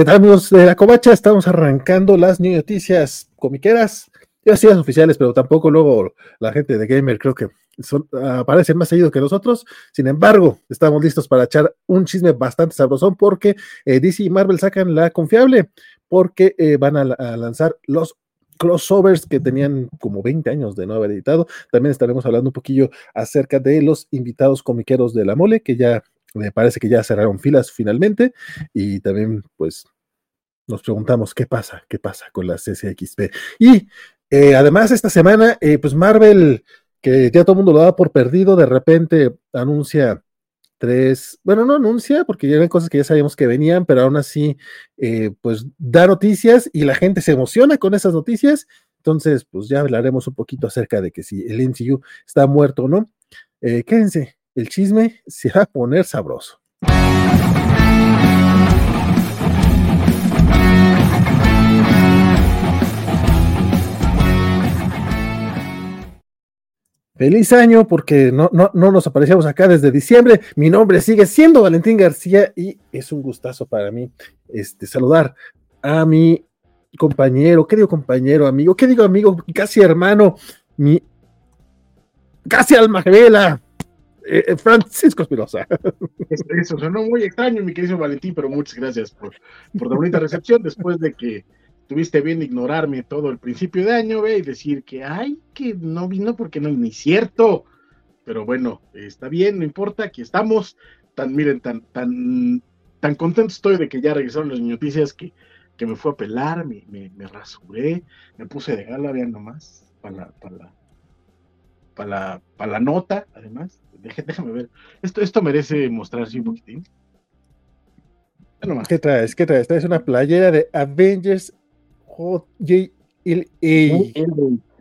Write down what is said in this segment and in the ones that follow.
¿Qué tal amigos de la Covacha? Estamos arrancando las noticias comiqueras, sí las oficiales, pero tampoco luego la gente de Gamer creo que son, aparecen más seguido que nosotros. Sin embargo, estamos listos para echar un chisme bastante sabrosón porque eh, DC y Marvel sacan la confiable, porque eh, van a, a lanzar los crossovers que tenían como 20 años de no haber editado. También estaremos hablando un poquillo acerca de los invitados comiqueros de la mole, que ya me parece que ya cerraron filas finalmente y también pues nos preguntamos qué pasa, qué pasa con la CCXP. Y eh, además esta semana, eh, pues Marvel, que ya todo el mundo lo da por perdido, de repente anuncia tres, bueno, no anuncia porque ya eran cosas que ya sabíamos que venían, pero aún así, eh, pues da noticias y la gente se emociona con esas noticias. Entonces, pues ya hablaremos un poquito acerca de que si el NCU está muerto o no. quédense, el chisme se va a poner sabroso. Feliz año porque no, no, no, nos aparecíamos acá desde diciembre. Mi nombre sigue siendo Valentín García y es un gustazo para mí este, saludar a mi compañero, querido compañero, amigo, ¿qué digo amigo? Casi hermano, mi casi alma gemela, eh, eh, Francisco Espinosa. Eso sonó muy extraño, mi querido Valentín, pero muchas gracias por, la bonita recepción después de que tuviste bien ignorarme todo el principio de año, ve, y decir que, ay, que no vino porque no es ni cierto. Pero bueno, está bien, no importa, aquí estamos. Tan, miren, tan, tan, tan contento estoy de que ya regresaron las noticias que, que me fue a pelar, me, me, me rasuré, me puse de gala, vean nomás, para para la, para la, para la nota, además déjame ver. Esto, esto merece mostrarse un poquitín. ¿Qué traes? ¿Qué traes? Traes una playera de Avengers JLA.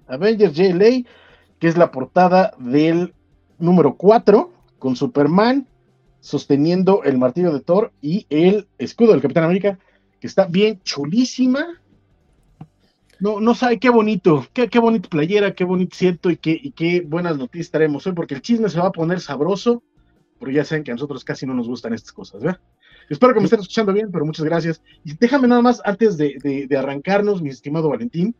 Avengers JLA, que es la portada del número 4, con Superman sosteniendo el martillo de Thor y el escudo del Capitán América, que está bien chulísima. No, no sabe qué bonito, qué, qué bonita playera, qué bonito siento y qué, y qué buenas noticias traemos hoy, porque el chisme se va a poner sabroso, pero ya saben que a nosotros casi no nos gustan estas cosas, ¿verdad? Espero que me estén escuchando bien, pero muchas gracias. Y déjame nada más, antes de, de, arrancarnos, mi estimado Valentín,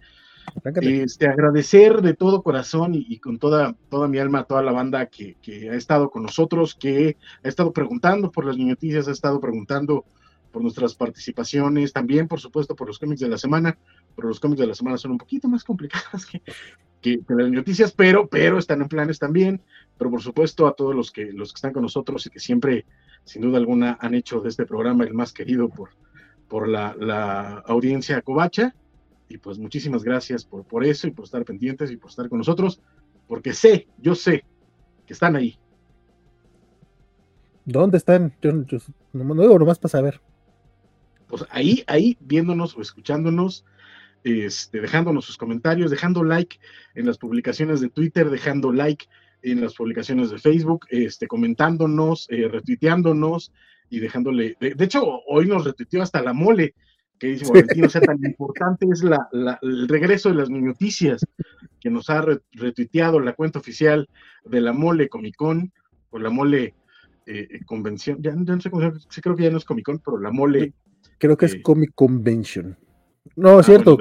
este, agradecer de todo corazón y, y, con toda, toda mi alma a toda la banda que, que, ha estado con nosotros, que ha estado preguntando por las noticias, ha estado preguntando por nuestras participaciones, también por supuesto por los cómics de la semana, pero los cómics de la semana son un poquito más complicadas que, que, las noticias, pero, pero están en planes también, pero por supuesto a todos los que, los que están con nosotros y que siempre, sin duda alguna, han hecho de este programa el más querido por, por la, la audiencia covacha, y pues muchísimas gracias por, por eso y por estar pendientes y por estar con nosotros, porque sé, yo sé que están ahí. ¿Dónde están? Yo, no, no nomás para saber pues ahí, ahí, viéndonos o escuchándonos, este, dejándonos sus comentarios, dejando like en las publicaciones de Twitter, dejando like en las publicaciones de Facebook, este, comentándonos, eh, retuiteándonos y dejándole. De, hecho, hoy nos retuiteó hasta la mole, que dice Valentín, o sea, tan importante es la, el regreso de las noticias que nos ha retuiteado la cuenta oficial de la mole Comic Con, o la mole eh, convención, ya, no sé cómo se creo que ya no es Comic pero la mole Creo que es Comic Convention. No, es ah, cierto.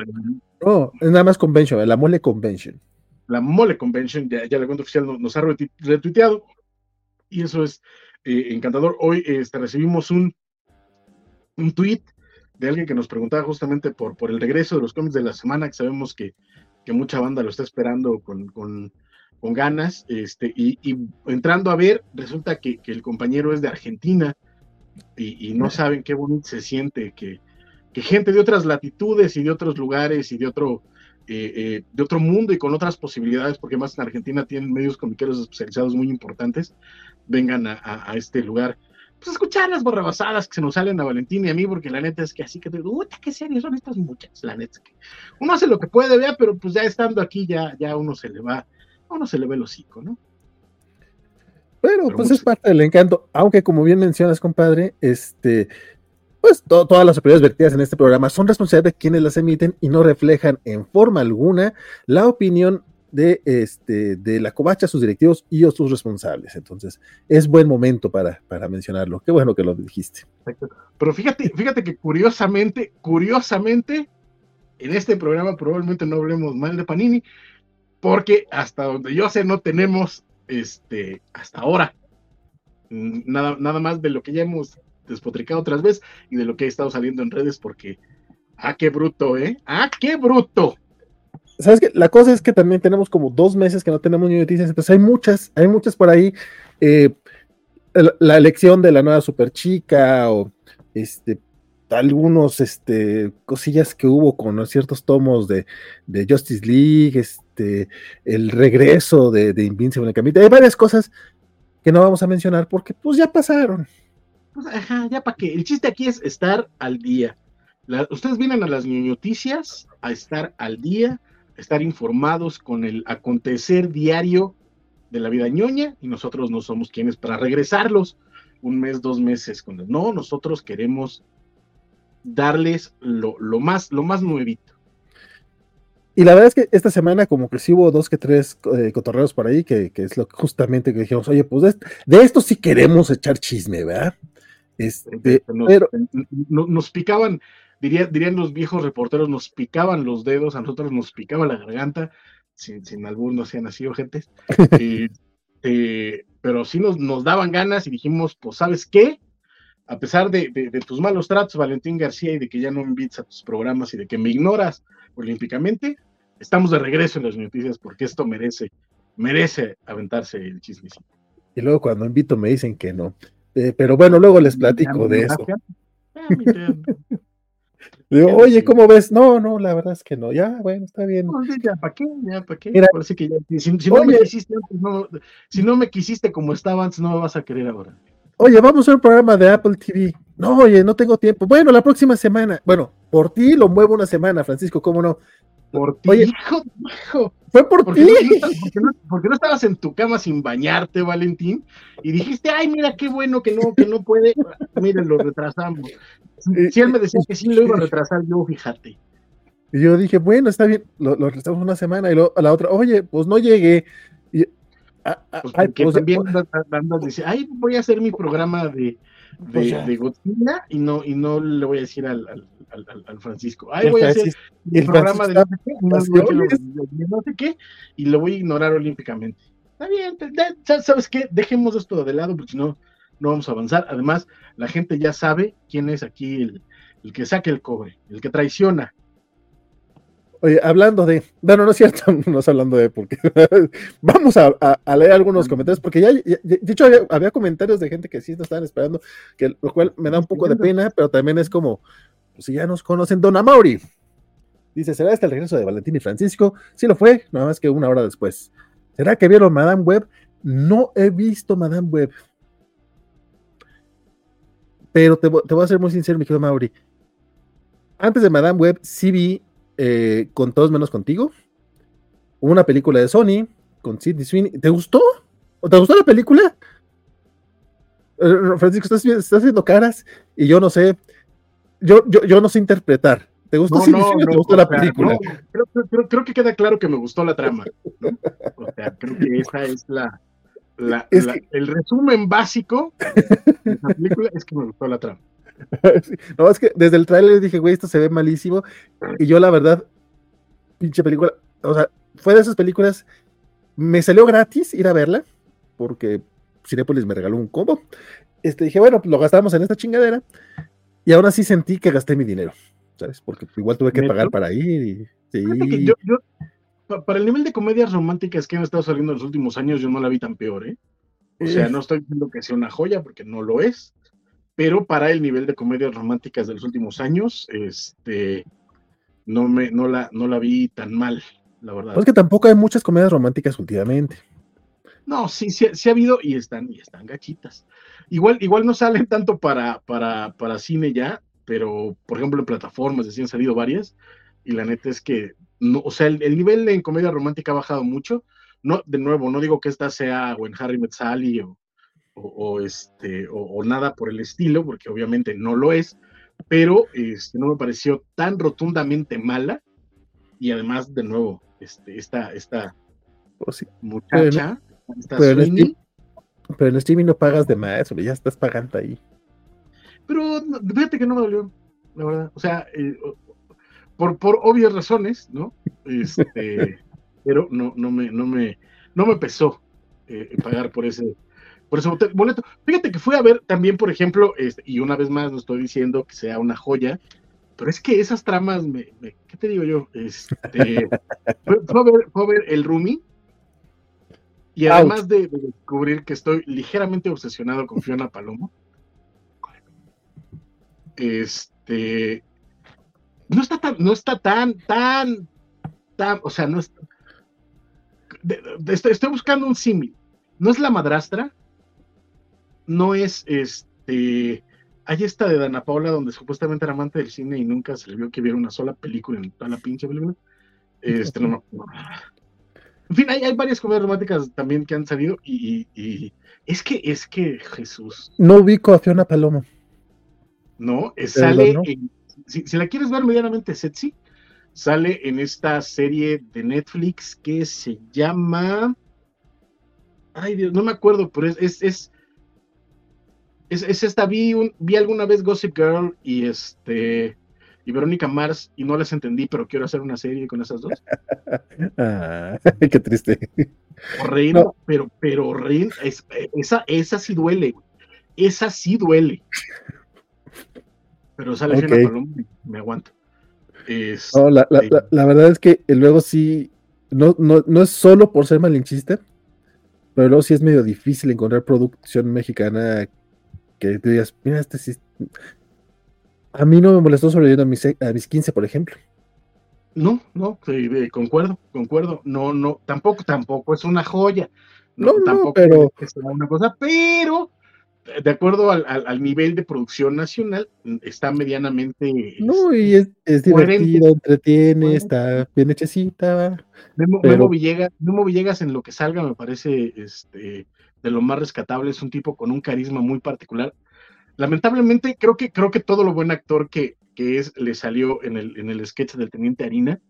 no, es nada más Convention, la Mole Convention. La Mole Convention, ya, ya la cuenta oficial nos, ha retuiteado. Y eso es eh, encantador. Hoy este, recibimos un, un tweet de alguien que nos preguntaba justamente por, por el regreso de los cómics de la semana, que sabemos que, que mucha banda lo está esperando con, con, con ganas. Este, y, y, entrando a ver, resulta que, que el compañero es de Argentina y, no saben qué bonito se siente que, gente de otras latitudes y de otros lugares y de otro, eh, eh, de otro mundo y con otras posibilidades, porque más en Argentina tienen medios comiqueros especializados muy importantes, vengan a, este lugar. Pues escuchar las borrabasadas que se nos salen a Valentín y a mí, porque la neta es que así que te digo, qué serios son estas muchas, la neta es que uno hace lo que puede, vea, pero pues ya estando aquí ya, ya uno se le va, uno se le ve el hocico, ¿no? Pero, pues es parte del encanto, aunque como bien mencionas, compadre, este, pues todas las opiniones vertidas en este programa son responsabilidad de quienes las emiten y no reflejan en forma alguna la opinión de, este, de la covacha, sus directivos y sus responsables. Entonces, es buen momento para, para mencionarlo. Qué bueno que lo dijiste. Pero fíjate, fíjate que curiosamente, curiosamente, en este programa probablemente no hablemos mal de Panini, porque hasta donde yo sé no tenemos, este, hasta ahora, nada, nada más de lo que ya hemos despotricado otras veces y de lo que ha estado saliendo en redes, porque, ah, qué bruto, ¿eh? Ah, qué bruto. ¿Sabes qué? La cosa es que también tenemos como dos meses que no tenemos ni noticias, entonces hay muchas, hay muchas por ahí. Eh, la elección de la nueva super chica o este algunos este cosillas que hubo con ciertos tomos de, de, Justice League, este el regreso de, Invincible en el hay varias cosas que no vamos a mencionar porque pues ya pasaron. Pues, ajá, ya para qué. El chiste aquí es estar al día. ustedes vienen a las noticias a estar al día, a estar informados con el acontecer diario de la vida ñoña y nosotros no somos quienes para regresarlos un mes, dos meses. No, nosotros queremos darles lo, más, lo más nuevito. Y la verdad es que esta semana como que sí hubo dos que tres eh, cotorreos por ahí, que, es lo que justamente que dijimos, oye, pues de, esto sí queremos echar chisme, ¿verdad? Este, nos, pero nos picaban, dirían los viejos reporteros, nos picaban los dedos, a nosotros nos picaba la garganta, sin, sin no sean así, gente. Eh, pero sí nos, nos daban ganas y dijimos, pues, ¿sabes qué? A pesar de, de, tus malos tratos, Valentín García, y de que ya no me invitas a tus programas y de que me ignoras olímpicamente, estamos de regreso en las noticias porque esto merece, merece aventarse el chismecito. Y luego cuando invito me dicen que no. Eh, pero bueno, luego les platico de eso. Digo, oye, ¿cómo ves? No, no, la verdad es que no. Ya, bueno, está bien. ya, ¿para qué? Ya, ¿para qué? Mira, que ya, si, no me quisiste antes, no, si no me quisiste como estaba antes, no me vas a querer ahora. Oye, vamos a un programa de Apple TV. No, oye, no tengo tiempo. Bueno, la próxima semana. Bueno, por ti lo muevo una semana, Francisco, ¿cómo no? Por ti, hijo, hijo. Fue por ti. No, no, estabas en tu cama sin bañarte, Valentín? Y dijiste, ay, mira qué bueno que no, que no puede. Miren, lo retrasamos. Si, él me decía que sí lo iba a retrasar, yo fíjate. Y yo dije, bueno, está bien, lo, lo retrasamos una semana y luego a la otra, oye, pues no llegué. Y, ah, ah, pues ay, pues, también pues, dice, ay, voy a hacer mi programa de, de, de Godzilla y no, y no le voy a decir al, al, al, Francisco, ay, voy a hacer mi programa de no sé qué, y lo voy a ignorar olímpicamente. Está bien, ¿sabes qué? Dejemos esto de lado porque si no, no vamos a avanzar. Además, la gente ya sabe quién es aquí el, el que saque el cobre, el que traiciona. Oye, hablando de, bueno, no es cierto, no es hablando de, porque vamos a, a, leer algunos comentarios, porque ya, de hecho, había, comentarios de gente que sí nos estaban esperando, que lo cual me da un poco de pena, pero también es como, pues si ya nos conocen, Don Amaury. Dice, ¿será este el regreso de Valentín y Francisco? Sí lo fue, nada más que una hora después. ¿Será que vieron Madame Web? No he visto Madame Web. Pero te, voy a ser muy sincero, mi querido Mauri. Antes de Madame Web, sí vi eh, Con Todos Menos Contigo. Una película de Sony con Sidney Sweeney. ¿Te gustó? ¿Te gustó la película? Eh, Francisco, estás, haciendo caras y yo no sé. Yo, yo, yo no sé interpretar. ¿Te gustó, Sidney Sweeney te gustó la película? creo, que queda claro que me gustó la trama. O sea, creo que esa es la, el resumen básico de la película es que me gustó la trama. No, es que desde el tráiler dije, güey, esto se ve malísimo. Y yo, la verdad, pinche película, o sea, fue de esas películas, me salió gratis ir a verla, porque Cinepolis me regaló un combo. Este, dije, bueno, lo gastamos en esta chingadera. Y aún así sentí que gasté mi dinero, ¿sabes? Porque igual tuve que pagar para ir. Y, yo, para el nivel de comedias románticas que han estado saliendo en los últimos años, yo no la vi tan peor, ¿eh? O sea, no estoy diciendo que sea una joya, porque no lo es, pero para el nivel de comedias románticas de los últimos años, este, no, me, no, la, no la vi tan mal, la verdad. Es que tampoco hay muchas comedias románticas últimamente. No, sí, sí, sí ha habido y están, y están gachitas. Igual, igual no salen tanto para, para, para cine ya, pero por ejemplo en plataformas, así han salido varias, y la neta es que o sea, el, nivel en comedia romántica ha bajado mucho. No, de nuevo, no digo que esta sea o en Harry Met Sally o, o, este, o, nada por el estilo, porque obviamente no lo es, pero este, no me pareció tan rotundamente mala. Y además, de nuevo, este, esta, esta Pues sí. Muchacha, pero, en Steam, pero en streaming no pagas de más, ya estás pagando ahí. Pero fíjate que no me dolió, la verdad. O sea, eh, por, por obvias razones, ¿no? Este, pero no, no me, no me, no me pesó eh, pagar por ese, por ese boleto. Fíjate que fui a ver también, por ejemplo, este, y una vez más no estoy diciendo que sea una joya, pero es que esas tramas, me, ¿qué te digo yo? Este, fue, a ver, el Rumi, y además de, descubrir que estoy ligeramente obsesionado con Fiona Palomo, este, no está tan, no está tan, tan, tan, o sea, no está, estoy, buscando un símil. No es la madrastra, no es este. Hay esta de Dana Paula, donde supuestamente era amante del cine y nunca se le vio que viera una sola película en toda la pinche película. Este, no, En fin, hay, varias comedias románticas también que han salido y, es que, es que Jesús. No ubico a Fiona Paloma. No, sale. si, si, la quieres ver medianamente sexy, sale en esta serie de Netflix que se llama. Ay, Dios, no me acuerdo, pero es. es, es, esta, vi, un, vi alguna vez Gossip Girl y este y Verónica Mars y no las entendí, pero quiero hacer una serie con esas dos. ah, qué triste. Reina, pero, pero esa, esa sí duele, esa sí duele. Pero sale okay. Paloma, me aguanto. No, la, verdad es que luego sí, no, no, es solo por ser malinchista, pero luego sí es medio difícil encontrar producción mexicana que te digas, mira, este sí. A mí no me molestó sobreviviendo a mis, a mis 15, por ejemplo. No, no, concuerdo, concuerdo. No, no, tampoco, tampoco es una joya. No, no, tampoco pero... es una cosa, pero de acuerdo al, nivel de producción nacional, está medianamente. No, y es, es divertido, entretiene, está bien hechecita. Memo, Villegas, en lo que salga, me parece este, de lo más rescatable. Es un tipo con un carisma muy particular. Lamentablemente, creo que, creo que todo lo buen actor que, que es le salió en el, en el sketch del Teniente Harina,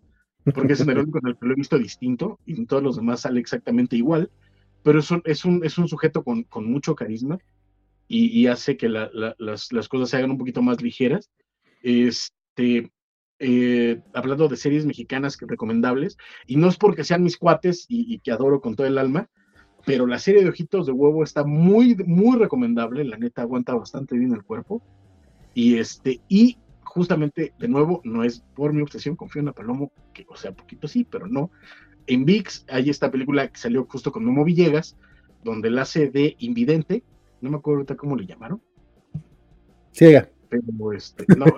porque es un héroe con el que lo he visto distinto y en todos los demás sale exactamente igual. Pero es un, es un, es un sujeto con, con mucho carisma y, hace que las, cosas se hagan un poquito más ligeras. Este, eh, hablando de series mexicanas que recomendables, y no es porque sean mis cuates y, que adoro con todo el alma, pero la serie de Ojitos de Huevo está muy, muy recomendable, la neta aguanta bastante bien el cuerpo, y este, y justamente, de nuevo, no es por mi obsesión con Fiona Palomo, que, o sea, poquito sí, pero no. En VIX hay esta película que salió justo con Momo Villegas, donde él hace de invidente, no me acuerdo ahorita cómo le llamaron. Ciega. Pero este, no, no,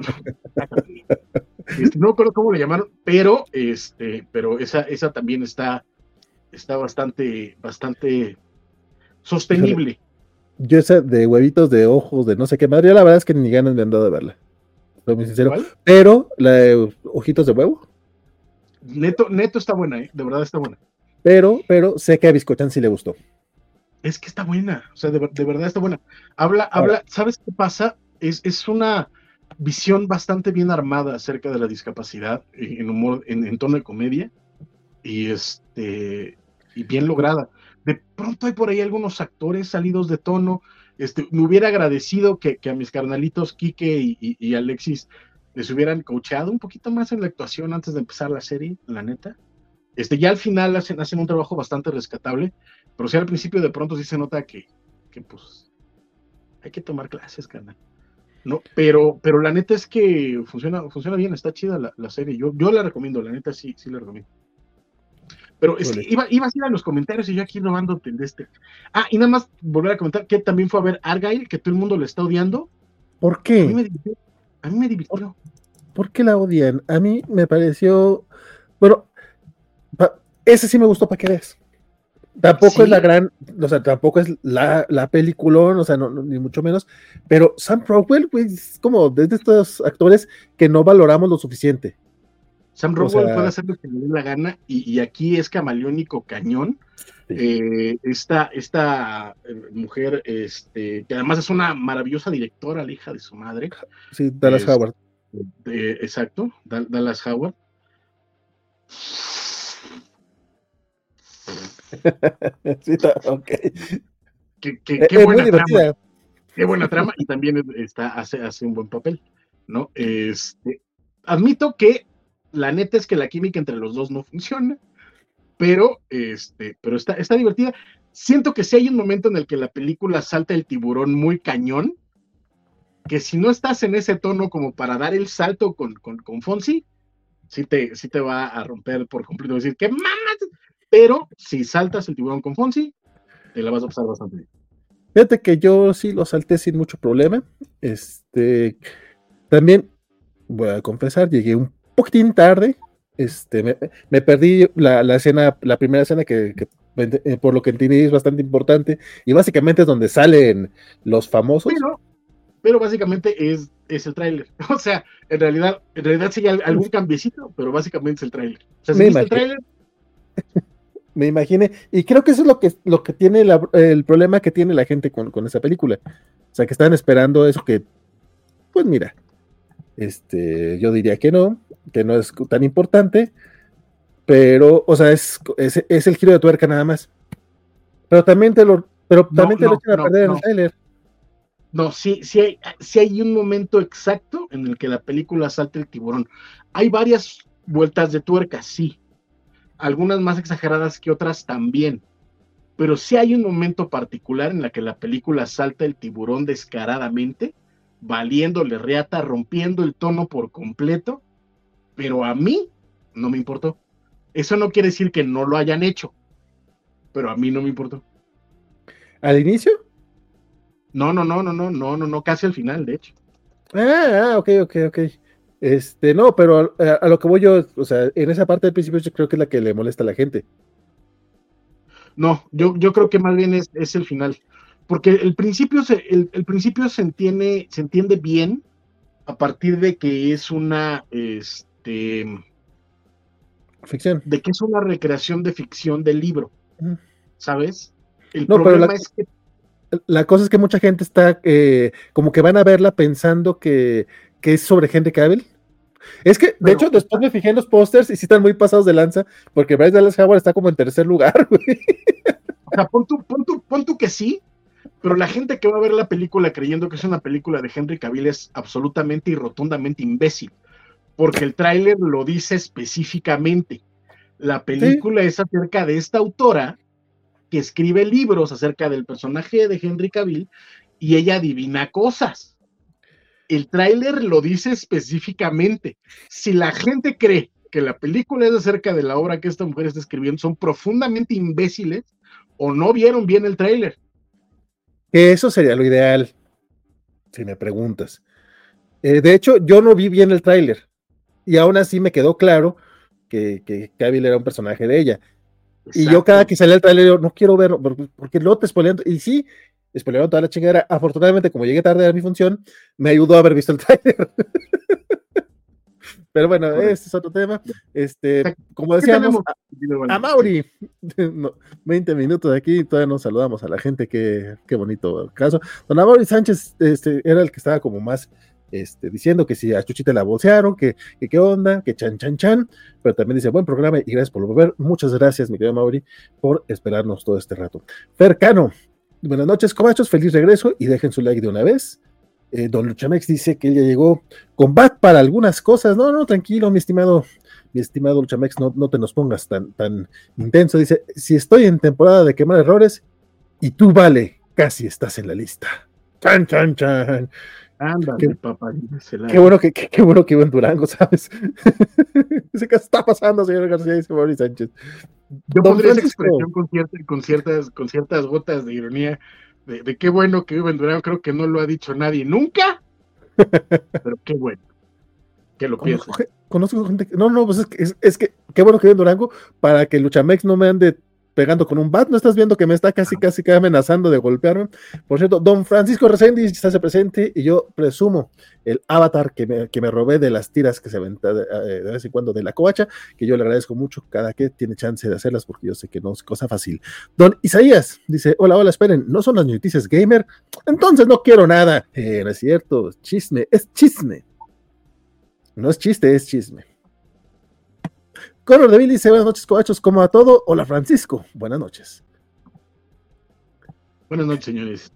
este, no me acuerdo cómo le llamaron, pero este, pero esa, esa también está, está bastante, bastante sostenible. Yo esa de huevitos de ojos, de no sé qué madre, la verdad es que ni ganas me han dado de verla. Soy muy sincero. Pero la de ojitos de huevo. Neto, neto está buena, ¿eh? de verdad está buena. Pero, pero sé que a Biscochan sí le gustó es que está buena, o sea, de, verdad está buena. Habla, habla, ¿sabes qué pasa? Es, es, una visión bastante bien armada acerca de la discapacidad en humor, en, tono de comedia, y este, y bien lograda. De pronto hay por ahí algunos actores salidos de tono. Este, me hubiera agradecido que, a mis carnalitos Quique y, Alexis les hubieran coachado un poquito más en la actuación antes de empezar la serie, la neta. Este, ya al final hacen, hacen un trabajo bastante rescatable, pero si al principio de pronto sí se nota que, que pues hay que tomar clases, carnal. No, pero, pero la neta es que funciona, funciona bien, está chida la, serie. Yo, yo la recomiendo, la neta sí, sí la recomiendo. Pero es que iba, iba a ir a los comentarios y yo aquí robando de este. Ah, y nada más volver a comentar que también fue a ver Argyle, que todo el mundo le está odiando. ¿Por qué? A mí me divirtió. ¿Por qué la odian? A mí me pareció. Bueno, ese sí me gustó para que veas. Tampoco es la gran, o sea, tampoco es la, la peliculón, o sea, no, ni mucho menos, pero Sam Rockwell, güey, es como de estos actores que no valoramos lo suficiente. Sam Rockwell puede hacer lo que le dé la gana y, aquí es camaleónico cañón. Eh, esta, esta eh, mujer, este, que además es una maravillosa directora, la hija de su madre. Sí, Dallas Howard. exacto, Dallas Howard sí, ok. Qué, qué, qué buena trama. Qué buena trama y también está, hace, hace un buen papel, ¿no? Este, admito que la neta es que la química entre los dos no funciona, pero, este, pero está, está divertida. Siento que si hay un momento en el que la película salta el tiburón muy cañón, que si no estás en ese tono como para dar el salto con, con, con Fonsi, sí te, sí te va a romper por completo, decir que mamas, pero si saltas el tiburón con Fonsi, te la vas a pasar bastante bien. Fíjate que yo sí lo salté sin mucho problema. Este, también voy a confesar, llegué un poquitín tarde. Este, me, perdí la, la, escena, la primera escena que, eh, por lo que entendí es bastante importante y básicamente es donde salen los famosos. Pero, básicamente es, es el tráiler. O sea, en realidad, en realidad sí hay algún cambiecito, pero básicamente es el tráiler. O sea, si el tráiler, me imaginé. Y creo que eso es lo que, lo que tiene el problema que tiene la gente con, esa película. O sea, que están esperando eso que, pues mira, este, yo diría que no, que no es tan importante, pero, o sea, es, es, el giro de tuerca nada más. Pero también te lo, pero también te lo echan a perder en el trailer. No, sí, sí hay, sí hay un momento exacto en el que la película salta el tiburón. Hay varias vueltas de tuerca, sí, algunas más exageradas que otras también. Pero sí hay un momento particular en la que la película salta el tiburón descaradamente, valiéndole reata, rompiendo el tono por completo, pero a mí no me importó. Eso no quiere decir que no lo hayan hecho, pero a mí no me importó. ¿Al inicio? No, no, no, no, no, no, no, no, casi al final, de hecho. Ah, ah ok, ok, ok. Este, no, pero a, lo que voy yo, o sea, en esa parte del principio yo creo que es la que le molesta a la gente. No, yo, yo creo que más bien es, el final. Porque el principio, se, el, principio se entiende, se entiende bien a partir de que es una este ficción. De que es una recreación de ficción del libro. ¿Sabes? El problema es que la cosa es que mucha gente está eh, como que van a verla pensando que, que es sobre Henry Cavill. Es que, de hecho, después me fijé en los pósters y sí están muy pasados de lanza, porque Bryce Dallas Howard está como en tercer lugar, güey. O sea, pon tú, que sí, pero la gente que va a ver la película creyendo que es una película de Henry Cavill es absolutamente y rotundamente imbécil, porque el tráiler lo dice específicamente. La película es acerca de esta autora que escribe libros acerca del personaje de Henry Cavill y ella adivina cosas el tráiler lo dice específicamente. Si la gente cree que la película es acerca de la obra que esta mujer está escribiendo, son profundamente imbéciles o no vieron bien el tráiler. Eso sería lo ideal, si me preguntas. Eh, de hecho, yo no vi bien el tráiler y aún así me quedó claro que, que era un personaje de ella. Y yo cada que sale el tráiler, no quiero verlo, porque luego te spoilean. Y sí, spoilearon toda la chingadera. Afortunadamente, como llegué tarde a mi función, me ayudó a haber visto el trailer. Pero bueno, ese es otro tema. Este, como decíamos, a, Mauri, 20 minutos de aquí, todavía nos saludamos a la gente, qué, qué bonito caso. Don Mauri Sánchez este, era el que estaba como más este, diciendo que si a Chuchita la bolsearon, que, qué onda, que chan, chan, chan, pero también dice, buen programa y gracias por volver. Muchas gracias, mi querido Mauri, por esperarnos todo este rato. Fercano, Buenas noches, cobachos, feliz regreso y dejen su like de una vez. Eh, don Luchamex dice que él ya llegó con bat para algunas cosas. No, no, tranquilo, mi estimado, mi estimado Luchamex, no, no te nos pongas tan, tan intenso. Dice: Si estoy en temporada de quemar errores y tú, vale, casi estás en la lista. Chan, chan, chan. Ándale, papá. Qué bueno que, qué, bueno que iba en Durango, ¿sabes? ¿Qué está pasando, señor García? Dice Mauricio Sánchez. Yo pondría esa expresión con, con, ciertas, con ciertas gotas de ironía de, qué bueno que vive en Durango. Creo que no lo ha dicho nadie nunca, pero qué bueno que lo pienso. Conozco gente que, no, no, pues es que, es, es que qué bueno que vive en Durango para que Luchamex no me ande pegando con un bat, ¿no estás viendo que me está casi, casi, casi amenazando de golpearme? Por cierto, don Francisco Resendi está presente y yo presumo el avatar que me, que me robé de las tiras que se ven de, de, vez en cuando de la covacha, que yo le agradezco mucho cada que tiene chance de hacerlas porque yo sé que no es cosa fácil. Don Isaías dice, hola, hola, esperen, ¿no son las noticias gamer? Entonces no quiero nada. Eh, no es cierto, chisme, es chisme. No es chiste, es chisme. Conor Deville dice buenas noches, cobachos, ¿cómo a todo? Hola Francisco, buenas noches. Buenas noches, señores.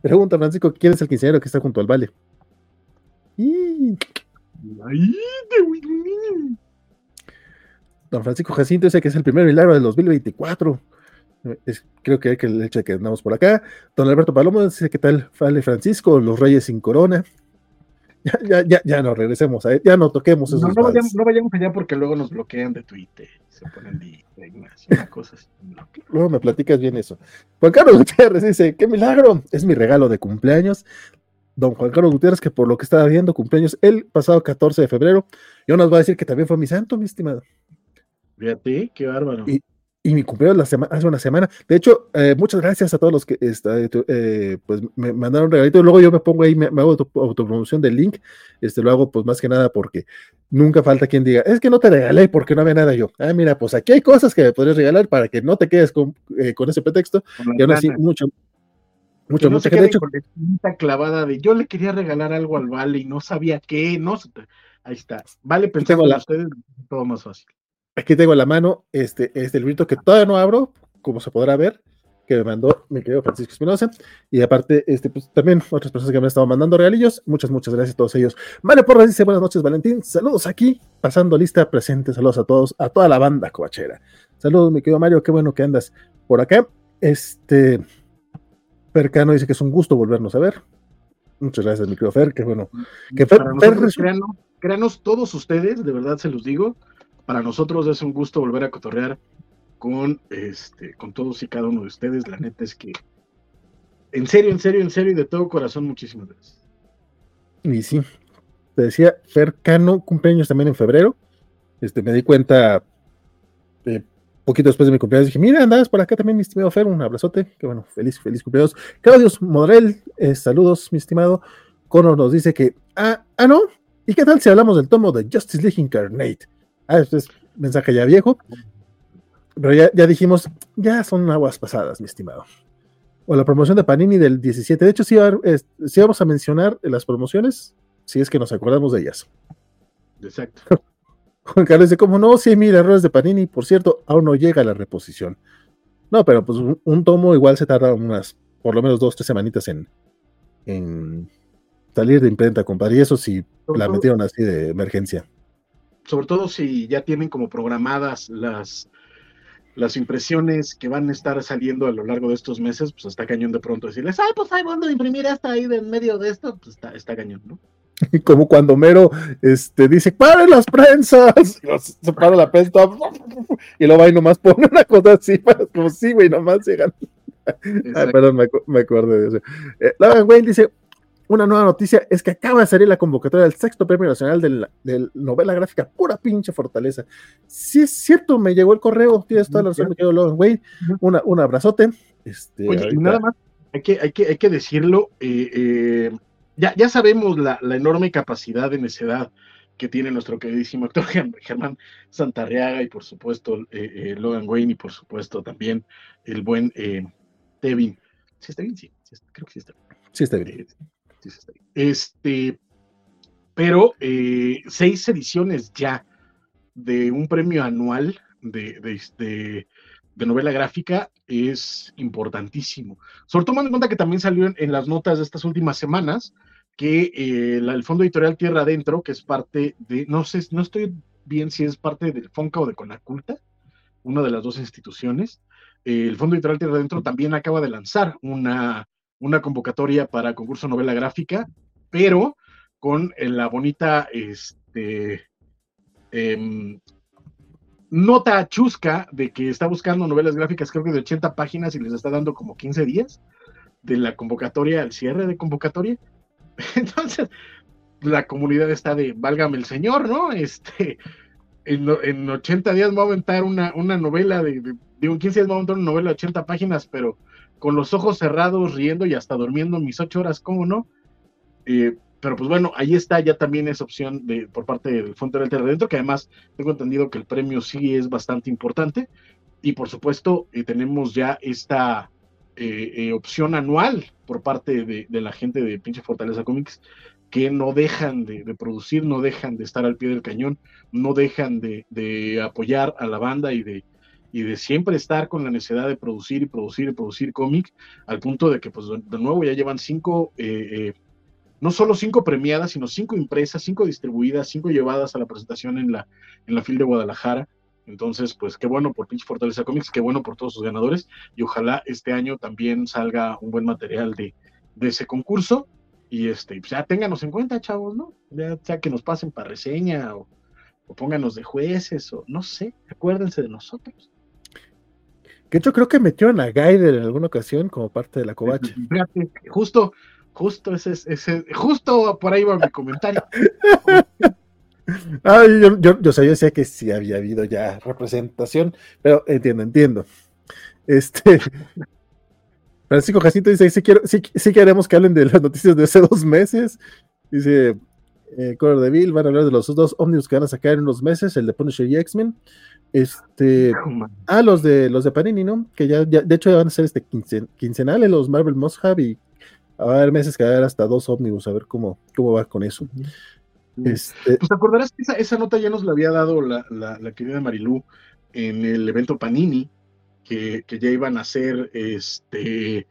Pregunta Francisco, ¿quién es el quinceañero que está junto al vale? Don Francisco Jacinto dice que es el primer milagro del 2024. creo que, que el hecho de que andamos por acá. Don Alberto Palomo dice: ¿Qué tal, Vale Francisco? Los Reyes sin corona. Ya, ya, ya, ya no regresemos a ya no toquemos esos. No, no, vayamos, no vayamos, allá porque luego nos bloquean de Twitter, se ponen de, de cosas. Luego me platicas bien eso. Juan Carlos Gutiérrez dice: ¡Qué milagro! Es mi regalo de cumpleaños. Don Juan Carlos Gutiérrez, que por lo que estaba viendo, cumpleaños el pasado 14 de febrero, y nos va a decir que también fue mi santo, mi estimado. Fíjate, qué bárbaro. Y, y mi cumpleaños la semana, hace una semana. De hecho, eh, muchas gracias a todos los que este, eh, pues me mandaron regalito. Luego yo me pongo ahí, me, hago auto, autopromoción del link. Este, lo hago pues más que nada porque nunca falta quien diga, es que no te regalé porque no había nada yo. Ah, mira, pues aquí hay cosas que me podrías regalar para que no te quedes con, eh, con ese pretexto. Y aún así, mucho, mucho, mucha gente. Hecho, clavada de yo le quería regalar algo al Vale y no sabía qué, no. Ahí está. Vale, pensando la... ustedes, todo más fácil. Aquí tengo en la mano este, este librito que todavía no abro, como se podrá ver, que me mandó mi querido Francisco Espinosa. Y aparte, este, pues, también otras personas que me han estado mandando regalillos. Muchas, muchas gracias a todos ellos. Vale Porras dice buenas noches, Valentín. Saludos aquí, pasando lista presente. Saludos a todos, a toda la banda coachera. Saludos, mi querido Mario, qué bueno que andas por acá. Este, Percano dice que es un gusto volvernos a ver. Muchas gracias, mi querido Fer, qué bueno. Que Fer, Fer, créanos todos ustedes, de verdad se los digo para nosotros es un gusto volver a cotorrear con, este, con todos y cada uno de ustedes. La neta es que, en serio, en serio, en serio y de todo corazón, muchísimas gracias. Y sí, te decía, Fer Cano, cumpleaños también en febrero. Este, me di cuenta eh, poquito después de mi cumpleaños, dije, mira, andas por acá también, mi estimado Fer, un abrazote, que bueno, feliz, feliz cumpleaños. Claudio Modrel, eh, saludos, mi estimado. Conor nos dice que, ah, ah, no, ¿y qué tal si hablamos del tomo de Justice League Incarnate? Ah, este es mensaje ya viejo. Pero ya, ya dijimos, ya son aguas pasadas, mi estimado. O la promoción de Panini del 17. De hecho, sí, vamos a mencionar las promociones, si es que nos acordamos de ellas. Exacto. Juan Carlos dice, como no, sí, mil errores de Panini. Por cierto, aún no llega la reposición. No, pero pues un, tomo igual se tarda unas, por lo menos dos, tres semanitas en, en salir de imprenta, compadre. Y eso sí, la metieron así de emergencia sobre todo si ya tienen como programadas las, las impresiones que van a estar saliendo a lo largo de estos meses, pues está cañón de pronto decirles, ay, pues ahí van a imprimir hasta ahí de en medio de esto, pues está, está cañón, ¿no? Como cuando Mero este, dice, ¡paren las prensas! Y se para la prensa y luego va y nomás pone una cosa así, como sí, güey, nomás llegan. Ay, perdón, me, me acuerdo de eso. Eh, Wayne dice, una nueva noticia es que acaba de salir la convocatoria del sexto premio nacional de la novela gráfica, pura pinche fortaleza. Si es cierto, me llegó el correo, tienes toda la razón, me quedo Logan Wayne. Una, un abrazote. Este, Oye, y nada más, hay que, hay que, hay que decirlo, eh, eh, ya, ya sabemos la, enorme capacidad de necedad que tiene nuestro queridísimo actor Germán Santarriaga y por supuesto eh, Logan Wayne y por supuesto también el buen Tevin. ¿Sí está bien? Sí, creo que sí está bien. Sí está bien. Este, pero eh, seis ediciones ya de un premio anual de, de, novela gráfica es importantísimo. Sobre todo tomando en cuenta que también salió en, las notas de estas últimas semanas que eh, el Fondo Editorial Tierra Adentro, que es parte de, no sé, no estoy bien si es parte del FONCA o de Conaculta, una de las dos instituciones, eh, el Fondo Editorial Tierra Adentro también acaba de lanzar una una convocatoria para concurso novela gráfica, pero con eh, la bonita este, em, nota chusca de que está buscando novelas gráficas, creo que de 80 páginas y les está dando como 15 días de la convocatoria al cierre de convocatoria. Entonces, la comunidad está de, válgame el señor, ¿no? Este, en, 80 días va a aventar una, una novela de, de, digo, 15 días va a aventar una novela de 80 páginas, pero con los ojos cerrados, riendo y hasta durmiendo mis ocho horas, ¿cómo no? Eh, pero pues bueno, ahí está ya también esa opción de, por parte del Fondo del Terra Dentro, que además tengo entendido que el premio sí es bastante importante. Y por supuesto, eh, tenemos ya esta eh, opción anual por parte de, la gente de Pinche Fortaleza Comics que no dejan de, producir, no dejan de estar al pie del cañón, no dejan de, apoyar a la banda y de, y de siempre estar con la necesidad de producir y producir y producir cómic, al punto de que, pues, de nuevo ya llevan cinco, eh, eh, no solo cinco premiadas, sino cinco impresas, cinco distribuidas, cinco llevadas a la presentación en la, en la FIL de Guadalajara. Entonces, pues qué bueno por Pinche Fortaleza Comics, qué bueno por todos sus ganadores y ojalá este año también salga un buen material de, de ese concurso y este, pues ya ténganos en cuenta, chavos, ¿no? Ya sea que nos pasen para reseña o, pónganos de jueces o no sé, acuérdense de nosotros. Que yo creo que metieron a Gaider en alguna ocasión como parte de la covacha. Fíjate, justo, justo ese, ese, justo por ahí va mi comentario. yo, yo, yo, yo decía que sí había habido ya representación, pero entiendo, entiendo. Este, Francisco Jacinto dice, sí, quiero, sí, sí, queremos que hablen de las noticias de hace dos meses. Dice, eh, Color de Bill, van a hablar de los dos ómnibus que van a sacar en unos meses, el de Punisher y X-Men. Este, ah, los de los de Panini, ¿no? Que ya, de hecho ya van a ser este quincenales, los Marvel Must Have, y va a haber meses que va a haber hasta dos ómnibus, a ver cómo, cómo va con eso. Este, pues te acordarás que esa, nota ya nos la había dado la, la, querida Marilú en el evento Panini, que, ya iban a ser este,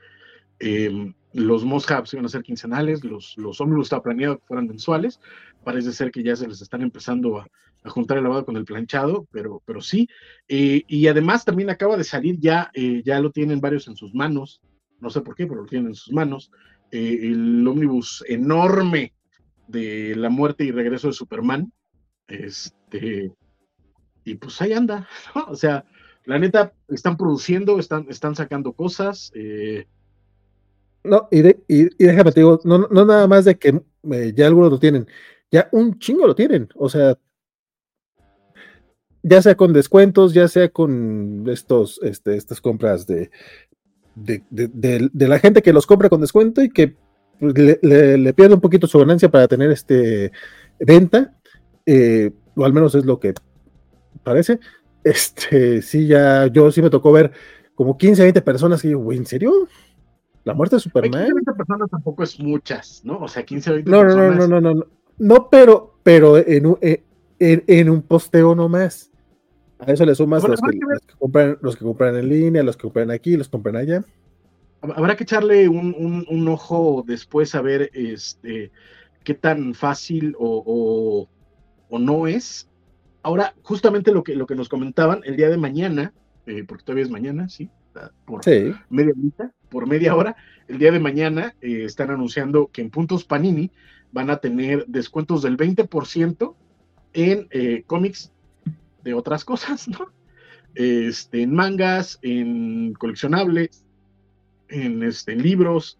em, los Moshaps iban a ser quincenales, los, los ómnibus estaba planeado que fueran mensuales, parece ser que ya se les están empezando a, juntar el lavado con el planchado, pero, pero sí, y además también acaba de salir ya, eh, ya lo tienen varios en sus manos, no sé por qué, pero lo tienen en sus manos, eh, el ómnibus enorme de la muerte y regreso de Superman, este, y pues ahí anda, o sea, la neta, están produciendo, están, están sacando cosas. Eh. No, y, déjame te digo, no, no nada más de que eh, ya algunos lo tienen, ya un chingo lo tienen, o sea, ya sea con descuentos, ya sea con estos, este, estas compras de, de, la gente que los compra con descuento y que pues, le, pierde un poquito su ganancia para tener este venta, eh, o al menos es lo que parece. Este, sí, ya, yo sí me tocó ver como 15, 20 personas que yo, güey, ¿en serio? ¿La muerte de Superman? 15, 20 personas tampoco es muchas, ¿no? O sea, 15, 20 no, personas. No, no, no, no, no. No, pero, pero en un, eh, en, en un posteo nomás. A eso le sumas los, que, compran, los que compran en línea, los que compran aquí, los que compran allá. Habrá que echarle un, un, un ojo después a ver este, qué tan fácil o, o, o no es Ahora, justamente lo que, lo que nos comentaban el día de mañana, eh, porque todavía es mañana, sí, por media horita, por media hora, el día de mañana eh, están anunciando que en puntos Panini van a tener descuentos del 20% en eh, cómics de otras cosas, ¿no? Este, en mangas, en coleccionables, en, este, libros,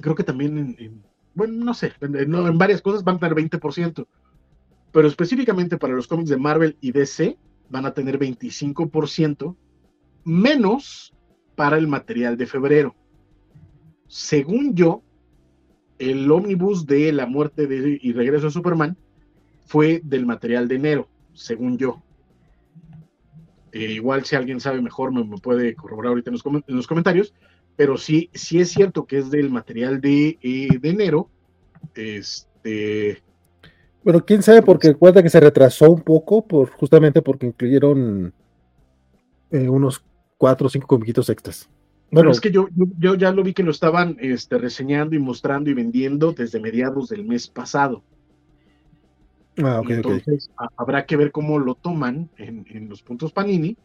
creo que también en, bueno, no sé, en, en, varias cosas van a tener 20% pero específicamente para los cómics de Marvel y DC van a tener 25% menos para el material de febrero. Según yo, el ómnibus de la muerte de, y regreso de Superman fue del material de enero, según yo. Eh, igual si alguien sabe mejor me, puede corroborar ahorita en los, comentarios, pero sí, sí es cierto que es del material de, eh, de enero. Este, bueno, quién sabe, porque recuerda que se retrasó un poco, por, justamente porque incluyeron eh, unos cuatro o cinco comiquitos extras. Bueno, es que yo, yo, ya lo vi que lo estaban este, reseñando y mostrando y vendiendo desde mediados del mes pasado. Ah, ok, Entonces, habrá que ver cómo lo toman en, los puntos Panini.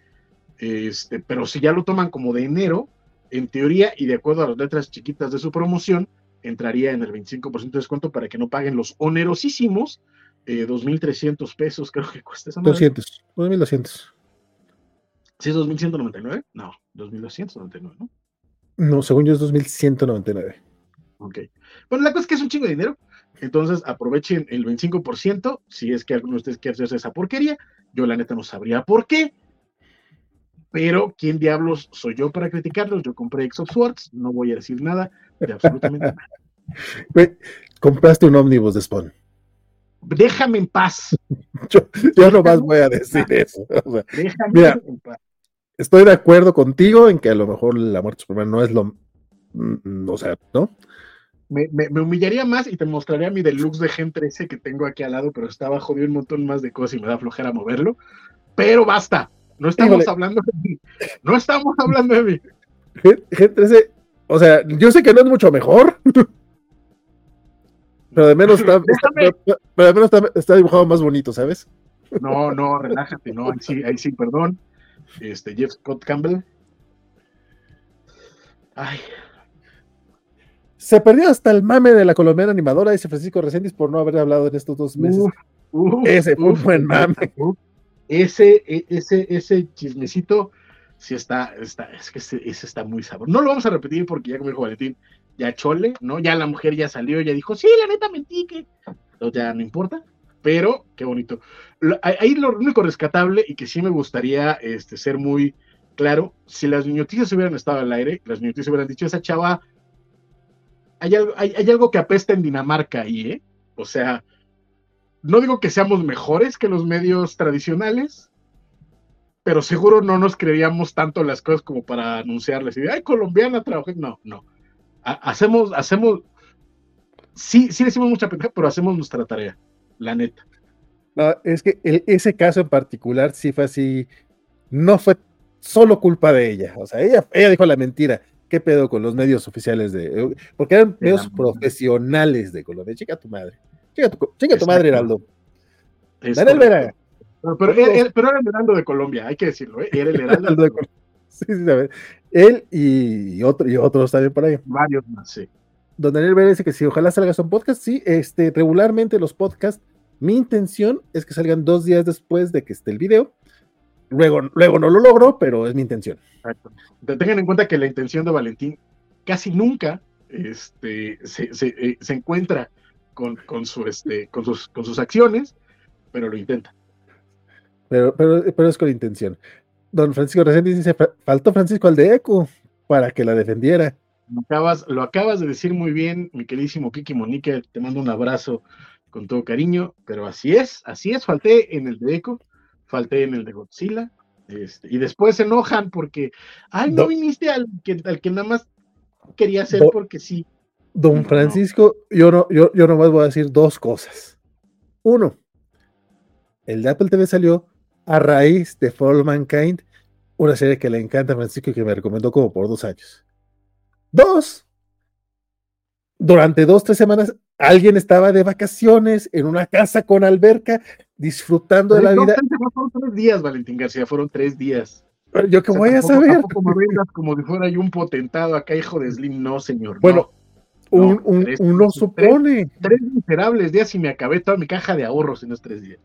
Este, pero si ya lo toman como de enero, en teoría y de acuerdo a las letras chiquitas de su promoción, entraría en el 25% de descuento para que no paguen los onerosísimos eh, 2.300 pesos, creo que cuesta esa 200, 2.200. ¿Sí es 2.199? No, 2.299, ¿no? No, según yo es 2.199. Ok. Bueno, la cosa es que es un chingo de dinero. Entonces aprovechen el 25% si es que alguno de ustedes quiere hacerse esa porquería. Yo la neta no sabría por qué. Pero ¿quién diablos soy yo para criticarlos? Yo compré X of Swords, no voy a decir nada de absolutamente nada. compraste un ómnibus de Spawn déjame en paz. Yo, no más voy a decir eso. déjame en paz. Estoy de acuerdo contigo en que a lo mejor la muerte de Superman no es lo. Mm, o sea, ¿no? me, humillaría más y te mostraría mi deluxe de Gen 13 que tengo aquí al llado, pero está abajo de un montón más de cosas y me da flojera moverlo. Pero basta, no estamos hablando de mí. No estamos hablando de mí. Gen 13, o sea, yo sé que no es mucho mejor. Pero de menos está, pero, de menos está, dibujado más bonito, ¿sabes? No, no, relájate, no, ahí sí, ahí sí, perdón. Este, Jeff Scott Campbell. Ay, se perdió hasta el mame de la colombiana animadora, dice Francisco Reséndiz, por no haber hablado en estos dos meses. ese fue un buen mame. ese, e, ese, ese chismecito sí está, está es que ese, está muy sabroso. No lo vamos a repetir porque ya como dijo Valentín, ya chole, ¿no? Ya la mujer ya salió, ya dijo, sí, la neta mentí que. ya no importa, pero qué bonito. ahí lo único rescatable y que sí me gustaría este, ser muy claro, si las noticias hubieran estado al aire, las noticias hubieran dicho, esa chava hay algo, que apesta en Dinamarca ahí, ¿eh? O sea, no digo que seamos mejores que los medios tradicionales, pero seguro no nos creeríamos tanto las cosas como para anunciarles. Y, ay, colombiana trabajé. No, no. hacemos, hacemos, sí, sí decimos mucha pena, pero hacemos nuestra tarea, la neta. No, es que ese caso en particular sí fue así, no fue solo culpa de ella, o sea, ella, ella dijo la mentira, ¿Qué pedo con los medios oficiales de.? Porque eran medios profesionales de Colombia. Chica tu madre. Chica tu, tu madre, Heraldo. Daniel Vera. Pero, era el Heraldo de Colombia, hay que decirlo, ¿eh? Era el Heraldo de Colombia. Sí, sí, a ver. Él y, otro, y otros también por ahí. Varios más, sí. Don Daniel Vera dice que si ojalá salga un podcast, sí, este, regularmente los podcasts, mi intención es que salgan dos días después de que esté el video Luego, luego no lo logro, pero es mi intención. Exacto. Tengan en cuenta que la intención de Valentín casi nunca este, se, eh, encuentra con, su, este, con, sus, con sus acciones, pero lo intenta. Pero, pero, pero es con intención. Don Francisco recién dice, faltó Francisco al de Eco para que la defendiera. Lo acabas, lo acabas de decir muy bien, mi queridísimo Kiki Monique, te mando un abrazo con todo cariño, pero así es, así es, falté en el de Eco falté en el de Godzilla, este, y después se enojan porque, ay, no viniste al que, al que nada más quería hacer porque sí. Don Francisco, yo no, yo, yo nomás voy a decir dos cosas. Uno, el de Apple TV salió a raíz de For Mankind, una serie que le encanta a Francisco y que me recomendó como por dos años. Dos, durante dos, tres semanas, alguien estaba de vacaciones en una casa con alberca disfrutando de la vida. Fueron tres días, Valentín García, fueron tres días. Yo que voy a saber. Como como si fuera yo un potentado acá, hijo de Slim, no, señor. Bueno, uno supone. Tres, miserables días y me acabé toda mi caja de ahorros en esos tres días.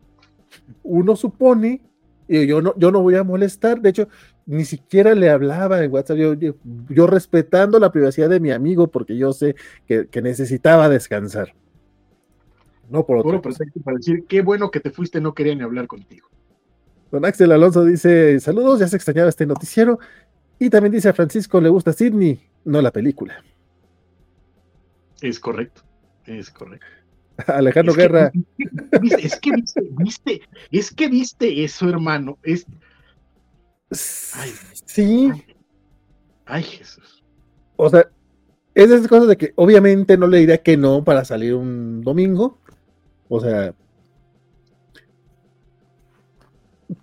Uno supone, y yo no, yo no voy a molestar, de hecho, ni siquiera le hablaba en WhatsApp, yo, yo, respetando la privacidad de mi amigo, porque yo sé que, que necesitaba descansar. No por otro. para decir, qué bueno que te fuiste, no quería ni hablar contigo. Don Axel Alonso dice, saludos, ya se extrañaba este noticiero. Y también dice a Francisco, le gusta Sidney, no la película. Es correcto, es correcto. Alejandro Guerra. es que viste, viste, es que viste eso, hermano. Es... sí. Ay, Jesús. O sea, es de esas cosas de que obviamente no le diría que no para salir un domingo, o sea.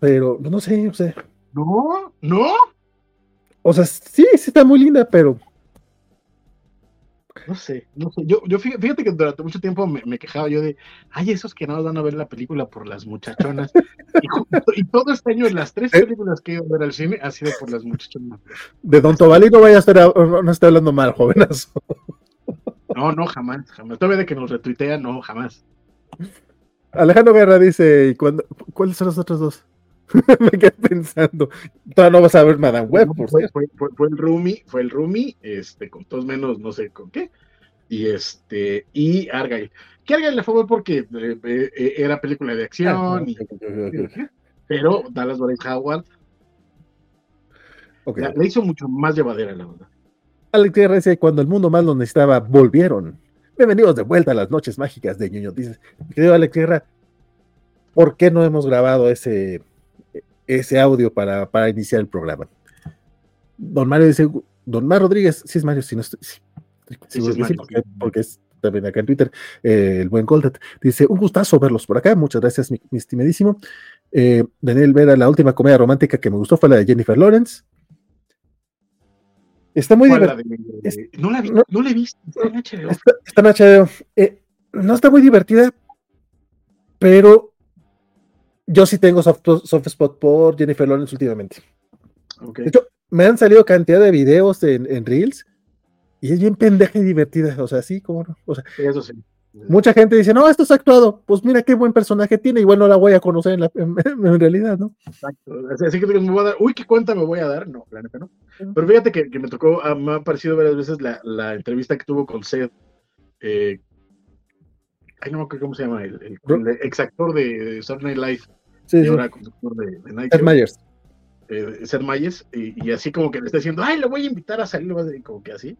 Pero no sé, o sea. No, no. O sea, sí, sí está muy linda, pero. No sé, no sé. Yo, yo fíjate que durante mucho tiempo me, quejaba yo de, ay, esos que no van a ver la película por las muchachonas. y, todo este año, las tres ¿Eh? películas que he ido a ver al cine ha sido por las muchachonas. De Don Tobali no vaya a estar, no está hablando mal, jovenazo. No, no, jamás, jamás. Todavía de que nos retuitea, no, jamás. Alejandro Guerra dice, ¿cuáles son los otros dos? Me quedé pensando. Todavía no vas a ver Madame Web, por fue, fue, fue, el Rumi, fue el Rumi, este, con todos menos, no sé con qué. Y este, y Argyle. Que Argyle le fue porque eh, eh, era película de acción. Ah, pero Dallas Boris Howard le hizo mucho más llevadera, la verdad. Alex Guerra dice, cuando el mundo más lo necesitaba, volvieron. Bienvenidos de vuelta a las noches mágicas de Ñoño. Dice, querido Alex Guerra, ¿por qué no hemos grabado ese, ese audio para, iniciar el programa? Don Mario dice, Don Mar Rodríguez, sí es Mario, si no estoy, Sí, porque, es también acá en Twitter, eh, el buen Goldet. Dice, un gustazo verlos por acá, muchas gracias, mi, estimadísimo. Eh, Daniel Vera, la última comedia romántica que me gustó fue la de Jennifer Lawrence. Está muy divertida. No la vi, no, la he visto, está en HBO. Está, en HBO. Eh, no está muy divertida, pero yo sí tengo soft, spot por Jennifer Lawrence últimamente. De hecho, me han salido cantidad de videos en, Reels y es bien pendeja y divertida. O sea, sí, como no. O sea, eso sí. Mucha gente dice, no, esto es actuado. Pues mira qué buen personaje tiene. Igual no la voy a conocer en, la, en, realidad, ¿no? Exacto. Así que me voy a dar, uy, qué cuenta me voy a dar. No, la neta no. Pero fíjate que, que me tocó, ah, me ha parecido varias veces la, la, entrevista que tuvo con Seth. Eh, ay, no me acuerdo cómo se llama, el, el, exactor de Saturday Night Live. Sí, y ahora conductor de, de Night Seth Myers. Eh, Seth Myers. Y, y, así como que le está diciendo, ay, le voy a invitar a salir, como que así.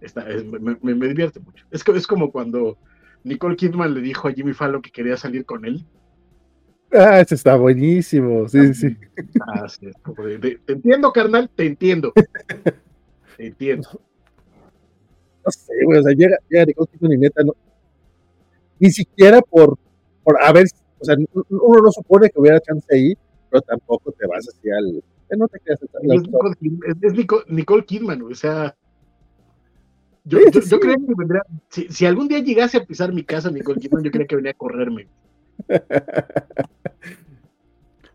Está, me, me, me, divierte mucho. Es, es como cuando Nicole Kidman le dijo a Jimmy Fallon que quería salir con él. Ah, ese está buenísimo, sí, sí. Ah, sí. te entiendo, carnal, te entiendo. te entiendo. No sé, güey, o sea, llega, llega Nicole Kidman y neta, no. Ni siquiera por, por, a ver, o sea, uno no supone que hubiera chance ahí, pero tampoco te vas así al. No te quedas es, es, Nicole, Nicole Kidman, o sea, yo, creo que vendría, si, algún día llegase a pisar mi casa, Nicole Kidman, yo creo que venía a correrme.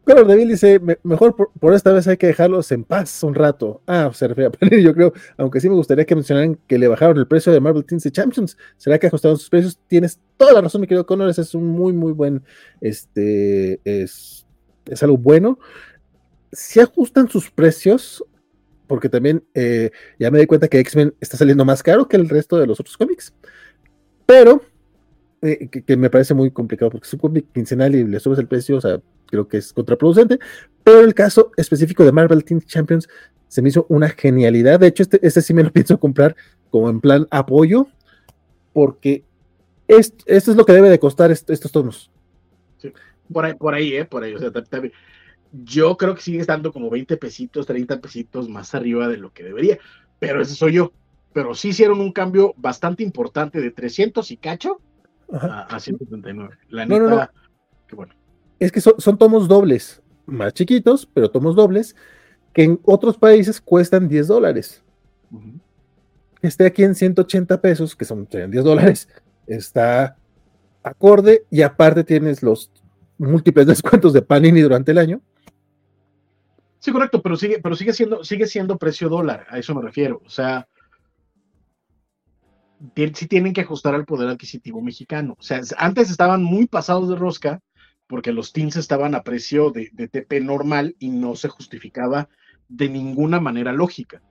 Claro, David dice, mejor por, esta vez hay que dejarlos en paz un rato. Ah, se refiere a Panini, yo creo, aunque sí me gustaría que mencionaran que le bajaron el precio de Marvel Teens Champions. ¿Será que ajustaron sus precios? Tienes toda la razón, mi querido Connor, es un muy, muy buen, este, es, algo bueno. Si ajustan sus precios, porque también eh, ya me di cuenta que X-Men está saliendo más caro que el resto de los otros cómics. Pero, eh, que, me parece muy complicado, porque es un cómic quincenal y le subes el precio, o sea, creo que es contraproducente. Pero el caso específico de Marvel Teen Champions se me hizo una genialidad. De hecho, este, este sí me lo pienso comprar como en plan apoyo, porque esto, es lo que debe de costar estos tomos. por ahí, por ahí, ¿eh? Por ahí, o sea, también yo creo que sigue estando como 20 pesitos, 30 pesitos más arriba de lo que debería, pero ese soy yo. Pero sí hicieron un cambio bastante importante de 300 y cacho a, 139. La no, neta, no, bueno. Es que son, tomos dobles, más chiquitos, pero tomos dobles, que en otros países cuestan 10 dólares. Que esté aquí en 180 pesos, que son 10 dólares, está acorde y aparte tienes los múltiples descuentos de Panini durante el año. Sí, correcto, pero sigue, pero sigue siendo, sigue siendo precio dólar, a eso me refiero. O sea, sí tienen que ajustar al poder adquisitivo mexicano. O sea, antes estaban muy pasados de rosca porque los teens estaban a precio de, TP normal y no se justificaba de ninguna manera lógica.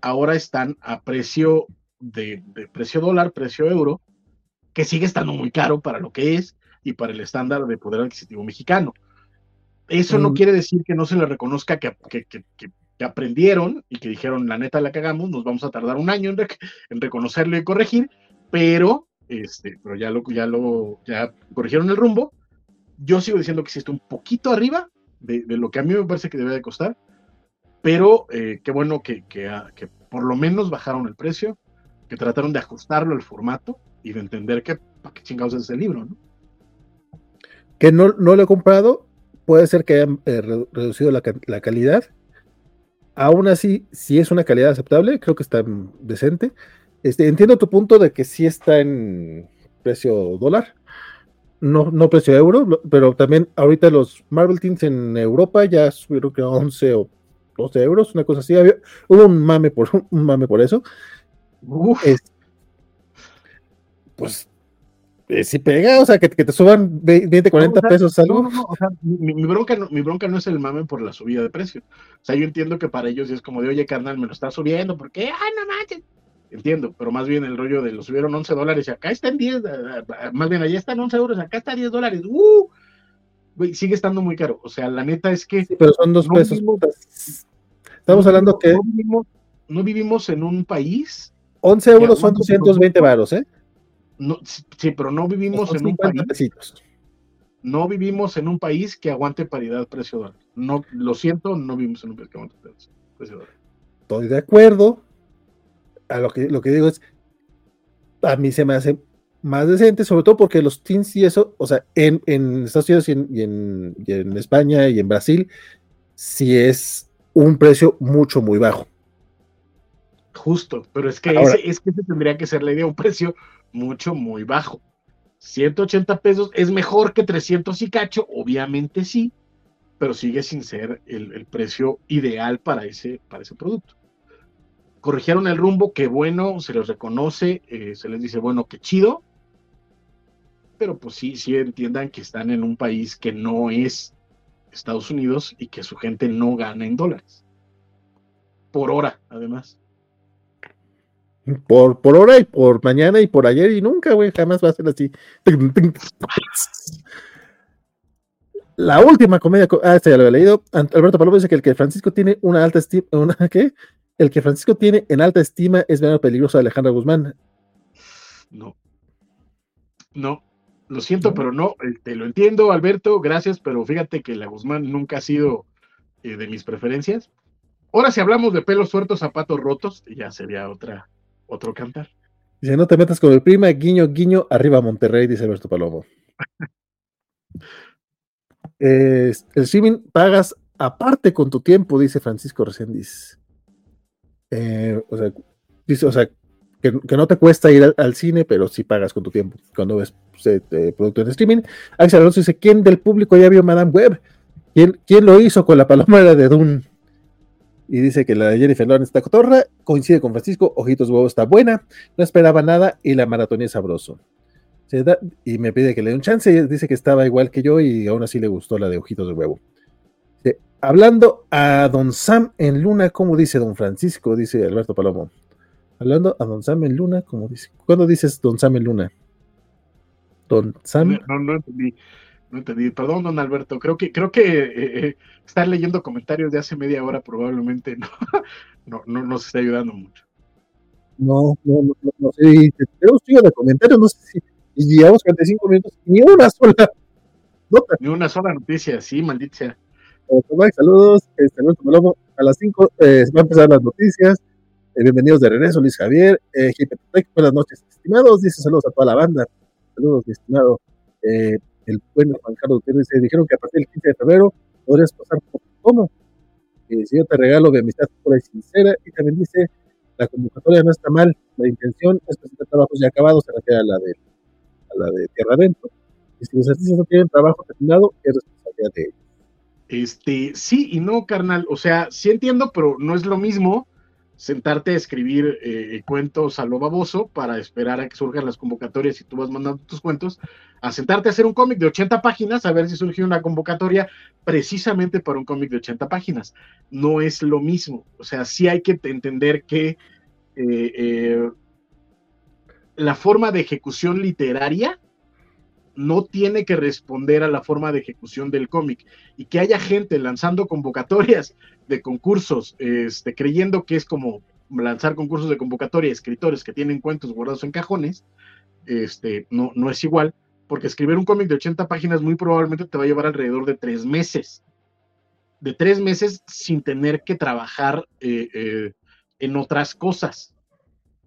Ahora están a precio de, de precio dólar, precio euro, que sigue estando muy caro para lo que es y para el estándar de poder adquisitivo mexicano. Eso no mm. quiere decir que no se le reconozca que, aprendieron y que dijeron, la neta la cagamos, nos vamos a tardar un año en, reconocerlo y corregir, pero, este, pero ya lo, ya lo, ya corrigieron el rumbo. Yo sigo diciendo que sí está un poquito arriba de, lo que a mí me parece que debe de costar, pero eh, qué bueno que, ah, que, por lo menos bajaron el precio, que trataron de ajustarlo al formato y de entender que para qué chingados es el libro, ¿no? Que no, no lo he comprado, puede ser que hayan eh, reducido la, calidad. Aún así, si es una calidad aceptable, creo que está decente. Este, entiendo tu punto de que sí está en precio dólar, no, no precio euro, pero también ahorita los Marvel Teams en Europa ya subieron que 11 o 12 euros, una cosa así. hubo un mame por, un mame por eso. pues eh, si pega, o sea, que, te suban 20, 40 pesos algo. No, no, o sea, mi, bronca no, mi bronca no es el mame por la subida de precio. O sea, yo entiendo que para ellos es como de, oye, carnal, me lo está subiendo, ¿por qué? ¡Ay, no manches! Entiendo, pero más bien el rollo de lo subieron 11 dólares y acá están 10, más bien allá están 11 euros, acá está 10 dólares. ¡Uh! sigue estando muy caro. O sea, la neta es que. pero son dos pesos. Estamos hablando que. No vivimos, en un país. 11 euros son 220 varos, ¿eh? No, sí, pero no vivimos en un país. No vivimos en un país que aguante paridad precio dólar. No, lo siento, no vivimos en un país que aguante precio dólar. Estoy de acuerdo. A lo que lo que digo es, a mí se me hace más decente, sobre todo porque los teens y eso, o sea, en, Estados Unidos y en, España y en Brasil, sí es un precio mucho, muy bajo. Justo, pero es que, ese, es que ese tendría que ser la idea, un precio mucho, muy bajo. 180 pesos es mejor que 300 y cacho, obviamente sí, pero sigue sin ser el, precio ideal para ese, para ese producto. Corrigieron el rumbo, qué bueno, se les reconoce, eh, se les dice, bueno, qué chido, pero pues sí, sí entiendan que están en un país que no es Estados Unidos y que su gente no gana en dólares. Por hora, además. Por, por hora y por mañana y por ayer y nunca, güey, jamás va a ser así. La última comedia, ah, este ya lo había leído. Alberto Palomo dice que el que Francisco tiene una alta estima, una, ¿qué? El que Francisco tiene en alta estima es menos peligroso de Alejandra Guzmán. No. No, lo siento, pero no, eh, te lo entiendo, Alberto, gracias, pero fíjate que la Guzmán nunca ha sido eh, de mis preferencias. Ahora, si hablamos de pelos sueltos, zapatos rotos, ya sería otra, otro cantar. Dice, no te metas con el prima, guiño, guiño, arriba Monterrey, dice Alberto Palomo. el streaming pagas aparte con tu tiempo, dice Francisco Reséndiz. Eh, o sea, dice, o sea, que, no te cuesta ir al, cine, pero sí pagas con tu tiempo cuando ves pues, eh, eh, producto en streaming. Axel Alonso dice: ¿Quién del público ya vio Madame Web? ¿Quién, ¿Quién lo hizo con la paloma de Dune? Y dice que la de Jennifer Lawrence está cotorra, coincide con Francisco, Ojitos Huevos está buena, no esperaba nada y la maratón es sabroso. y me pide que le dé un chance, dice que estaba igual que yo y aún así le gustó la de Ojitos de Huevo. Hablando a Don Sam en Luna, ¿cómo dice Don Francisco? Dice Alberto Palomo. Hablando a Don Sam en Luna, como dice. ¿Cuándo dices Don Sam en Luna? Don Sam. No, no, entendí. No entendí. Perdón, don Alberto. Creo que, creo que eh, eh, estar leyendo comentarios de hace media hora probablemente no, no, no nos está ayudando mucho. No, no, no, no, no. Tenemos un de comentarios, no sé si y llevamos 45 minutos, ni una sola nota. Ni una sola noticia, sí, maldita sea. Saludos, este, a las 5 eh, va a empezar las noticias. Eh, bienvenidos de regreso, Luis Javier. Eh, buenas noches, estimados. Dice saludos a toda la banda. Saludos, estimado. Eh, el buen Juan Carlos dice, dijeron que a partir del 15 de febrero podrías pasar por cómo. Eh, si yo te regalo de amistad pura y sincera. Y también dice, la convocatoria no está mal. La intención es presentar trabajos ya acabados, se refiere a la de, a la de Tierra Adentro. Y si los artistas no tienen trabajo terminado, es responsabilidad de ellos. Este, sí y no, carnal. O sea, sí entiendo, pero no es lo mismo sentarte a escribir eh, cuentos a lo baboso para esperar a que surjan las convocatorias y tú vas mandando tus cuentos, a sentarte a hacer un cómic de 80 páginas, a ver si surge una convocatoria precisamente para un cómic de 80 páginas. No es lo mismo. O sea, sí hay que entender que eh, eh, la forma de ejecución literaria no tiene que responder a la forma de ejecución del cómic y que haya gente lanzando convocatorias de concursos, este, creyendo que es como lanzar concursos de convocatoria a escritores que tienen cuentos guardados en cajones, este, no, no es igual, porque escribir un cómic de 80 páginas muy probablemente te va a llevar alrededor de tres meses, de tres meses sin tener que trabajar eh, eh, en otras cosas.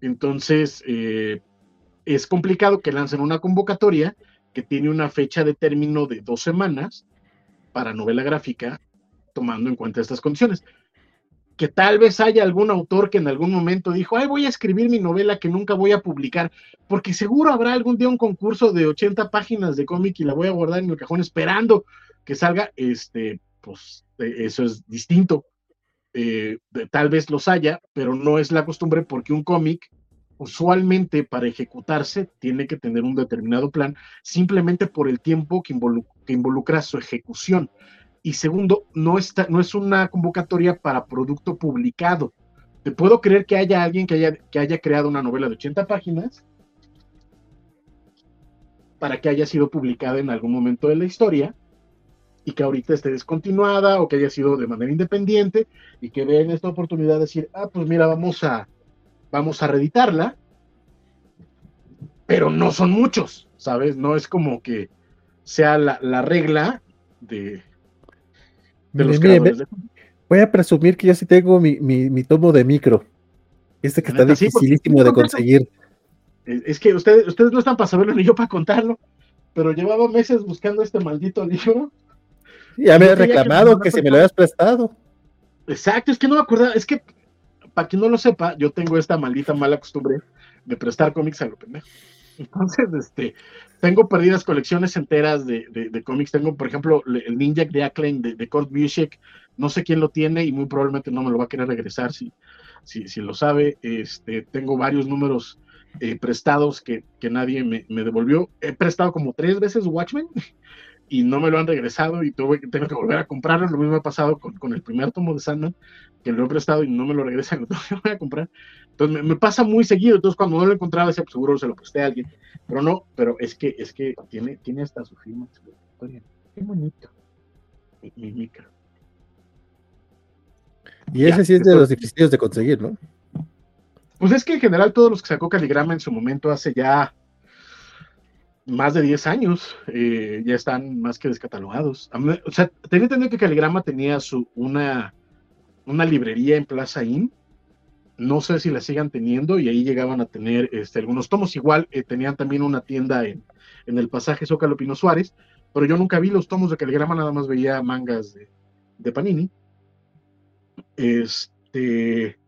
Entonces, eh, es complicado que lancen una convocatoria que tiene una fecha de término de dos semanas para novela gráfica, tomando en cuenta estas condiciones. Que tal vez haya algún autor que en algún momento dijo, ay, voy a escribir mi novela que nunca voy a publicar, porque seguro habrá algún día un concurso de 80 páginas de cómic y la voy a guardar en el cajón esperando que salga, este, pues eh, eso es distinto. Eh, tal vez los haya, pero no es la costumbre porque un cómic usualmente para ejecutarse tiene que tener un determinado plan simplemente por el tiempo que, involucra su ejecución. Y segundo, no, es una convocatoria para producto publicado. Te puedo creer que haya alguien que haya, que haya creado una novela de 80 páginas para que haya sido publicada en algún momento de la historia y que ahorita esté descontinuada o que haya sido de manera independiente y que vean esta oportunidad de decir, ah, pues mira, vamos a, vamos a reeditarla, pero no son muchos, ¿sabes? No es como que sea la, regla de, los creadores Voy a presumir que yo sí tengo mi, tomo de micro. Este que está dificilísimo de conseguir. Es que ustedes, ustedes no están para saberlo ni yo para contarlo, pero llevaba meses buscando este maldito libro. Ya me he reclamado que, si me lo habías prestado. Exacto, es que no me acuerdo, es que para quien no lo sepa, yo tengo esta maldita mala costumbre de prestar cómics a lo pendejo. Entonces, este, tengo perdidas colecciones enteras de, de, cómics. Tengo, por ejemplo, el Ninja de Acclaim de, de Kurt Busiek. No sé quién lo tiene y muy probablemente no me lo va a querer regresar si, si, si lo sabe. Este, tengo varios números eh, prestados que, que nadie me, me, devolvió. He prestado como tres veces Watchmen y no me lo han regresado y tuve, tengo que volver a comprarlo. Lo mismo ha pasado con, con el primer tomo de Sandman, que lo he prestado y no me lo regresan, lo tengo que volver a comprar. Entonces me, pasa muy seguido, entonces cuando no lo encontraba, decía, pues seguro se lo presté a alguien, pero no, pero es que, es que tiene, tiene hasta su firma. Qué bonito. Mi, micro. Y ese sí es de los difíciles de conseguir, ¿no? Pues es que en general todos los que sacó Caligrama en su momento hace ya más de 10 años eh, ya están más que descatalogados. O sea, tenía entendido que Caligrama tenía su, una, una librería en Plaza Inn no sé si la sigan teniendo y ahí llegaban a tener este, algunos tomos. Igual eh, tenían también una tienda en, en, el pasaje Zócalo Pino Suárez, pero yo nunca vi los tomos de Caligrama, nada más veía mangas de, de Panini. Este,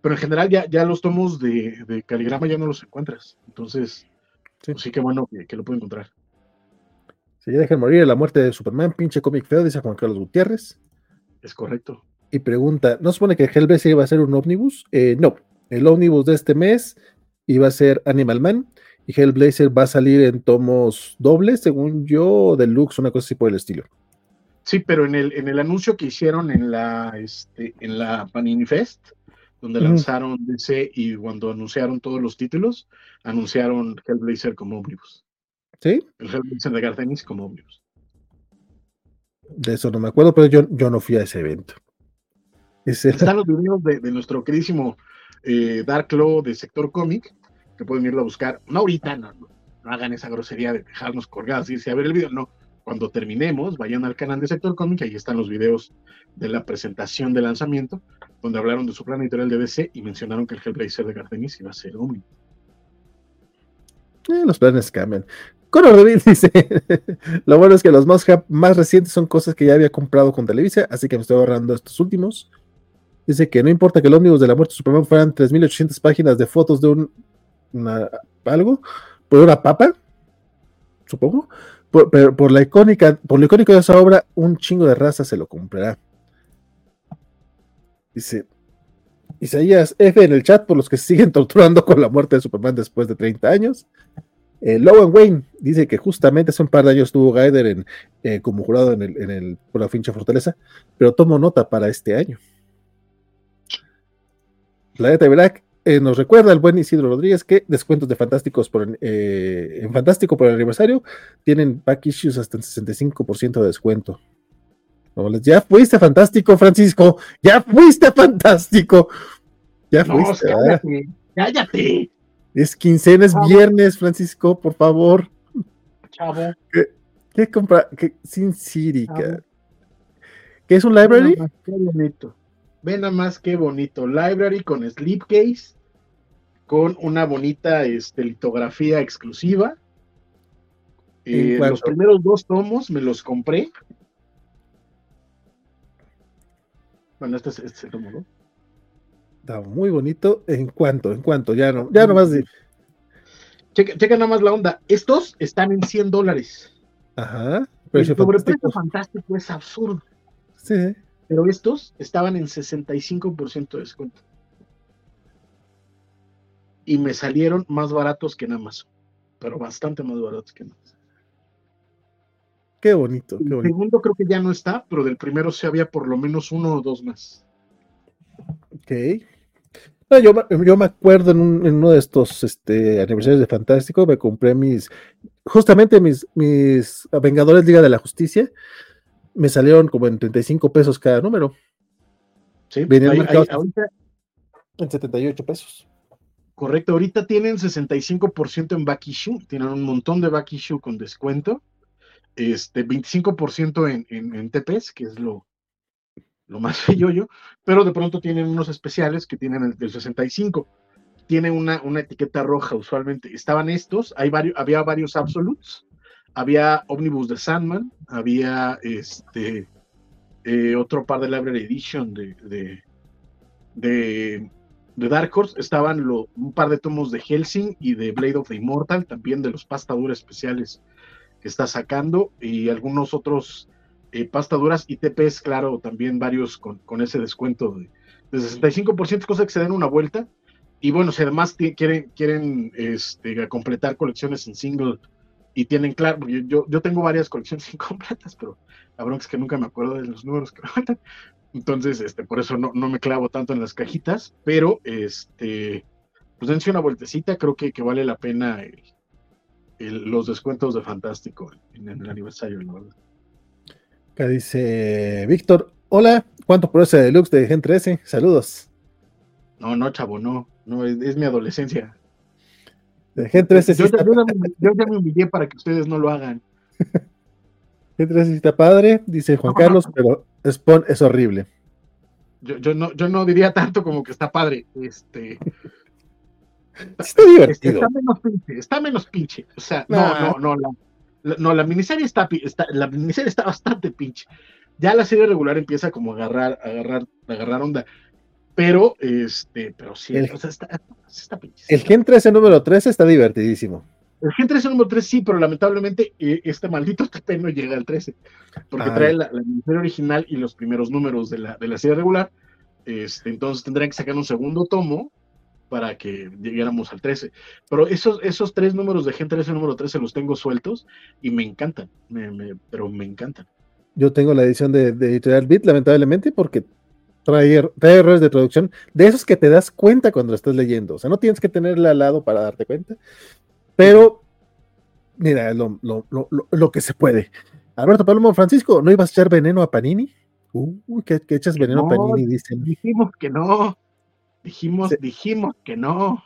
pero en general ya, ya los tomos de, de Caligrama ya no los encuentras. Entonces, sí, pues que bueno que, lo puedo encontrar. Si ya dejan morir la muerte de Superman, pinche cómic feo, dice Juan Carlos Gutiérrez. Es correcto y pregunta, ¿no supone que Hellblazer iba a ser un ómnibus? Eh, no, el ómnibus de este mes iba a ser Animal Man y Hellblazer va a salir en tomos dobles, según yo, deluxe, una cosa así por el estilo. Sí, pero en el, en el anuncio que hicieron en la, este, en la Panini Fest, donde lanzaron DC y cuando anunciaron todos los títulos, anunciaron Hellblazer como ómnibus. ¿Sí? El Hellblazer de Gardenis como ómnibus. De eso no me acuerdo, pero yo, yo no fui a ese evento. Están los videos de, nuestro queridísimo eh, Dark Law de Sector Cómic, que pueden irlo a buscar. No ahorita, no, hagan esa grosería de dejarnos colgados y irse a ver el video, no. Cuando terminemos, vayan al canal de Sector Cómic, ahí están los videos de la presentación de lanzamiento, donde hablaron de su plan editorial de DC y mencionaron que el Hellblazer de Gardenis iba a ser un. Eh, los planes cambian. Conor David dice: Lo bueno es que los más, más recientes son cosas que ya había comprado con Televisa, así que me estoy ahorrando estos últimos. Dice que no importa que el ómnibus de la muerte de Superman fueran 3.800 páginas de fotos de un algo, por una papa, supongo, pero por la icónica, por lo icónico de esa obra, un chingo de raza se lo comprará. Dice Isaías F en el chat por los que siguen torturando con la muerte de Superman después de 30 años. Eh, Lowen Wayne dice que justamente hace un par de años estuvo Gaider en, eh, como jurado en el, en el, por la fincha Fortaleza, pero tomo nota para este año. Planeta Black eh, nos recuerda el buen Isidro Rodríguez que descuentos de Fantásticos por, eh, en Fantástico por el aniversario tienen back issues hasta el 65% de descuento. Ya fuiste fantástico, Francisco. Ya fuiste fantástico. Ya fuiste. cállate, cállate. Es quincena, es viernes, Francisco, por favor. Chavo. ¿Qué, compra? ¿Qué, Sin City. ¿Qué es un library? Qué bonito. Ven nada más qué bonito. Library con slipcase, con una bonita este, litografía exclusiva. Eh, los primeros dos tomos me los compré. Bueno, este es, este el tomo, ¿no? Está muy bonito. ¿En cuanto? ¿En cuanto? Ya no, ya nomás. De... Checa, checa nada más la onda. Estos están en 100 dólares. Ajá. el sobreprecio fantástico es absurdo. Sí pero estos estaban en 65% de descuento. Y me salieron más baratos que en Amazon, pero bastante más baratos que en Amazon. Qué bonito, qué bonito. El segundo creo que ya no está, pero del primero sí había por lo menos uno o dos más. Ok. yo, me acuerdo en, uno de estos este, aniversarios de Fantástico, me compré mis, justamente mis, mis Vengadores Liga de la Justicia, me salieron como en 35 pesos cada número. Sí, Venía ahorita, en 78 pesos. Correcto, ahorita tienen 65% en back issue, tienen un montón de back issue con descuento, este 25% en, en, en, TPs, que es lo, lo más feo yo, pero de pronto tienen unos especiales que tienen el del 65. tiene una, una etiqueta roja usualmente. Estaban estos, hay había varios Absolutes, había Omnibus de Sandman, había este eh, otro par de Library Edition de, de, de, Dark Horse, estaban lo, un par de tomos de Helsing y de Blade of the Immortal, también de los pastaduras especiales que está sacando, y algunos otros eh, pastaduras y TPs, claro, también varios con, con ese descuento de, de 65%, cosa que se den una vuelta. Y bueno, si además quieren, quieren este, completar colecciones en single y tienen claro, yo, yo tengo varias colecciones incompletas, pero la bronca es que nunca me acuerdo de los números que faltan. Entonces, este, por eso no, no me clavo tanto en las cajitas, pero este, pues dense una vueltecita, creo que, que vale la pena los descuentos de Fantástico en, el aniversario, la verdad. Acá dice Víctor, hola, ¿cuánto por ese deluxe de Gen 13? Saludos. No, no, chavo, no, no, es, mi adolescencia. De Gen 13 yo, ya, me humillé para que ustedes no lo hagan. Gen 13 está padre, dice Juan Carlos, pero Spawn es horrible. Yo, yo, no, yo no diría tanto como que está padre. Este. Está divertido. Está menos pinche, está menos pinche. O sea, no, no, no, la, no, la miniserie está, está, la miniserie está bastante pinche. Ya la serie regular empieza como a agarrar, agarrar, agarrar onda. Pero, este, pero sí, el, o sea, está, está pinche. El Gen 13 número 13 está divertidísimo. El Gen 13 número 3 sí, pero lamentablemente eh, este maldito TP no llega al 13, porque trae la, la original y los primeros números de la, de la serie regular. Este, entonces tendrían que sacar un segundo tomo para que llegáramos al 13. Pero esos, esos tres números de Gen 13 número 13 los tengo sueltos y me encantan, pero me encantan. Yo tengo la edición de, Editorial Beat, lamentablemente, porque trae, trae, errores de traducción, de esos que te das cuenta cuando lo estás leyendo. O sea, no tienes que tenerla al lado para darte cuenta. Pero, mira, lo, lo, lo, que se puede. Alberto Palomo Francisco, ¿no ibas a echar veneno a Panini? Uy, ¿qué, echas veneno a Panini? Dicen. Dijimos que no. Dijimos, dijimos que no.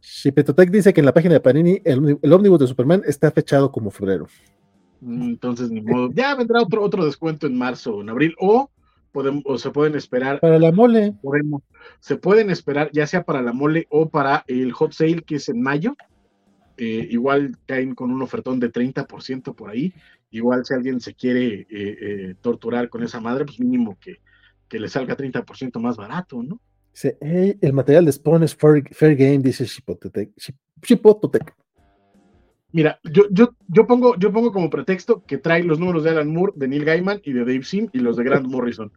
Shipetotec dice que en la página de Panini el, el ómnibus de Superman está fechado como febrero. Mm, entonces, ni modo. Ya vendrá otro, otro descuento en marzo o en abril. O, podemos, o se pueden esperar. Para la mole. Podemos, se pueden esperar, ya sea para la mole o para el hot sale que es en mayo. Eh, igual caen con un ofertón de 30% por ahí. Igual si alguien se quiere eh, eh, torturar con esa madre, pues mínimo que, que le salga 30% más barato, ¿no? El material de Spawn es fair, game, dice Chipototec. Mira, yo, yo, yo, pongo, yo pongo como pretexto que trae los números de Alan Moore, de Neil Gaiman y de Dave Sim y los de Grant Morrison.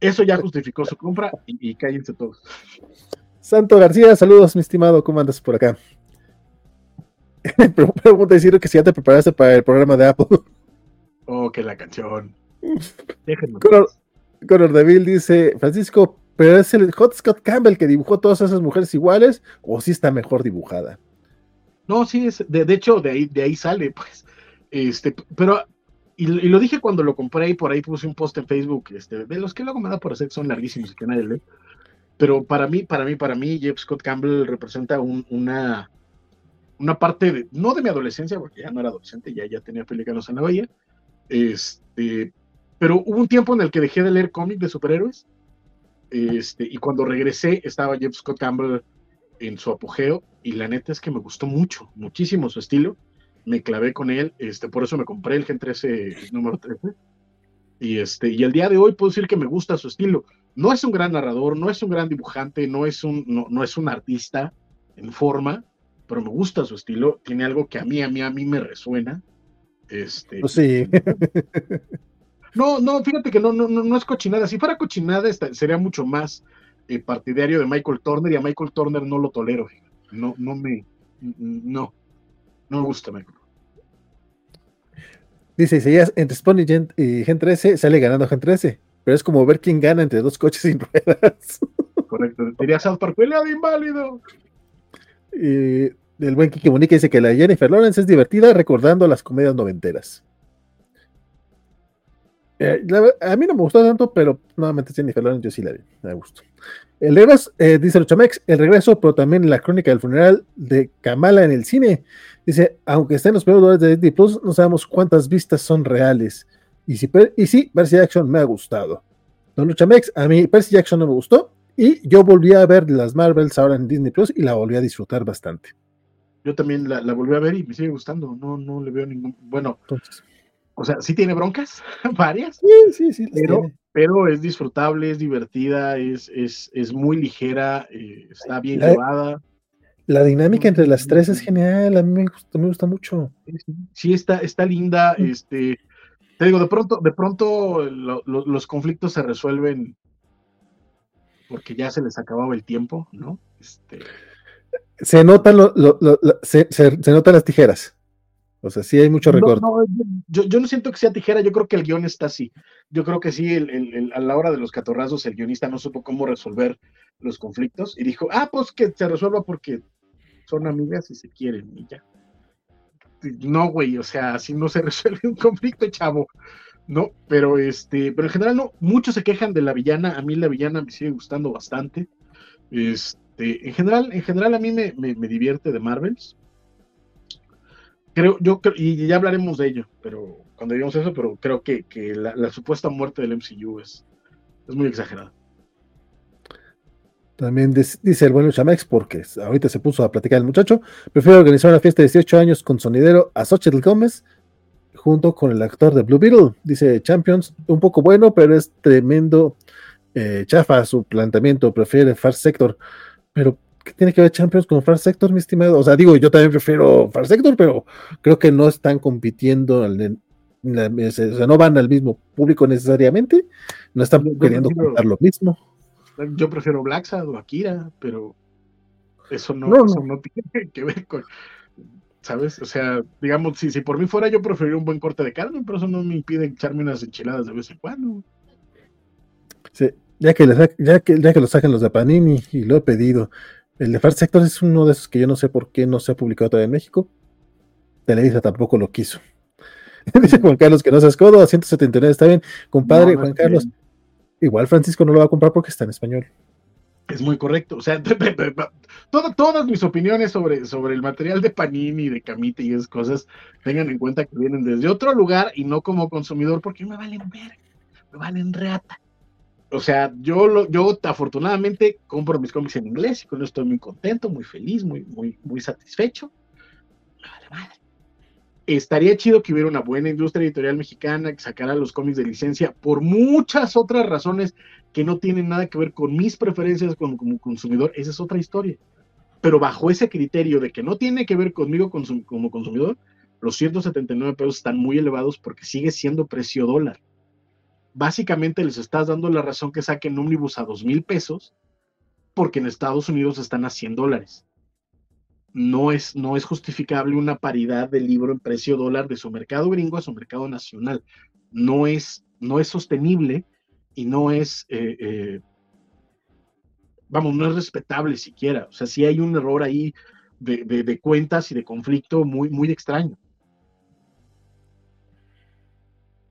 Eso ya justificó su compra y, y cállense todos. Santo García, saludos, mi estimado, ¿cómo andas por acá? Pregunta decir que si ya te preparaste para el programa de Apple. Oh, que la canción. Déjenme. Conor, Deville dice: Francisco, ¿pero es el Hot Scott Campbell que dibujó todas esas mujeres iguales o sí está mejor dibujada? No, sí, es, de, hecho, de ahí, de ahí sale, pues. Este, pero, y, lo dije cuando lo compré y por ahí puse un post en Facebook, este, de los que luego me da por hacer son larguísimos y que nadie lee. Pero para mí, para mí, para mí, Jeff Scott Campbell representa una una parte, de, no de mi adolescencia, porque ya no era adolescente, ya, ya tenía películas en la bahía, este, pero hubo un tiempo en el que dejé de leer cómics de superhéroes, este, y cuando regresé estaba Jeff Scott Campbell en su apogeo, y la neta es que me gustó mucho, muchísimo su estilo, me clavé con él, este, por eso me compré el Gen 13 número 13, y, este, y el día de hoy puedo decir que me gusta su estilo. No es un gran narrador, no es un gran dibujante, no es un, no, no es un artista en forma, pero me gusta su estilo, tiene algo que a mí, a mí, a mí me resuena. Este, pues sí. No, no, fíjate que no, no, no es cochinada. Si fuera cochinada, sería mucho más eh, partidario de Michael Turner y a Michael Turner no lo tolero. No, no me, no, no me gusta Michael. Dice, ya entre Spawn y Gen, 13, sale ganando Gen 13. Pero es como ver quién gana entre dos coches sin ruedas. Correcto. Diría South Park, pelea de inválido. Y el buen Kike Monique dice que la Jennifer Lawrence es divertida recordando las comedias noventeras. Eh, a mí no me gustó tanto, pero nuevamente Jennifer Lawrence yo sí la vi, me gustó. El regreso, eh, dice Luchamex, el regreso, pero también la crónica del funeral de Kamala en el cine. Dice, aunque está en los primeros lugares de Disney Plus, no sabemos cuántas vistas son reales. Y, si, y sí, Percy Jackson me ha gustado. Don Luchamex, a mí Percy Jackson no me gustó Y yo volví a ver las Marvels ahora en Disney Plus y la volví a disfrutar bastante. Yo también la, volví a ver y me sigue gustando. No, no le veo ningún. Bueno, Entonces, o sea, sí tiene broncas, varias. Sí, sí, sí. Pero, pero es disfrutable, es divertida, es, es, es muy ligera, eh, está bien llevada. La dinámica entre las tres es genial, a mí me gusta, me gusta mucho. Sí, está, está linda. Este, te digo, de pronto, de pronto los conflictos se resuelven porque ya se les acababa el tiempo, ¿no? Este... Se notan lo, se, notan las tijeras. O sea, sí hay mucho recorte. yo, no siento que sea tijera, yo creo que el guion está así. Yo creo que sí, a la hora de los catorrazos, el guionista no supo cómo resolver los conflictos y dijo, ah, pues que se resuelva porque son amigas y se quieren y ya. No, güey, o sea, así no se resuelve un conflicto, chavo. No, pero este, pero en general no, muchos se quejan de la villana, a mí la villana me sigue gustando bastante. Este, en general, en general a mí me, me, divierte de Marvels. Creo, yo y ya hablaremos de ello, pero cuando digamos eso, pero creo que, que la, supuesta muerte del MCU es, es muy exagerada. También dice el bueno Chamex, porque ahorita se puso a platicar el muchacho. Prefiero organizar una fiesta de 18 años con sonidero a Xochitl Gómez junto con el actor de Blue Beetle. Dice Champions, un poco bueno, pero es tremendo eh, chafa su planteamiento. Prefiere Far Sector. Pero, ¿qué tiene que ver Champions con Far Sector, mi estimado? O sea, digo, yo también prefiero Far Sector, pero creo que no están compitiendo. O sea, no van al mismo público necesariamente. No están queriendo contar lo mismo. Yo prefiero Black Sad o Akira, pero eso no, no, tiene que ver con. ¿Sabes? O sea, digamos, si, si por mí fuera, yo preferiría un buen corte de carne, pero eso no me impide echarme unas enchiladas de vez en cuando. Sí, ya que, ya que, ya que lo saquen los de Panini y lo he pedido. El de Far Sector es uno de esos que yo no sé por qué no se ha publicado todavía en México. Televisa tampoco lo quiso. Dice Juan Carlos que no seas codo, a 179 está bien. Compadre, Juan Carlos, Igual Francisco no lo va a comprar porque está en español. Es muy correcto. O sea, todas mis opiniones sobre, sobre el material de Panini, de Camite y esas cosas, tengan en cuenta que vienen desde otro lugar y no como consumidor, porque me valen ver, me valen reata. O sea, yo, lo, yo afortunadamente compro mis cómics en inglés y con eso estoy muy contento, muy feliz, muy, muy, muy satisfecho. Me vale madre estaría chido que hubiera una buena industria editorial mexicana que sacara los cómics de licencia por muchas otras razones que no tienen nada que ver con mis preferencias como, consumidor. Esa es otra historia. Pero bajo ese criterio de que no tiene que ver conmigo como consumidor, los 179 pesos están muy elevados porque sigue siendo precio dólar. Básicamente les estás dando la razón que saquen Omnibus a dos mil pesos porque en Estados Unidos están a 100 dólares no es, no es justificable una paridad de libro en precio dólar de su mercado gringo a su mercado nacional. No es, no es sostenible y no es, eh, eh, vamos, no es respetable siquiera. O sea, sí hay un error ahí de, cuentas y de conflicto muy, muy extraño.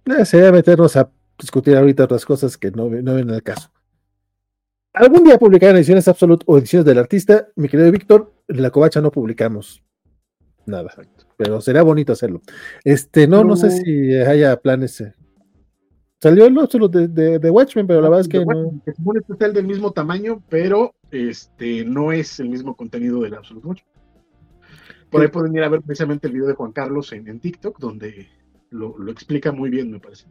Eh, sería meternos a discutir ahorita otras cosas que no, no ven el caso. Algún día publicarán ediciones Absolute o ediciones del artista, mi querido Víctor, en la covacha no publicamos nada, pero sería bonito hacerlo. Este, no, no, sé si haya planes. Eh. Salió el Absolute de, de, Watchmen, pero la verdad es que no. Es un especial del mismo tamaño, pero este no es el mismo contenido del Absolute Watchmen. Por ahí pueden ir a ver precisamente el video de Juan Carlos en, TikTok, donde lo, lo explica muy bien, me parece.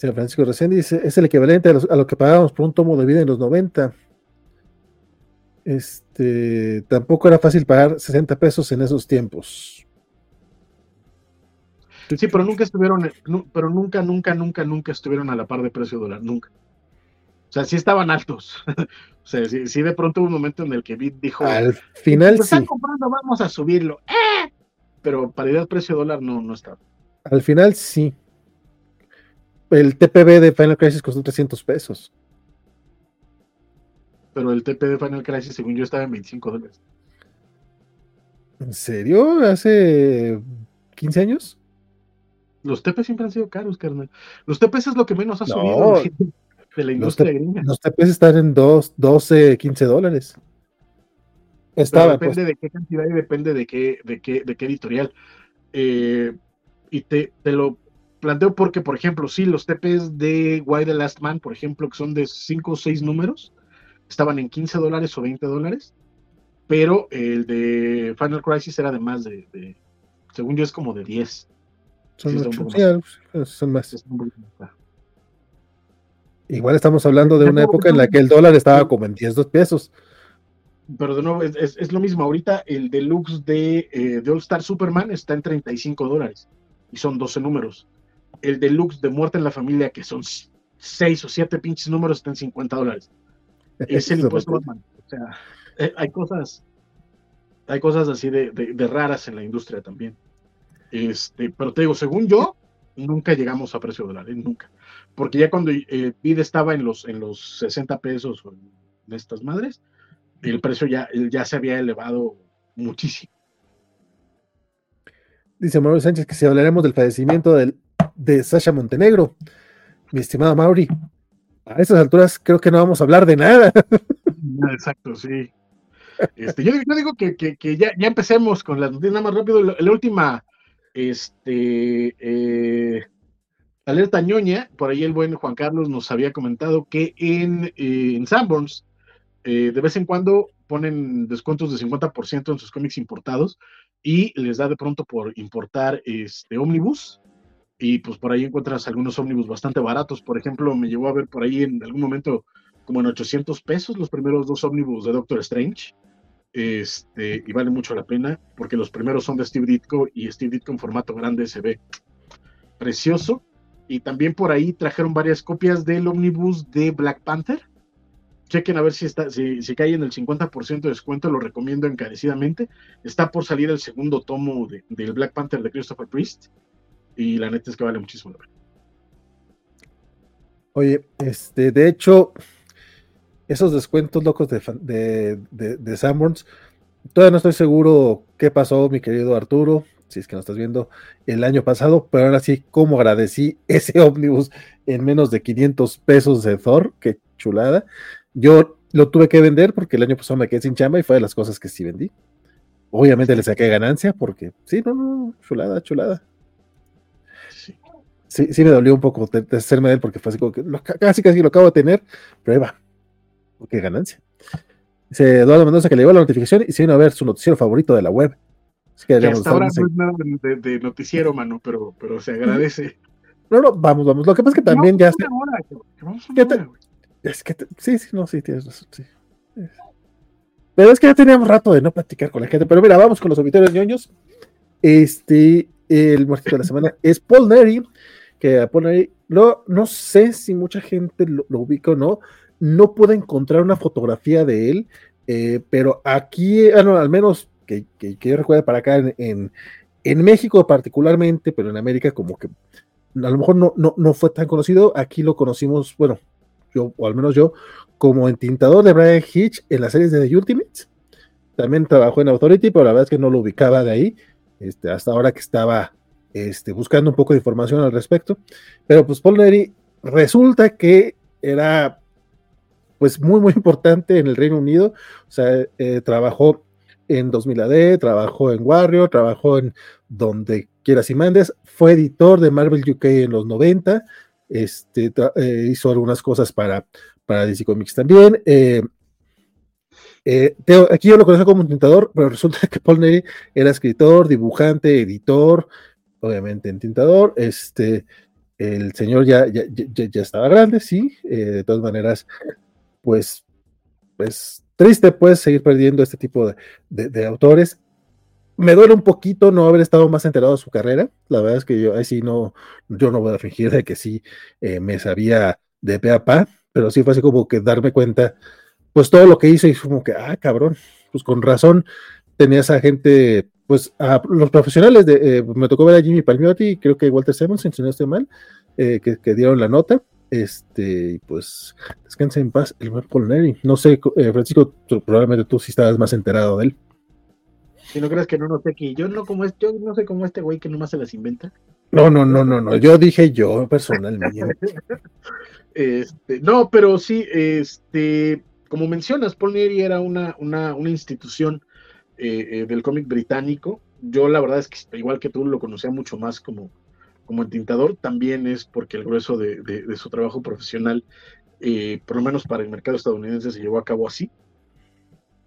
Francisco recién dice, es el equivalente a, lo que pagábamos por un tomo de vida en los 90. Este, tampoco era fácil pagar 60 pesos en esos tiempos. Sí, pero nunca estuvieron, pero nunca, nunca, nunca, nunca estuvieron a la par de precio dólar, nunca. O sea, sí estaban altos. o sea, sí, de pronto hubo un momento en el que Bit dijo, al final sí. están comprando, vamos a subirlo. ¡Eh! Pero paridad precio dólar no, no estaba. Al final sí el TPB de Final Crisis costó 300 pesos. Pero el TP de Final Crisis, según yo, estaba en 25 dólares. ¿En serio? ¿Hace 15 años? Los TP siempre han sido caros, carnal. Los TPs es lo que menos ha subido de la industria los gringa. Los TPs están en 2, 12, 15 dólares. Estaba, depende pues. de qué cantidad y depende de qué, de qué, de qué editorial. Eh, y te, te, lo planteo porque, por ejemplo, sí, los TPs de Why the Last Man, por ejemplo, que son de 5 o 6 números, estaban en 15 dólares o 20 dólares, pero el de Final Crisis era de más de, según yo es como de 10. Son, más. Igual estamos hablando de una época en la que el dólar estaba como en 10 pesos. Pero de nuevo, es, lo mismo. Ahorita el deluxe de, eh, de All Star Superman está en 35 dólares y son 12 números. El deluxe de Muerte en la Familia, que son 6 o 7 pinches números, está en 50 dólares. Es el impuesto Batman. O sea, eh, hay cosas, hay cosas así de, raras en la industria también. Este, pero te digo, según yo, nunca llegamos a precio dólar, ¿eh? nunca. Porque ya cuando el PID estaba en los, en los 60 pesos o en estas madres, el precio ya, ya se había elevado muchísimo. Dice Mauro Sánchez que si hablaremos del fallecimiento de Sasha Montenegro, mi estimado Mauri, a estas alturas creo que no vamos a hablar de nada. Exacto, sí. Este, yo, digo que, ya, empecemos con las noticias más rápido. La, última este, eh, alerta ñoña, por ahí el buen Juan Carlos nos había comentado que en, eh, en Sanborns eh, de vez en cuando ponen descuentos de 50% en sus cómics importados y les da de pronto por importar este Omnibus y pues por ahí encuentras algunos ómnibus bastante baratos. Por ejemplo, me llevó a ver por ahí en algún momento como en 800 pesos los primeros dos ómnibus de Doctor Strange. Este, y vale mucho la pena porque los primeros son de Steve Ditko y Steve Ditko en formato grande se ve precioso. Y también por ahí trajeron varias copias del ómnibus de Black Panther. Chequen a ver si, está, si, cae en el 50% de descuento, lo recomiendo encarecidamente. Está por salir el segundo tomo de, del Black Panther de Christopher Priest y la neta es que vale muchísimo la pena. Oye, este, de hecho, esos descuentos locos de, de, de, de Sanborns, todavía no estoy seguro qué pasó, mi querido Arturo, si es que no estás viendo, el año pasado, pero ahora sí, cómo agradecí ese ómnibus en menos de 500 pesos de Thor, qué chulada. Yo lo tuve que vender porque el año pasado me quedé sin chamba y fue de las cosas que sí vendí. Obviamente le saqué ganancia porque, sí, no, no, chulada, chulada sí, sí me dolió un poco de, hacerme de él porque fue así como que casi casi lo acabo de tener, pero ahí va. Qué ganancia. Dice Eduardo Mendoza que le llegó la notificación y se vino a ver su noticiero favorito de la web. Así que, hasta ahora no es nada de, noticiero, mano, pero, pero se agradece. No, no, vamos, vamos. Lo que pasa es que también ya. es que sí, sí, no, sí, tienes razón. Sí. Pero es que ya teníamos rato de no platicar con la gente. Pero mira, vamos con los obituarios ñoños. Este, el muerto de la semana es Paul Neri, que Paul Neri, no, no sé si mucha gente lo, ubica o no, no puedo encontrar una fotografía de él, eh, pero aquí, bueno, al menos que, que, yo recuerde para acá en, en, México particularmente, pero en América como que a lo mejor no, no, no fue tan conocido, aquí lo conocimos, bueno, yo, o al menos yo, como entintador de Brian Hitch en las series de The Ultimates. También trabajó en Authority, pero la verdad es que no lo ubicaba de ahí. Este, hasta ahora que estaba este, buscando un poco de información al respecto. Pero pues Paul Neri resulta que era pues muy, muy importante en el Reino Unido. O sea, eh, trabajó en 2000 AD, trabajó en Warrior, trabajó en donde quieras y mandes, fue editor de Marvel UK en los 90, este, eh, hizo algunas cosas para, para DC Comics también. Eh, aquí yo lo conozco como tintador, pero resulta que Paul Neri era escritor, dibujante, editor, obviamente en tintador. Este, el señor ya, ya, ya, estaba grande, sí. Eh, de todas maneras, pues, pues triste, pues, seguir perdiendo este tipo de, de, autores. Me duele un poquito no haber estado más enterado de su carrera. La verdad es que yo ahí sí no, yo no voy a fingir de que sí eh, me sabía de pe a pa, pero sí fue así como que darme cuenta pues todo lo que hizo y como que, ah, cabrón, pues con razón tenía esa gente, pues a los profesionales, de, eh, me tocó ver a Jimmy Palmiotti y creo que Walter Simmons, si no estoy mal, eh, que, dieron la nota, este, pues descanse en paz el buen Paul No sé, eh, Francisco, probablemente tú sí estabas más enterado de él. Si no crees que no, no sé que yo no como este, yo no sé cómo este güey que nomás se las inventa. No, no, no, no, no. Yo dije yo personalmente. este, no, pero sí, este, como mencionas, Paul Neri era una, una, institución eh, eh, del cómic británico. Yo la verdad es que igual que tú lo conocía mucho más como, como entintador, también es porque el grueso de, su trabajo profesional, eh, por lo menos para el mercado estadounidense, se llevó a cabo así.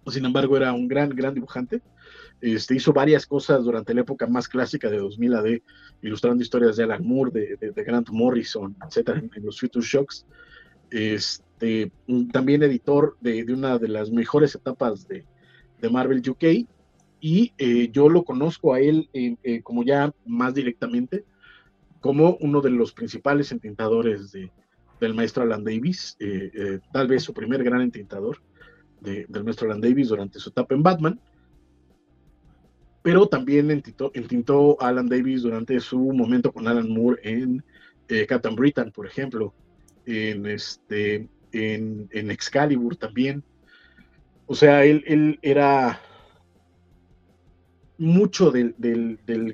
Sin embargo, era un gran, gran dibujante. Este, hizo varias cosas durante la época más clásica de 2000 AD, ilustrando historias de Alan Moore, de, Grant Morrison, etcétera, en, los Future Shocks. Este, también editor de, una de las mejores etapas de, Marvel UK. Y eh, yo lo conozco a él eh, eh, como ya más directamente, como uno de los principales entintadores del maestro Alan Davis, tal vez su primer gran entintador del maestro Alan Davis durante su etapa en Batman pero también entintó, Alan Davis durante su momento con Alan Moore en Captain Britain, por ejemplo, en, este, en, Excalibur también. O sea, él, era mucho del,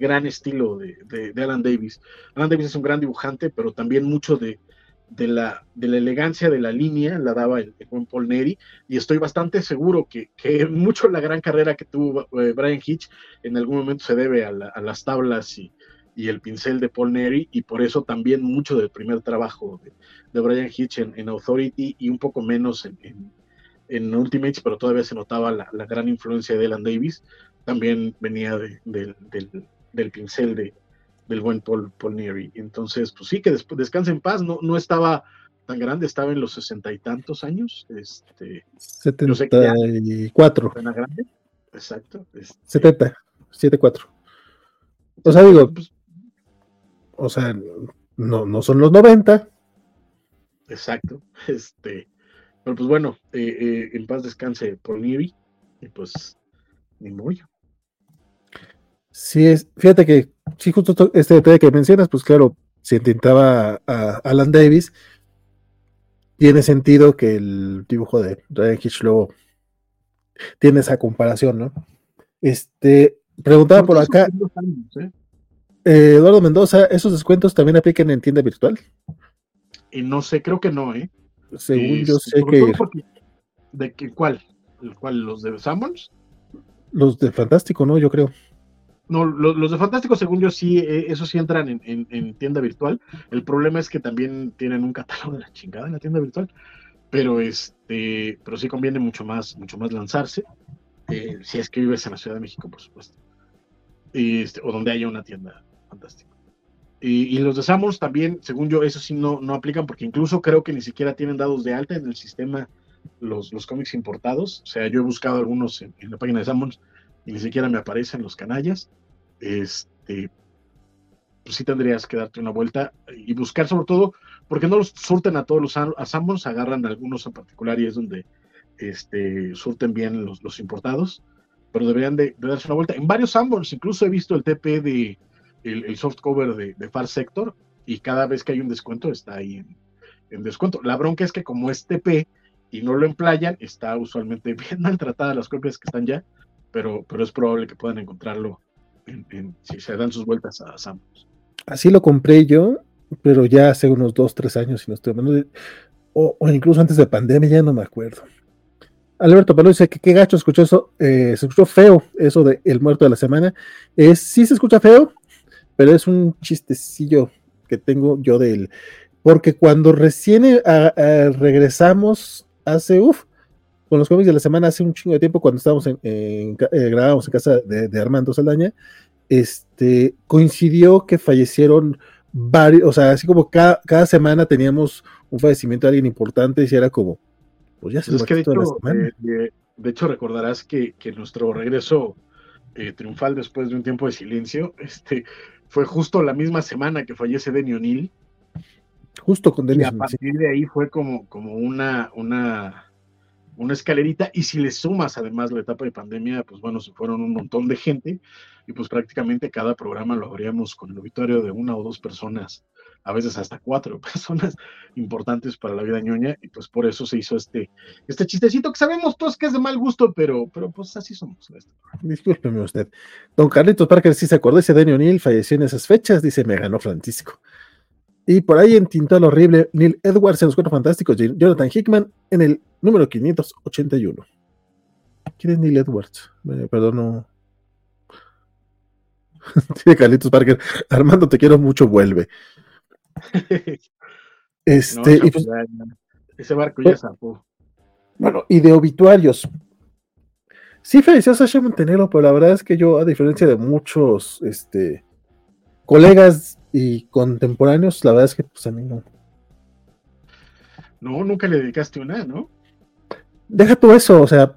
gran estilo de, Alan Davis. Alan Davis es un gran dibujante, pero también mucho de, de la, de la elegancia de la línea la daba el, buen Paul Neri y estoy bastante seguro que, que mucho la gran carrera que tuvo eh, Brian Hitch en algún momento se debe a, las tablas y, y, el pincel de Paul Neri y por eso también mucho del primer trabajo de, de Brian Hitch en, Authority y un poco menos en, en, Ultimates, pero todavía se notaba la, la, gran influencia de Alan Davis, también venía del, del pincel de, del buen Paul, Paul Entonces, pues sí, que después descanse en paz, no, no estaba tan grande, estaba en los sesenta y tantos años. Este, 74. grande. Exacto. Este, 70, 74. O sea, digo, pues, o sea, no, no son los 90. Exacto. Este, pero pues bueno, eh, eh, en paz descanse Paul Neary, y pues ni moyo. Sí, es, fíjate que, sí, justo este detalle que mencionas, pues claro, si intentaba a Alan Davis, tiene sentido que el dibujo de Ryan Hitch luego tiene esa comparación, ¿no? Este, preguntaba por acá, ¿eh? Eh, Eduardo Mendoza, ¿esos descuentos también aplican en tienda virtual? Y no sé, creo que no, ¿eh? Según yo sé que... ¿De qué, cuál? ¿El cuál? ¿Los de Samuels? Los de Fantástico, ¿no? Yo creo. No, los, de Fantástico, según yo, sí, eh, eso sí entran en, tienda virtual. El problema es que también tienen un catálogo de la chingada en la tienda virtual. Pero este, pero sí conviene mucho más, mucho más lanzarse. Eh, si es que vives en la Ciudad de México, por supuesto. Este, o donde haya una tienda fantástica. Y, los de Samuels también, según yo, eso sí no, no aplican, porque incluso creo que ni siquiera tienen dados de alta en el sistema los, los cómics importados. O sea, yo he buscado algunos en, la página de Samuels y ni siquiera me aparecen los canallas, este, pues sí tendrías que darte una vuelta y buscar sobre todo, porque no los surten a todos los a agarran algunos en particular y es donde este, surten bien los, los importados, pero deberían de, darse una vuelta. En varios Sanborns, incluso he visto el TP de el, soft cover de, Far Sector y cada vez que hay un descuento está ahí en, en descuento. La bronca es que como es TP y no lo emplayan, está usualmente bien maltratada las copias que están ya, pero, pero es probable que puedan encontrarlo si se dan sus vueltas a Samus. Así lo compré yo, pero ya hace unos dos, tres años, si no estoy hablando o, incluso antes de pandemia, ya no me acuerdo. Alberto Palo dice que qué gacho escuchó eso, eh, se escuchó feo eso de El Muerto de la Semana. Es, sí se escucha feo, pero es un chistecillo que tengo yo de él. Porque cuando recién eh, regresamos hace, uff, con los cómics de la semana hace un chingo de tiempo, cuando estábamos en, eh, grabábamos en casa de, Armando Saldaña, este, coincidió que fallecieron varios, o sea, así como cada, semana teníamos un fallecimiento de alguien importante y era como, pues ya se pues es que de hecho, eh, de, hecho, recordarás que, que nuestro regreso eh, triunfal después de un tiempo de silencio, este, fue justo la misma semana que fallece Denny O'Neill. Justo con Denny Y a partir de ahí fue como, como una, una una escalerita. Y si le sumas además la etapa de pandemia, pues bueno, se fueron un montón de gente. Y pues prácticamente cada programa lo abríamos con el obituario de una o dos personas, a veces hasta cuatro personas importantes para la vida ñoña y pues por eso se hizo este, este chistecito que sabemos todos que es de mal gusto, pero, pero pues así somos. Discúlpeme usted. Don Carlitos Parker sí se acordó, ese Daniel O'Neill falleció en esas fechas, dice, me ganó Francisco. Y por ahí en Tintal Horrible, Neil Edwards en los Cuatro Fantásticos, Jonathan Hickman en el número 581. ¿Quién es Neil Edwards? perdón, no. Tiene Carlitos Parker. Armando, te quiero mucho, vuelve. Este, y pues, ese barco ya zapó. Bueno, y de obituarios. Sí falleció Sasha Montenegro, pero la verdad es que yo, a diferencia de muchos este, colegas y contemporáneos, la verdad es que pues a mí no. No, nunca le dedicaste una, ¿no? Deja todo eso, o sea,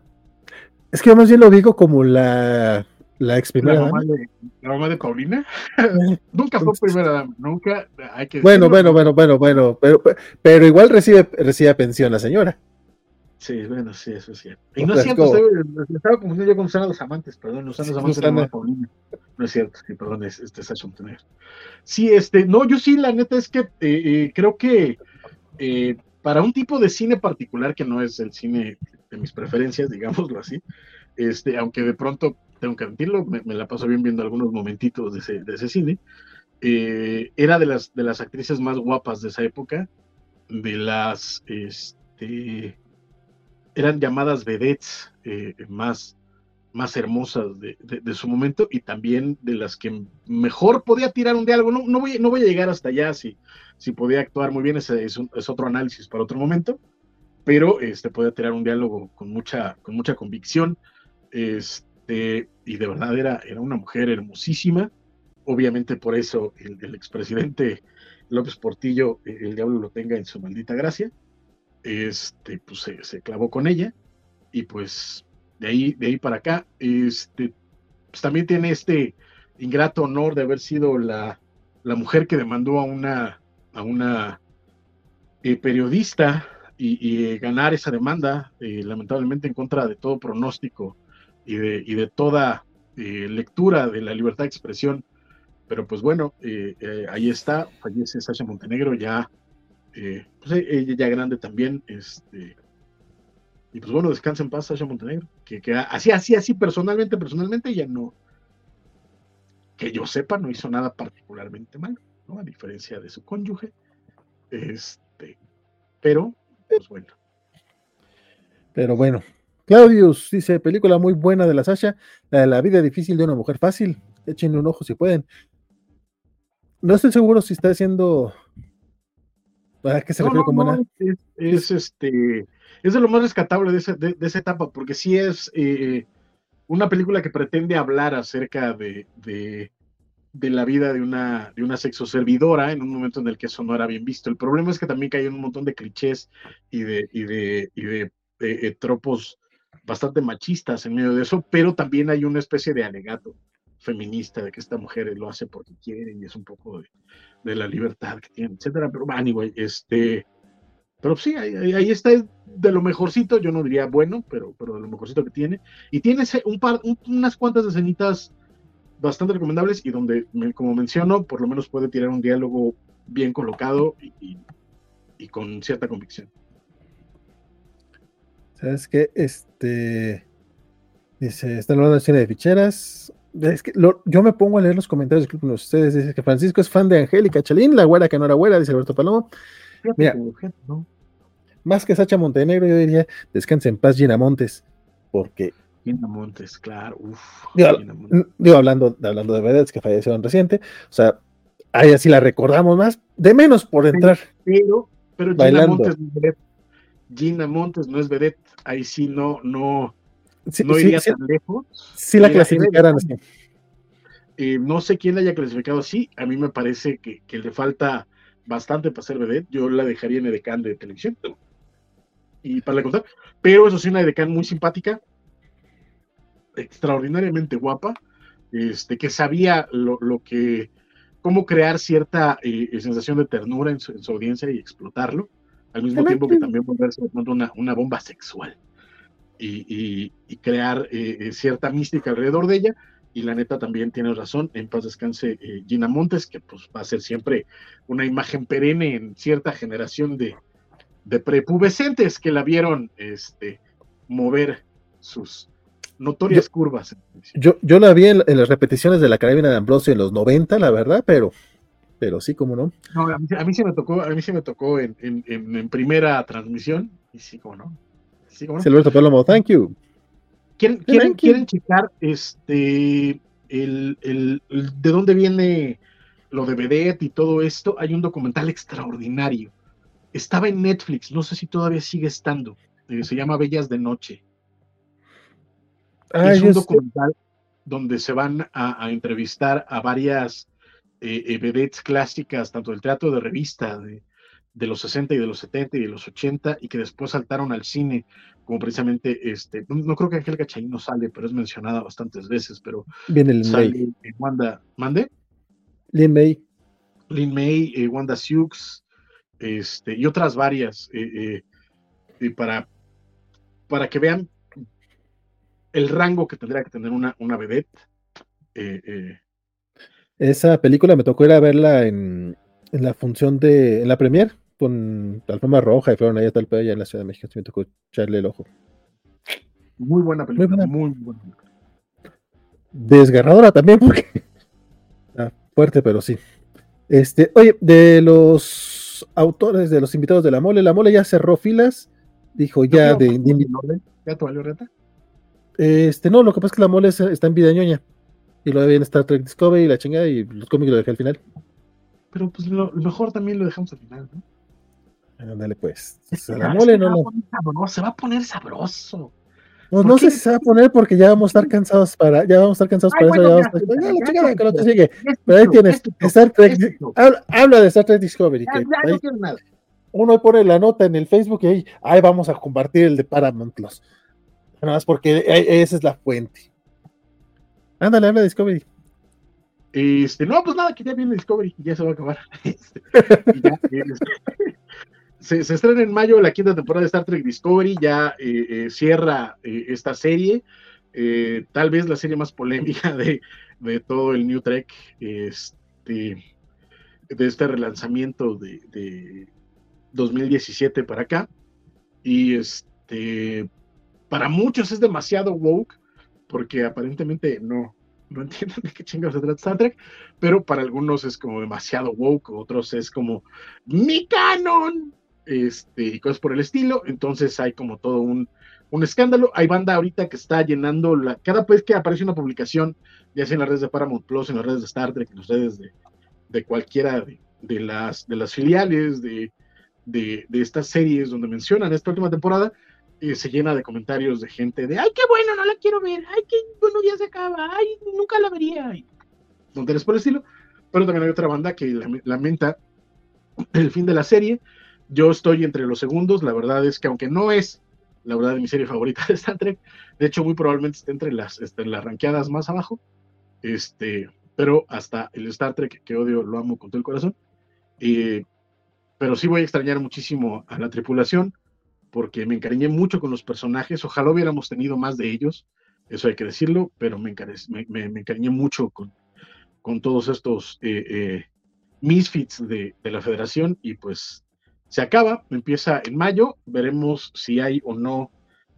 es que yo más bien lo digo como la, la ex primera ¿La mamá, de, ¿La mamá de Paulina? nunca fue primera dama, nunca. Hay que bueno, bueno, bueno, bueno, bueno, pero, pero igual recibe, recibe pensión la señora. Sí, bueno, sí, eso es cierto. Y no es cierto, estaba confundiendo yo con Susana los amantes, perdón, Susana los amantes de Paulina. No es cierto, sí, perdón, es, este Sacha Montenegro. Sí, este, no, yo sí, la neta es que eh, eh, creo que eh, para un tipo de cine particular que no es el cine de mis preferencias, digámoslo así, este, aunque de pronto tengo que admitirlo, me, la paso bien viendo algunos momentitos de ese, de ese cine, era de las, de las actrices más guapas de esa época, de las, este, eran llamadas vedettes eh, más, más hermosas de, su momento y también de las que mejor podía tirar un diálogo. No, no, voy, no voy a llegar hasta allá si, si podía actuar muy bien, ese es, otro análisis para otro momento, pero este, podía tirar un diálogo con mucha, con mucha convicción. Este, y de verdad era, era una mujer hermosísima. Obviamente por eso el, el expresidente López Portillo, el diablo lo tenga en su maldita gracia este, pues se, clavó con ella y pues de ahí, de ahí para acá, este, pues también tiene este ingrato honor de haber sido la, la mujer que demandó a una, a una eh, periodista y, eh, ganar esa demanda, eh, lamentablemente en contra de todo pronóstico y de, y de toda lectura de la libertad de expresión. Pero pues bueno, ahí está, fallece Sasha Montenegro ya eh, pues eh, ella ya grande también, este, y pues bueno, descansa en paz Sasha Montenegro, que, que así, así, así, personalmente, personalmente ya no, que yo sepa, no hizo nada particularmente malo, ¿no? A diferencia de su cónyuge, este, pero, pues bueno. Pero bueno, Claudius dice, película muy buena de la Sasha, la de la vida difícil de una mujer fácil, échenle un ojo si pueden. No estoy seguro si está haciendo ¿A qué se refiere es, este, es de lo más rescatable de, esa etapa, porque sí es eh, una película que pretende hablar acerca de, de, la vida de una, de una sexo servidora en un momento en el que eso no era bien visto. El problema es que también cae un montón de clichés y de, y de, y de eh, tropos bastante machistas en medio de eso, pero también hay una especie de alegato feminista de que esta mujer lo hace porque quiere y es un poco de, de la libertad que tiene, etcétera. Pero, anyway, este, pero sí, ahí, está de lo mejorcito, yo no diría bueno, pero, pero de lo mejorcito que tiene. Y tiene un par, unas cuantas escenitas bastante recomendables y donde, como menciono, por lo menos puede tirar un diálogo bien colocado y, y, con cierta convicción. ¿Sabes qué? Este. Dice, están hablando de cine de ficheras. Es que yo me pongo a leer los comentarios de ustedes. Dice que Francisco es fan de Angélica Chalín, la güera que no era güera, dice Alberto Palomo. Mira, más que Sacha Montenegro, yo diría descanse en paz Gina Montes, porque. Gina Montes, claro. digo, hablando, hablando de vedettes que fallecieron reciente, o sea, ahí así la recordamos más, de menos por entrar. Pero, pero Gina Montes no es vedette. Gina Montes no es vedette, ahí sí no, no no iría tan lejos. Si la clasificaran así. Eh, no sé quién la haya clasificado así. A mí me parece que, le falta bastante para ser vedette. Yo la dejaría en Edecán de televisión. Y para la contar. Pero eso sí, una Edecán muy simpática. Extraordinariamente guapa. Este, que sabía lo, que. cómo crear cierta eh, sensación de ternura en su, audiencia y explotarlo. Al mismo tiempo que también volverse una, una bomba sexual y, crear eh, eh, cierta mística alrededor de ella. Y la neta también tiene razón, en paz descanse eh, Gina Montes, que pues va a ser siempre una imagen perenne en cierta generación de, de prepubescentes que la vieron este, mover sus notorias curvas. Yo, yo la vi en, las repeticiones de la Carabina de Ambrosio en los 90, la verdad, pero pero sí, como no. no a, mí, a, se me tocó, a mí se me tocó en, en, en, primera transmisión, y sí, como no. Sí, Palomo, thank you. ¿Quieren, quieren, checar este, el, de dónde viene lo de Vedette y todo esto, hay un documental extraordinario. Estaba en Netflix, no sé si todavía sigue estando. Eh, se llama Bellas de Noche. es un documental donde se van a, entrevistar a varias eh, eh, vedettes clásicas, tanto del teatro de revista, de, de, los 60 y de los 70 y de los 80, y que después saltaron al cine, como precisamente, este, no, creo que Angélica Chaín no sale, pero es mencionada bastantes veces, pero Viene el sale Wanda, ¿mande? Lin May. Lin May, eh, Wanda Sioux, este, y otras varias, eh, eh, para, para que vean el rango que tendría que tener una, una vedette. Esa película me tocó ir a verla en, en la función de, en la premier, con la alfombra roja y fueron ahí tal allá en la Ciudad de México, me tocó echarle el ojo. Muy buena película, muy buena. Desgarradora también, porque fuerte, pero sí. Este, oye, de los autores, de los invitados de la mole, la mole ya cerró filas, dijo ya de, ¿Ya tu reta? Este, no, lo que pasa es que la mole está en vida ñoña. Y lo en Star Trek Discovery y la chingada y los cómics lo dejé al final. Pero pues lo, mejor también lo dejamos al final, ¿no? Ándale, pues. la mole no, no. Se va a poner sabroso. Pues no sé si se va a poner porque ya vamos a estar cansados para, ya vamos a estar cansados para eso. Ya, vamos sigue. Pero ahí tienes Star Trek. Habla, de Star Trek Discovery. Que Uno pone la nota en el Facebook y ahí, ahí vamos a compartir el de Paramount Plus. Nada más porque esa es la fuente. Ándale, habla de Discovery. Este, no, pues nada, que ya viene Discovery, ya se va a acabar. Este, se, estrena en mayo la quinta temporada de Star Trek Discovery, ya eh, eh, cierra eh, esta serie, tal vez la serie más polémica de, todo el New Trek, este, de este relanzamiento de, 2017 para acá. Y este, para muchos es demasiado woke, porque aparentemente no, no entienden de qué chingados se trata Star Trek, pero para algunos es como demasiado woke, otros es como mi canon, este, y cosas por el estilo. Entonces hay como todo un, escándalo. Hay banda ahorita que está llenando la. Cada vez que aparece una publicación, ya sea en las redes de Paramount Plus, en las redes de Star Trek, en las redes de, cualquiera de, las, de las filiales de, de, estas series donde mencionan esta última temporada, eh, se llena de comentarios de gente de ay, qué bueno, no la quiero ver, ay, qué bueno, ya se acaba, ay, nunca la vería. Y por el estilo. Pero también hay otra banda que lamenta el fin de la serie yo estoy entre los segundos, la verdad es que aunque no es la verdad de mi serie favorita de Star Trek, de hecho muy probablemente esté entre las, este, las ranqueadas más abajo, este, pero hasta el Star Trek que odio lo amo con todo el corazón, eh, pero sí voy a extrañar muchísimo a la tripulación, porque me encariñé mucho con los personajes, ojalá hubiéramos tenido más de ellos, eso hay que decirlo, pero me, me, encariñé mucho con, con todos estos eh, eh, misfits de, de la federación y pues se acaba, empieza en mayo, veremos si hay o no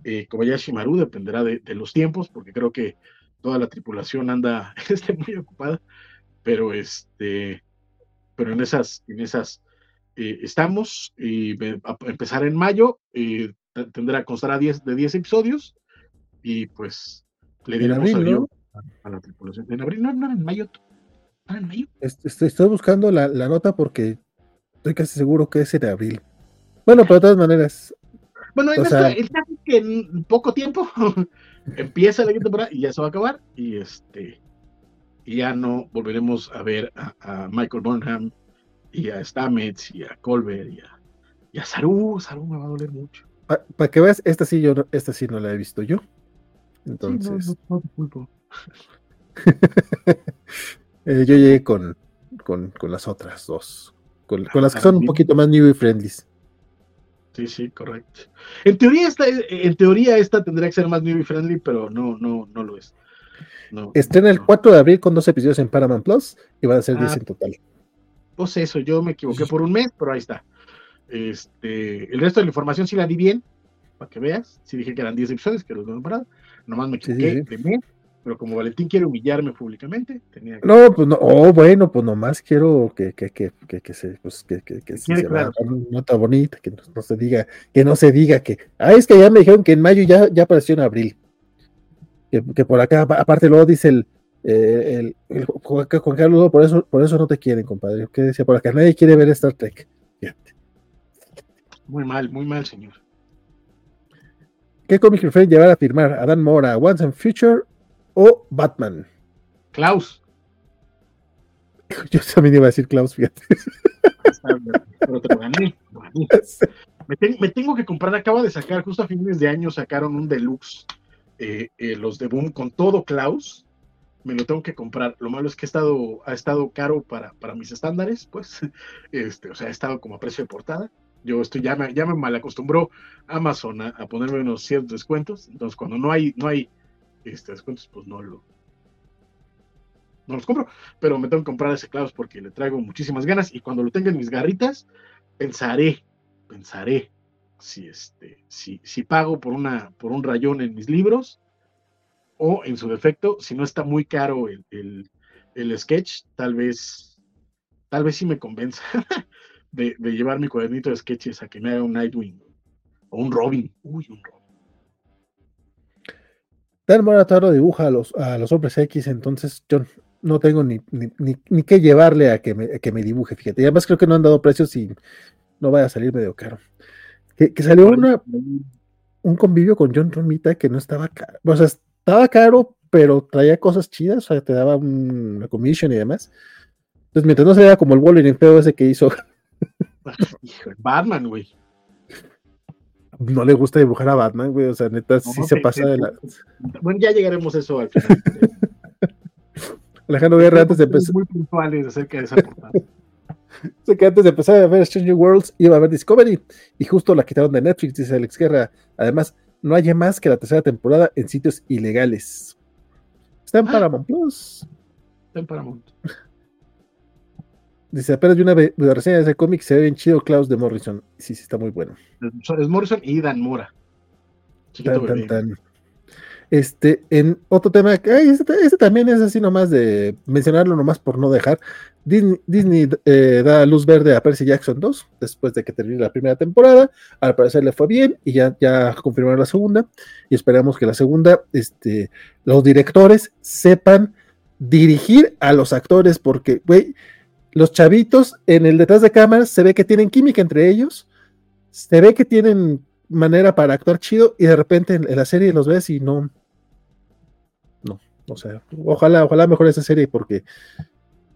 eh, Kobayashi Maru, dependerá de, los tiempos, porque creo que toda la tripulación anda este, muy ocupada, pero este, pero en esas, en esas eh, estamos, y a empezar en mayo, eh, tendrá, constará diez de 10 episodios, y pues le diremos adiós a, la tripulación. En abril, no, no en mayo, no en mayo. Estoy, buscando la, la nota porque Estoy casi seguro que es en abril. Bueno, pero de todas maneras. Bueno, el caso es que en poco tiempo empieza la temporada y ya se va a acabar. Y este y ya no volveremos a ver a, Michael Burnham y a Stamets y a Colbert y a, y a Saru. Saru me va a doler mucho. Para que veas, esta sí, yo, esta sí no la he visto yo. Entonces. Eh, yo llegué con, con, con las otras dos con, las que son un poquito más new y friendly. Sí, sí, correcto. En teoría esta, en teoría esta tendría que ser más new y friendly, pero no, no, no lo es. No, Estrena el 4 de abril con dos episodios en Paramount Plus y van a ser 10 ah. en total. Pues eso, yo me equivoqué por un mes, pero ahí está. Este, el resto de la información sí la di bien, para que veas. Sí dije que eran 10 episodios, que los no parado. Nomás me equivoqué de mes pero como Valentín quiere humillarme públicamente, tenía que... No, pues no, oh, bueno, pues nomás quiero que, que, que, que, que se, pues que, que, que se una nota bonita, que no, se diga, que no se diga que, ah, es que ya me dijeron que en mayo ya, ya apareció en abril. Que, que por acá, aparte luego dice el, Eh, el, Juan Carlos, por eso, por eso no te quieren, compadre. ¿Qué decía por acá? Nadie quiere ver Star Trek. Muy mal, muy mal, señor. ¿Qué cómic prefieren llevar a firmar? ¿Adán Mora, Once and Future o Batman? Klaus. Yo también iba a decir Klaus, fíjate. Pero te lo gané. Me, tengo que comprar, acaba de sacar, justo a fines de año sacaron un deluxe, eh, eh, los de Boom con todo Klaus. Me lo tengo que comprar. Lo malo es que ha estado, ha estado caro para, para mis estándares, pues. Este, o sea, ha estado como a precio de portada. Yo estoy, ya me, ya me mal acostumbró Amazon a, ponerme unos ciertos descuentos. Entonces, cuando no hay, no hay este, descuentos, pues no lo, no los compro, pero me tengo que comprar ese Klaus porque le traigo muchísimas ganas y cuando lo tenga en mis garritas, pensaré, pensaré si, este, si, si pago por, una, por un rayón en mis libros o en su defecto, si no está muy caro el, sketch, tal vez, tal vez sí me convenza de, llevar mi cuadernito de sketches a que me haga un Nightwing o un Robin. Uy, un Robin. Dan Morataro dibuja a los, a los hombres X, entonces John, no tengo ni, ni, ni, que llevarle a que, me, que me dibuje, fíjate. Y además creo que no han dado precios y no vaya a salir medio caro. Que, salió una, un convivio con John Romita que no estaba caro. O sea, estaba caro, pero traía cosas chidas, o sea, te daba una commission y demás. Entonces, mientras no se vea como el Wolverine feo ese que hizo. Batman, güey. No le gusta dibujar a Batman, güey. O sea, neta, sí se pasa de la. Bueno, ya llegaremos a eso al final. Alejandro Guerra antes de empezar. Muy puntuales acerca de esa portada. sé que antes de empezar a ver Stranger Worlds iba a ver Discovery y justo la quitaron de Netflix, dice Alex Guerra. Además, no hay más que la tercera temporada en sitios ilegales. Está en ah. Paramount Plus. Está en Paramount. Dice, apenas de una, reseña de ese cómic, se ve bien chido Klaus de Morrison. Sí, sí, está muy bueno. Es Morrison y Dan Mora. tan, tan, este, en otro tema, este, este, también es así nomás de mencionarlo nomás por no dejar. Disney, eh, da luz verde a Percy Jackson 2 después de que termine la primera temporada. Al parecer le fue bien y ya, ya confirmaron la segunda. Y esperamos que la segunda, este, los directores sepan dirigir a los actores porque, güey, los chavitos en el detrás de cámaras se ve que tienen química entre ellos. Se ve que tienen manera para actuar chido y de repente en la serie los ves y no, o sea, ojalá, ojalá mejore esa serie porque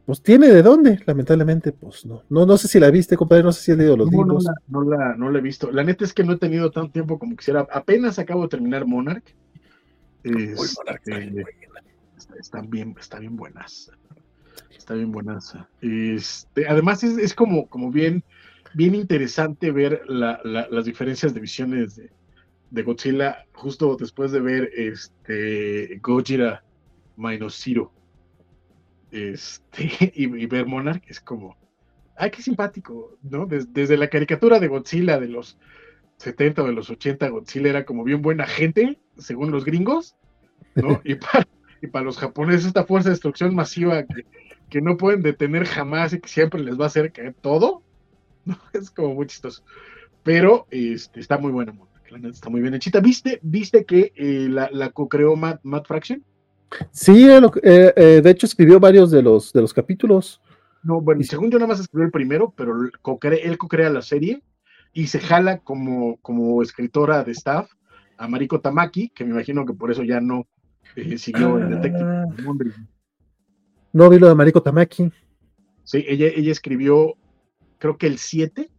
pues tiene de dónde, lamentablemente, pues no. No, no sé si la viste, compadre, no sé si has leído los libros. No, la, no, la, he visto. La neta es que no he tenido tanto tiempo como quisiera. Apenas acabo de terminar Monarch. Este, está, bien, está bien buenas. Está bien buenas. Este, además es, es, como, como bien, bien interesante ver las diferencias de visiones de, de Godzilla justo después de ver este Gojira Minus Zero. Este, y, ver Monarch es como, ay, qué simpático, ¿no? desde la caricatura de Godzilla de los 70 o de los 80, Godzilla era como bien buena gente, según los gringos, ¿no? y, para, y para los japoneses, esta fuerza de destrucción masiva que, que no pueden detener jamás y que siempre les va a hacer caer todo, ¿no? Es como muy chistoso. Pero este, está muy buena, está muy bien hechita. ¿Viste, viste que eh, la, la co-creó Matt, Matt Fraction? Sí, eh, eh, de hecho escribió varios de los, de los capítulos. No, bueno, y según yo nada más escribió el primero, pero él co-crea la serie y se jala como, como escritora de staff a Mariko Tamaki, que me imagino que por eso ya no eh, siguió en Detective. Ah. no vi lo de Mariko Tamaki. Sí, ella, ella escribió, creo que el 7,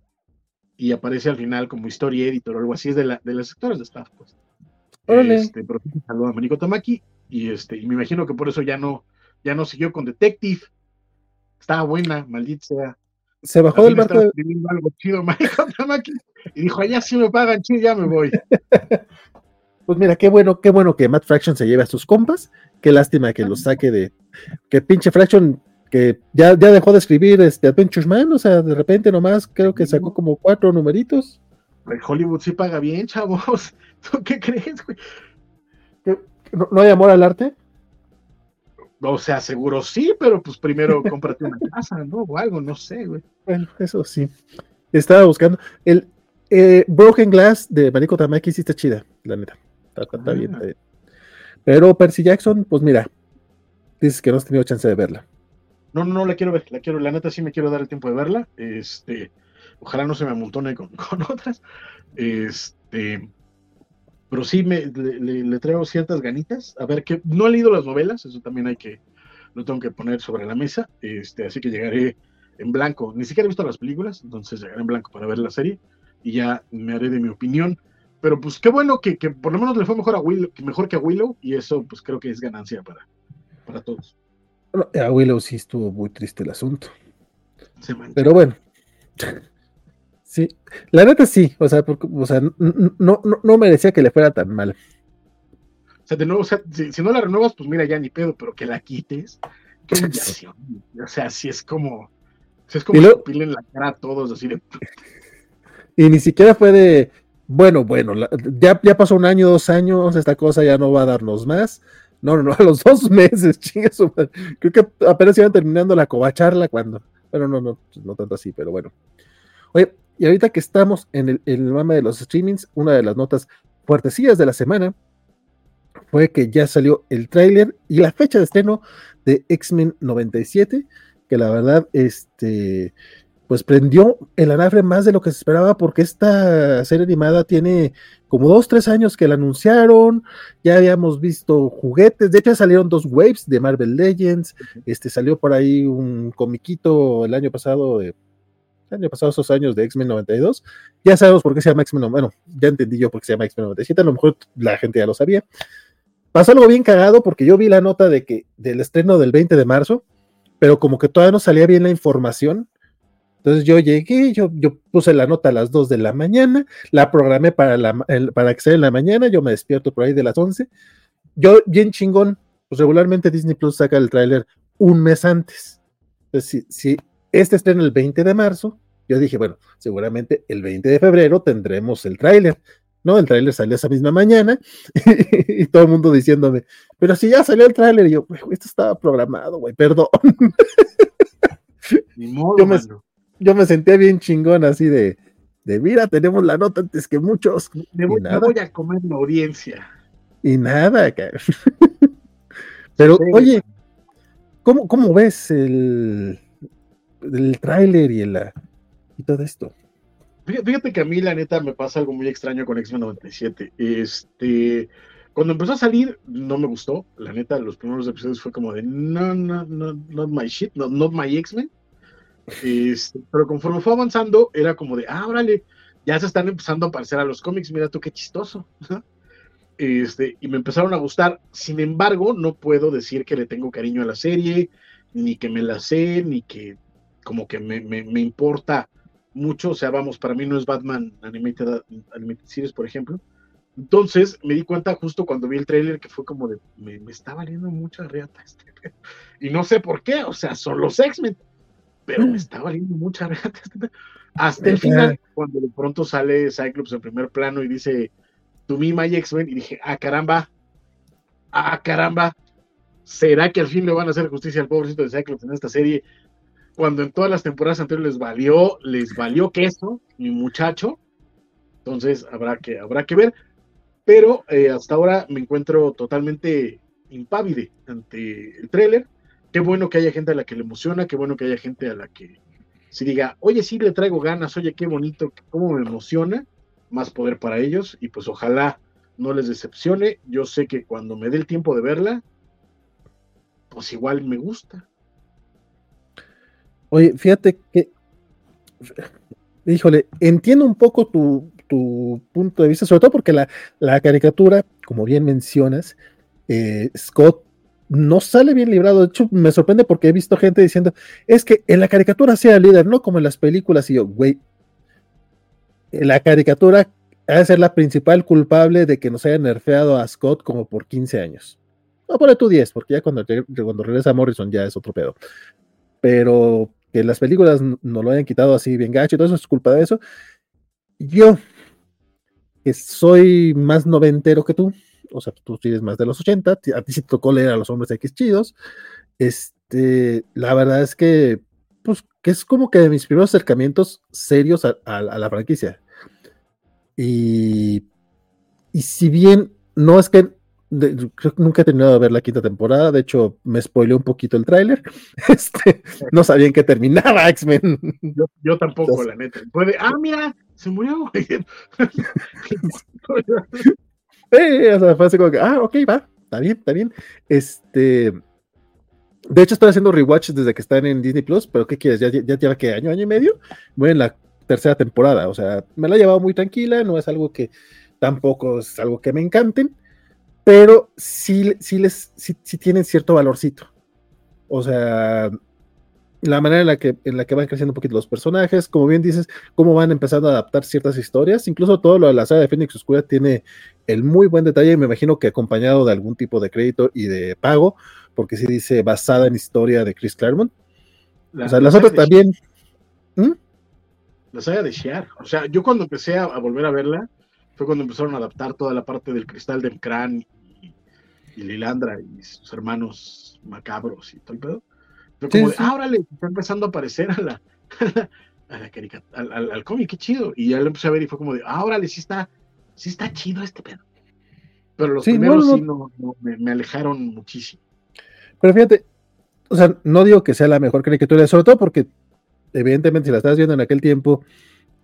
y aparece al final como historia editor o algo así, es de, la, de las sectores de staff, pues. Este, pero a Mariko Tamaki y este, y me imagino que por eso ya no, ya no siguió con Detective. Estaba buena, maldita sea. Se bajó del barco. algo chido, y dijo, allá sí me pagan, chido, ya me voy. Pues mira, qué bueno, qué bueno que Matt Fraction se lleve a sus compas. Qué lástima que los saque de. Que pinche Fraction, que ya, ya dejó de escribir este Adventures Man, o sea, de repente nomás creo que sacó como cuatro numeritos. Hollywood sí paga bien, chavos. ¿Tú qué crees, güey? ¿No, hay amor al arte? O sea, seguro sí, pero pues primero cómprate una casa, ¿no? O algo, no sé, güey. Bueno, eso sí. Estaba buscando. El eh, Broken Glass de Mariko Tamaki sí está chida, la neta. Está, bien, ah. Pero Percy Jackson, pues mira, dices que no has tenido chance de verla. No, no, no la quiero ver, la quiero, la neta sí me quiero dar el tiempo de verla. Este, ojalá no se me amontone con, con otras. Este, pero sí me, le, traigo ciertas ganitas. A ver que no he leído las novelas, eso también hay que, lo tengo que poner sobre la mesa. Este, así que llegaré en blanco. Ni siquiera he visto las películas, entonces llegaré en blanco para ver la serie y ya me haré de mi opinión. Pero pues qué bueno que, que por lo menos le fue mejor a Willow, mejor que a Willow, y eso pues creo que es ganancia para, para todos. A Willow sí estuvo muy triste el asunto. Pero bueno. Sí, la neta sí, o sea, porque, o sea no, no, merecía que le fuera tan mal. O sea, de nuevo, o sea, si, no la renuevas, pues mira, ya ni pedo, pero que la quites, qué humillación. O sea, si es como, si es como en la cara a todos, así de. Y ni siquiera fue de, bueno, bueno, ya, ya pasó un año, dos años, esta cosa ya no va a darnos más. No, no, no, a los dos meses, chingas. Creo que apenas iban terminando la covacharla cuando. Bueno, no, no, no tanto así, pero bueno. Oye, y ahorita que estamos en el, en el mame de los streamings, una de las notas fuertecillas de la semana fue que ya salió el tráiler y la fecha de estreno de X-Men 97, que la verdad, este, pues prendió el anafre más de lo que se esperaba porque esta serie animada tiene como dos, tres años que la anunciaron, ya habíamos visto juguetes, de hecho salieron dos waves de Marvel Legends, este salió por ahí un comiquito el año pasado de año pasado esos años de X-Men 92, ya sabemos por qué se llama X-Men, bueno, ya entendí yo por qué se llama X-Men 97, a lo mejor la gente ya lo sabía. Pasó algo bien cagado porque yo vi la nota de que del estreno del 20 de marzo, pero como que todavía no salía bien la información. Entonces yo llegué, yo, yo puse la nota a las 2 de la mañana, la programé para, la, para que sea en la mañana, yo me despierto por ahí de las 11. Yo, bien chingón, pues regularmente Disney Plus saca el tráiler un mes antes. Entonces, si, si este estreno el 20 de marzo, yo dije, bueno, seguramente el 20 de febrero tendremos el tráiler. ¿no? El tráiler salió esa misma mañana y todo el mundo diciéndome, pero si ya salió el tráiler, y yo, esto estaba programado, güey, perdón. yo, me, yo, me, sentía bien chingón así de, de, mira, tenemos la nota antes que muchos. Me voy, a comer la audiencia. Y nada, Pero, oye, ¿cómo, ¿cómo ves el, el tráiler y el, y todo esto. Fíjate que a mí, la neta, me pasa algo muy extraño con X-Men 97. Este, cuando empezó a salir, no me gustó. La neta, los primeros episodios fue como de no, no, no, not my shit, no, not my X-Men. Este, pero conforme fue avanzando, era como de, ah, órale, ya se están empezando a aparecer a los cómics, mira tú qué chistoso. Este, y me empezaron a gustar. Sin embargo, no puedo decir que le tengo cariño a la serie, ni que me la sé, ni que como que me, me, me importa mucho, o sea, vamos, para mí no es Batman Animated, Animated Series, por ejemplo. Entonces me di cuenta justo cuando vi el trailer que fue como de, me, me está valiendo mucha reata este. Y no sé por qué, o sea, son los X-Men, pero me está valiendo mucha reata este. Hasta el final, cuando de pronto sale Cyclops en primer plano y dice, to me my X-Men, y dije, ah, caramba, ah, caramba, ¿será que al fin le van a hacer justicia al pobrecito de Cyclops en esta serie? Cuando en todas las temporadas anteriores les valió, les valió queso, mi muchacho. Entonces habrá que, habrá que ver. Pero eh, hasta ahora me encuentro totalmente impávide ante el tráiler. Qué bueno que haya gente a la que le emociona, qué bueno que haya gente a la que se diga, oye, sí le traigo ganas, oye, qué bonito, cómo me emociona, más poder para ellos, y pues ojalá no les decepcione. Yo sé que cuando me dé el tiempo de verla, pues igual me gusta. Oye, fíjate que, híjole, entiendo un poco tu, punto de vista, sobre todo porque la, caricatura, como bien mencionas, eh, Scott no sale bien librado. De hecho, me sorprende porque he visto gente diciendo, es que en la caricatura sea líder, no como en las películas. Y yo, güey, la caricatura ha de ser la principal culpable de que nos haya nerfeado a Scott como por 15 años. No, pone tú 10, porque ya cuando, cuando regresa Morrison ya es otro pedo. Pero que las películas no lo hayan quitado así bien gacho y todo eso es culpa de eso. Yo, que soy más noventero que tú, o sea, tú tienes más de los 80, a ti sí te tocó leer a los hombres X chidos, este, la verdad es que, pues, que es como que de mis primeros acercamientos serios a, la franquicia. Y, y si bien no es que creo que nunca he terminado de ver la quinta temporada. De hecho, me spoileó un poquito el tráiler. Este, no sabía en qué terminaba X-Men. Yo, tampoco, la neta. Puede, ah, mira, se murió. o sea, fue así como que, ah, ok, va, está bien, está bien. Este, de hecho, estoy haciendo rewatches desde que están en Disney Plus, pero ¿qué quieres? Ya, ya lleva que año, año y medio. Voy en la tercera temporada, o sea, me la he llevado muy tranquila, no es algo que tampoco es algo que me encanten, pero sí, sí les, sí, tienen cierto valorcito. O sea, la manera en la, que, en la que van creciendo un poquito los personajes, como bien dices, cómo van empezando a adaptar ciertas historias, incluso todo lo de la saga de Phoenix Oscura tiene el muy buen detalle, y me imagino que acompañado de algún tipo de crédito y de pago, porque sí dice basada en historia de Chris Claremont. o sea, las otras también. ¿Mm? La saga de Shear. O sea, yo cuando empecé a, volver a verla, fue cuando empezaron a adaptar toda la parte del cristal del crán y, Lilandra y sus hermanos macabros y todo el pedo. Fue como de, ah, órale, está empezando a aparecer a la, a la al, al, cómic, qué chido. Y ya lo empecé a ver y fue como de, ah, órale, sí está, sí está chido este pedo. Pero los primeros sí no, me, alejaron muchísimo. Pero fíjate, o sea, no digo que sea la mejor caricatura, sobre todo porque, evidentemente, si la estás viendo en aquel tiempo,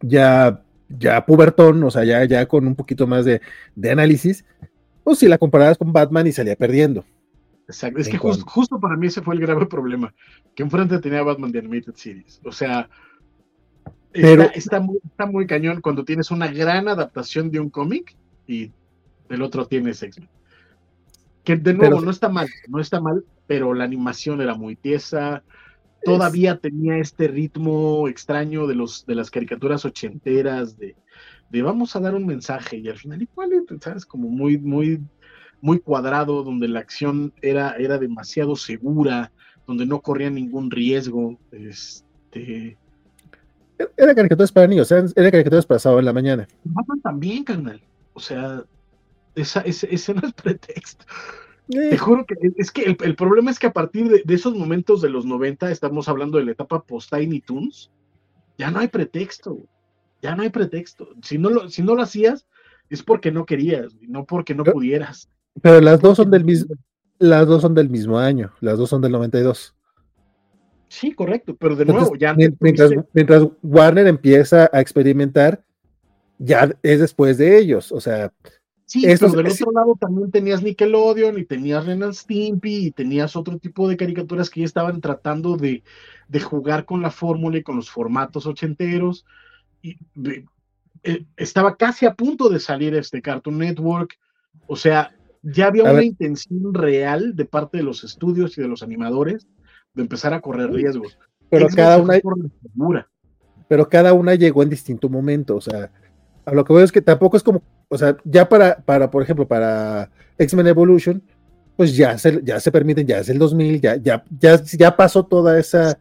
ya, ya pubertón, o sea, ya, ya con un poquito más de, análisis, o si la comparabas con Batman y salía perdiendo. Exacto, es que justo para mí ese fue el grave problema, que enfrente tenía Batman de Animated Series. O sea, está, muy, está muy cañón cuando tienes una gran adaptación de un cómic y el otro tiene X-Men. Que de nuevo no está mal, no está mal, pero la animación era muy tiesa, todavía tenía este ritmo extraño de, los, de las caricaturas ochenteras, de, de vamos a dar un mensaje, y al final igual, ¿sabes? Como muy, muy, muy cuadrado, donde la acción era, era demasiado segura, donde no corría ningún riesgo. Este... Era caricaturas para niños, era, caricaturas para sábado en la mañana. también, carnal. O sea, esa, ese, no es pretexto. Te juro que es que el, problema es que a partir de, esos momentos de los 90, estamos hablando de la etapa post-Tiny Toons, ya no hay pretexto, ya no hay pretexto. Si no lo, si no lo hacías, es porque no querías, no porque no pudieras. Pero las dos son del mismo, las dos son del mismo año, las dos son del 92. Sí, correcto, pero de nuevo, ya. Mientras, mientras Warner empieza a experimentar, ya es después de ellos, o sea, Sí, pero del otro lado también tenías Nickelodeon y tenías Ren Stimpy y tenías otro tipo de caricaturas que ya estaban tratando de, jugar con la fórmula y con los formatos ochenteros. Y, eh, estaba casi a punto de salir este Cartoon Network. O sea, ya había una intención real de parte de los estudios y de los animadores de empezar a correr riesgos. Pero cada una. Pero cada una llegó en distinto momento. O sea, a lo que veo es que tampoco es como o sea, ya para, para por ejemplo, para X-Men Evolution, pues ya se, ya se permiten, ya es el 2000, ya, ya, ya, ya pasó toda esa...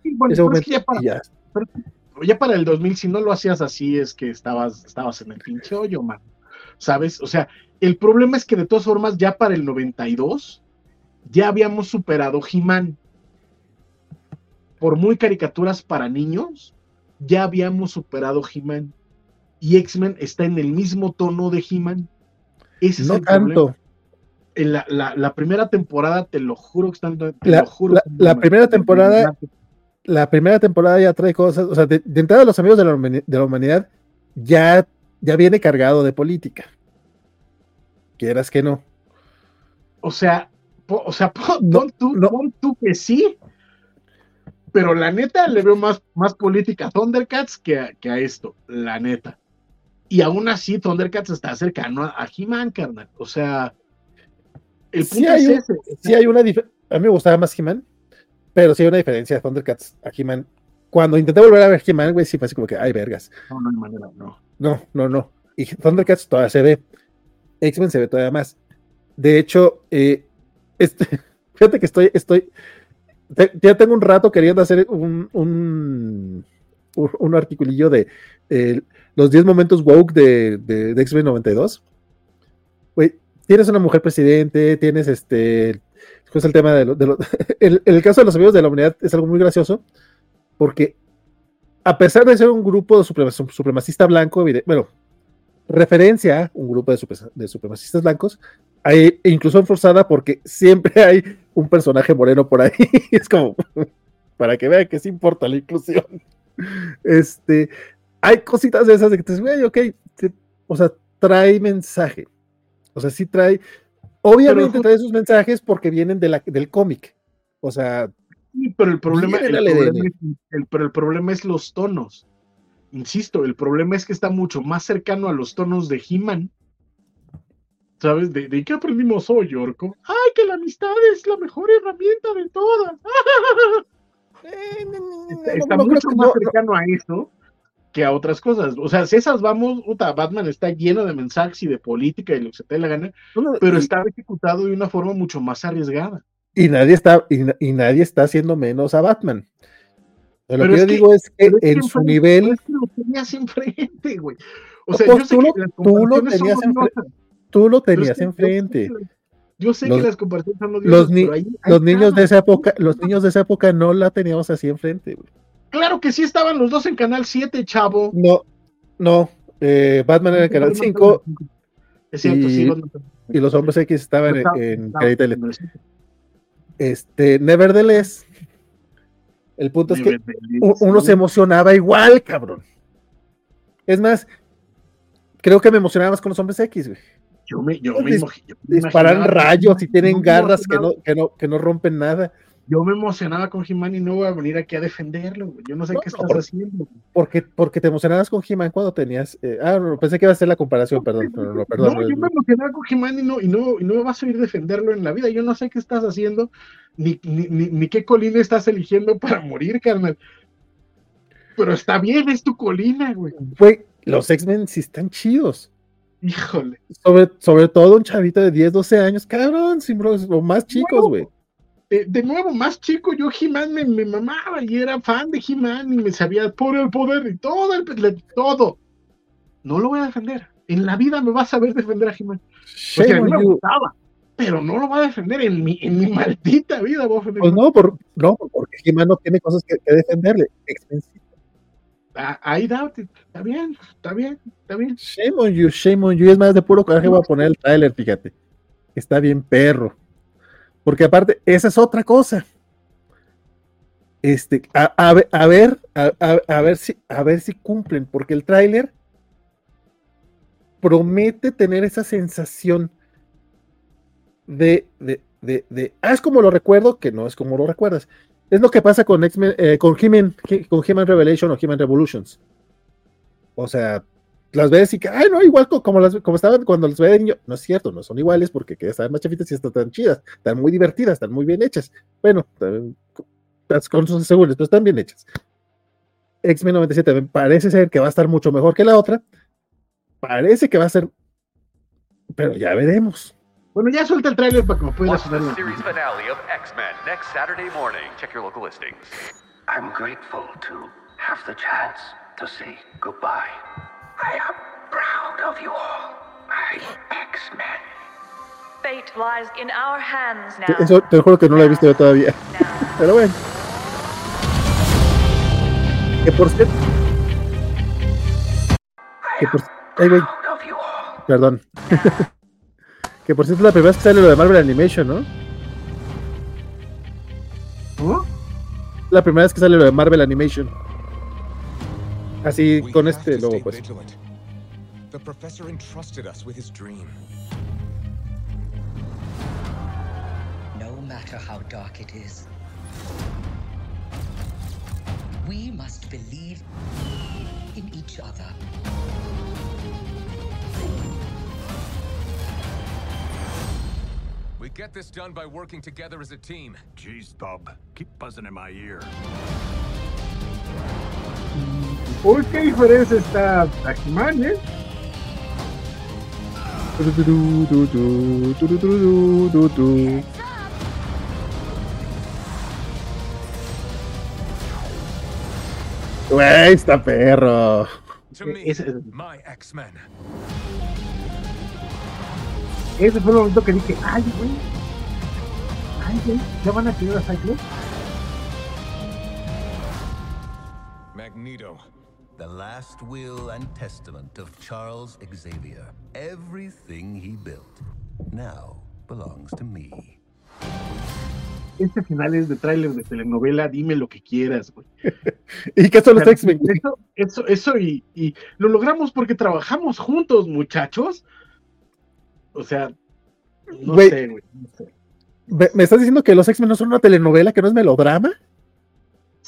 ya para, el 2000, si no lo hacías así, es que estabas, estabas en el pinche hoyo, man. ¿Sabes? O sea, el problema es que de todas formas, ya para el 92, ya habíamos superado He-Man. Por muy caricaturas para niños, ya habíamos superado He-Man y X-Men está en el mismo tono de He-Man. Ese no tanto. En la, la, primera temporada, te lo juro que están. Te la, lo juro la, primera temporada. La primera temporada ya trae cosas. O sea, de, entrada, los amigos de la, de la humanidad ya, ya viene cargado de política. Quieras que no. O sea, o sea, pon, tú, pon tú que sí, pero la neta le veo más, más política a Thundercats que a, que a esto, la neta. Y aún así, Thundercats está cercano a, He-Man, carnal. O sea, el punto es ese. Sí hay una diferencia. A mí me gustaba más He-Man, pero sí hay una diferencia de Thundercats a He-Man. Cuando intenté volver a ver He-Man, güey, sí fue así como que, ay, vergas. No, no hay manera, no. No, no, no. Y Thundercats todavía se ve. X-Men se ve todavía más. De hecho, eh, este, fíjate que estoy, estoy, ya tengo un rato queriendo hacer un, un, un articulillo de eh, los 10 momentos woke de, de, X-Men 92. Güey, tienes una mujer presidente, tienes este. Es el tema de, lo, de el, caso de los amigos de la humanidad es algo muy gracioso, porque a pesar de ser un grupo de supremacista blanco, bueno, referencia a un grupo de, supremacistas blancos, hay incluso forzada porque siempre hay un personaje moreno por ahí. es como para que vean que sí importa la inclusión. Este, hay cositas de esas de que te güey, ok, o sea, trae mensaje. O sea, sí trae, obviamente trae sus mensajes porque vienen de la, del cómic. O sea, sí, pero el problema, el problema es, pero el problema es los tonos. Insisto, el problema es que está mucho más cercano a los tonos de He-Man ¿Sabes? ¿De, qué aprendimos hoy, Orco? ¡Ay, que la amistad es la mejor herramienta de todas! Eh, está, mucho más cercano a eso que a otras cosas. O sea, si esas vamos, puta, Batman está lleno de mensajes y de política y lo que se te dé la gana, pero está ejecutado de una forma mucho más arriesgada. Y nadie está, y, nadie está haciendo menos a Batman. Lo que yo digo es que en su nivel. lo tenías enfrente, güey. O sea, yo sé que tú lo tenías enfrente tú lo tenías enfrente. Yo sé que las comparaciones son los, los niños de esa época, los niños de esa época no la teníamos así enfrente. Claro que sí estaban los dos en Canal 7, chavo. No, no. Eh, Batman era en Canal 5. Es cierto, y, sí. Y los hombres X estaban en, en Este, nevertheless, el punto es que uno se emocionaba igual, cabrón. Es más, creo que me emocionaba más con los hombres X, güey. Yo me, yo me, disparan rayos y tienen garras que no, que, no, que no rompen nada. Yo me emocionaba con He-Man y no voy a venir aquí a defenderlo. Yo no sé qué estás haciendo. Porque, porque te emocionabas con He-Man cuando tenías. Eh, ah, pensé que iba a ser la comparación, perdón. No, perdón, no yo me emocionaba con He-Man y no, y, no, y no me vas a ir a defenderlo en la vida. Yo no sé qué estás haciendo, ni, ni, ni, qué colina estás eligiendo para morir, carnal. Pero está bien, es tu colina, güey. Güey, los X-Men sí están chidos. Híjole. Sobre, sobre todo un chavito de 10, 12 años, cabrón, sin o más chicos, güey. De, nuevo, más chico, yo He-Man me, me, mamaba y era fan de He-Man y me sabía por el poder y todo, el, todo. No lo voy a defender. En la vida me vas a ver defender a He-Man. O sea, me gustaba, pero no lo va a defender en mi, en mi maldita vida. Voy a defender pues no, por, no, porque He-Man no tiene cosas que, que defenderle. Expensivo. I doubt it. Está bien, está bien, está bien. Shame on you, shame on you. Es más de puro coraje voy a poner el trailer, fíjate. Está bien perro. Porque aparte, esa es otra cosa. Este, a, a ver, a, ver si, a ver si cumplen, porque el tráiler promete tener esa sensación de, de, de, ah, es como lo recuerdo, que no es como lo recuerdas. Es lo que pasa con X-Men, eh, con He-Man Revelation o He-Man Revolutions. O sea, las ves y que, ay, no, igual como, las, como estaban cuando las ve de niño. No es cierto, no son iguales porque que están más chafitas y están tan chidas, están muy divertidas, están muy bien hechas. Bueno, con sus segundos, pero están bien hechas. X-Men 97 parece ser que va a estar mucho mejor que la otra. Parece que va a ser, pero ya veremos. Bueno, ya suelta el trailer para que me puedas sonar. The series finale of X-Men next Saturday morning. Check your local listings. I'm grateful to have the chance to say goodbye. I am proud of you all, my X-Men. Fate lies in our hands now. Eso te juro que no lo he visto yo todavía. Pero bueno. Que por cierto. Que por. Ay, güey. Perdón. Que por cierto, la primera vez que sale lo de Marvel Animation, ¿no? ¿Cómo? La primera vez que sale lo de Marvel Animation. Así con este logo, pues. The professor entrusted us with his dream. No matter how dark it is, we must believe in each other. We get this done by working together as a team. Jeez, Bob. Keep buzzing in my ear. Uy, qué diferencia está Takiman, eh? Güey, está perro. Ese fue el momento que dije, ay, güey. Ay, güey, ¿ya van a tener a Cyclops? The last will and testament of Charles Xavier. Everything he built. now belongs to me. Este final es de tráiler de telenovela, dime lo que quieras, güey. ¿Y qué son los X-Men? Eso, eso, eso y, y lo logramos porque trabajamos juntos, muchachos. O sea, no sé, güey. no sé. ¿Me, me estás diciendo que los X-Men no son una telenovela, que no es melodrama?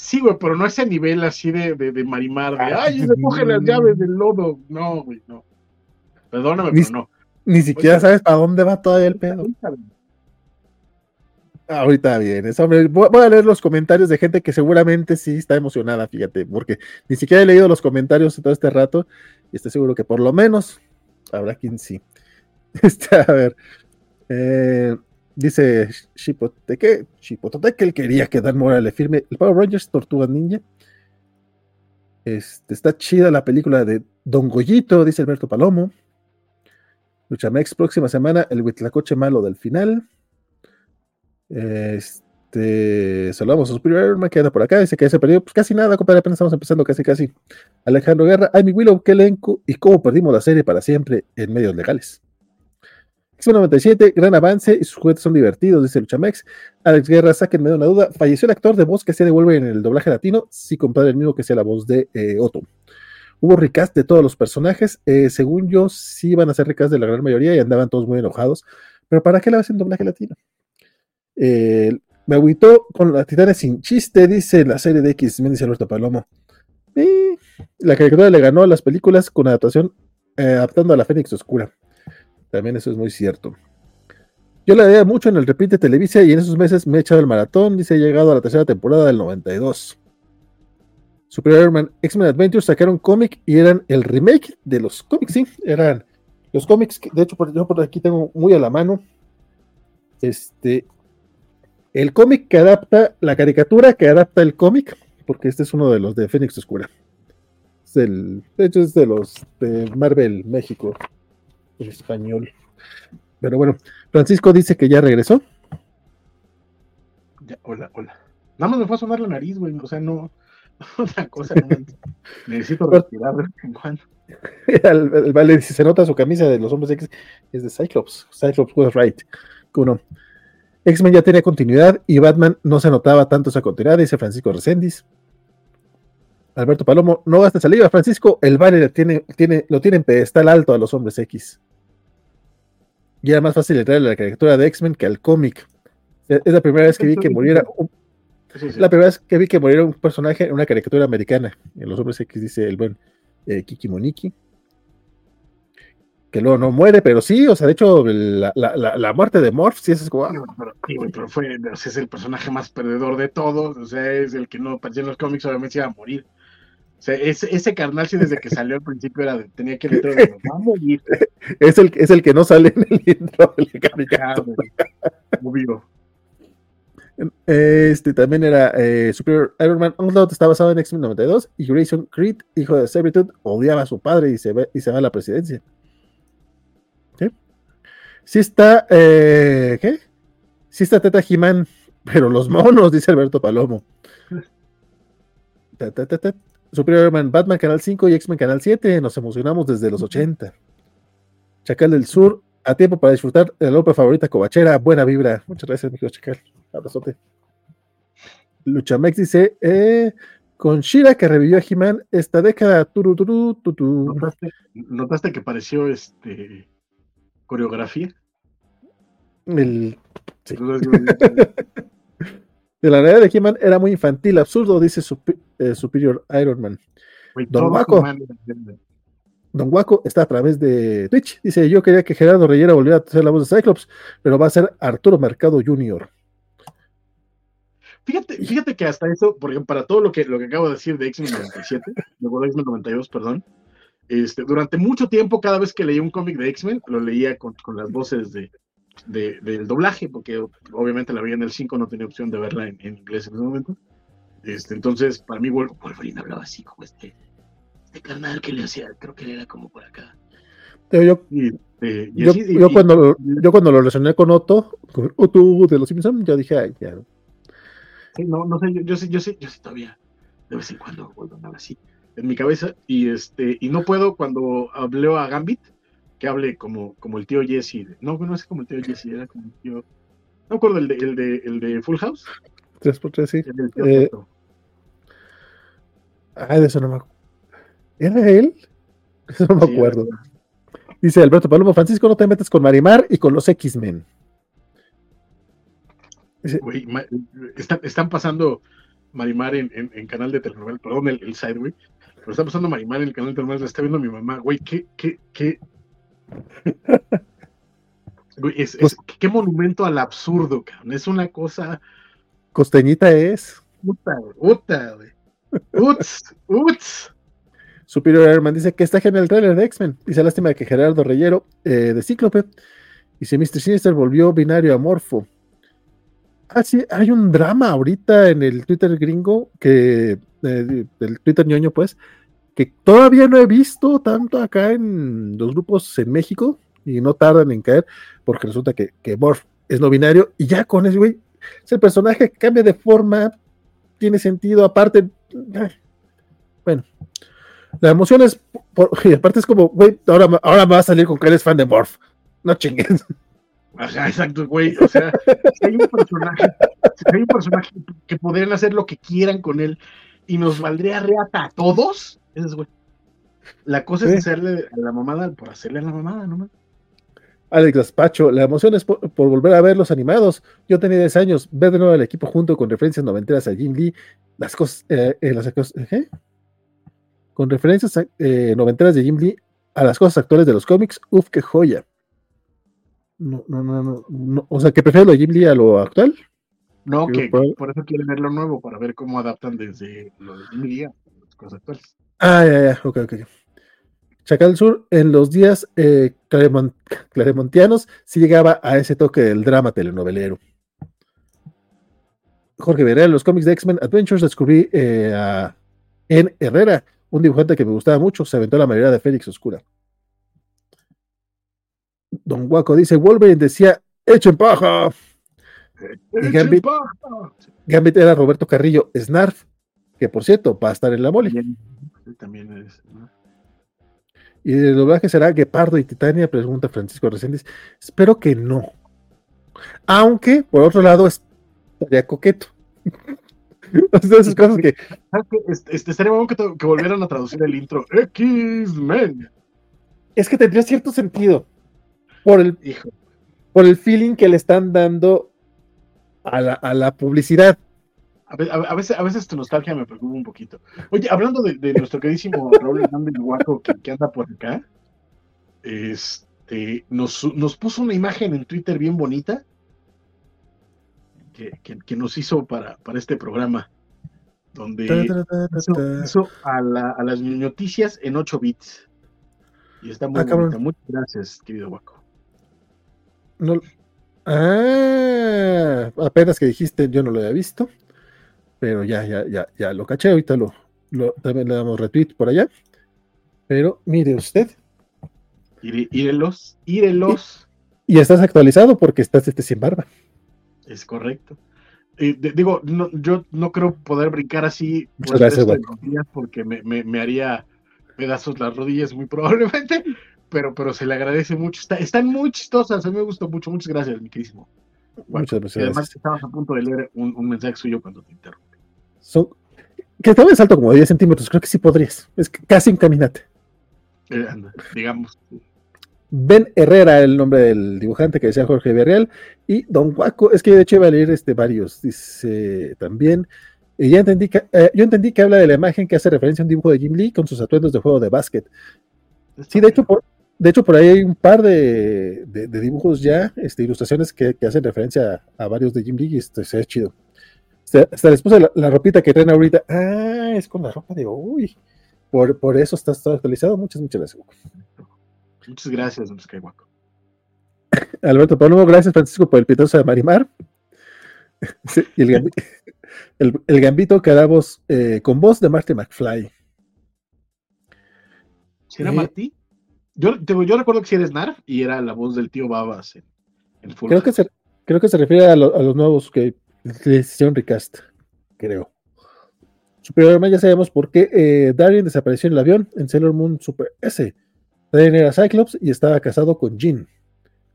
Sí, güey, pero no ese nivel así de, de, de Marimar, de Ah, ay, se coge las llaves del lodo. No, güey, no. Perdóname, Ni- pero no. Ni siquiera Oye. sabes para dónde va todavía el pedo. Ahorita vienes, hombre. Voy voy a leer los comentarios de gente que seguramente sí está emocionada, fíjate, porque ni siquiera he leído los comentarios todo este rato y estoy seguro que por lo menos habrá quien sí. Este, a ver, eh, dice Chipoteque, Chipoteque que él quería que Dan Mora le firme el Power Rangers Tortuga Ninja. Este, está chida la película de Don Goyito, dice Alberto Palomo. Luchamex, próxima semana, el Huitlacoche malo del final. Este, saludamos a Superior Iron Man que anda por acá. Dice que ese periodo, pues casi nada, compadre. Apenas estamos empezando casi, casi. Alejandro Guerra, ay, mi Willow, qué elenco y cómo perdimos la serie para siempre en medios legales. X97, gran avance y sus juguetes son divertidos, dice Luchamex. Alex Guerra, sáquenme de una duda. ¿Falleció el actor de voz que hacía de Wolverine en el doblaje latino? Sí, compadre, el mismo que sea la voz de eh, Otto. Hubo recast de todos los personajes. eh, según yo, sí iban a hacer recast de la gran mayoría y andaban todos muy enojados. Pero ¿para qué le hacen doblaje latino? Eh, me agüitó con la Titanes sin chiste, dice la serie de X-Men, dice Alberto Palomo. La caricatura le ganó a las películas con adaptación adaptando a la Fénix Oscura. También eso es muy cierto. Yo la veía mucho en el repeat de Televisa y en esos meses me he echado el maratón. Dice, he llegado a la tercera temporada del 92. Superior Iron-Man X-Men Adventures sacaron cómic y eran el remake de los cómics, sí, eran los cómics, de hecho yo por aquí tengo muy a la mano, este, el cómic que adapta, la caricatura que adapta el cómic, porque este es uno de los de Fénix Oscura. Es el, de hecho es de los de Marvel México, español. Pero bueno, Francisco dice que ya regresó. Ya, hola, hola. Nada más me fue a sonar la nariz, güey. O sea, no. Otra cosa, no. Necesito respirar de vez en cuando. el, el vale dice, se nota su camisa de los hombres X, es de Cyclops. Cyclops was right. Uno. X-Men ya tenía continuidad y Batman no se notaba tanto esa continuidad, dice Francisco Reséndiz. Alberto Palomo, no gasta saliva, Francisco, el vale tiene, tiene, lo tiene en pedestal alto a los hombres X. Y era más fácil entrar a la caricatura de X-Men que al cómic. Es es la primera vez que vi que muriera un, sí. la primera vez que vi que muriera un personaje en una caricatura americana. En los hombres X dice el buen eh, Kiki Moniki. Que luego no muere, pero sí, o sea, de hecho, la, la- la- la muerte de Morph, sí, es como. Güey, pero, sí, pero fue, es el personaje más perdedor de todos, o sea, es el que no aparecía en los cómics, obviamente se iba a morir. Sea, ese, ese carnal sí desde que salió al principio era de, tenía que leer, va a morir. Es el, es el que no sale en el intro de la Ah, Obvio. Este también era eh, Superior Iron Man Onslaught, está basado en X-Men 92 y Grayson Creed, hijo de Servitude, odiaba a su padre y se, ve, y se va a la presidencia. ¿Sí? Sí está, eh, ¿qué? Sí está Teta He-Man, pero los monos, dice Alberto Palomo. Ta, ta, ta, ta. Superior Iron Man, Batman Canal 5 y X-Men Canal 7, nos emocionamos desde los 80. Chacal del Sur, a tiempo para disfrutar de la ópera favorita covachera, buena vibra. Muchas gracias, mi querido Chacal. Abrazote. Luchamex dice, eh, con Shira que revivió a He-Man esta década. Turu, turu, tu, tu. ¿Notaste, notaste que pareció este coreografía? El- Sí. De la realidad de He-Man era muy infantil, absurdo, dice eh, Superior Iron Man. Don era- Don Guaco está a través de Twitch. Dice, yo quería que Gerardo Reyera volviera a ser la voz de Cyclops, pero va a ser Arturo Mercado Jr. Fíjate, fíjate que hasta eso, por ejemplo, para todo lo que, lo que acabo de decir de X-Men 97, luego de X-Men 92, perdón, este, durante mucho tiempo, cada vez que leía un cómic de X-Men, lo leía con, con las voces de, de- del doblaje, porque obviamente la veía en el 5, no tenía opción de verla en, en inglés en ese momento. Este, entonces, para mí, Wol- Wolverine hablaba así, como este, este carnal que le hacía, creo que era como por acá. Yo, yo, Y, este, y yo, así- y- yo y- cuando, lo- yo cuando lo relacioné con Otto, con Otto de los Simpsons, yo dije, ay, ya. No, no sé, yo, yo sí, yo sí, yo sí todavía de vez en cuando vuelvo a hablar así en mi cabeza y este y no puedo cuando hableo a Gambit que hable como, como el tío Jesse. No, no es como el tío Jesse, era como el tío. No me acuerdo el de, el de, el de Full House. 3x3, sí. El tío Eh. Ay, de eso no me acuerdo. ¿Era él? Eso no me Sí, acuerdo. Dice Alberto Palomo, Francisco, no te metas con Marimar y con los X-Men. Güey, están, están pasando Marimar en, en, en canal de telenovela, perdón, el, el side, güey. Pero está pasando Marimar en el canal de telenovela, la está viendo mi mamá, güey, qué, qué, qué. Güey, es, Pues es- qué monumento al absurdo, cabrón. Es una cosa. Costeñita es. Puta, güey. Puta, güey. Uts, uts. Superior Airman dice que está genial el trailer de X-Men. Dice lástima que Gerardo Reyero de Cíclope. Dice Mr. Sinister volvió binario amorfo. Ah, sí, hay un drama ahorita en el Twitter gringo, que eh, del Twitter ñoño, pues, que todavía no he visto tanto acá en los grupos en México y no tardan en caer, porque resulta que, que Morph es no binario y ya con ese güey, es el personaje cambia de forma, tiene sentido, aparte, bueno, la emoción es, por- y aparte es como, güey, ahora, ahora me va a salir con que eres fan de Morph, no chingues. Ajá, exacto, güey. O sea, si hay un personaje, si hay un personaje que podrían hacer lo que quieran con él y nos valdría reata a todos, ese es güey. La cosa es hacerle a la mamada por hacerle a la mamada, ¿no? Alex Gaspacho, la emoción es por, por volver a ver los animados. Yo tenía 10 años, ver de nuevo al equipo junto con referencias noventeras a Jim Lee, las cosas, eh, eh, las cosas, ¿eh? con referencias a- eh, noventeras de Jim Lee a las cosas actuales de los cómics, uf, qué joya. No, no, no, no, no, o sea, que prefiero lo de Jim Lee a lo actual. No, que por- por eso quieren ver lo nuevo, para ver cómo adaptan desde lo de Jimmy Lee a las cosas actuales. Ah, ya, ya, ok, ok. Chacal Sur, en los días eh, claremont- claremontianos, sí llegaba a ese toque del drama telenovelero. Jorge Veré, en los cómics de X-Men Adventures descubrí eh, a En Herrera, un dibujante que me gustaba mucho, se aventó la mayoría de Félix Oscura. Don Guaco dice, Wolverine decía, echen paja. Y Gambit- Gambit era Roberto Carrillo Snarf, que por cierto va a estar en la mole. También, es. ¿no? Y el doblaje será Guepardo y Titania, pregunta Francisco Reséndiz. Espero que no. Aunque, por otro lado, estaría coqueto. Esas. Este, este, estaría bueno que volvieran a traducir el intro X-Men. Es que tendría cierto sentido. Por el, Hijo, por el feeling que le están dando a la, a la publicidad. A, ve- a- a veces, a veces tu nostalgia me preocupa un poquito. Oye, hablando de, de nuestro queridísimo Raúl Hernández Guaco que, que anda por acá, este, nos, nos puso una imagen en Twitter bien bonita que, que- que nos hizo para, para este programa, donde hizo, a, la- a las noticias en 8 bits. Y está muy Ah, bonita. Muchas gracias, querido Guaco. No- ah, apenas que dijiste, yo no lo había visto. Pero ya, ya, ya, ya lo caché. Ahorita lo, lo- también le damos retweet por allá. Pero mire usted. Írelos, írelos. Y estás actualizado porque estás este sin barba. Es correcto. Eh, de- digo, no, yo no creo poder brincar así por gracias, días porque me, me- me haría pedazos las rodillas muy probablemente, pero, pero se le agradece mucho. Está- están muy chistosas, a mí me gustó mucho. Muchas gracias, mi queridísimo. Guaco. Muchas Y gracias. además estabas a punto de leer un, un mensaje suyo cuando te interrumpí. Son, que te salto como de 10 centímetros, creo que sí podrías. Es casi un caminate. Eh, digamos. Ben Herrera, el nombre del dibujante que decía Jorge Berreal, y Don Guaco, es que de hecho iba a leer este, varios, dice también, y ya entendí que, eh, yo entendí que habla de la imagen que hace referencia a un dibujo de Jim Lee con sus atuendos de juego de básquet. Sí, de hecho, por, de hecho, por ahí hay un par de, de- de dibujos ya, este, ilustraciones que, que hacen referencia a, a varios de Jim Lee y se ve chido. Hasta, hasta les puse la, la ropita que traen ahorita. Ah, es con la ropa de uy. Por, por eso está, está actualizado. Muchas, muchas gracias. Muchas gracias, Skywaco. Alberto Palomo, gracias Francisco por el pitazo de Marimar. Sí, y el, gambi- el, el gambito que damos eh, con voz de Marty McFly. ¿Sí era Sí. Martí? Yo, recuerdo que sí eres Narf y era la voz del tío Babas en, en Full Creo que se, creo que se refiere a, lo- a los nuevos que hicieron recast, creo. Superior ya sabemos por qué eh, Darien desapareció en el avión en Sailor Moon Super S. También era Cyclops y estaba casado con Jean.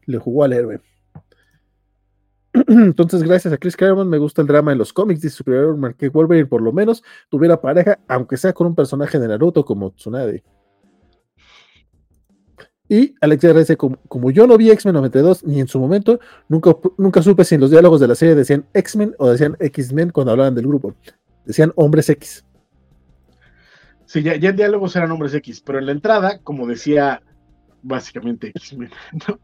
Le jugó al héroe. Entonces, gracias a Chris Claremont, me gusta el drama en los cómics. Dice Superior que Wolverine por lo menos tuviera pareja, aunque sea con un personaje de Naruto como Tsunade. Y Alex RS, como, como, yo no vi X-Men 92 ni en su momento, nunca, nunca supe si en los diálogos de la serie decían X-Men o decían X-Men cuando hablaban del grupo. Decían hombres X. Sí, ya, ya en diálogos eran hombres X, pero en la entrada, como decía básicamente X-Men, ¿no?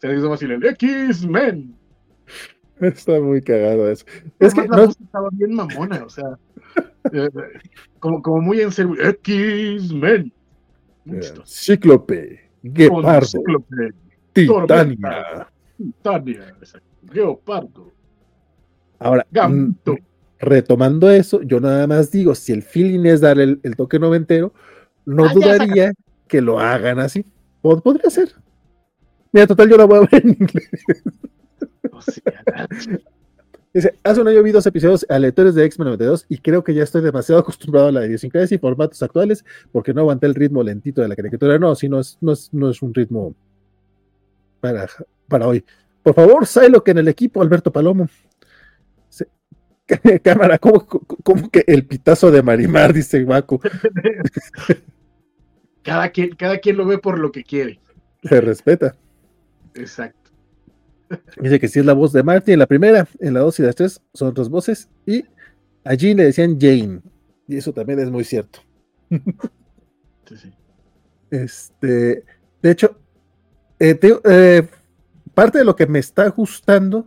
Se hizo más el X-Men. Está muy cagado eso. Es que no... estaba bien mamona, o sea, eh, como, como muy en serio, X-Men. Cíclope, Guepardo, Titania. Titania, Geopardo. Ahora, Gambito. retomando eso, yo nada más digo, si el feeling es dar el, el toque noventero, no ah, dudaría que lo hagan así. Podría ser. Mira, total, yo la voy a ver en inglés. Dice, hace un año vi dos episodios aleatorios de X-Men 92 y creo que ya estoy demasiado acostumbrado a la idiosincrasia y formatos actuales porque no aguanté el ritmo lentito de la caricatura. No, si no es, no es, no es un ritmo para, para hoy. Por favor, que en el equipo, Alberto Palomo. Cámara, ¿cómo, que el pitazo de Marimar? Dice Baku. cada, quien, cada quien lo ve por lo que quiere. Se respeta. Exacto. Dice que si es la voz de Marty en la primera, en la dos y las tres son otras voces. Y a Jean le decían Jane. Y eso también es muy cierto. Sí, sí. Este, de hecho, eh, eh, parte de lo que me está gustando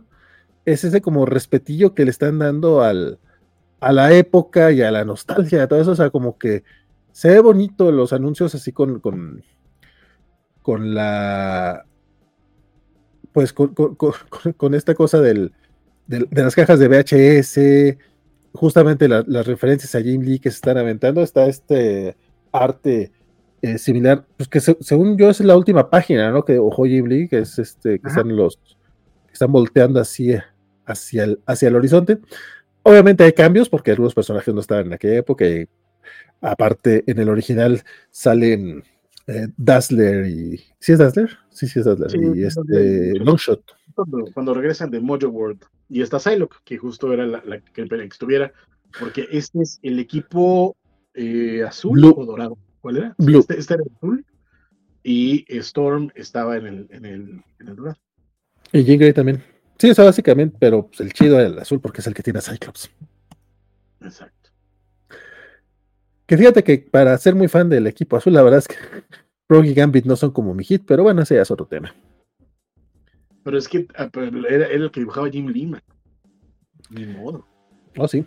es ese como respetillo que le están dando al, a la época y a la nostalgia, todo eso, o sea, como que se ve bonito los anuncios así con, con, con la pues con, esta cosa del, de las cajas de VHS, justamente las referencias a Jim Lee que se están aventando, está este arte eh, similar, pues que según yo es la última página, ¿no? Que ojo Jim Lee, que es este, que están los, que están volteando así hacia el, hacia el horizonte. Obviamente hay cambios porque algunos personajes no estaban en aquella época y aparte en el original salen eh, Dazzler y. ¿Sí es Dazzler? Sí, sí es Dazzler. y este. Longshot. Cuando, cuando, regresan de Mojo World. Y está Psylocke, que justo era la, que estuviera. Porque este es el equipo eh, azul o dorado. ¿Cuál era? Blue. Este, este, era azul. Y Storm estaba en el, en el, en el dorado. Y Jean Grey también. Sí, o sea, básicamente, pero pues, el chido era el azul porque es el que tiene a Cyclops. Exacto. Que fíjate que para ser muy fan del equipo azul, la verdad es que Rogue y Gambit no son como mi hit, pero bueno, ese ya es otro tema. Pero es que ah, era, el que dibujaba Jim Lima. Ni modo. Oh, sí.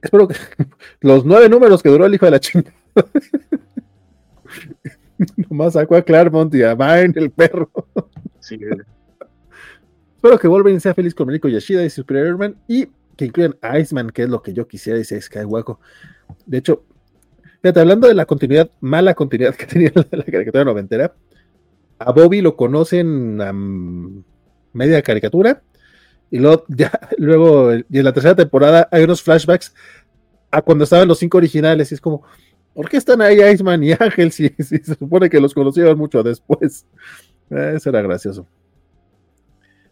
Espero que los nueve números que duró el hijo de la chingada. Nomás sacó a Claremont y a Vine, el perro. Sí. Espero que Wolverine sea feliz con Rico Yashida y Superior y que incluyan a Iceman, que es lo que yo quisiera, dice Skywalker. De hecho, Fíjate, hablando de la continuidad, mala continuidad que tenía la, la caricatura noventera, a Bobby lo conocen a media caricatura y luego, ya, luego y en la tercera temporada hay unos flashbacks a cuando estaban los cinco originales y es como, ¿por qué están ahí Iceman y Ángel si, se supone que los conocieron mucho después? Eh, eso era gracioso.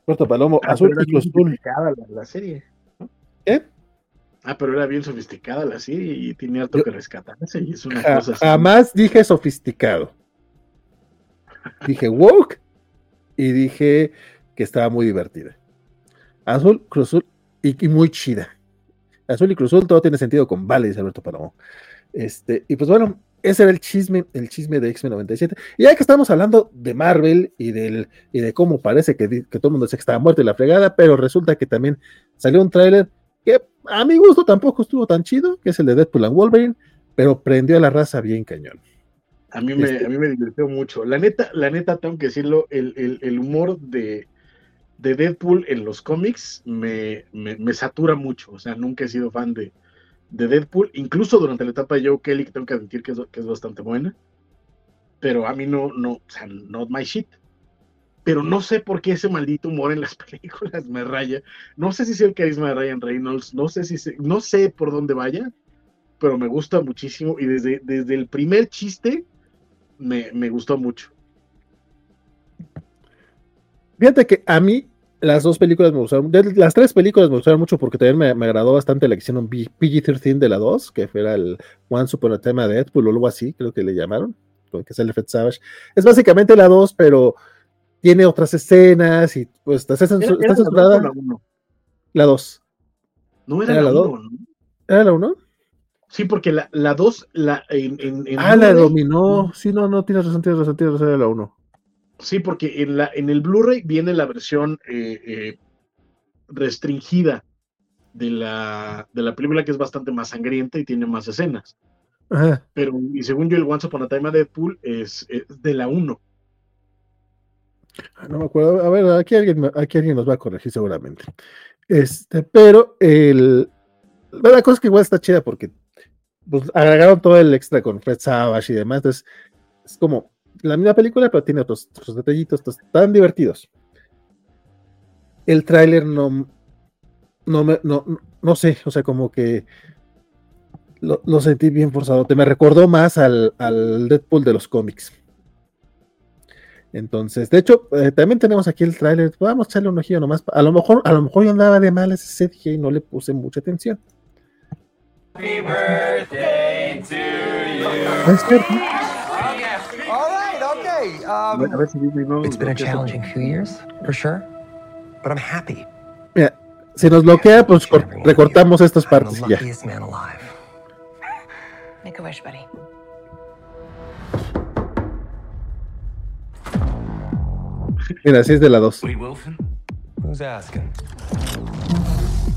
Puerto Palomo, ah, azul y azul. La, la serie. ¿Eh? Ah, pero era bien sofisticada la serie y tenía harto que rescatarse y es una cosa así. Jamás dije sofisticado. dije woke y dije que estaba muy divertida. Azul, Cruzul y, y, muy chida. Azul y Cruzul todo tiene sentido con Vale, dice Alberto Palomo. Este, y pues bueno, ese era el chisme, el chisme de X-Men 97. Y ya que estamos hablando de Marvel y, del, y de cómo parece que, que todo el mundo dice que estaba muerto y la fregada, pero resulta que también salió un tráiler que a mi gusto tampoco estuvo tan chido, que es el de Deadpool and Wolverine, pero prendió a la raza bien cañón. A mí me, este a mí me divirtió mucho. La neta, la neta, tengo que decirlo, el, humor de, de, Deadpool en los cómics me, me, satura mucho. O sea, nunca he sido fan de, de, Deadpool, incluso durante la etapa de Joe Kelly, que tengo que admitir que es, que es bastante buena. Pero a mí no, no, o sea, not my shit pero no sé por qué ese maldito humor en las películas me raya. No sé si es el carisma de Ryan Reynolds, no sé si no sé por dónde vaya, pero me gusta muchísimo y desde, desde el primer chiste me, gustó mucho. Fíjate que a mí las dos películas me gustaron, las tres películas me gustaron mucho porque también me, me agradó bastante la que hicieron B- PG-13 de la 2, que era el Once Upon a Time de Deadpool o algo así, creo que le llamaron, con que sale Fred Savage. Es básicamente la 2, pero tiene otras escenas y pues está, censur- Era- está era la dos o censurada la uno. la 2. No era, Era la la 1, ¿no? ¿Era la 1? Sí, porque la, la 2, la, en, en, en Ah, la dominó. Sí, no, no, tienes razón, tienes razón, tienes razón, era la 1. Sí, porque en, la, en el Blu-ray viene la versión eh, eh, restringida de la, de la película, que es bastante más sangrienta y tiene más escenas. Ajá. Pero, y según yo, el Once Upon a Time a Deadpool es, es de la 1. Ah, No me acuerdo. A ver, aquí alguien, aquí alguien nos va a corregir seguramente. Este, pero la cosa es que igual está chida porque pues, agregaron todo el extra con Fred Savage y demás. Entonces, es como la misma película, pero tiene otros, otros detallitos tan divertidos. El tráiler no, no, me, no- no sé, o sea, como que lo, lo sentí bien forzado. Te me recordó más al, al Deadpool de los cómics. Entonces, de hecho, eh, también tenemos aquí el tráiler. Vamos a echarle un ojillo nomás. A lo mejor, a lo mejor yo andaba de malas ese día y no le puse mucha atención. Um, Mira, si nos bloquea, pues recortamos estas partes ya. Make a wish, buddy. Mira, así es de la 2. Wade Wilson? Who's asking?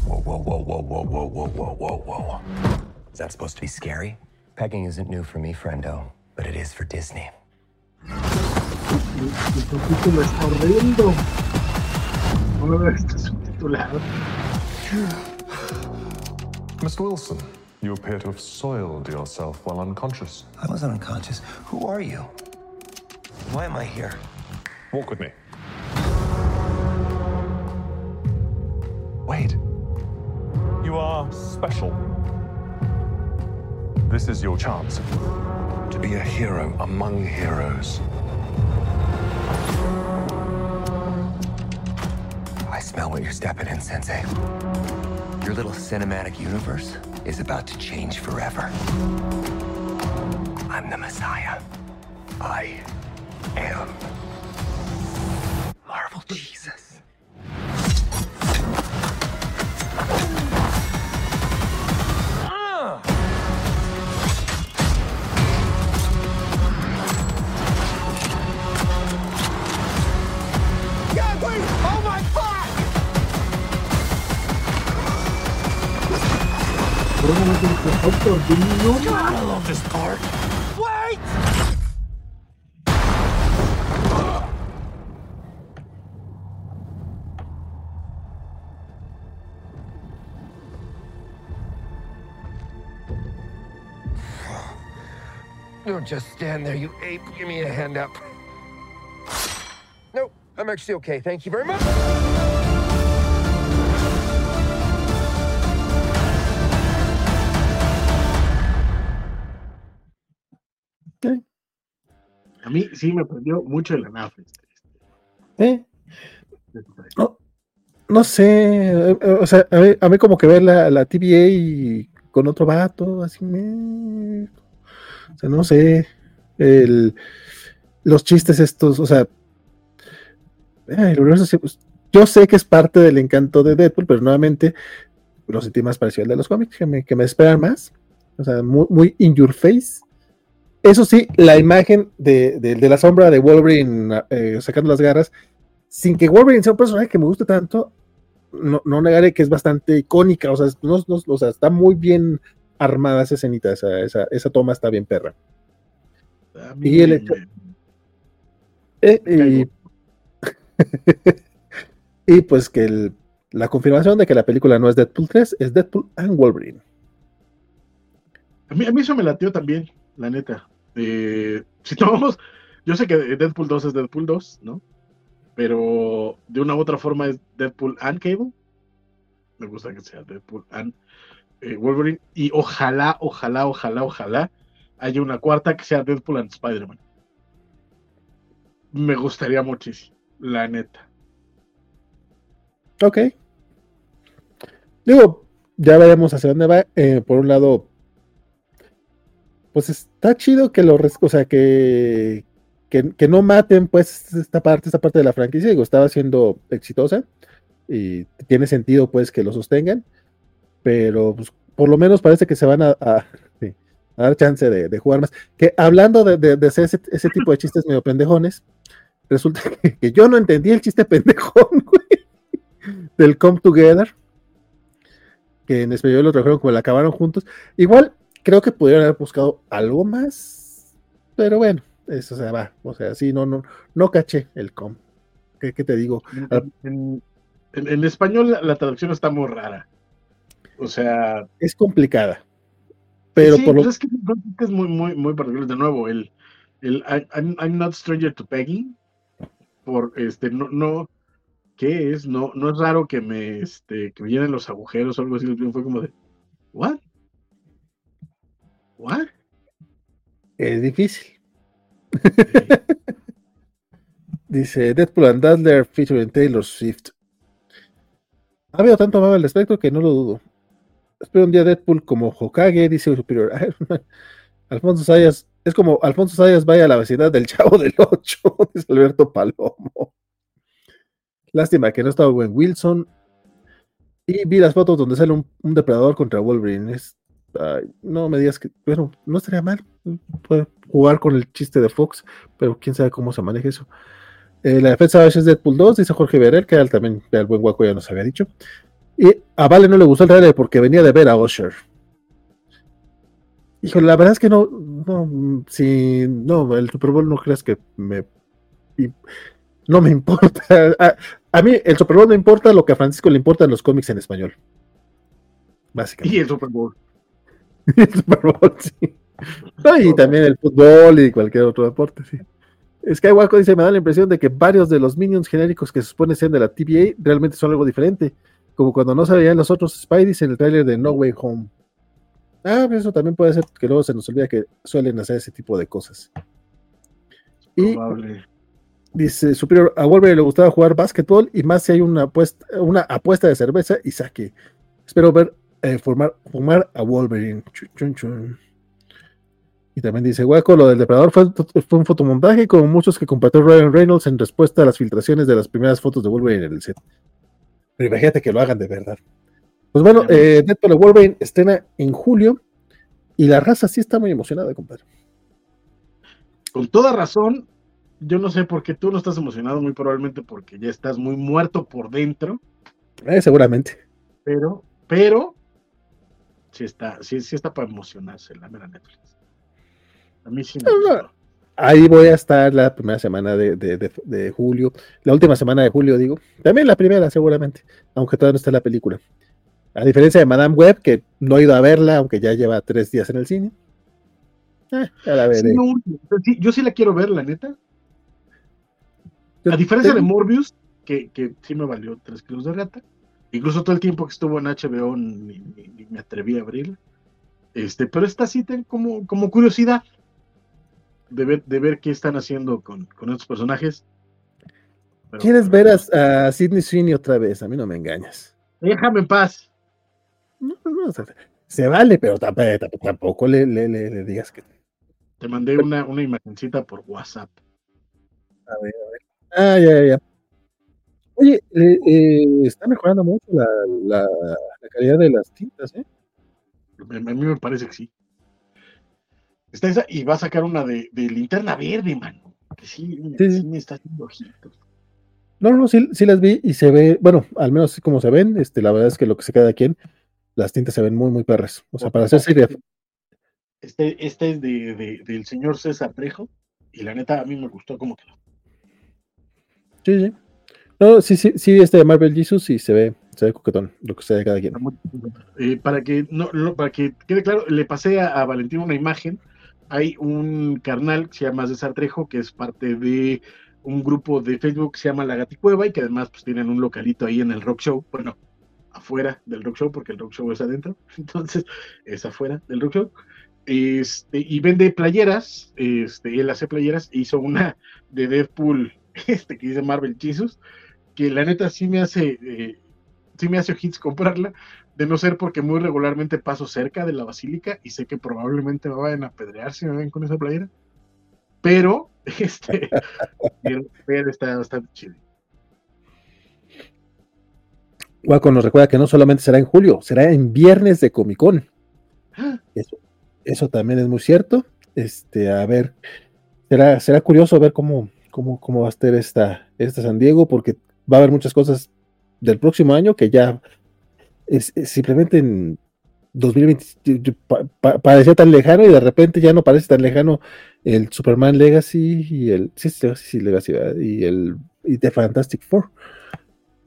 Whoa, whoa, whoa, whoa, whoa, whoa, whoa, whoa, whoa, whoa. Is that supposed to be scary? Pegging isn't new for me, friendo, but it is for Disney. El subtítulo es horrendo. No me este subtitulado. Mr. Wilson, you appear to have soiled yourself while unconscious. I wasn't unconscious. Who are you? Why am I here? Walk with me. Wade, you are special. This is your chance to be a hero among heroes. I smell what you're stepping in, Sensei. Your little cinematic universe is about to change forever. I'm the Messiah. I am Marvel Jesus. Por un momento dije, "Doctor Doom, no I love this part. Wait! Don't just stand there, you ape. Give me a hand up. Nope, I'm actually okay. Thank you very much. A mí sí me prendió mucho la nave. ¿Eh? No, no sé, eh, eh, o sea, a mí, a mí como que ver la, la TVA y con otro vato, así me... O sea, no sé, el, los chistes estos, o sea, eh, el universo pues, yo sé que es parte del encanto de Deadpool, pero nuevamente lo sentí más parecido al de los cómics, que me, que me esperan más, o sea, muy, muy in your face. Eso sí, la imagen de, de- de la sombra de Wolverine eh, sacando las garras, sin que Wolverine sea un personaje que me guste tanto, no, no negaré que es bastante icónica, o sea, no- no- o sea, está muy bien armada esa escenita, esa, esa, esa toma está bien perra. Y el hecho- Eh, y, y pues que el- la confirmación de que la película no es Deadpool 3, es Deadpool and Wolverine. A mí, a mí eso me latió también, la neta. Eh, si tomamos, yo sé que Deadpool 2 es Deadpool 2, ¿no? Pero de una u otra forma es Deadpool and Cable. Me gusta que sea Deadpool and eh, Wolverine. Y ojalá, ojalá, ojalá, ojalá haya una cuarta que sea Deadpool and Spider-Man. Me gustaría muchísimo, la neta. Ok. Digo, ya veremos hacia dónde va. Eh, por un lado, pues está chido que lo, o sea, que, que, no maten pues esta parte, esta parte de la franquicia. Digo, estaba siendo exitosa y tiene sentido pues que lo sostengan, pero pues, por lo menos parece que se van a, dar chance de, jugar más. Que hablando de, de- ese, tipo de chistes medio pendejones, resulta que, yo no entendí el chiste pendejón, del Come Together, que en español lo trajeron como el acabaron juntos. Igual creo que pudieron haber buscado algo más, pero bueno, eso se va. O sea, sí, no, no, no caché el com. ¿Qué, qué te digo? En, en- en español la, la traducción está muy rara. O sea, Es complicada. Pero sí, por lo es que es muy, muy, muy particular. De nuevo, el, el I'm, I'm not stranger to pegging. Por este, no, no, ¿qué es? No, no es raro que me, este, que me llenen los agujeros o algo así. Fue como de, ¿what? ¿What? es difícil. Dice Deadpool and Dazzler featuring Taylor Swift. Ha habido tanto mame al respecto que no lo dudo. Espero un día Deadpool como Hokage, dice Superior. Alfonso Sayas, es como Alfonso Sayas vaya a la vecindad del Chavo del 8, dice Alberto Palomo. Lástima que no estaba buen Wilson. Y vi las fotos donde sale un, un depredador contra Wolverine. Es- ay, no me digas que, bueno, no estaría mal. Jugar con el chiste de Fox, pero quién sabe cómo se maneja eso. Eh, la defensa de es Deadpool 2, dice Jorge Berel, que él también el buen guaco ya nos había dicho. Y a Vale no le gustó el trailer porque venía de ver a Usher. Híjole, la verdad es que no, no, si no, el Super Bowl no creas que me no me importa. A, a mí el Super Bowl me importa lo que a Francisco le importan los cómics en español. Básicamente. Y el Super Bowl. el Super Bowl, sí. No, y también el fútbol y cualquier otro deporte, sí. Skywalker dice, me da la impresión de que varios de los minions genéricos que se supone sean de la TVA realmente son algo diferente, como cuando no se veían los otros Spideys en el tráiler de No Way Home. Ah, pues eso también puede ser que luego se nos olvida que suelen hacer ese tipo de cosas. Y Probable. dice Superior, a Wolverine le gustaba jugar básquetbol y más si hay una apuesta, una apuesta de cerveza y saque. Espero ver eh, formar, fumar a Wolverine. Chun, chun, chun. Y también dice, Hueco, lo del depredador fue, fue un fotomontaje como muchos que compartió Ryan Reynolds en respuesta a las filtraciones de las primeras fotos de Wolverine en el set. Pero imagínate que lo hagan de verdad. Pues bueno, eh, Deadpool de Wolverine estrena en julio y la raza sí está muy emocionada, compadre. Con toda razón, yo no sé por qué tú no estás emocionado, muy probablemente porque ya estás muy muerto por dentro, Eh, seguramente. pero, pero, sí está, sí, sí está para emocionarse la mera Netflix. A mí sí me No, no. Ahí voy a estar la primera semana de, de- de- de julio, la última semana de julio, digo. También la primera, seguramente, aunque todavía no está la película. A diferencia de Madame Web, que no he ido a verla, aunque ya lleva tres días en el cine. Eh, ya la veré. Sí, no, yo sí la quiero ver, la neta. A diferencia de Morbius, que, que sí me valió tres kilos de rata. Incluso todo el tiempo que estuvo en HBO ni, ni- ni me atreví a abrirla. Este, pero esta sí tengo como, como curiosidad de ver, de ver qué están haciendo con, con estos personajes. Pero- ¿Quieres ver a, a Sidney Sweeney otra vez? A mí no me engañas. Déjame en paz. No, no, sea, se vale, pero tampoco, tampoco le, le- le- le digas que. Te mandé una, una imagencita por WhatsApp. Ah, ya, ya, ya. Oye, eh, eh, está mejorando mucho la, la- la calidad de las tintas, ¿eh? A mí me parece que sí. Está esa y va a sacar una de, de linterna verde, mano. Que sí, Sí, sí. me está haciendo ojitos. No, no, sí, sí las vi y se ve, bueno, al menos así como se ven, este, la verdad es que lo que se queda aquí en las tintas se ven muy, muy perras. O sea, para hacer serie, Este, este es de, de- del señor César Trejo. Y la neta, a mí me gustó cómo quedó. sí, sí. No, sí, sí, sí, este de Marvel Jesus y se ve, se ve coquetón, lo que sea de cada quien. Eh, para, que no, no- para que quede claro, le pasé a, a Valentín una imagen. Hay un carnal que se llama César Trejo, que es parte de un grupo de Facebook que se llama La Gaticueva y que además pues tienen un localito ahí en el Rock Show. Bueno, afuera del Rock Show, porque el Rock Show es adentro. Entonces, es afuera del Rock Show. Este, y vende playeras. Este, él hace playeras. Hizo una de Deadpool, este, que dice Marvel Jesus, que la neta sí me hace. eh, sí me hace ojitos comprarla, de no ser porque muy regularmente paso cerca de la basílica y sé que probablemente me vayan a apedrear si me ven con esa playera. Pero, este, pero está bastante chido. Waco nos recuerda que no solamente será en julio, será en viernes de Comic Con. Eso, eso también es muy cierto. Este, a ver, será, será curioso ver cómo, cómo, cómo va a estar esta, esta San Diego, porque va a haber muchas cosas del próximo año que ya es, simplemente en 2020 parecía tan lejano y de repente ya no parece tan lejano el Superman Legacy y el sí, sí, Legacy y el y The Fantastic Four.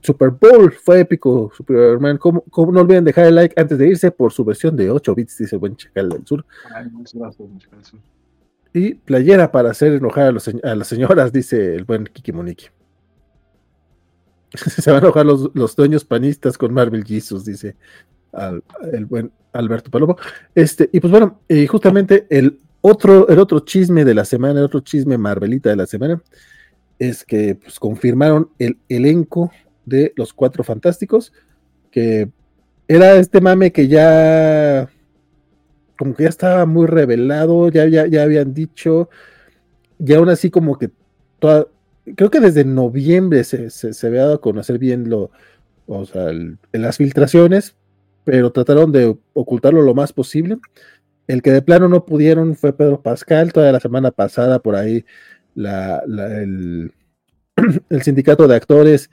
Super Bowl fue épico, Superman. ¿Cómo, no olviden dejar el like antes de irse por su versión de 8 bits, dice el buen Chacal del Sur. Y playera para hacer enojar a, las señoras, dice el buen Kiki Moniki. Se van a enojar los, dueños panistas con Marvel Jesus, dice el buen Alberto Palomo. Este, y pues bueno, y justamente el otro, el otro chisme de la semana, el otro chisme Marvelita de la semana, es que pues, confirmaron el elenco de Los Cuatro Fantásticos, que era este mame que ya como que ya estaba muy revelado, ya, ya, ya habían dicho, y aún así como que toda, creo que desde noviembre se, se, había dado a conocer bien lo, o sea, las filtraciones, pero trataron de ocultarlo lo más posible. El que de plano no pudieron fue Pedro Pascal, toda la semana pasada por ahí la, el, el sindicato de actores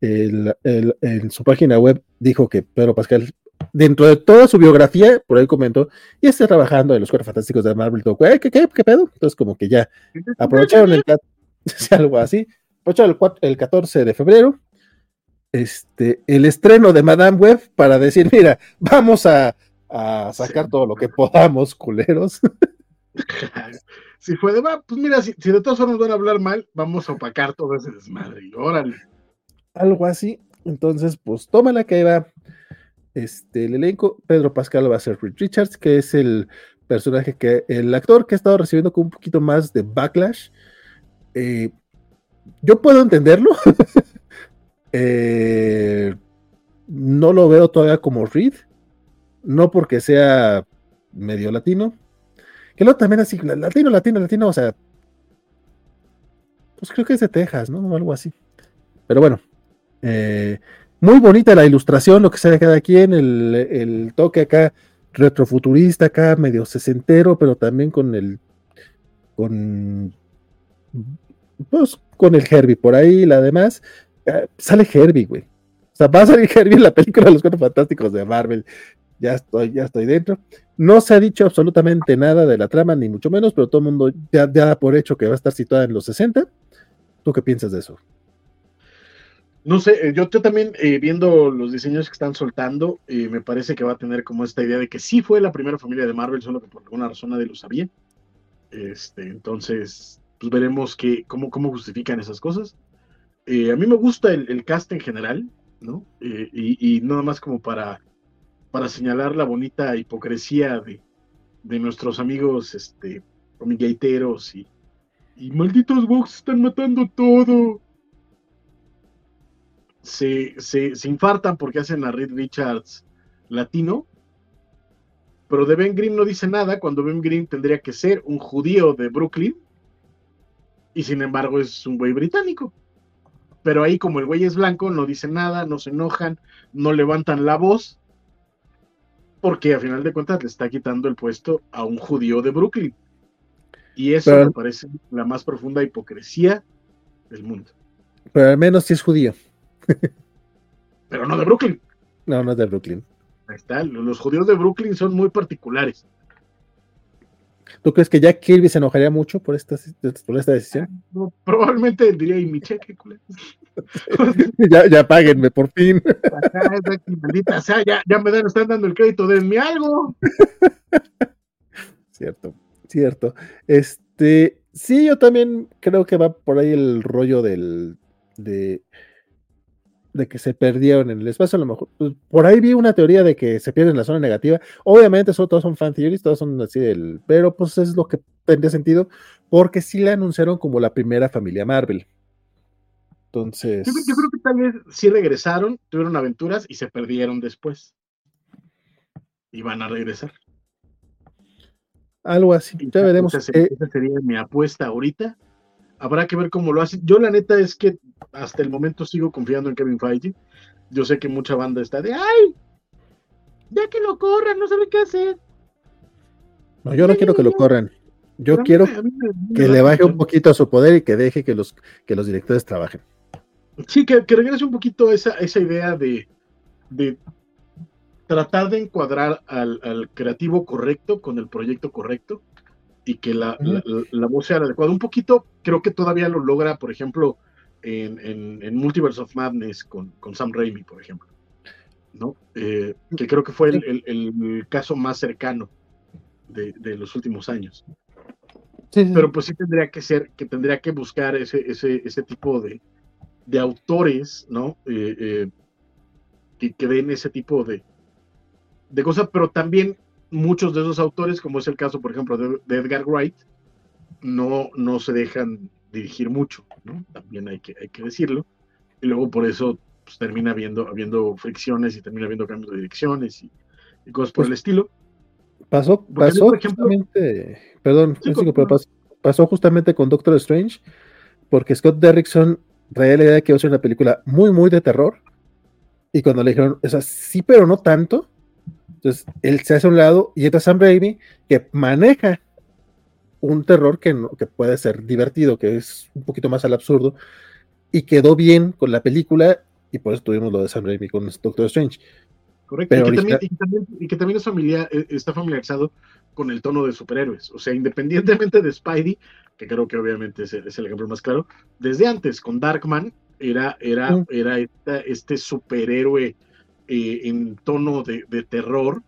en su página web dijo que Pedro Pascal, dentro de toda su biografía, por ahí comentó, y está trabajando en los Cuatro Fantásticos de Marvel. ¿Qué, qué, qué, pedo? Entonces, como que ya aprovecharon el, algo así, aprovecharon el, el 14 de febrero, este, el estreno de Madame Web para decir, mira, vamos a, a sacar todo lo que podamos, culeros. si fue de, pues mira, si, de todas formas van a hablar mal, vamos a opacar todo ese desmadre. órale. Algo así. Entonces, pues tómala que ahí va. Este, el elenco, Pedro Pascal va a ser Reed Richards, que es el personaje que, el actor que ha estado recibiendo con un poquito más de backlash. Eh, yo puedo entenderlo. Eh, no lo veo todavía como Reed. No porque sea medio latino, que luego también así, latino, latino, latino, o sea, pues creo que es de Texas, ¿no? O algo así. Pero bueno, eh, muy bonita la ilustración, lo que se cada quien, el, el toque acá retrofuturista, acá medio sesentero, pero también con el, con, pues con el Herbie por ahí, la demás. Eh, sale Herbie, güey. O sea, va a salir Herbie en la película de los Cuatro Fantásticos de Marvel ya estoy, ya estoy dentro. No se ha dicho absolutamente nada de la trama, ni mucho menos, pero todo el mundo ya, da por hecho que va a estar situada en los 60. ¿Tú qué piensas de eso? No sé, eh, yo, también eh, viendo los diseños que están soltando, me parece que va a tener como esta idea de que sí fue la primera familia de Marvel, solo que por alguna razón nadie lo sabía. Este, entonces, pues veremos que, cómo, cómo justifican esas cosas. a mí me gusta el, cast en general, ¿no? y, y nada más como para para señalar la bonita hipocresía de, de nuestros amigos este, y, y malditos box están matando todo. Se, se, se, infartan porque hacen a Reed Richards latino, pero de Ben Green no dice nada cuando Ben Green tendría que ser un judío de Brooklyn y sin embargo es un güey británico. Pero ahí como el güey es blanco, no dice nada, no se enojan, no levantan la voz porque a final de cuentas le está quitando el puesto a un judío de Brooklyn. Y eso me parece la más profunda hipocresía del mundo. Pero al menos sí es judío. Pero no de Brooklyn. No, no es de Brooklyn. Ahí está, los judíos de Brooklyn son muy particulares. ¿Tú crees que Jack Kirby se enojaría mucho por esta, por esta decisión? probablemente diría, y mi cheque, ya, ya páguenme, por fin. o sea, ya, ya me dan, están dando el crédito, denme algo. cierto, cierto. Este, sí, yo también creo que va por ahí el rollo del, de, de que se perdieron en el espacio, a lo mejor, pues, por ahí vi una teoría de que se pierden en la zona negativa. Obviamente, eso todos son fan theories, todos son así del, pero pues es lo que tendría sentido, porque sí la anunciaron como la primera familia Marvel. Entonces. Yo, creo- yo creo que tal vez sí regresaron, tuvieron aventuras y se perdieron después. Y van a regresar. Algo así. Ya veremos. Esa sería, Eh, esa sería mi apuesta ahorita. Habrá que ver cómo lo hacen. Yo la neta es que hasta el momento sigo confiando en Kevin Feige. Yo sé que mucha banda está de ¡ay! Ya que lo corran, no sabe qué hacer. no, yo no quiero que lo corran. Yo quiero que le baje un poquito a su poder y que deje que los, que los directores trabajen. Sí, que, que regrese un poquito esa, esa idea de, de tratar de encuadrar al, al creativo correcto con el proyecto correcto y que la, Ujú. la- la- la voz sea la adecuada. Un poquito, creo que todavía lo logra, por ejemplo, en, en- en Multiverse of Madness con, con Sam Raimi, por ejemplo. ¿no? Eh, que creo que fue el, el- el caso más cercano de, de los últimos años pero pues sí tendría que ser, que tendría que buscar ese, ese, ese tipo de, de autores, ¿no? Eh, eh, que, que den ese tipo de, de cosas, pero también muchos de esos autores, como es el caso, por ejemplo, de, de Edgar Wright, no, no se dejan dirigir mucho, ¿no? También hay que, hay que decirlo. Y luego por eso pues, termina habiendo, habiendo fricciones y termina habiendo cambios de direcciones y, y cosas por Pues, el estilo. Pasó, Porque pasó por ejemplo- justamente, perdón, Sí, continúa. pero pas- pasó justamente con Doctor Strange, porque Scott Derrickson traía la idea de que iba a ser una película muy, muy de terror, y cuando le dijeron, o sea, sí, pero no tanto, entonces él se hace a un lado y entra Sam Raimi, que maneja un terror que, no- que puede ser divertido, que es un poquito más al absurdo, y quedó bien con la película, y por eso tuvimos lo de Sam Raimi con Doctor Strange. Correcto. Pero y, que también, y, que también, y que también es familiar, eh, está familiarizado con el tono de superhéroes. O sea, independientemente de Spidey, que creo que obviamente es el, es el ejemplo más claro, desde antes con Darkman era, era, Mm. era esta- este superhéroe eh, en tono de, de terror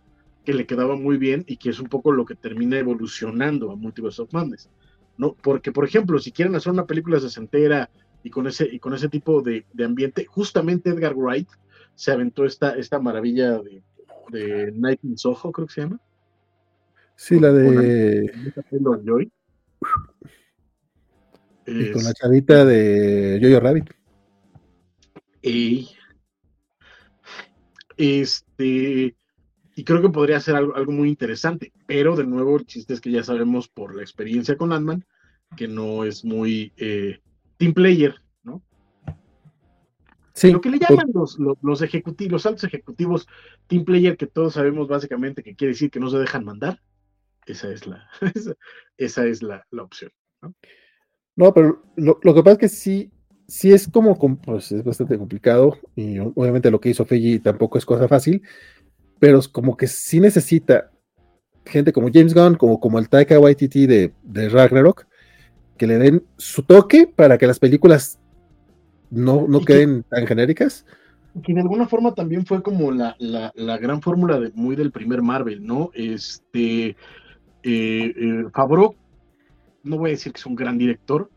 que le quedaba muy bien y que es un poco lo que termina evolucionando a Multiverse of Madness. ¿no? Porque, por ejemplo, si quieren hacer una película sesentera y con ese, y con ese tipo de, de ambiente, justamente Edgar Wright se aventó esta, esta maravilla de, de Night in Soho, creo que se llama. Sí, la Con- con de... Anya Taylor-Joy. Y con la chavita de Jojo Rabbit. Ey. Este, y creo que podría ser algo, algo muy interesante, pero de nuevo el chiste es que ya sabemos por la experiencia con Ant-Man que no es muy eh, team player, ¿no? Sí, Lo que le llaman los, los, los ejecutivos, los altos ejecutivos team player, que todos sabemos básicamente que quiere decir que no se dejan mandar. Esa es la, esa, esa es la, la opción. No, pero lo, lo que pasa es que sí, sí es como, com- pues es bastante complicado y obviamente lo que hizo Feige tampoco es cosa fácil, pero es como que sí necesita gente como James Gunn, como, como el Taika Waititi de, de Ragnarok, que le den su toque para que las películas no, no Y que- queden tan genéricas. que de alguna forma también fue como la, la, la gran fórmula de, muy del primer Marvel, ¿no? Este, eh, eh, Favreau, no voy a decir que es un gran director,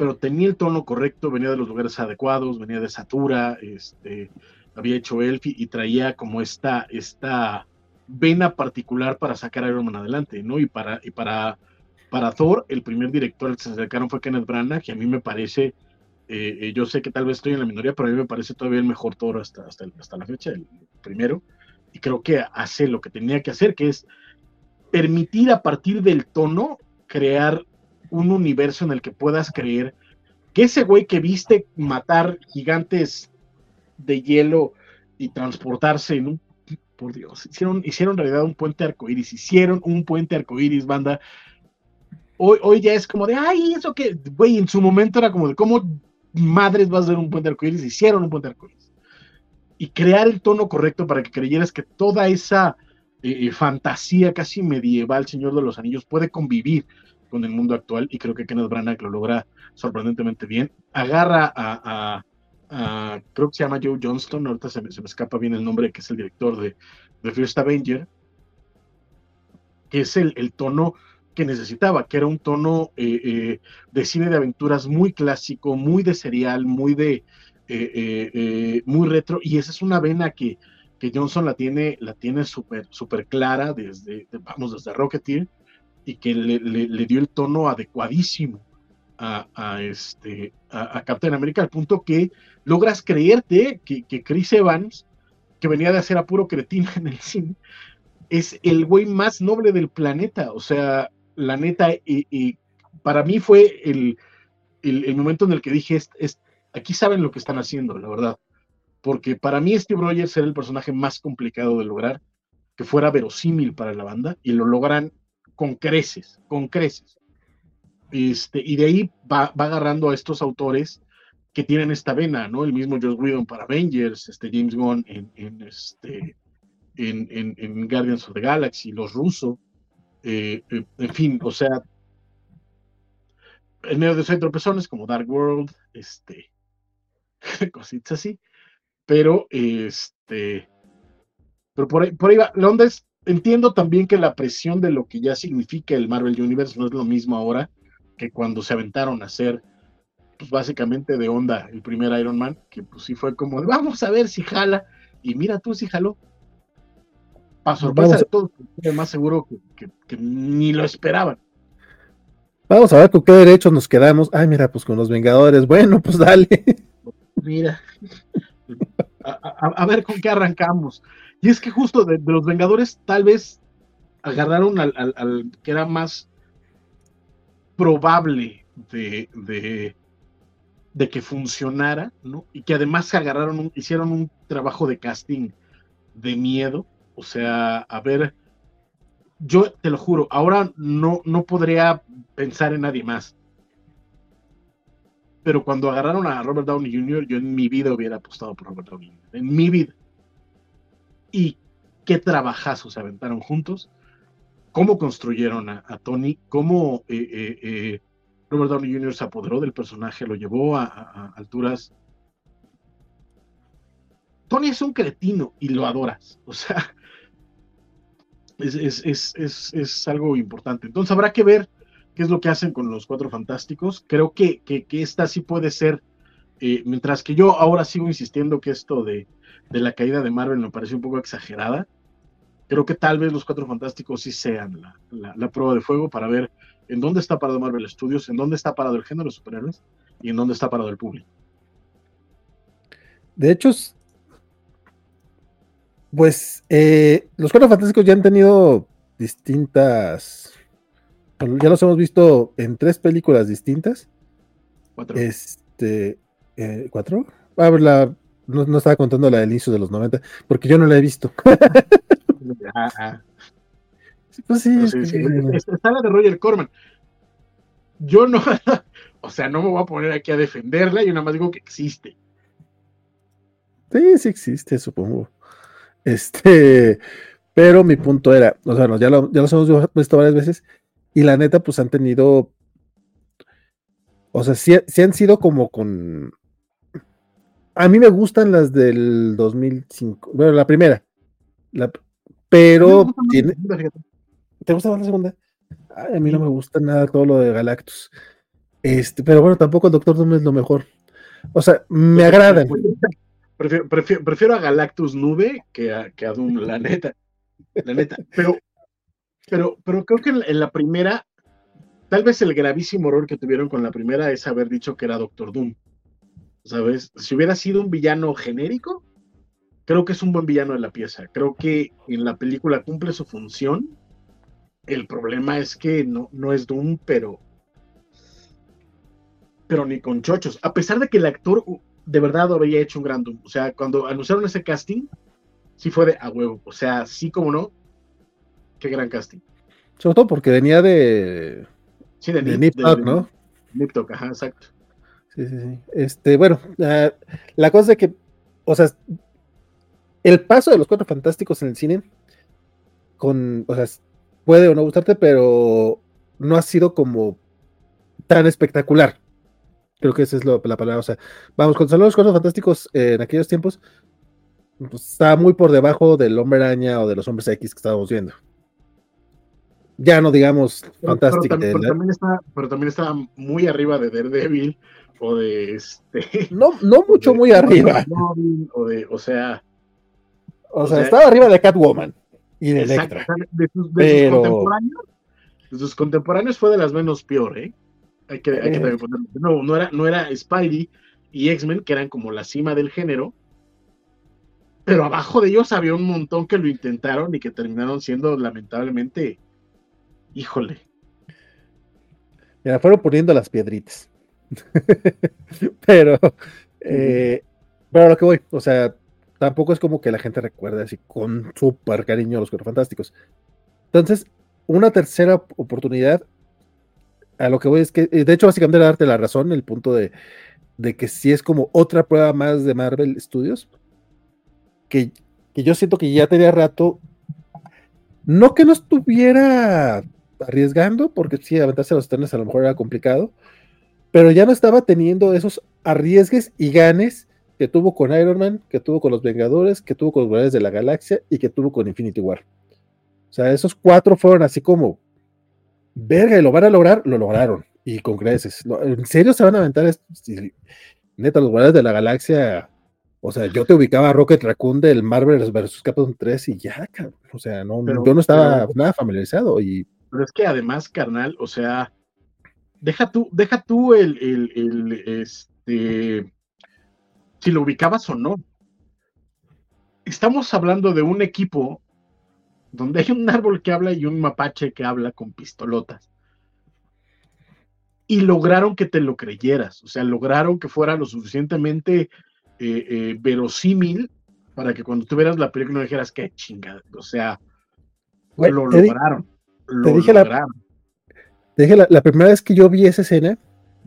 pero tenía el tono correcto, venía de los lugares adecuados, venía de Satura, este, había hecho Elfie y traía como esta, esta vena particular para sacar a Iron Man adelante, ¿no? Y para, y para, para Thor, el primer director al que se acercaron fue Kenneth Branagh, que a mí me parece eh, eh, yo sé que tal vez estoy en la minoría, pero a mí me parece todavía el mejor toro hasta, hasta, hasta la fecha, el primero. Y creo que hace lo que tenía que hacer, que es permitir a partir del tono crear un universo en el que puedas creer que ese güey que viste matar gigantes de hielo y transportarse en un por Dios, hicieron, hicieron realidad un puente arcoíris, hicieron un puente arcoíris, banda. Hoy, hoy ya es como de, ay, eso que, güey, en su momento era como de, ¿cómo madres vas a hacer un puente arcoíris? Hicieron un puente arcoíris. Y crear el tono correcto para que creyeras que toda esa eh, eh, fantasía casi medieval, Señor de los Anillos, puede convivir con el mundo actual. Y creo que Kenneth Branagh lo logra sorprendentemente bien. Agarra a, creo que se llama Joe Johnston, ahorita se me, escapa bien el nombre, que es el director de, de First Avenger, que es el, tono que necesitaba, que era un tono eh, eh, de cine de aventuras muy clásico, muy de serial, muy de eh, muy retro, y esa es una vena que, que Johnson la tiene, la tiene súper clara desde, de- vamos, desde Rocketeer, y que le, dio el tono adecuadísimo a, este, a, Captain America al punto que logras creerte que, que, Chris Evans, que venía de hacer a puro cretina en el cine, es el güey más noble del planeta. O sea, la neta, y, y para mí fue el, el, el, momento en el que dije, es, es, aquí saben lo que están haciendo, la verdad. Porque para mí Steve Rogers era el personaje más complicado de lograr, que fuera verosímil para la banda, y lo logran con creces, con creces. Este, y de ahí va, agarrando a estos autores que tienen esta vena, ¿no? El mismo Joss Whedon para Avengers, este James Gunn en, este, en, en, Guardians of the Galaxy, los rusos, eh, eh, en fin, o sea, en medio de esos tropezones como Dark World, este, cositas así, pero este, pero por ahí, por ahí va, Londres, entiendo también que la presión de lo que ya significa el Marvel Universe no es lo mismo ahora que cuando se aventaron a hacer, pues básicamente de onda el primer Iron Man, que pues sí fue como, vamos a ver si jala, y mira tú si jaló. Para sorpresa de todos, más seguro que, que, que, ni lo esperaban. Vamos a ver con qué derechos nos quedamos. Ay, mira, pues con los Vengadores. Bueno, pues dale. Mira, a, a, a ver con qué arrancamos. Y es que justo de, los Vengadores, tal vez agarraron al, que era más probable de, de, de, que funcionara, ¿no? Y que además agarraron, hicieron un trabajo de casting de miedo. O sea, a ver, yo te lo juro, ahora no, no podría pensar en nadie más. Pero cuando agarraron a Robert Downey Jr., yo en mi vida hubiera apostado por Robert Downey Jr. En mi vida. Y qué trabajazos se aventaron juntos cómo construyeron a, Tony, cómo eh, eh, eh, Robert Downey Jr. se apoderó del personaje, lo llevó a, alturas. Tony es un cretino y lo adoras, o sea, es, es, es, es, algo importante. Entonces habrá que ver qué es lo que hacen con los Cuatro Fantásticos. Creo que, que, que esta sí puede ser, mientras que yo ahora sigo insistiendo que esto de, de la caída de Marvel me parece un poco exagerada creo que tal vez los Cuatro Fantásticos sí sean la, la, la, prueba de fuego para ver en dónde está parado Marvel Studios, en dónde está parado el género de superhéroes y en dónde está parado el público. De hecho, pues eh, los Cuatro Fantásticos ya han tenido distintas, ya los hemos visto en tres películas distintas. Cuatro. Este, eh, ¿Cuatro? Ah, la, no, no, estaba contando la del inicio de los 90, porque yo no la he visto. Ah, ah. Pues sí, sí, sí. Está la de Roger Corman. Yo no, o sea, no me voy a poner aquí a defenderla, yo nada más digo que existe. Sí, sí existe, supongo. Este, pero mi punto era, o sea, ya, lo, ya los hemos visto varias veces, y la neta, pues han tenido, o sea, sí, sí han sido como con, a mí me gustan las del 2005, bueno, la primera, la, pero tiene... ¿Te gusta más la segunda? Ay, a mí no me gusta nada todo lo de Galactus. Este, pero bueno, tampoco el Doctor Doom es lo mejor. O sea, me agradan. Prefiero, prefiero, prefiero a Galactus Nube que a, que a, Doom, la neta. La neta. Pero, pero, pero creo que en, en la primera, tal vez el gravísimo error que tuvieron con la primera es haber dicho que era Doctor Doom. ¿Sabes? Si hubiera sido un villano genérico, creo que es un buen villano de la pieza. Creo que en la película cumple su función. El problema es que no, no es Doom, pero. Pero ni con chochos. A pesar de que el actor de verdad había hecho un gran Doom. O sea, cuando anunciaron ese casting, sí fue de a huevo. O sea, sí como no. Qué gran casting. Sobre todo porque venía de. Sí, de, de Nip ¿no? Nip ajá, exacto. Sí, sí, sí. Este, bueno, uh, la cosa es que, o sea, el paso de los cuatro fantásticos en el cine, con, o sea, puede o no gustarte, pero no ha sido como tan espectacular. Creo que esa es lo, la palabra. O sea, vamos, con los cuatro fantásticos eh, en aquellos tiempos, pues, estaba muy por debajo del hombre araña o de los hombres X que estábamos viendo. Ya no digamos fantástico. Pero, pero, pero, también está, pero también estaba muy arriba de Daredevil o de este. No, no mucho de, muy arriba. O de, o sea, o, o sea, sea, estaba arriba de Catwoman y de Electra. De sus, de, pero... sus contemporáneos, de sus contemporáneos fue de las menos peor, ¿eh? Hay que, hay que también ponerlo de nuevo. No era, no era Spidey y X-Men, que eran como la cima del género, pero abajo de ellos había un montón que lo intentaron y que terminaron siendo lamentablemente, híjole. Ya fueron poniendo las piedritas. pero, eh, pero a lo que voy, o sea, tampoco es como que la gente recuerde así con súper cariño a los Cuatro Fantásticos. Entonces, una tercera oportunidad, a lo que voy es que, eh, de hecho, básicamente era darte la razón, el punto de, de que si es como otra prueba más de Marvel Studios, que, que yo siento que ya tenía rato, no que no estuviera arriesgando, porque sí, aventarse a los trenes a lo mejor era complicado, pero ya no estaba teniendo esos arriesgues y ganes que tuvo con Iron Man, que tuvo con los Vengadores, que tuvo con los Guardianes de la Galaxia y que tuvo con Infinity War. O sea, esos cuatro fueron así como, verga, y lo van a lograr, lo lograron. Y con creces. ¿En serio se van a aventar esto? neta, los Guardianes de la Galaxia, o sea, yo te ubicaba a Rocket Raccoon del Marvel vs. Capcom 3 y ya, cabrón. O sea, no, yo no estaba nada familiarizado. Y... Pero es que además, carnal, o sea, deja tú, deja tú el, el, el este, si lo ubicabas o no. Estamos hablando de un equipo donde hay un árbol que habla y un mapache que habla con pistolotas. Y lograron que te lo creyeras, o sea, lograron que fuera lo suficientemente eh, eh, verosímil para que cuando tú vieras la película no dijeras qué chingada, o sea, lo lograron. te dije lograron. La, dije la, primera vez que yo vi esa escena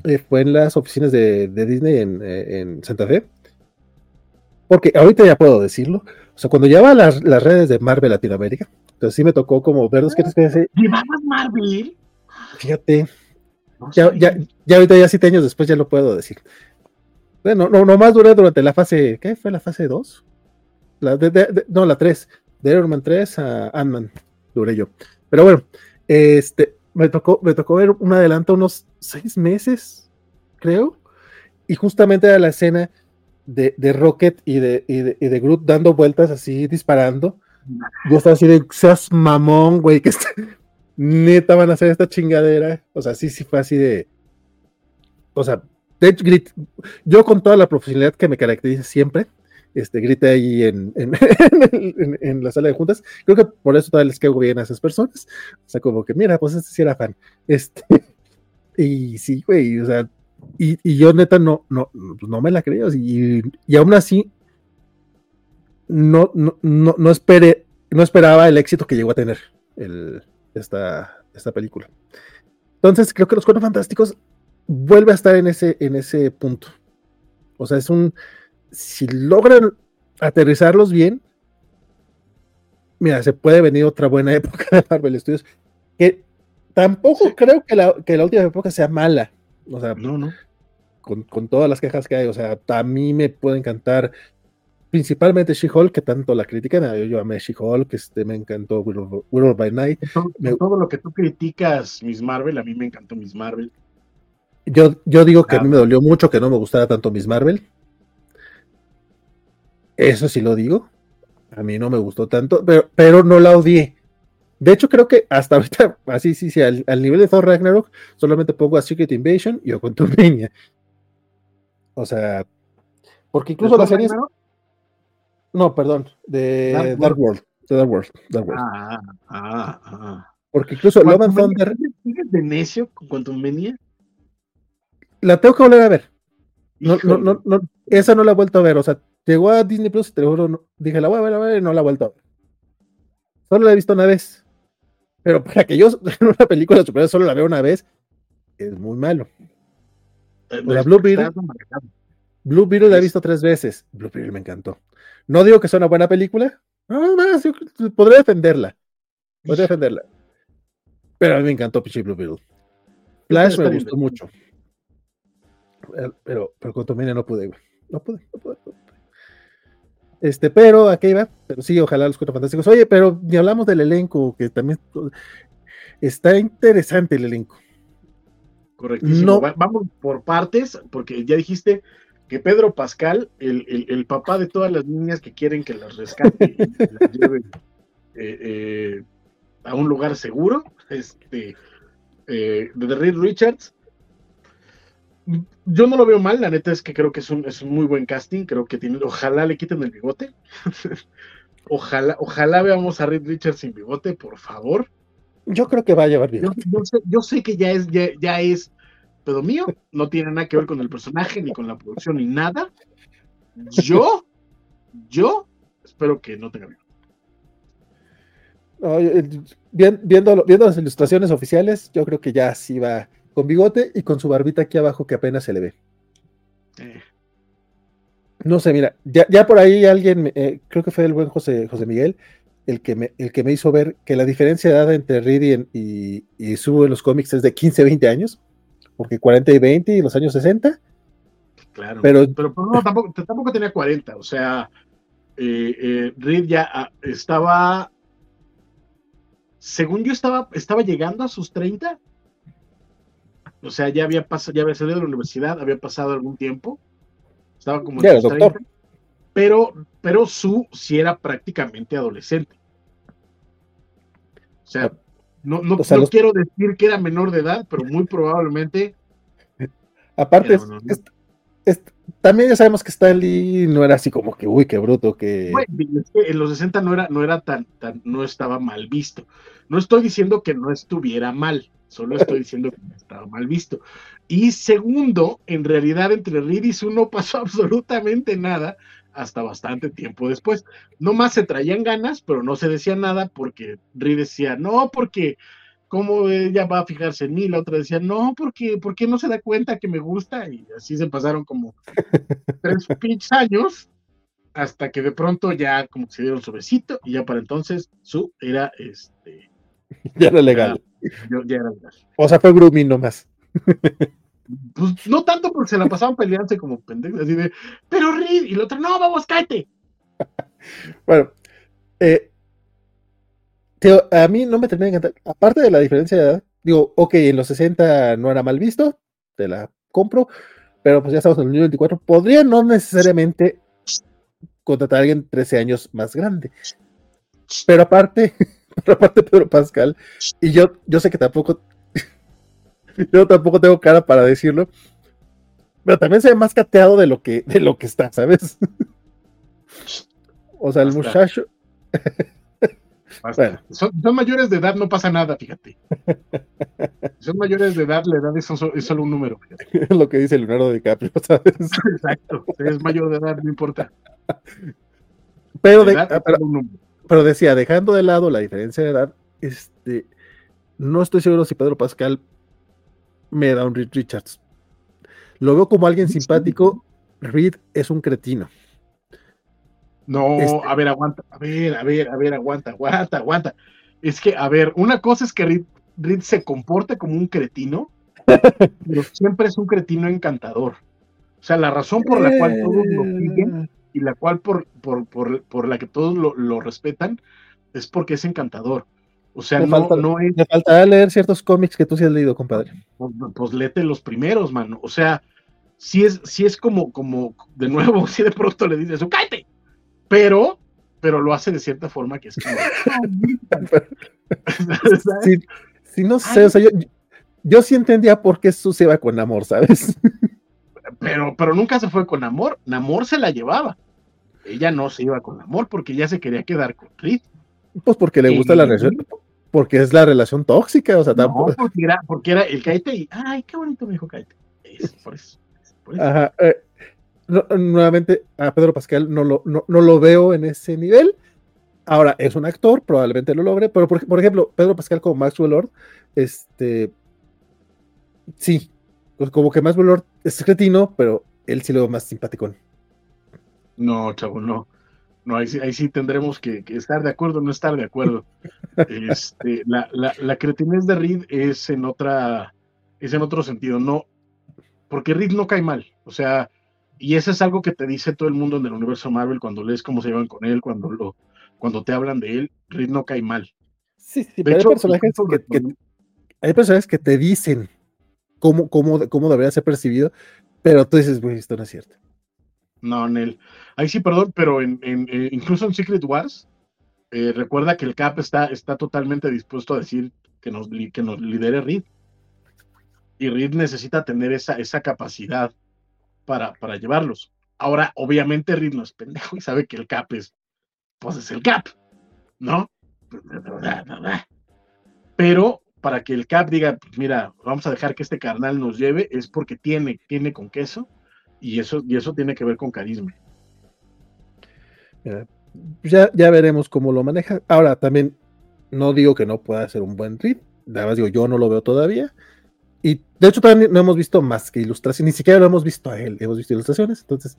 eh, fue en las oficinas de, Disney en, Santa Fe porque ahorita ya puedo decirlo. O sea, cuando llevaba las, las redes de Marvel Latinoamérica, entonces sí me tocó como ver los que ¿Llevabas Marvel? Fíjate. ya, ya, ya, ahorita ya siete años después ya lo puedo decir. Bueno, no, nomás duré durante la fase, ¿qué fue la fase 2? La de, no, la 3. De Iron Man 3 a Ant-Man duré yo. Pero bueno, este, me tocó, me tocó ver un adelanto unos seis meses, creo. Y justamente era la escena de, Rocket y de, y de, Groot dando vueltas así, disparando. Yo estaba así de, seas mamón, güey, que neta van a hacer esta chingadera. O sea, sí, sí fue así de. O sea, de yo con toda la profesionalidad que me caracteriza siempre, este, grité ahí en, en, la sala de juntas. Creo que por eso todavía les quedo bien a esas personas. O sea, como que, mira, pues este sí era fan. Este, y sí, güey, o sea, y, yo neta no, no, no me la creo. Y, y aún así, no, no, no, no, no esperaba el éxito que llegó a tener el, esta, esta película. Entonces, creo que Los Cuatro Fantásticos vuelve a estar en ese, en ese punto. O sea, es un. Si logran aterrizarlos bien, mira, se puede venir otra buena época de Marvel Studios. Que tampoco creo que la, que la última época sea mala. O sea, no, no. Con, todas las quejas que hay, o sea, a mí me puede encantar principalmente She-Hulk, que tanto la critican. Yo, yo amé She-Hulk, este, me encantó World, by Night. Todo, lo que tú criticas, Miss Marvel, a mí me encantó Miss Marvel. Yo, yo digo que a mí me dolió mucho que no me gustara tanto Miss Marvel. Eso sí lo digo. A mí no me gustó tanto, pero, pero no la odié. De hecho, creo que hasta ahorita, así, sí, sí, al, nivel de Thor Ragnarok, solamente pongo a Secret Invasion y a Quantumania. O sea, porque incluso la serie. No, perdón, de Dark, World. De Dark World. Dark World. Ah, ah, ah. Porque incluso Love and Thunder. ¿Sigues de necio con Quantumania? La tengo que volver a ver. No, no, no, no, esa no la he vuelto a ver. O sea, llegó a Disney Plus y te juro, dije, la voy a ver, a ver, y no la he vuelto a ver. Solo la he visto una vez. Pero para que yo en una película superhéroes solo la vea una vez, es muy malo. Eh, la Blue Beetle, Blue Beetle la he visto tres veces. Blue Beetle me encantó. No digo que sea una buena película. No, no, sí, podría defenderla. Podría defenderla. Pero a mí me encantó Pichi Blue Beetle. Flash me gustó mucho. Pero, pero con Tomina no pude, No pude, no pude. Este, pero aquí va, pero sí, ojalá los cuatro fantásticos. Oye, pero ni hablamos del elenco, que también está interesante el elenco. Correctísimo. Vamos por partes, porque ya dijiste que Pedro Pascal, el, papá de todas las niñas que quieren que las rescate y las lleve eh, eh, a un lugar seguro, este, eh, de Reed Richards, yo no lo veo mal, la neta es que creo que es un, es un muy buen casting, creo que tiene, ojalá le quiten el bigote. ojalá, ojalá veamos a Reed Richards sin bigote, por favor. Yo creo que va a llevar bigote. yo sé, yo sé que ya es, ya, ya es pedo mío, no tiene nada que ver con el personaje, ni con la producción, ni nada. Yo, yo espero que no tenga bigote. No, viendo, viendo las ilustraciones oficiales, yo creo que ya sí va con bigote y con su barbita aquí abajo que apenas se le ve. Eh, No sé, mira, ya, ya por ahí alguien, eh, creo que fue el buen José, José Miguel, el que, me, el que me hizo ver que la diferencia de edad entre Reed y, en- y, y Sue en los cómics es de 15, 20 años, porque 40 y 20 y los años 60, claro. pero pero, pero no, tampoco, tampoco tenía 40, o sea, eh, eh, Reed ya ah, estaba, según yo estaba, estaba llegando a sus 30, o sea, ya había pasado, ya había salido de la universidad, había pasado algún tiempo, estaba como en doctor. 30, pero, pero su sí era prácticamente adolescente. O sea, no, no, O sea, no los- quiero decir que era menor de edad, pero muy probablemente aparte, es- es- también ya sabemos que Stanley no era así como que, uy, qué bruto, que... Que en los 60 no era, no era tan, tan, no estaba mal visto. No estoy diciendo que no estuviera mal, solo estoy diciendo que estaba mal visto. Y segundo, en realidad entre Reed y Sue no pasó absolutamente nada hasta bastante tiempo después. No más se traían ganas, pero no se decía nada porque Reed decía, no, porque cómo ella va a fijarse en mí, la otra decía, no, porque, ¿por qué no se da cuenta que me gusta? Y así se pasaron como tres pinches años hasta que de pronto ya como que se dieron su besito y ya para entonces su era este ya era legal. Yo, ya era legal. O sea, fue grooming nomás. Pues no tanto porque se la pasaban peleándose como pendejos, así de, pero Reed, y la otra, no, vamos, cállate. Bueno, eh, a mí no me termina de encantar. Aparte de la diferencia de edad, digo, ok, en los 60 no era mal visto, te la compro, pero pues ya estamos en el 2024. Podría no necesariamente contratar a alguien 13 años más grande. Pero aparte, pero aparte Pedro Pascal, y yo, yo sé que tampoco, yo tampoco tengo cara para decirlo, pero también se ve más cateado de lo que, de lo que está, ¿sabes? O sea, el Basta. muchacho. Bueno. Son, son mayores de edad, no pasa nada, fíjate. Son mayores de edad, la edad es, so- es solo un número. fíjate. es lo que dice Leonardo DiCaprio, ¿sabes? Exacto. Es mayor de edad, no importa. Pero, de- edad ah, pero, solo un número. Pero decía, dejando de lado la diferencia de edad, este, no estoy seguro si Pedro Pascal me da un Reed Richards. Lo veo como alguien simpático. Reed es un cretino. No, Este- a ver, aguanta, a ver, a ver, a ver, aguanta, aguanta, aguanta. Es que, a ver, una cosa es que Reed, Reed se comporte como un cretino, pero siempre es un cretino encantador. O sea, la razón por la cual todos lo Eh, y la cual por, por, por, por la que todos lo, lo respetan es porque es encantador. O sea, Me no, falta- no es, Me faltará leer ciertos cómics que tú sí has leído, compadre. pues, pues léete los primeros, mano. O sea, si es, si es como, como, de nuevo, si de pronto le dices, cállate, pero, pero lo hace de cierta forma que es como. Sí, sí, no sé, o sea, yo, yo sí entendía por qué Su se iba con amor, ¿sabes? pero, pero nunca se fue con amor. Namor se la llevaba. Ella no se iba con amor porque ella se quería quedar con Reed. Pues porque le gusta la relación, porque es la relación tóxica, o sea, No, tampoco. porque era, porque era el cállate y, ay, qué bonito me dijo. Es por eso. por eso. Ajá, eh, no- nuevamente a Pedro Pascal no lo, no, no lo veo en ese nivel. Ahora, es un actor, probablemente lo logre, pero por, por ejemplo, Pedro Pascal como Maxwell Lord, este, sí, pues como que Maxwell Lord es cretino, pero él sí lo veo más simpático. No, chavo, no. No, ahí sí, ahí sí tendremos que, que estar de acuerdo o no estar de acuerdo. Este, la, la, la cretinez de Reed es en otra, es en otro sentido, no, porque Reed no cae mal, o sea, y eso es algo que te dice todo el mundo en el universo Marvel cuando lees cómo se llevan con él, cuando lo, cuando te hablan de él, Reed no cae mal. Sí, sí, De pero hecho, hay personajes que, hay personajes que te dicen cómo, cómo, cómo debería ser percibido, pero tú dices, güey, esto no es cierto. No, Nel. Ahí sí, perdón, pero en, en- eh, incluso en Secret Wars, eh, recuerda que el Cap está, está totalmente dispuesto a decir que nos, que nos lidere Reed. y Reed necesita tener esa, esa capacidad para, para llevarlos. Ahora, obviamente Reed no es pendejo y sabe que el cap es, pues es el cap, ¿no? Pero para que el cap diga, pues mira, vamos a dejar que este carnal nos lleve, es porque tiene, tiene con queso y eso, y eso tiene que ver con carisma. Ya, ya veremos cómo lo maneja. Ahora, también no digo que no pueda ser un buen tweet, nada más digo, yo no lo veo todavía. Y de hecho, todavía no hemos visto más que ilustraciones, ni siquiera lo hemos visto a él, hemos visto ilustraciones. Entonces,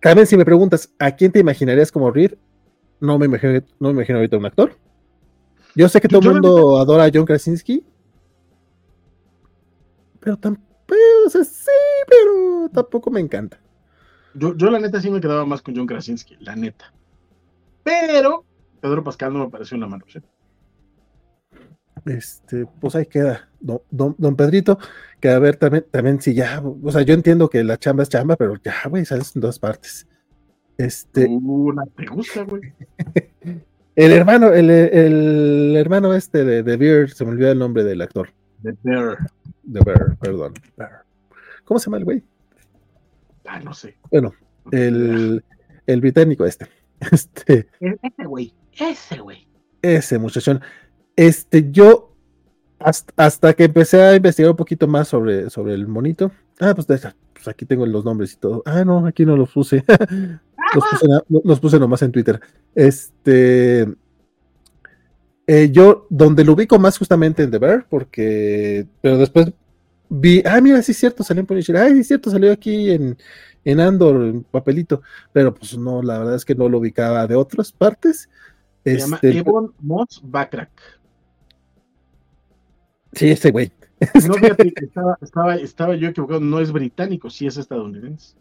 también si me preguntas, ¿a quién te imaginarías como Reed? No me imagino, no me imagino ahorita un actor. Yo sé que todo el mundo adora a John Krasinski, pero tampoco, sea, sí, pero tampoco me encanta. Yo, yo la neta sí me quedaba más con John Krasinski, la neta. Pero Pedro Pascal no me pareció una mano. ¿sí? Este, pues ahí queda, don, don, don, Pedrito, que a ver también, también si ya, o sea, yo entiendo que la chamba es chamba, pero ya, güey, sales en dos partes. Este. Una te gusta, güey. el hermano, el, el, hermano este de, de Bear, se me olvidó el nombre del actor. De Bear. De Bear, perdón. Bear. ¿Cómo se llama el güey? Ah, no sé. Bueno, el, el británico este. Este. Ese güey, ese güey. Ese muchachón. Este, yo hasta, hasta, que empecé a investigar un poquito más sobre, sobre el monito. Ah, pues, pues, aquí tengo los nombres y todo. Ah, no, aquí no los puse. los, puse los puse nomás en Twitter. Este. Eh, yo, donde lo ubico más justamente en The Bear, porque. Pero después vi. Ah, mira, sí es cierto, salió en Punisher. Ah, sí es cierto, salió aquí en, en Andor, en papelito. Pero pues no, la verdad es que no lo ubicaba de otras partes. Se este, llama Ebon Moss Backrack. Sí, ese güey. No, fíjate, estaba, estaba, estaba, yo equivocado, no es británico, sí es estadounidense.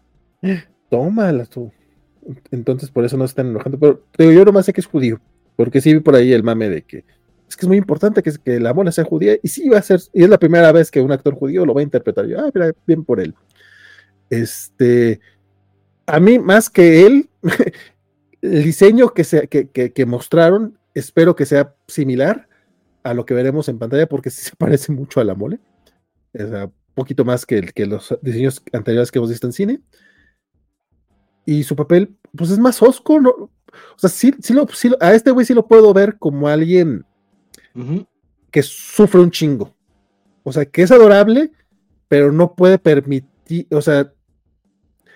Tómala tú. Entonces por eso no se están enojando. Pero, pero yo nomás sé que es judío, porque sí vi por ahí el mame de que es que es muy importante que, que la mona sea judía, y sí va a ser, y es la primera vez que un actor judío lo va a interpretar. Yo, ah, mira, bien por él. Este, a mí, más que él, el diseño que, se, que, que, mostraron, espero que sea similar a lo que veremos en pantalla porque sí se parece mucho a la mole. O sea, poquito más que, que los diseños anteriores que hemos visto en cine. Y su papel, pues es más osco, ¿no? O sea, sí, sí, lo, sí a este güey sí lo puedo ver como alguien uh -huh. que sufre un chingo. O sea, que es adorable, pero no puede permitir, o sea,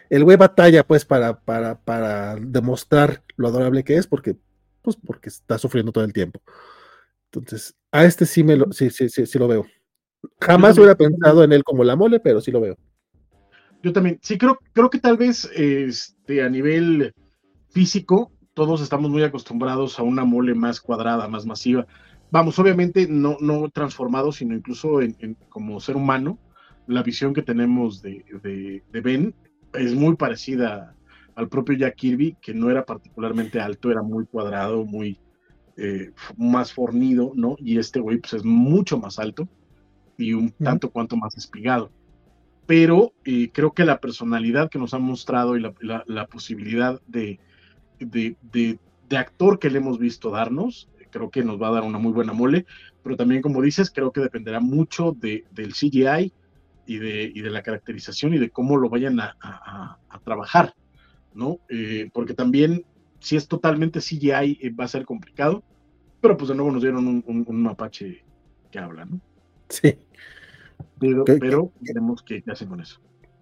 el güey batalla pues para, para, para demostrar lo adorable que es porque, pues porque está sufriendo todo el tiempo. Entonces, a este sí me lo, sí, sí, sí, sí lo veo. Jamás hubiera pensado en él como la mole, pero sí lo veo. Yo también, sí creo, creo que tal vez este, a nivel físico, todos estamos muy acostumbrados a una mole más cuadrada, más masiva. Vamos, obviamente no, no transformado, sino incluso en, en, como ser humano, la visión que tenemos de, de, de, Ben es muy parecida al propio Jack Kirby, que no era particularmente alto, era muy cuadrado, muy, eh, más fornido, ¿no? Y este güey pues es mucho más alto y un tanto cuanto más espigado. Pero eh, creo que la personalidad que nos ha mostrado y la, la, la posibilidad de, de, de, de, actor que le hemos visto darnos, creo que nos va a dar una muy buena mole, pero también como dices, creo que dependerá mucho de, del CGI y de, y de la caracterización y de cómo lo vayan a, a, a trabajar, ¿no? Eh, porque también si es totalmente CGI eh, va a ser complicado, pero pues de nuevo nos dieron un, un, un mapache que habla, ¿no? Sí. Pero, que, pero veremos qué, qué hacen con eso.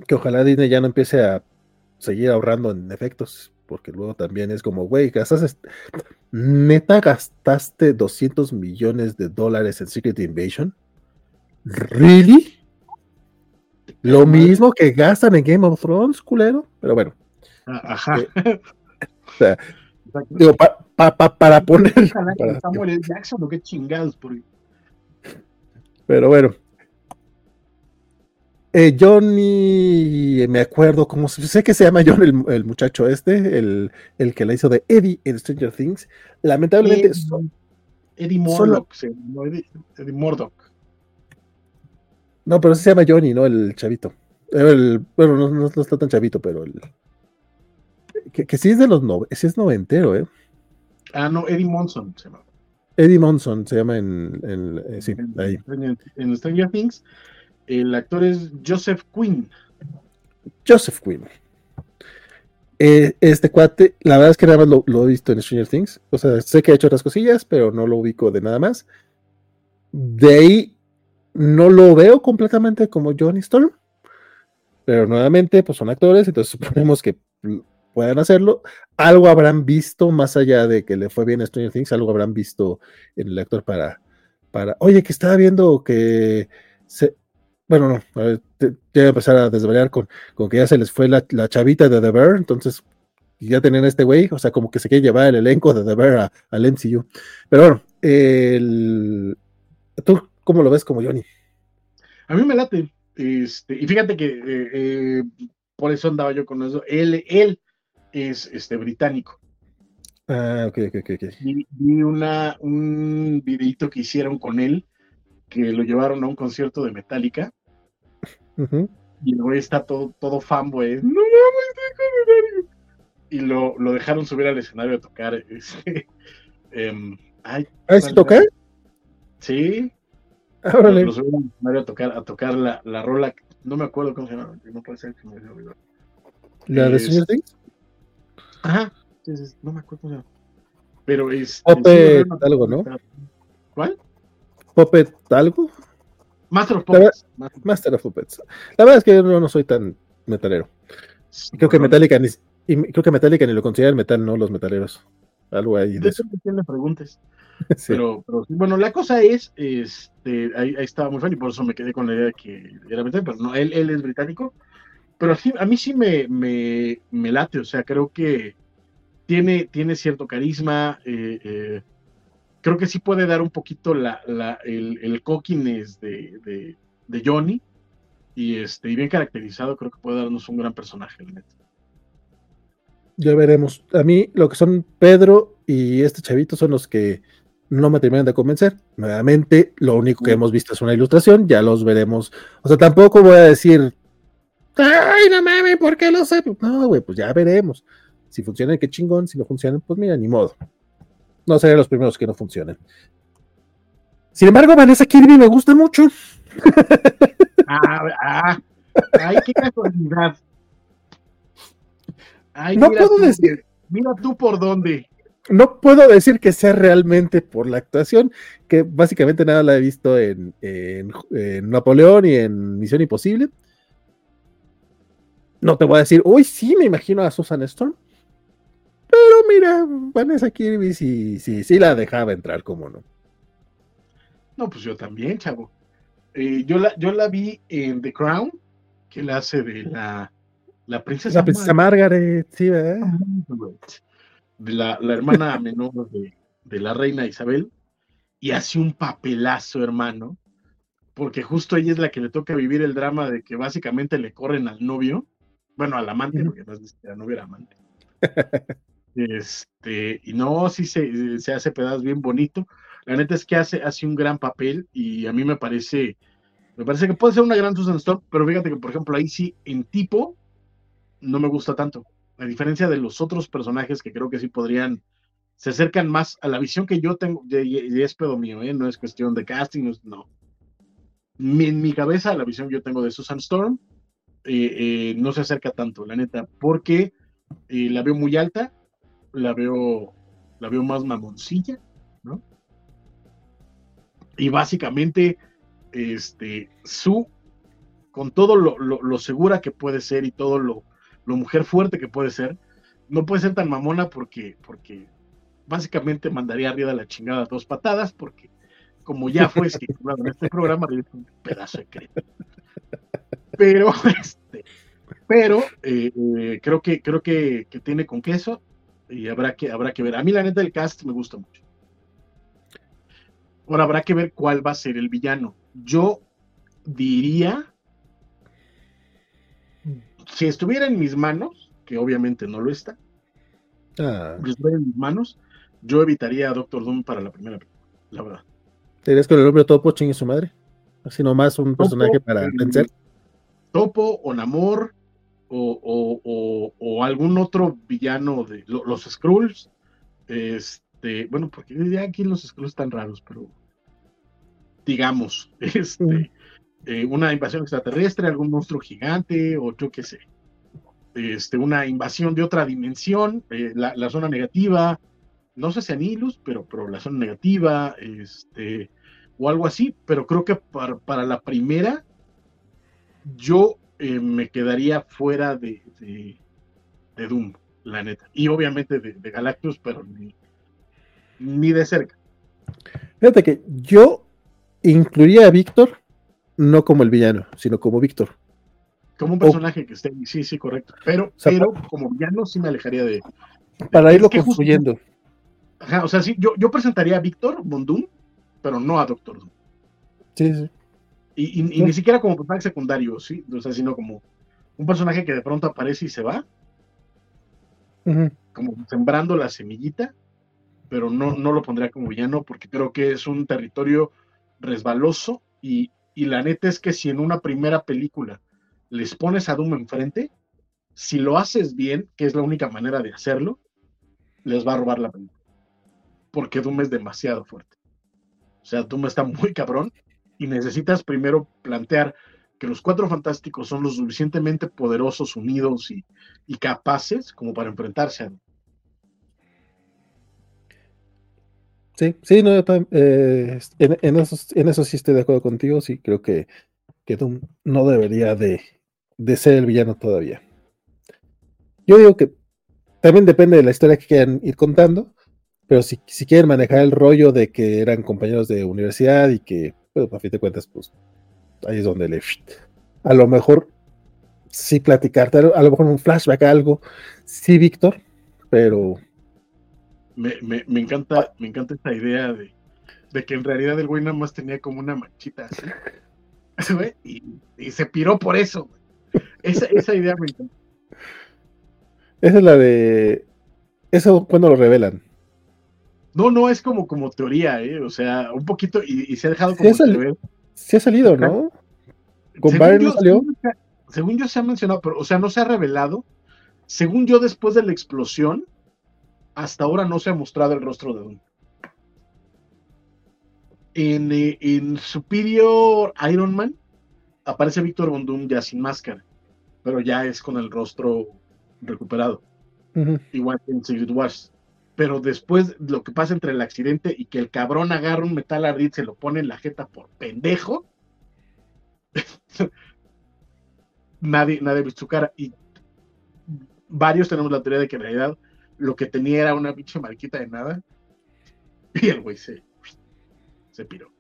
Que ojalá Disney ya no empiece a seguir ahorrando en efectos, porque luego también es como, güey, gastaste, neta gastaste 200 millones de dólares en Secret Invasion. ¿Really? Lo mismo que gastan en Game of Thrones, culero. Pero bueno. Ajá. Eh, o sea, digo, pa, pa, pa, para poner. Para, Samuel Jackson o qué chingados. Porque... Pero bueno. Eh, Johnny, me acuerdo como sé que se llama John el, el muchacho este, el, el, que la hizo de Eddie en Stranger Things. Lamentablemente. Eddie, son, Eddie Murdoch, sí, no, Eddie, Eddie Murdoch. No, pero se llama Johnny, ¿no? El chavito. El, bueno, no, no, no, está tan chavito, pero el. Que, que sí es de los no, sí es noventero, ¿eh? Ah, no, Eddie Monson se llama. Eddie Monson se llama en, en eh, sí, en, ahí. En, en, Stranger Things. El actor es Joseph Quinn. Joseph Quinn. Eh, este cuate, la verdad es que nada más lo, he visto en Stranger Things. O sea, sé que ha hecho otras cosillas, pero no lo ubico de nada más. De ahí no lo veo completamente como Johnny Storm. Pero nuevamente, pues son actores, entonces suponemos que puedan hacerlo. Algo habrán visto, más allá de que le fue bien a Stranger Things, algo habrán visto en el actor para, para, oye, que estaba viendo que se, bueno, no, a ver, te, te voy a empezar a desvariar con, con, que ya se les fue la, la, chavita de The Bear, entonces ya tenían a este güey, o sea, como que se quiere llevar el elenco de The Bear al MCU. Pero bueno, el, ¿tú cómo lo ves como Johnny? A mí me late, este, y fíjate que eh, eh, por eso andaba yo con eso, él, él es este, británico. Ah, ok, ok, ok. Vi, vi una, un videito que hicieron con él, que lo llevaron a un concierto de Metallica. Uh -huh. Y el güey está todo, todo fanboy. No mames, Y lo, lo, dejaron subir al escenario a tocar. Um, ay, ¿Ah, sí. Órale. Lo subieron al escenario a tocar, a tocar la, la rola. No me acuerdo cómo se llama. No puede ser que me haya olvidado. ¿La de Stranger Things? Ajá. No me acuerdo cómo se llama. Pero es. Puppet algo, ¿no? ¿Cuál? Puppet algo. Master of Puppets. La, Master of Puppets. La verdad es que yo no, no soy tan metalero. Creo que Metallica ni, y creo que Metallica ni lo consideran metal, ¿no? Los metaleros. Algo ahí. De, De eso que le preguntes. sí. Pero, pero, bueno, la cosa es, este, ahí, ahí, estaba muy fan y por eso me quedé con la idea de que era británico, pero no, él, él es británico. Pero sí, a mí sí me, me, me late, o sea, creo que tiene, tiene cierto carisma, eh, eh, creo que sí puede dar un poquito la, la, el, el coquines de, de, de, Johnny y, este, y bien caracterizado, creo que puede darnos un gran personaje, el neto. Ya veremos. A mí lo que son Pedro y este chavito son los que no me terminan de convencer. Nuevamente, lo único que hemos visto es una ilustración, ya los veremos. O sea, tampoco voy a decir, ay, no mames, ¿por qué lo sé? No, güey, pues ya veremos. Si funcionan, qué chingón. Si no funcionan, pues mira, ni modo. No seré los primeros que no funcionen. Sin embargo, Vanessa Kirby me gusta mucho. Ah, ah, ay, qué casualidad. Ay, no puedo tú, decir. Mira tú por dónde. No puedo decir que sea realmente por la actuación, que básicamente nada la he visto en, en, en Napoleón y en Misión Imposible. No te voy a decir, uy, sí, me imagino a Susan Storm. Pero mira, Vanessa Kirby sí, sí, sí la dejaba entrar, como no. No, pues yo también, chavo. Eh, yo, la, yo la vi en The Crown, que la hace de la, la princesa. La princesa Margaret, sí, ¿verdad? De la, la hermana menor de, de la reina Isabel. Y hace un papelazo, hermano. Porque justo ella es la que le toca vivir el drama de que básicamente le corren al novio. Bueno, al amante, porque no es ni siquiera novio, era amante. Este, y no, sí se, se hace pedazos bien bonito. La neta es que hace, hace un gran papel y a mí me parece, me parece que puede ser una gran Susan Storm, pero fíjate que, por ejemplo, ahí sí, en tipo, no me gusta tanto. A diferencia de los otros personajes que creo que sí podrían, se acercan más a la visión que yo tengo, y, es pedo mío, ¿eh? no es cuestión de casting, no. no. Mi, en mi cabeza, la visión que yo tengo de Susan Storm eh, eh, no se acerca tanto, la neta, porque la veo muy alta, la veo, la veo más mamoncilla, ¿no? Y básicamente, este, su, con todo lo, lo, lo, segura que puede ser y todo lo, lo mujer fuerte que puede ser, no puede ser tan mamona porque, porque básicamente mandaría arriba de la chingada dos patadas, porque como ya fue estipulado en este programa, es un pedazo de crédito. Pero, este, pero eh, eh, creo que creo que, que, tiene con queso y habrá que habrá que ver. A mí la neta del cast me gusta mucho. Ahora habrá que ver cuál va a ser el villano. Yo diría si estuviera en mis manos, que obviamente no lo está, ah. si estuviera en mis manos, yo evitaría a Doctor Doom para la primera película, la verdad. ¿Serías con el hombre topo chingue su madre? Así nomás un personaje para vencer. Topo o Namor o, o, o, o, algún otro villano de lo, los Skrulls. Este, bueno, porque ya aquí los Skrulls están raros, pero digamos, este, eh, una invasión extraterrestre, algún monstruo gigante o yo qué sé. Este, una invasión de otra dimensión, eh, la, la, zona negativa, no sé si Anilus, pero, pero la zona negativa, este, o algo así, pero creo que para, para la primera yo eh, me quedaría fuera de, de, Doom, la neta. Y obviamente de, Galactus, pero ni, ni de cerca. Fíjate que yo incluiría a Víctor no como el villano, sino como Víctor. Como un personaje que esté, sí, sí, correcto. Pero, pero como villano sí me alejaría de. para irlo construyendo. ajá, o sea, sí, yo, yo presentaría a Víctor Bondum, pero no a Doctor Doom. Sí, sí. Y, ni siquiera como personaje secundario, sí, o sea, sino como un personaje que de pronto aparece y se va. Como sembrando la semillita, pero no, no lo pondría como villano porque creo que es un territorio resbaloso y, y la neta es que si en una primera película les pones a Doom enfrente, si lo haces bien, que es la única manera de hacerlo, les va a robar la película. Porque Doom es demasiado fuerte. O sea, Doom está muy cabrón y necesitas primero plantear que los cuatro fantásticos son lo suficientemente poderosos, unidos y, capaces como para enfrentarse a. Sí, sí, no, eh, en, en, eso, en, eso, sí estoy de acuerdo contigo, sí, creo que, que Doom no debería de, de, ser el villano todavía. Yo digo que también depende de la historia que quieran ir contando, pero si, si quieren manejar el rollo de que eran compañeros de universidad y que, pues, a fin de cuentas, pues ahí es donde le... A lo mejor sí platicarte, a lo mejor un flashback, algo, sí, Víctor, pero me, me, encanta, me encanta esta idea de, de, que en realidad el güey nada más tenía como una manchita así. y, y, se piró por eso. Esa, esa idea me encanta. Esa es la de. Eso cuando lo revelan. No, no, es como, como teoría, ¿eh? O sea, un poquito, y, se ha dejado como. Sí ha, salido, ¿no? ¿Con según no salió? según yo se ha mencionado, pero, o sea, no se ha revelado. Según yo, después de la explosión, hasta ahora no se ha mostrado el rostro de Doom. En, eh, en Superior Iron Man aparece Víctor Von Doom ya sin máscara, pero ya es con el rostro recuperado. Igual que en Secret Wars. Pero después lo que pasa entre el accidente y que el cabrón agarra un metal ardid, se lo pone en la jeta por pendejo. nadie, nadie ha visto su cara. Y varios tenemos la teoría de que en realidad lo que tenía era una pinche marquita de nada. Y el güey se, se piró.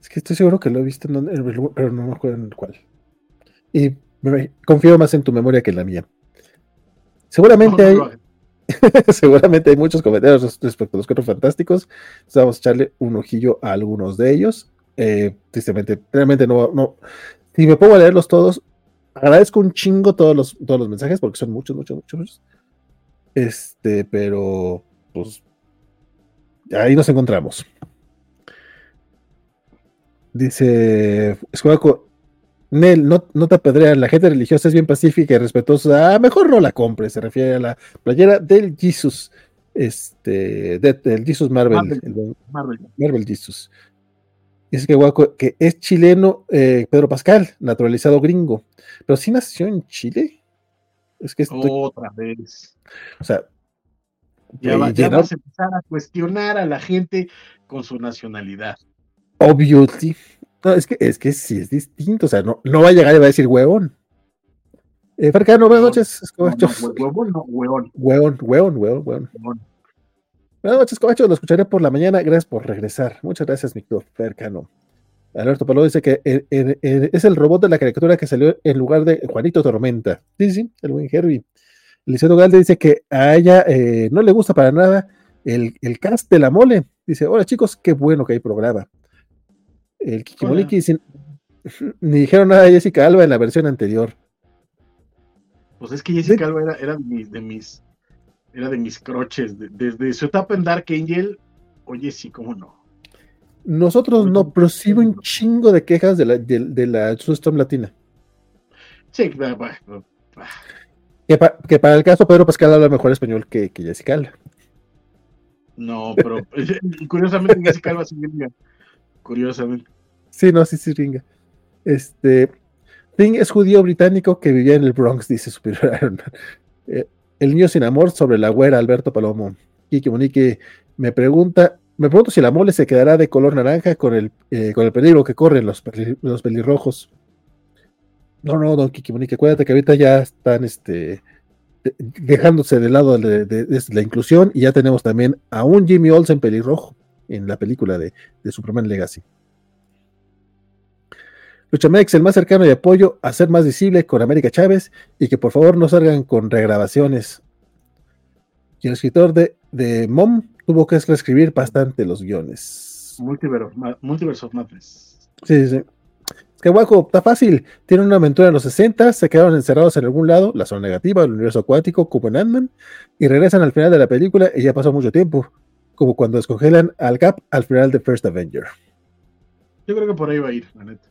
Es que estoy seguro que lo he visto, en el, pero no me acuerdo en cuál. Y confío más en tu memoria que en la mía. Seguramente hay. seguramente hay muchos comentarios respecto a los cuatro fantásticos. vamos a echarle un ojillo a algunos de ellos. Eh, tristemente, realmente no, no. Si me pongo a leerlos todos, agradezco un chingo todos los, todos los mensajes porque son muchos, muchos, muchos. Este, pero pues ahí nos encontramos. Dice Nel, no, no te apedrean, la gente religiosa es bien pacífica y respetuosa. Ah, mejor no la compre, se refiere a la playera del Jesus, este, del Jesus Marvel, Marvel, Marvel Jesus. Dice que guaco, que es chileno eh, Pedro Pascal, naturalizado gringo. Pero sí nació en Chile. Es que Otra vez. O sea. Ya, eh, vas a empezar a cuestionar a la gente con su nacionalidad. Obviously. No, es que, es que sí es distinto. O sea, no, no va a llegar y va a decir huevón. Eh, Farcano, buenas noches. No, no, huevón, no, huevón. Huevón, huevón, huevón, huevón. Buenas noches, Covacho. Lo escucharé por la mañana. Gracias por regresar. Muchas gracias, mi Fercano. Alberto Palo dice que es el robot de la caricatura que salió en lugar de Juanito Tormenta. Sí, sí, el buen Herbie. Liceo Galde dice que a ella eh, no le gusta para nada el, cast de la mole. Dice, hola chicos, qué bueno que hay programa. El Kikimoliki ni dijeron nada de Jessica Alba en la versión anterior. Pues es que Jessica Alba era, de mis era de mis croches. desde su etapa en Dark Angel, oye, sí, cómo no. Nosotros no, pero sí un chingo de quejas de la, de, la Storm Latina. Sí. Que, que, para el caso Pedro Pascal habla mejor español que, que Jessica Alba. No, pero curiosamente Jessica Alba sí Curiosamente. Sí, no, sí, sí, ringa. Este, Thing es judío británico que vivía en el Bronx, dice Superior Iron Man. Eh, el niño sin amor sobre la güera Alberto Palomo. Kiki Monique me pregunta, me pregunto si la mole se quedará de color naranja con el, eh, con el peligro que corren los, los pelirrojos. No, no, don Kiki Monique, acuérdate que ahorita ya están este, de- dejándose de lado de la inclusión y ya tenemos también a un Jimmy Olsen pelirrojo en la película de, de Superman Legacy. Luchamex, el más cercano y apoyo a ser más visible con América Chávez y que por favor no salgan con regrabaciones. Y el escritor de, de Mom tuvo que reescribir bastante los guiones. Multiverse Multiverse of Madness. Sí, sí, sí. Es que guaco, está fácil. Tienen una aventura en los 60, se quedaron encerrados en algún lado, la zona negativa, el universo acuático, como en Ant-Man, y regresan al final de la película y ya pasó mucho tiempo. Como cuando descongelan al Cap al final de First Avenger. Yo creo que por ahí va a ir, la neta.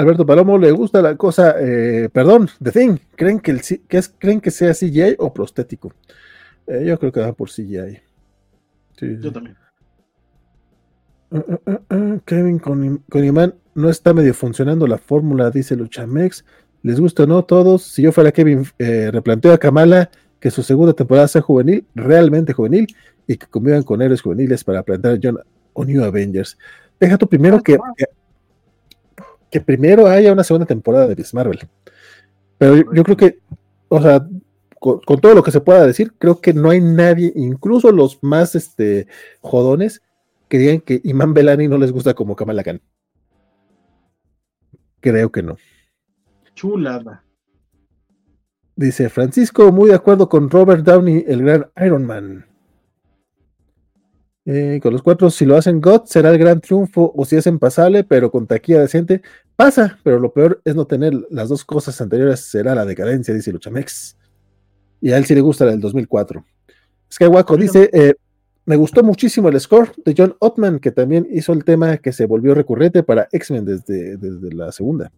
Alberto Palomo le gusta la cosa, eh, perdón, The Thing. ¿Creen que, el, C- que es, ¿Creen que sea CGI o prostético? Eh, yo creo que va por CGI. Sí, Yo sí. también. Ah, ah, ah, Kevin con, no está medio funcionando la fórmula, dice Luchamex. ¿Les gusta o no todos? Si yo fuera Kevin, eh, replanteo a Kamala que su segunda temporada sea juvenil, realmente juvenil, y que convivan con héroes juveniles para plantar John o New Avengers. Deja tú primero que, que, que primero haya una segunda temporada de Miss Marvel. Pero yo, yo creo que, o sea, con, con todo lo que se pueda decir, creo que no hay nadie, incluso los más este, jodones, que digan que Iman Belani no les gusta como Kamala Khan. Creo que no. Chulada. Dice Francisco, muy de acuerdo con Robert Downey, el gran Iron Man. Eh, con los cuatro, si lo hacen God, será el gran triunfo, o si hacen pasable, pero con taquilla decente, pasa, pero lo peor es no tener las dos cosas anteriores, será la decadencia, dice Luchamex. Y a él sí le gusta la del 2004. Skywaco dice, eh, me gustó muchísimo el score de John Ottman, que también hizo el tema que se volvió recurrente para X-Men desde, desde la segunda.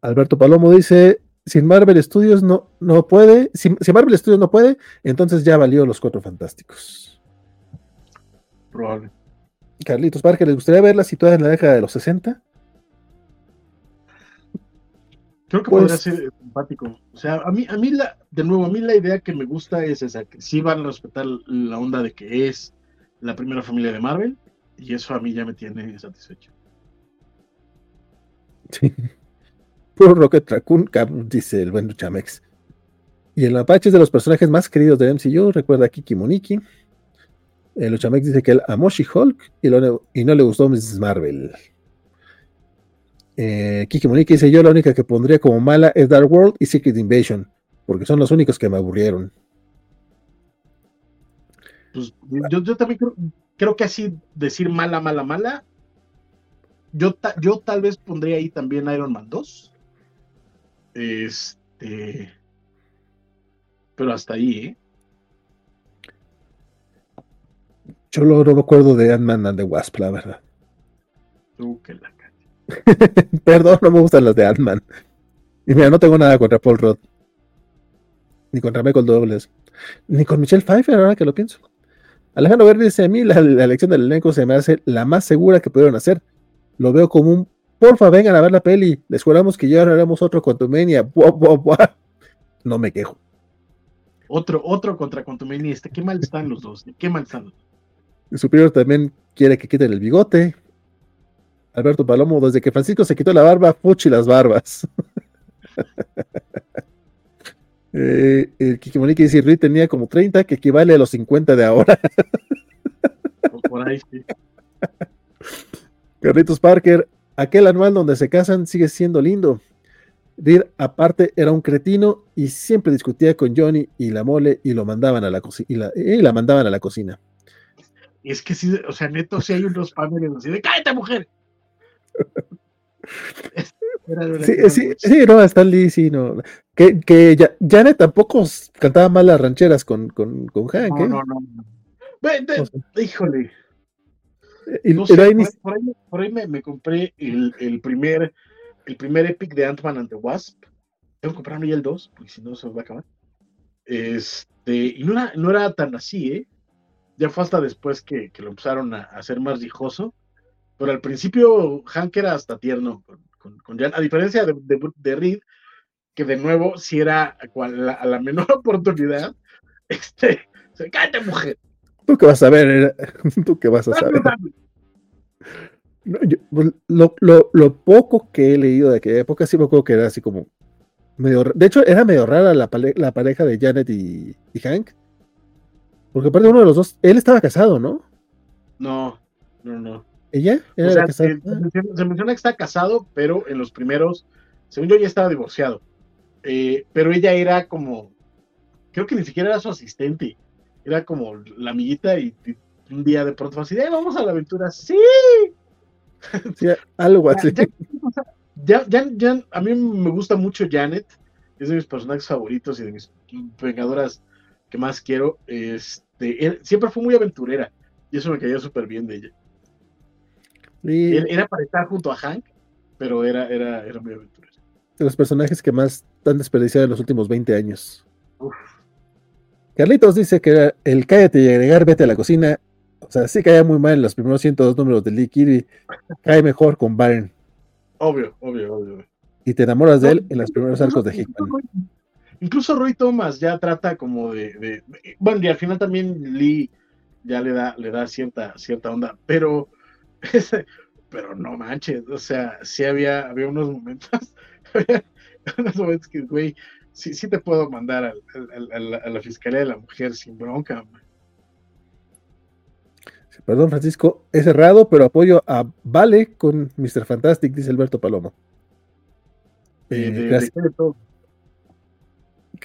Alberto Palomo dice, si Marvel Studios no, no puede, si, si Marvel Studios no puede, entonces ya valió los cuatro fantásticos. Probable. Carlitos Parker, ¿les gustaría verla situada en la década de los 60? Creo que Pues- podría ser simpático. O sea, a mí, a mí la, de nuevo, a mí la idea que me gusta es esa, que sí van a respetar la onda de que es la primera familia de Marvel, y eso a mí ya me tiene satisfecho. Sí. Puro Rocket Raccoon, dice el buen Luchamex. Y el Apache es de los personajes más queridos de MCU, recuerda a Kiki Moniki. El Luchamex dice que él amó She-Hulk y, no le gustó Mrs. Marvel. Eh, Kiki Moniki dice: Yo la única que pondría como mala es Dark World y Secret Invasion, porque son los únicos que me aburrieron. Pues yo, también creo, que así decir mala, mala, mala. Yo, yo tal vez pondría ahí también Iron Man 2. Este. Pero hasta ahí, ¿eh? Yo lo- no me acuerdo de Ant-Man and the Wasp, la verdad. Tú que la ca- Perdón, no me gustan las de Ant-Man. Y mira, no tengo nada contra Paul Rudd. Ni contra Michael Douglas. Ni con Michelle Pfeiffer, ahora que lo pienso. Alejandro Verde dice: A mí la, la elección del elenco se me hace la más segura que pudieron hacer. Lo veo como un. Porfa, vengan a ver la peli. Les juramos que ya haremos otro Quantumania. Buah, buah, buah". No me quejo. Otro, otro contra Quantumania. Este, qué mal están los dos. Qué mal están los dos. El superior también quiere que quiten el bigote. Alberto Palomo, desde que Francisco se quitó la barba, fuchi las barbas. eh, el Kikimonique dice, Rui tenía como 30, que equivale a los 50 de ahora. Por ahí sí. Carlitos Parker, aquel anual donde se casan sigue siendo lindo. Reed, aparte, era un cretino y siempre discutía con Johnny y la mole y lo mandaban a la cocina y la, y la mandaban a la cocina. Es que sí, o sea, neto, sí hay unos paneles así de ¡cállate, mujer! Sí, sí, sí, no, Stan Lee, sí, no. Que, que ya- Janet tampoco cantaba mal las rancheras con, con, con Hank, No, ¿eh? no, no. no. Ve, de- O sea, híjole. Y- No sé, ahí ni- por, por ahí, por ahí me, me compré el, el primer el primer Epic de Ant-Man and the Wasp. Tengo que comprarme ya el 2, porque si no se va a acabar. Este, y no era, no era tan así, ¿eh? Ya fue hasta después que, que lo empezaron a, a hacer más rijoso. pero al principio Hank era hasta tierno con, con, con Jan, a diferencia de, de, de Reed, que de nuevo, si era a la, a la menor oportunidad, este, se cállate mujer. Tú qué vas a ver, tú qué vas a saber. No, yo, pues, lo, lo, lo, poco que he leído de aquella época, sí me acuerdo que era así como medio. De hecho, era medio rara la, la pareja de Janet y, y, Hank. Porque aparte uno de los dos, él estaba casado, ¿no? No, no, no. ¿Ella? ¿Era o sea, casada? Se, se, menciona, se, menciona, que está casado, pero en los primeros, según yo, ya estaba divorciado. Eh, pero ella era como, creo que ni siquiera era su asistente, era como la amiguita y, y un día de pronto fue así, eh, vamos a la aventura, sí, Sí, algo así. Ya, ya, ya, a mí me gusta mucho Janet, es de mis personajes favoritos y de mis vengadoras que más quiero. Este, él, siempre fue muy aventurera y eso me caía súper bien de ella. Él, era para estar junto a Hank, pero era, era, era muy aventurera. De los personajes que más han desperdiciado en los últimos 20 años. Uf. Carlitos dice que el cállate y agregar vete a la cocina o sea, sí caía muy mal en los primeros 102 números de Lee Kirby. Cae mejor con Byron. Obvio, obvio, obvio. Y te enamoras de él en los primeros arcos de Hickman. Incluso Roy Thomas ya trata como de, Bueno, y al final también Lee ya le da, le da cierta, cierta onda, pero. pero no manches, o sea, sí había, había unos momentos. había unos momentos que, güey, sí, sí te puedo mandar al, al, al, a la Fiscalía de la Mujer sin bronca, man. Perdón, Francisco, es cerrado, pero apoyo a Vale con Mr. Fantastic, dice Alberto Palomo. Eh, de, de.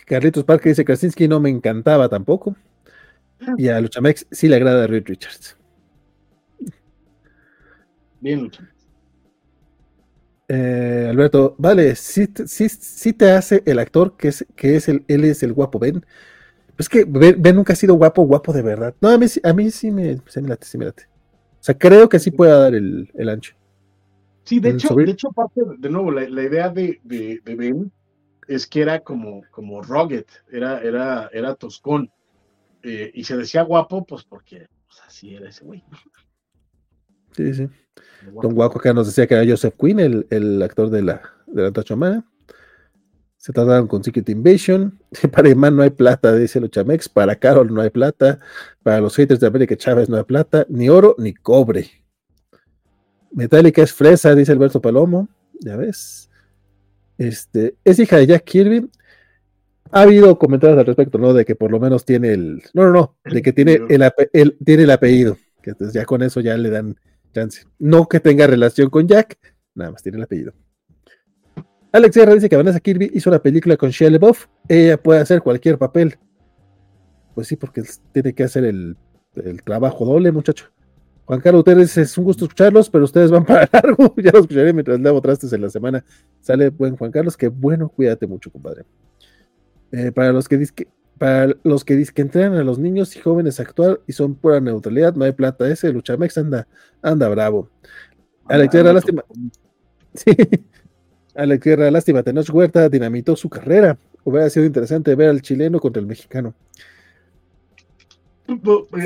Carlitos Parker dice Krasinski no me encantaba tampoco. Y a Luchamex sí le agrada a Reed Richards. Bien, Luchamex. Eh, Alberto, vale, sí, sí, sí, te hace el actor que es, que es el, él es el guapo Ben. Es que Ben, nunca ha sido guapo, guapo de verdad. No, a mí, a mí sí, me, sí me late, sí me late. O sea, creo que sí pueda dar el, el ancho. Sí, de hecho, de hecho, parte, de nuevo, la, la idea de, de, de, Ben es que era como, como rugged, era, era, era toscón. Eh, y se decía guapo, pues porque pues así era ese güey. Sí, sí. Don Guaco acá nos decía que era Joseph Quinn, el, el actor de la, de la Tachomana. Se trataron con Secret Invasion. Para Iman no hay plata, dice Luchamex. Para Carol no hay plata. Para los haters de América Chávez no hay plata. Ni oro ni cobre. Metallica es fresa, dice Alberto Palomo. Ya ves. Este, es hija de Jack Kirby. Ha habido comentarios al respecto, ¿no? De que por lo menos tiene el. No, no, no. De que tiene el, el, tiene el apellido. Que entonces ya con eso ya le dan chance. No que tenga relación con Jack, nada más tiene el apellido. Alex Sierra dice que Vanessa Kirby hizo una película con Shia LaBeouf. Ella puede hacer cualquier papel. Pues sí, porque tiene que hacer el, el trabajo doble, muchacho. Juan Carlos ustedes es un gusto escucharlos, pero ustedes van para largo. ya los escucharé mientras lavo trastes en la semana. Sale buen Juan Carlos, que bueno, cuídate mucho, compadre. Eh, para los que dicen para los que dicen que entrenan a los niños y jóvenes a actuar y son pura neutralidad, no hay plata. Ese Luchamex anda, anda bravo. Alex Sierra, lástima. Sí. Alex Guerra, lástima, Tenoch Huerta dinamitó su carrera. Hubiera sido interesante ver al chileno contra el mexicano.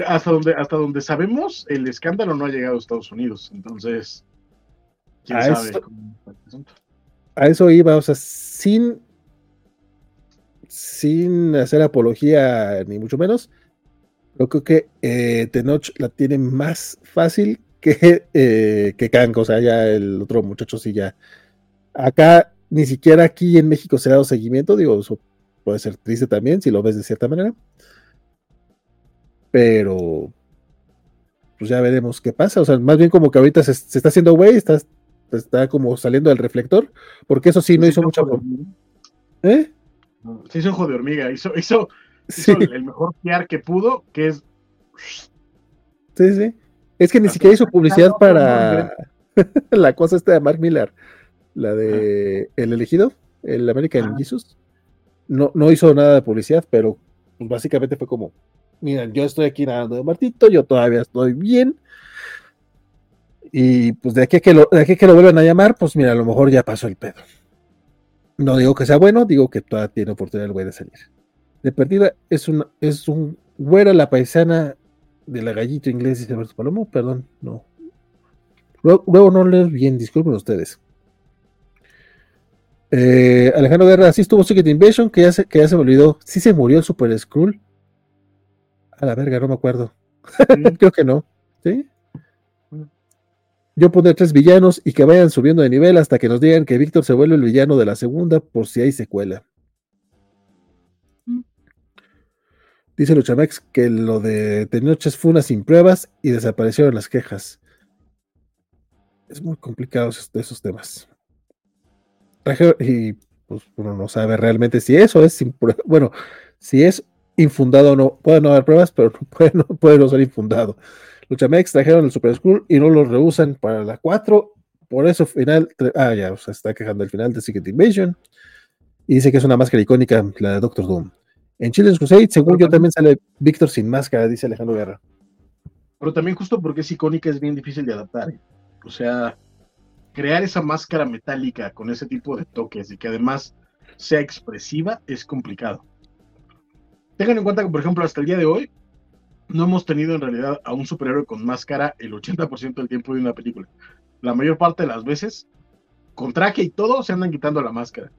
Hasta donde, hasta donde sabemos, el escándalo no ha llegado a Estados Unidos. Entonces, ¿quién a sabe eso? A eso iba, o sea, sin, sin hacer apología, ni mucho menos. Yo creo que eh, Tenoch la tiene más fácil que, eh, que Kang. O sea, ya el otro muchacho sí ya Acá, ni siquiera aquí en México se ha dado seguimiento, digo, eso puede ser triste también si lo ves de cierta manera. Pero, pues ya veremos qué pasa. O sea, más bien como que ahorita se, se está haciendo güey, está, está como saliendo del reflector, porque eso sí no hizo mucha. ¿Eh? Se hizo ojo de hormiga, hizo, hizo, el mejor PR que pudo, que es. Sí, sí. Es que ni siquiera hizo publicidad para la cosa esta de Mark Miller la de El elegido, el American ah. Jesus. No, no hizo nada de publicidad, pero pues, básicamente fue como, miren, yo estoy aquí nadando de Martito, yo todavía estoy bien. Y pues de aquí a que lo, de aquí a que lo vuelvan a llamar, pues mira, a lo mejor ya pasó el pedo. No digo que sea bueno, digo que todavía tiene oportunidad el güey de salir. De perdida es un, es un güera la paisana de la gallito inglés, dice Alberto Palomo, perdón, no. Luego, luego no leo bien, disculpen ustedes. Eh, Alejandro Guerra, sí estuvo Secret Invasion, que ya, se, que ya se me olvidó. Sí se murió el Super Skrull. A la verga, no me acuerdo. Creo que no. ¿Sí? Yo pondré tres villanos y que vayan subiendo de nivel hasta que nos digan que Víctor se vuelve el villano de la segunda por si hay secuela. Dice Luchamex que lo de Tenoches fue una sin pruebas y desaparecieron las quejas. Es muy complicado esos, esos temas. Y pues uno no sabe realmente si eso es sin bueno, si es infundado o no. Puede no haber pruebas, pero no puede, no puede no ser infundado. Luchamex trajeron el Super Skull y no lo rehusan para la 4. Por eso final, ah, ya, se está quejando del final de Secret Invasion. Y dice que es una máscara icónica, la de Doctor Doom. En Children's Crusade, según yo, también sale Víctor sin máscara, dice Alejandro Guerra. Pero también justo porque es icónica es bien difícil de adaptar. ¿eh? O sea, crear esa máscara metálica con ese tipo de toques y que además sea expresiva es complicado. Tengan en cuenta que, por ejemplo, hasta el día de hoy no hemos tenido en realidad a un superhéroe con máscara el 80% del tiempo de una película. La mayor parte de las veces, con traje y todo, se andan quitando la máscara.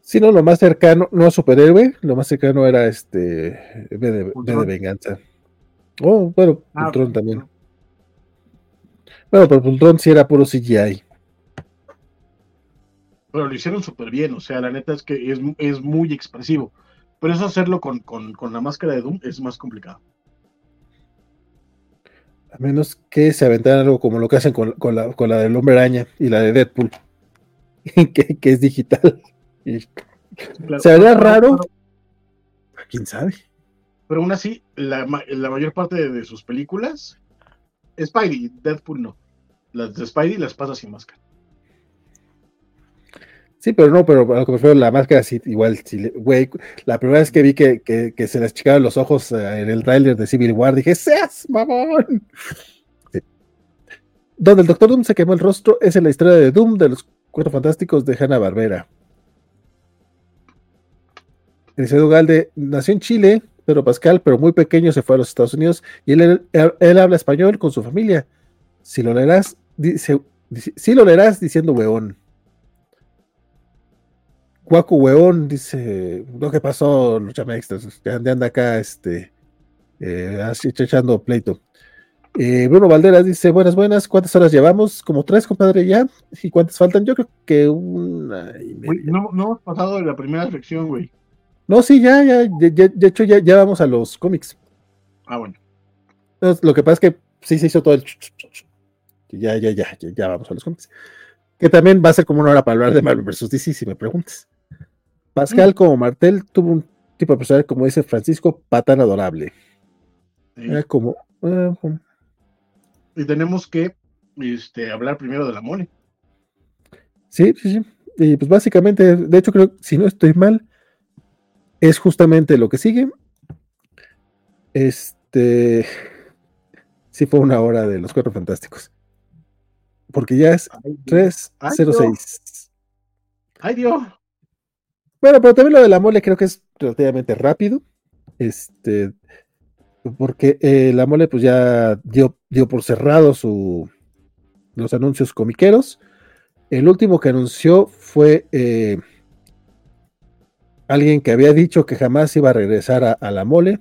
Si no, lo más cercano, no superhéroe, lo más cercano era este B de, B de venganza. Oh, bueno, Ah, Ultron también. Bueno, pero Ultron sí era puro CGI. Pero lo hicieron súper bien, o sea, la neta es que es, es muy expresivo. Pero eso hacerlo con, con, con la máscara de Doom es más complicado. A menos que se aventaran algo como lo que hacen con, con la, con la del Hombre Araña y la de Deadpool, que, que es digital. Claro. se Pero- raro. ¿Quién sabe? Pero aún así, la, la mayor parte de, de sus películas, Spidey, Deadpool no. Las de Spidey las pasa sin máscara. Sí, pero no, pero a lo que me refiero, la máscara igual, sí, güey, la primera vez que vi que, que, se les achicaban los ojos eh, en el tráiler de Civil War, dije, ¡seas, mamón! Donde el Doctor Doom se quemó el rostro es en la historia de Doom de los Cuatro Fantásticos de Hanna-Barbera. Eliseo Galde nació en Chile, Pedro Pascal, pero muy pequeño se fue a los Estados Unidos y él, él- habla español con su familia. Si lo leerás, dice- si lo leerás diciendo weón. Cuaco Weón dice, lo que pasó, Luchame Extras, ande- anda acá, este, eh, así echando pleito. Eh, Bruno Valderas dice, buenas, buenas, ¿cuántas horas llevamos? Como tres, compadre, ya. ¿Y cuántas faltan? Yo creo que una y media. no, no hemos pasado de la primera sección, güey. No, sí, ya, ya, de hecho ya, ya vamos a los cómics. Ah, bueno. Entonces, lo que pasa es que sí se hizo todo el... Ya, ya, ya, ya, ya vamos a los cómics. Que también va a ser como una hora para hablar de Marvel vs. DC, si me preguntas. Pascal como Martel tuvo un tipo de personaje, como dice Francisco, patán adorable. Sí. Era como... eh, um, Y tenemos que este, hablar primero de la mole. sí, sí, sí. Y pues básicamente, de hecho creo, si no estoy mal, es justamente lo que sigue. Este... Sí fue una hora de los Cuatro Fantásticos. Porque ya es Ay, Dios. Ay, 3.06. Ay, Dios. Bueno, pero también lo de la mole creo que es relativamente rápido. Este, porque eh, la mole pues ya dio, dio por cerrado su, los anuncios comiqueros. El último que anunció fue eh, alguien que había dicho que jamás iba a regresar a, a la mole,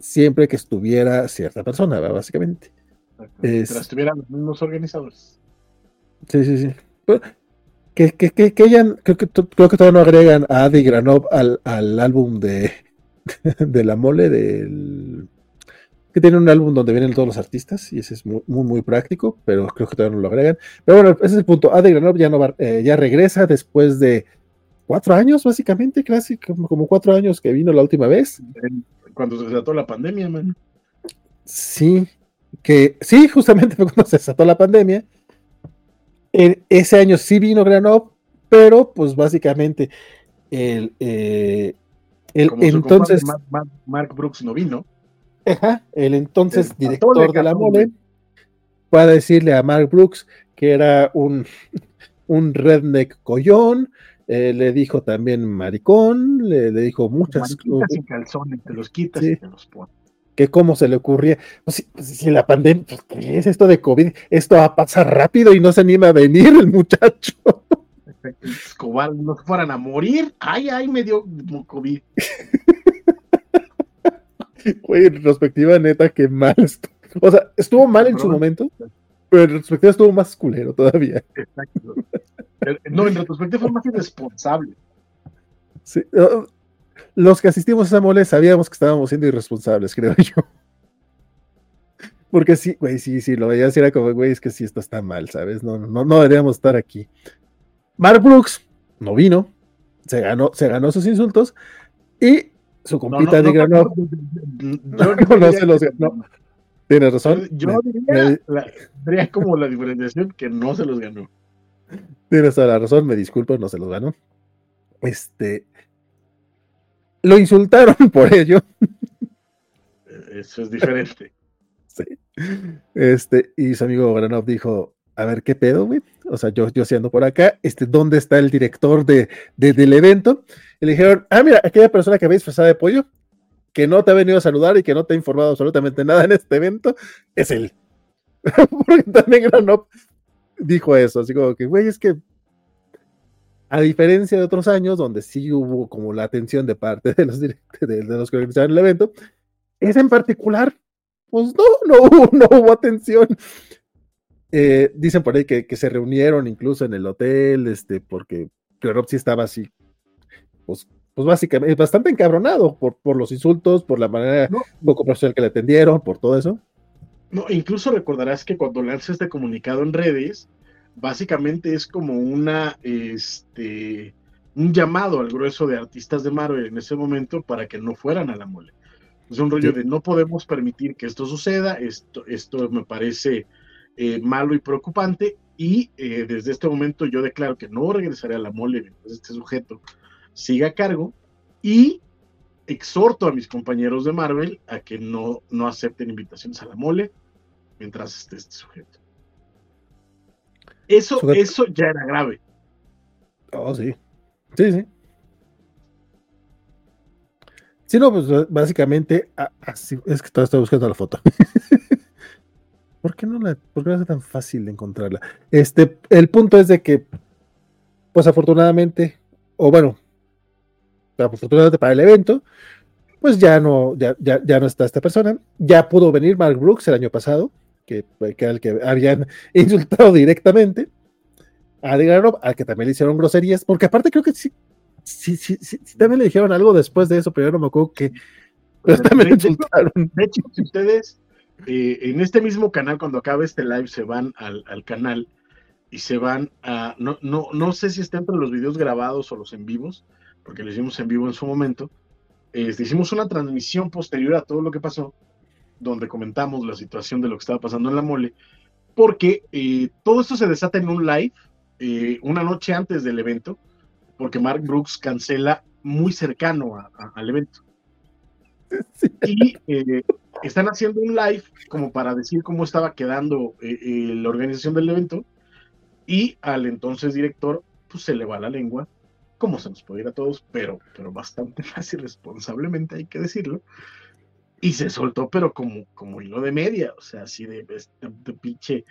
siempre que estuviera cierta persona, ¿verdad? básicamente. Es- Mientras estuvieran los mismos organizadores. Sí, sí, sí. Pero Que, que, que, que hayan- creo que, creo que todavía no agregan a Adi Granov al, al álbum de, de la mole del que tiene un álbum donde vienen todos los artistas y ese es muy, muy, muy práctico, pero creo que todavía no lo agregan. Pero bueno, ese es el punto. Adi Granov ya no va- eh, ya regresa después de cuatro años, básicamente, casi como, como cuatro años que vino la última vez. Cuando se desató la pandemia, man. Sí, que sí, justamente fue cuando se desató la pandemia. En ese año sí vino Granov, pero pues básicamente el, eh, el Como entonces, Mark, Mark- Mark Brooks no vino. ajá, el entonces El director de la Cajón, mole puede decirle a Mark Brooks que era un, un redneck collón, eh, le dijo también maricón, le, le dijo muchas y calzones, te los quitas Sí. y te los pones. Que cómo se le ocurría, pues, si, pues, si la pandemia, pues, ¿qué es esto de COVID? Esto va a pasar rápido y no se anima a venir el muchacho. Escobar, no se fueran a morir. Ay, ay, me dio COVID. Güey, en retrospectiva, neta, qué mal estuvo. O sea, estuvo mal en su momento, pero en retrospectiva estuvo más culero todavía. Exacto. No, en retrospectiva fue más irresponsable. Sí, los que asistimos a esa mole sabíamos que estábamos siendo irresponsables, creo yo. Porque sí, güey, sí, sí, lo veías y era como, güey, es que sí, esto está mal, ¿sabes? No, no, no deberíamos estar aquí. Mark Brooks no vino, se ganó, se ganó sus insultos y su compita de Granov no, no, se los ganó. Tienes razón. Yo diría, diría, como la diferenciación que no se los ganó. Tienes toda la razón, me disculpo, no se los ganó. Este, lo insultaron por ello. Eso es diferente. sí. Este, y su amigo Granov dijo, a ver, ¿qué pedo, güey? O sea, yo, yo siendo por acá, este, ¿dónde está el director de, del evento? Y le dijeron, ah, mira, aquella persona que habéis disfrazada de pollo, que no te ha venido a saludar y que no te ha informado absolutamente nada en este evento, es él. Porque también Granov dijo eso, así como que, güey, es que a diferencia de otros años, donde sí hubo como la atención de parte de los, de, de los que organizaron el evento, es en particular, pues no, no hubo, no hubo atención. Eh, dicen por ahí que, que, se reunieron incluso en el hotel, este, porque sí estaba así, pues, pues básicamente bastante encabronado por, por los insultos, por la manera no. poco profesional que le atendieron, por todo eso. No, incluso recordarás que cuando lanza este comunicado en redes, básicamente es como una, este, un llamado al grueso de artistas de Marvel en ese momento para que no fueran a la mole. Es un rollo sí. de no podemos permitir que esto suceda, esto, esto me parece eh, malo y preocupante y eh, desde este momento yo declaro que no regresaré a la mole mientras este sujeto siga a cargo y exhorto a mis compañeros de Marvel a que no, no acepten invitaciones a la mole mientras esté este sujeto. Eso, sujeto. eso ya era grave. Oh, sí. Sí, sí. Sí, no, pues básicamente así, es que estoy buscando la foto. ¿Por qué no la, por qué no es tan fácil de encontrarla? Este, el punto es de que, pues afortunadamente, o bueno, afortunadamente para el evento, pues ya no, ya, ya, ya no está esta persona. Ya pudo venir Mark Brooks el año pasado, que, que era el que habían insultado directamente a Adriano, al que también le hicieron groserías, porque aparte creo que sí, sí, sí, sí, también le dijeron algo después de eso, pero yo no me acuerdo que pero también de, insultaron. de hecho, si ustedes eh, en este mismo canal, cuando acabe este live, se van al, al canal y se van a, no, no, no sé si está entre los videos grabados o los en vivos, porque lo hicimos en vivo en su momento, eh, hicimos una transmisión posterior a todo lo que pasó, donde comentamos la situación de lo que estaba pasando en la mole, porque eh, todo esto se desata en un live eh, una noche antes del evento, porque Mark Brooks cancela muy cercano a, a, al evento. Sí. Y eh, están haciendo un live como para decir cómo estaba quedando la organización del evento, y al entonces director pues se le va la lengua, como se nos puede ir a todos, pero, pero bastante más irresponsablemente hay que decirlo, y se soltó, pero como, como hilo de media, o sea, así de, de, de pinche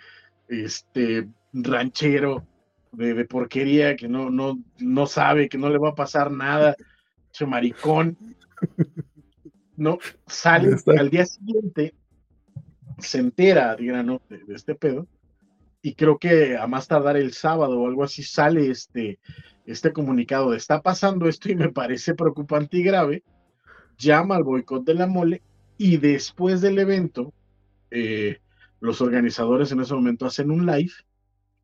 este ranchero de, de, porquería que no, no, no sabe, que no le va a pasar nada, che maricón. No, sale al día siguiente, se entera Grano de, de, este pedo, y creo que a más tardar el sábado o algo así sale este, este comunicado de está pasando esto y me parece preocupante y grave, llama al boicot de la mole y después del evento, eh, los organizadores en ese momento hacen un live,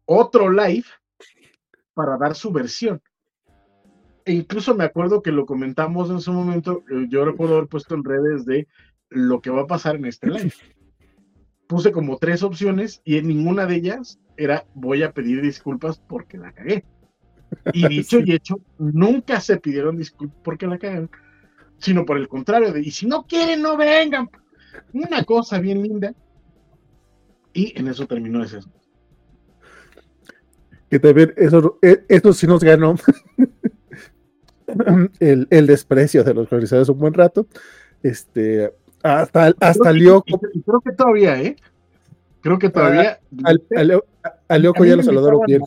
otro live, para dar su versión. E incluso me acuerdo que lo comentamos en su momento, eh, yo recuerdo haber puesto en redes de lo que va a pasar en este live. Puse como tres opciones y en ninguna de ellas era voy a pedir disculpas porque la cagué. Y dicho sí. y hecho, nunca se pidieron disculpas porque la cagaron, sino por el contrario, de y si no quieren, no vengan. Una cosa bien linda. Y en eso terminó ese que también eso, e, eso sí nos ganó el, el, desprecio de los organizadores un buen rato. Este, Hasta, hasta Creo que- Creo todavía, ¿eh? Creo que todavía. al, al- a a ya lo saludaron bien.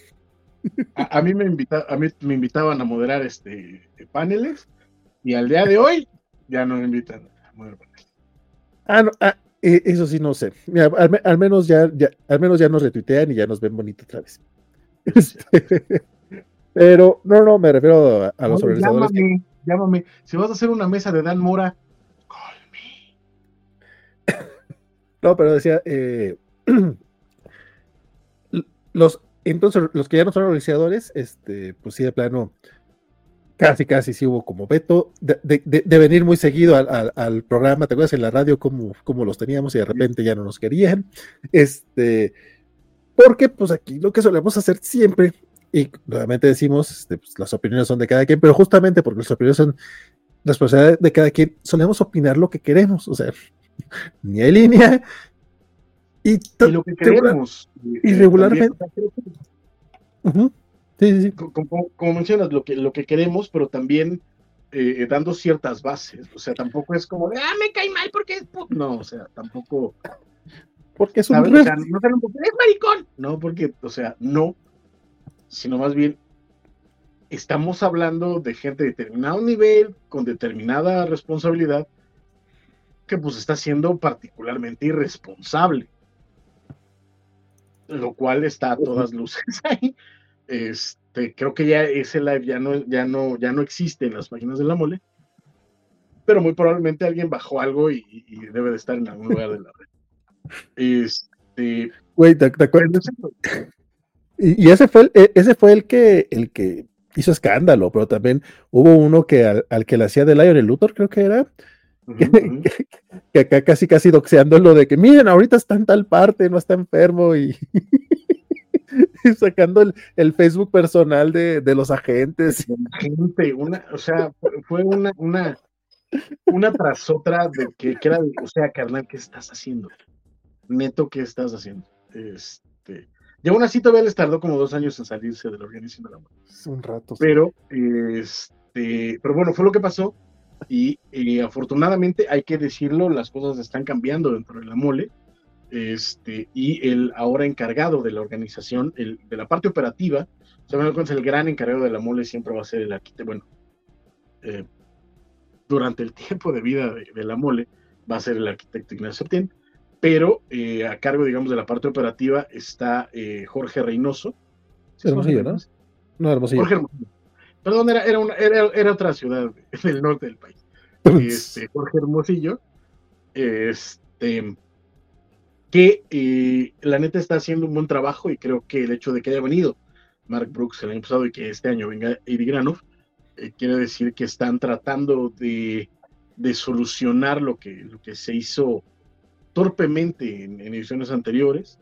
A, a mí me invita, a mí me invitaban a moderar este paneles y al día de hoy ya no me invitan a paneles. Ah, no, ah, eh, eso sí no sé. Mira, al, me- al menos ya, ya- al menos ya nos retuitean y ya nos ven bonito otra vez. Este, pero no, no, me refiero a, a los Oye, organizadores. que- llámame, llámame. Si vas a hacer una mesa de Dan Mora, call me. No, pero decía, eh, los, entonces, los que ya no son organizadores, este, pues sí, de plano, casi, casi sí hubo como veto de, de- de- de venir muy seguido al, al- al programa, ¿te acuerdas en la radio cómo, cómo los teníamos y de repente ya no nos querían? Este, porque pues aquí lo que solemos hacer siempre, y nuevamente decimos, este, pues, las opiniones son de cada quien, pero justamente porque las opiniones son responsabilidad de cada quien, solemos opinar lo que queremos, o sea, ni hay línea. Y, lo que queremos. eh, y eh, Sí, sí, sí. co- como, como mencionas, lo que, lo que queremos, pero también eh, dando ciertas bases. O sea, tampoco es como de, ah, me cae mal porque es pu-". No, o sea, tampoco. Porque es un. O sea, no es maricón. No, porque, o sea, no. Sino más bien, estamos hablando de gente de determinado nivel, con determinada responsabilidad, que pues está siendo particularmente irresponsable. Lo cual está a todas luces ahí. Este, creo que ya ese live ya no, ya no, ya no existe en las páginas de la mole. Pero muy probablemente alguien bajó algo y, debe de estar en algún lugar de la red. Este, Güey, ¿te, te pero acuerdas? es eso. Y, y ese fue el, e- ese fue el que el que hizo escándalo, pero también hubo uno que al, al que le hacía de Lionel Luthor, creo que era, que acá casi casi doxeándolo de que miren, ahorita está en tal parte, no está enfermo y, y sacando el, el Facebook personal de, de los agentes. gente, una, o sea, fue- una, una, una tras otra de que, que era, de, o sea, carnal, ¿qué estás haciendo? Neto, ¿qué estás haciendo? Este, y aún así todavía les tardó como dos años en salirse de la organización de la. Es un rato. Pero, este, pero bueno, fue lo que pasó. Y, eh, afortunadamente, hay que decirlo, las cosas están cambiando dentro de la mole. Este, y el ahora encargado de la organización, el, de la parte operativa, o sea, bueno, el gran encargado de la mole siempre va a ser el arquitecto. Bueno, eh, durante el tiempo de vida de, de la mole va a ser el arquitecto Ignacio Septién, pero eh, a cargo, digamos, de la parte operativa está eh, Jorge Reynoso. ¿Sí Hermosillo, ¿no? No, Hermosillo. Jorge Hermosillo. Perdón, era, era, una- era, era otra ciudad del norte del país. Este, Jorge Hermosillo. Este, que eh, la neta está haciendo un buen trabajo y creo que el hecho de que haya venido Mark Brooks el año pasado y que este año venga Eddie Granoff, eh, quiere decir que están tratando de, de solucionar lo que, lo que se hizo torpemente en, en ediciones anteriores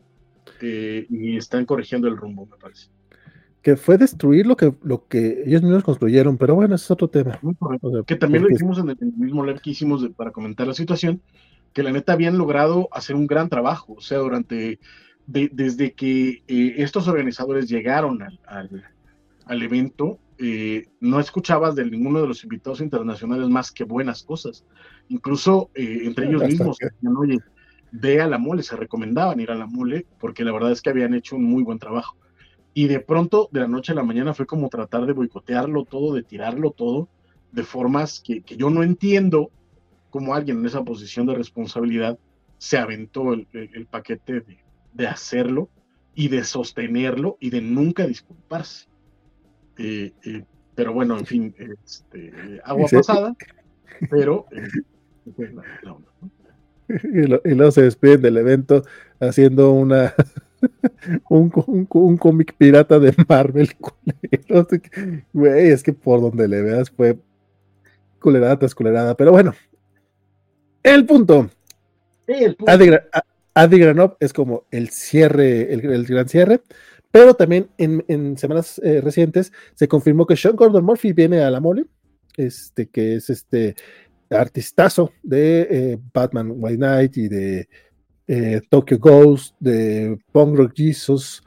eh, y están corrigiendo el rumbo, me parece. Que fue destruir lo que, lo que ellos mismos construyeron, pero bueno, ese es otro tema. O sea, que también lo porque- hicimos en el, en el mismo live que hicimos de- para comentar la situación, que la neta habían logrado hacer un gran trabajo, o sea, durante, de- desde que eh, estos organizadores llegaron al, al- al evento, eh, no escuchabas de ninguno de los invitados internacionales más que buenas cosas. Incluso eh, entre ellos mismos, decían, oye, ve a la mole, se recomendaban ir a la mole, porque la verdad es que habían hecho un muy buen trabajo. Y de pronto, de la noche a la mañana, fue como tratar de boicotearlo todo, de tirarlo todo, de formas que, que yo no entiendo cómo alguien en esa posición de responsabilidad se aventó el, el- el paquete de, de hacerlo y de sostenerlo y de nunca disculparse. Eh, eh, pero bueno, en fin, este, agua Sí. pasada, pero eh, la- la onda, ¿no? Y, luego se despiden del evento haciendo una un, un, un cómic pirata de Marvel. Güey, es que por donde le veas fue culerada tras culerada. Pero bueno, el punto. El Adi Granov es como el cierre, el, el gran cierre. Pero también en, en semanas eh, recientes se confirmó que Sean Gordon Murphy viene a la mole, este, que es este artistazo de eh, Batman White Knight y de eh, Tokyo Ghost, de Punk Rock Jesus,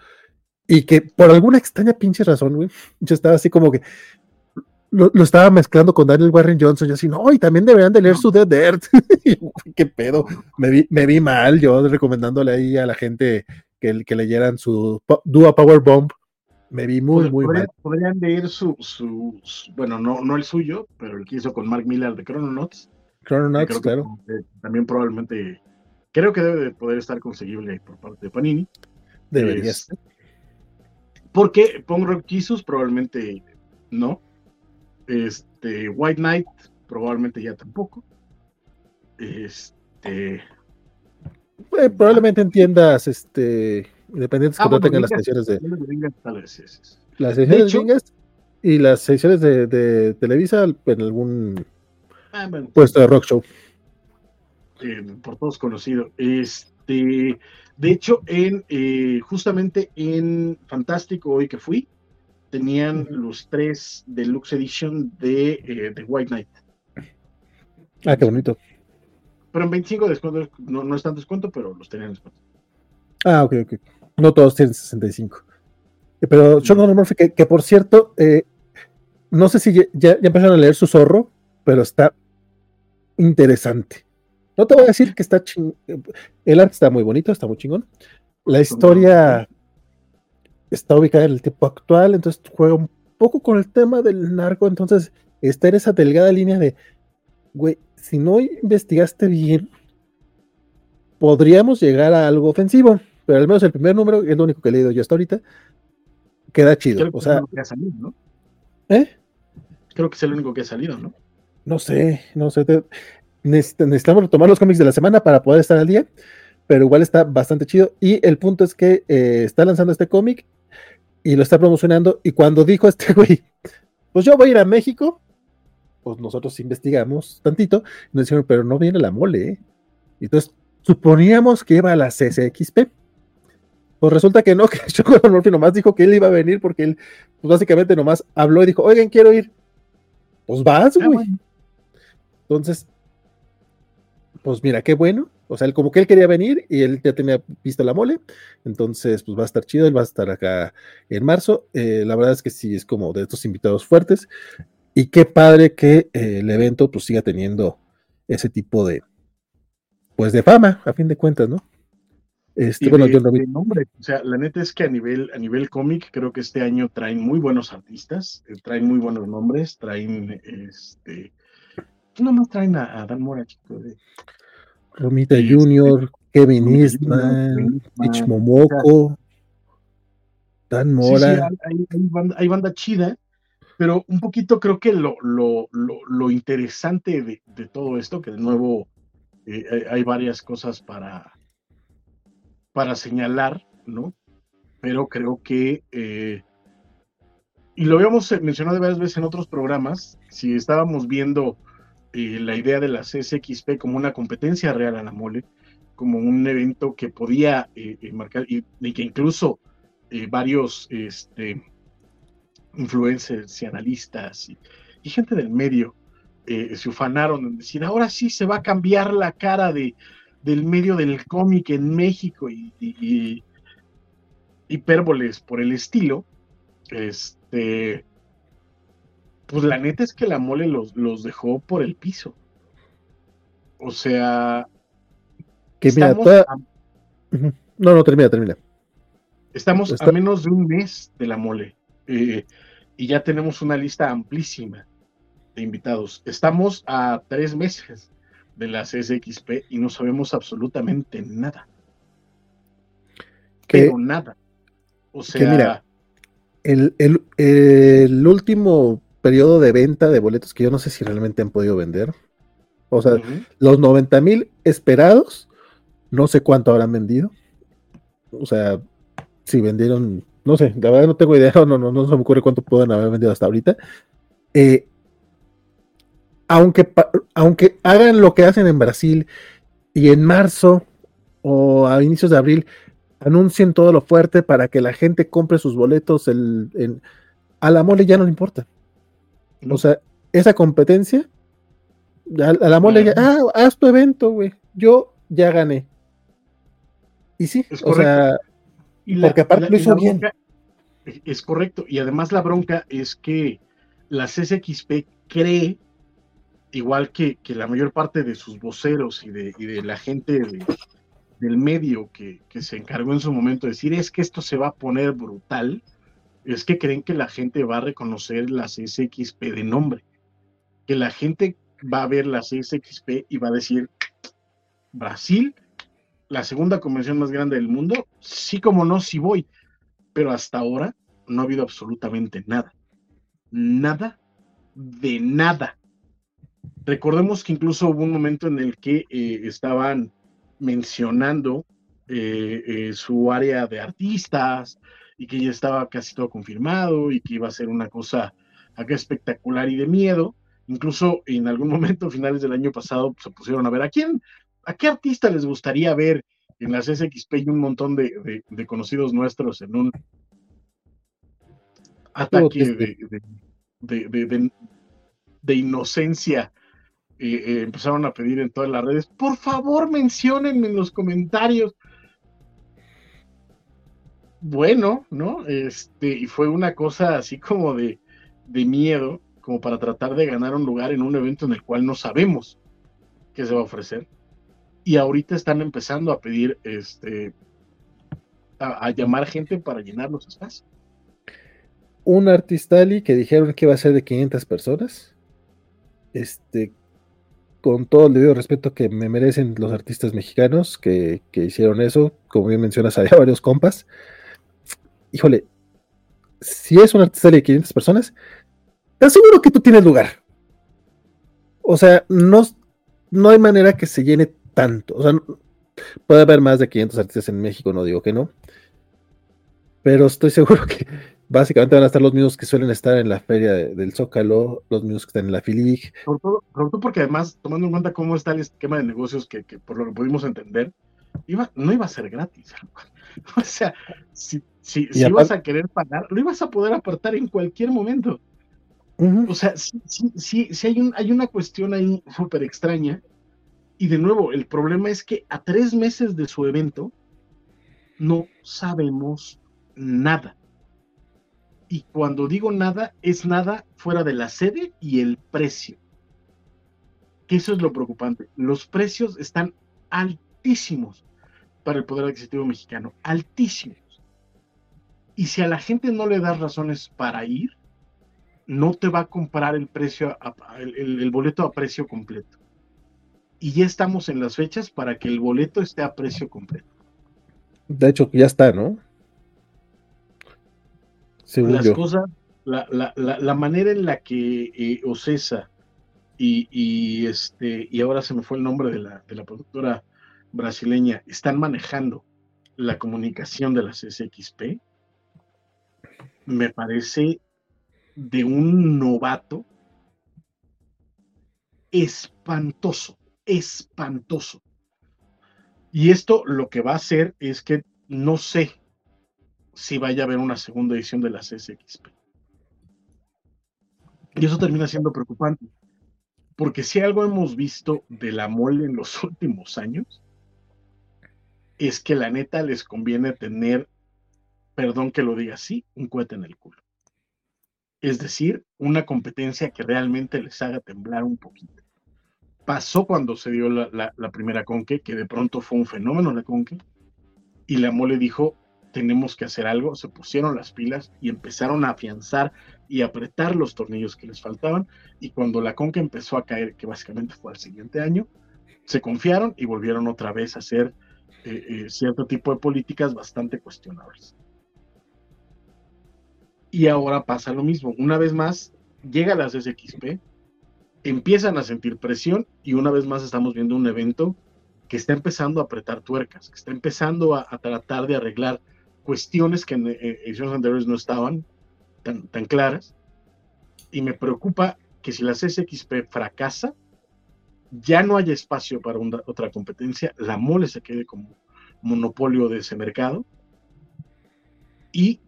y que por alguna extraña pinche razón, güey, yo estaba así como que lo, lo estaba mezclando con Daniel Warren Johnson. Yo así, no, y también deberían de leer su Dead Dirt. ¿Qué pedo? Me vi, me vi mal yo recomendándole ahí a la gente que, que leyeran su Dua Power Bomb. Me vi muy, Pod- muy podrían, mal. podrían leer su, su, su- bueno, no, no el suyo, pero el que hizo con Mark Miller de Chrononauts. Chrononauts, que, claro. eh, también probablemente, creo que debe de poder estar conseguible por parte de Panini. Deberías. Es- Porque Punk Rock Jesus probablemente no. Este, White Knight probablemente ya tampoco. Este, Eh, probablemente entiendas, este, independientes Ah, que no bueno, tengan las Vingas- ediciones de Vingas, las ediciones hecho- gringas y las ediciones de, de Televisa en algún Ah, bueno, puesto de rock show. eh, por todos conocido. Este, de hecho, en eh, justamente en Fantástico hoy que fui, tenían los tres Deluxe Edition de, eh, de White Knight. Ah, qué bonito. Pero en 25 descuento, no, no es tan descuento, pero los tenían en descuento. Ah, ok, ok. No todos tienen 65. Eh, Pero Sean Connery Murphy, que, que por cierto, eh, no sé si ya, ya empezaron a leer su zorro, pero está interesante. No te voy a decir que está ching... El arte está muy bonito, está muy chingón. La historia está ubicada en el tiempo actual, entonces juega un poco con el tema del narco, entonces está en esa delgada línea de, güey, si no investigaste bien, podríamos llegar a algo ofensivo, pero al menos el primer número, que es lo único que he leído yo hasta ahorita, queda chido. Creo que O es sea, que ha salido, ¿no? ¿eh? Creo que es el único que ha salido, ¿no? No sé, no sé. te- necesitamos retomar los cómics de la semana para poder estar al día, pero igual está bastante chido. Y el punto es que eh, está lanzando este cómic y lo está promocionando. Y cuando dijo este güey, pues yo voy a ir a México, pues nosotros investigamos tantito. Y nos dijeron, pero no viene la mole. ¿eh?". Y Entonces suponíamos que iba a la CCXP. Pues resulta que no, que Chocolate Murphy nomás dijo que él iba a venir porque él, pues básicamente nomás habló y dijo, oigan, quiero ir. Pues vas, Ah, güey. bueno. Entonces, pues mira, qué bueno. O sea, él como que él quería venir y él ya tenía visto la mole. Entonces, pues va a estar chido. Él va a estar acá en marzo. Eh, la verdad es que sí, es como de estos invitados fuertes. Y qué padre que eh, el evento pues siga teniendo ese tipo de, pues de fama, a fin de cuentas, ¿no? Este, Y bueno, de- yo no vi. nombre. O sea, la neta es que a nivel, a nivel cómic, creo que este año traen muy buenos artistas, eh, traen muy buenos nombres, traen este. No más traen a, a Dan Mora, chico. de- Romita este, Jr., Kevin Eastman, Mitch Momoko, Dan Sí, sí, Mora. hay, hay- banda, hay banda chida, pero un poquito creo que lo, lo, lo, lo interesante de, de todo esto, que de nuevo eh, hay- hay varias cosas para, para señalar, ¿no? Pero creo que, eh, y lo habíamos mencionado varias veces en otros programas, si estábamos viendo eh, la idea de la CSXP como una competencia real a la mole, como un evento que podía eh, eh, marcar, y, y que incluso varios este, influencers y analistas y, gente del medio se ufanaron en decir, ahora sí se va a cambiar la cara de, del medio del cómic en México y, y- y hipérboles por el estilo, este, pues la neta es que la mole los, los dejó por el piso. O sea, Que mira, toda- a. No, no, termina, termina. estamos está- a menos de un mes de la mole eh, y ya tenemos una lista amplísima de invitados. Estamos a tres meses de la CSXP y no sabemos absolutamente nada. Que- Pero nada. O sea, mira, el, el- el último periodo de venta de boletos que yo no sé si realmente han podido vender. O sea, los 90 mil esperados, no sé cuánto habrán vendido. O sea, si vendieron, no sé, la verdad no tengo idea, no, no, no se me ocurre cuánto pueden haber vendido hasta ahorita. Eh, aunque, aunque hagan lo que hacen en Brasil y en marzo o a inicios de abril anuncien todo lo fuerte para que la gente compre sus boletos, el, a la mole ya no le importa. O sea, esa competencia, a, a la mole ah, haz tu evento, güey, yo ya gané. Y sí, Es o sea, Y la- Porque aparte la- lo y hizo la bien. bronca- Es correcto. Y además la bronca es que la CSXP cree, igual que, que la mayor parte de sus voceros y de, y de la gente de, del medio que, que, se encargó en su momento de decir es que esto se va a poner brutal, es que creen que la gente va a reconocer la CSXP de nombre, que la gente va a ver la CSXP y va a decir, Brasil, la segunda convención más grande del mundo, sí como no, sí voy, pero hasta ahora no ha habido absolutamente nada, nada de nada. Recordemos que incluso hubo un momento en el que eh, estaban mencionando eh, eh, su área de artistas y que ya estaba casi todo confirmado y que iba a ser una cosa acá espectacular y de miedo. Incluso en algún momento, finales del año pasado, se pusieron a ver a quién, a qué artista les gustaría ver en las SXP y un montón de, de, conocidos nuestros en un ataque de, de, de inocencia eh, eh, empezaron a pedir en todas las redes, por favor menciónenme en los comentarios. Bueno, ¿no? Este, y fue una cosa así como de, de miedo, como para tratar de ganar un lugar en un evento en el cual no sabemos qué se va a ofrecer. Y ahorita están empezando a pedir, este, a, llamar gente para llenar los espacios. Un artistali que dijeron que iba a ser de 500 personas este, con todo el debido respeto que me merecen los artistas mexicanos que, hicieron eso, como bien mencionas, había varios compas. Híjole, si es un artista de 500 personas, te aseguro que tú tienes lugar. O sea, no, no hay manera que se llene tanto. O sea, puede haber más de 500 artistas en México, no digo que no. Pero estoy seguro que básicamente van a estar los mismos que suelen estar en la feria del Zócalo, los mismos que están en la Filig. Sobre todo, porque además, tomando en cuenta cómo está el esquema de negocios que, por lo que pudimos entender, iba, no iba a ser gratis. O sea, si, si, si ibas a querer pagar, lo ibas a poder apartar en cualquier momento. O sea, sí, sí, sí, hay, un, hay una cuestión ahí súper extraña. Y de nuevo, el problema es que a tres meses de su evento no sabemos nada. Y cuando digo nada, es nada fuera de la sede y el precio. Que eso es lo preocupante. Los precios están altísimos para el poder adquisitivo mexicano, altísimos. Y si a la gente no le das razones para ir, no te va a comprar el precio, el, boleto a precio completo. Y ya estamos en las fechas para que el boleto esté a precio completo. De hecho, ya está, ¿no? las cosas, la, manera en la que eh, Ocesa y, este, y ahora se me fue el nombre de la, de la productora brasileña, están manejando la comunicación de las SXP, me parece de un novato espantoso, espantoso. Y esto lo que va a hacer es que no sé si vaya a haber una segunda edición de la CSXP. Y eso termina siendo preocupante, porque si algo hemos visto de la mole en los últimos años, es que la neta les conviene tener, perdón que lo diga así, un cohete en el culo. Es decir, una competencia que realmente les haga temblar un poquito. Pasó cuando se dio la, la primera conque, que de pronto fue un fenómeno la conque, y la mole dijo, tenemos que hacer algo, se pusieron las pilas y empezaron a afianzar y apretar los tornillos que les faltaban. Y cuando la conca empezó a caer, que básicamente fue al siguiente año, se confiaron y volvieron otra vez a hacer eh, eh, cierto tipo de políticas bastante cuestionables. Y ahora pasa lo mismo. Una vez más, llega las SXP, empiezan a sentir presión y una vez más estamos viendo un evento que está empezando a apretar tuercas, que está empezando a tratar de arreglar cuestiones que en ediciones anteriores no estaban tan, tan claras. Y me preocupa que si la CSXP fracasa, ya no haya espacio para otra competencia, la mole se quede como monopolio de ese mercado y,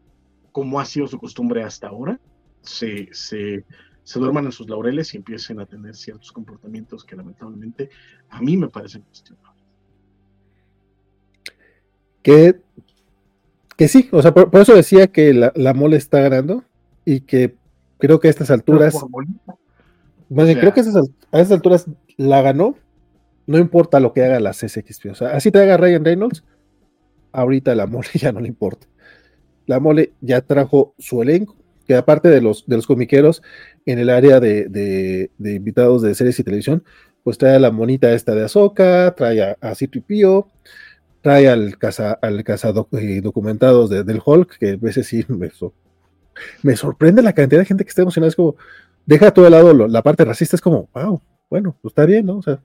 como ha sido su costumbre hasta ahora, se, se, se duerman en sus laureles y empiecen a tener ciertos comportamientos que lamentablemente a mí me parecen cuestionables. Que sí, o sea, por, eso decía que la, mole está ganando y que creo que a estas alturas, Por bolita. Más bien, sea- creo que a estas alturas la ganó, no importa lo que haga la CSXP. O sea, así te haga Ryan Reynolds, ahorita la mole ya no le importa. La mole ya trajo su elenco, que aparte de los, de los comiqueros en el área de, de- de invitados de series y televisión, pues trae a la monita esta de Azoka, trae a, a C-3PO, trae al caza, al caza doc- eh, documentados de- del Hulk, que a veces sí me, so- me sorprende la cantidad de gente que está emocionada. Es como, deja todo de lado lo- la parte racista, es como, wow, bueno, pues está bien, ¿no? O sea,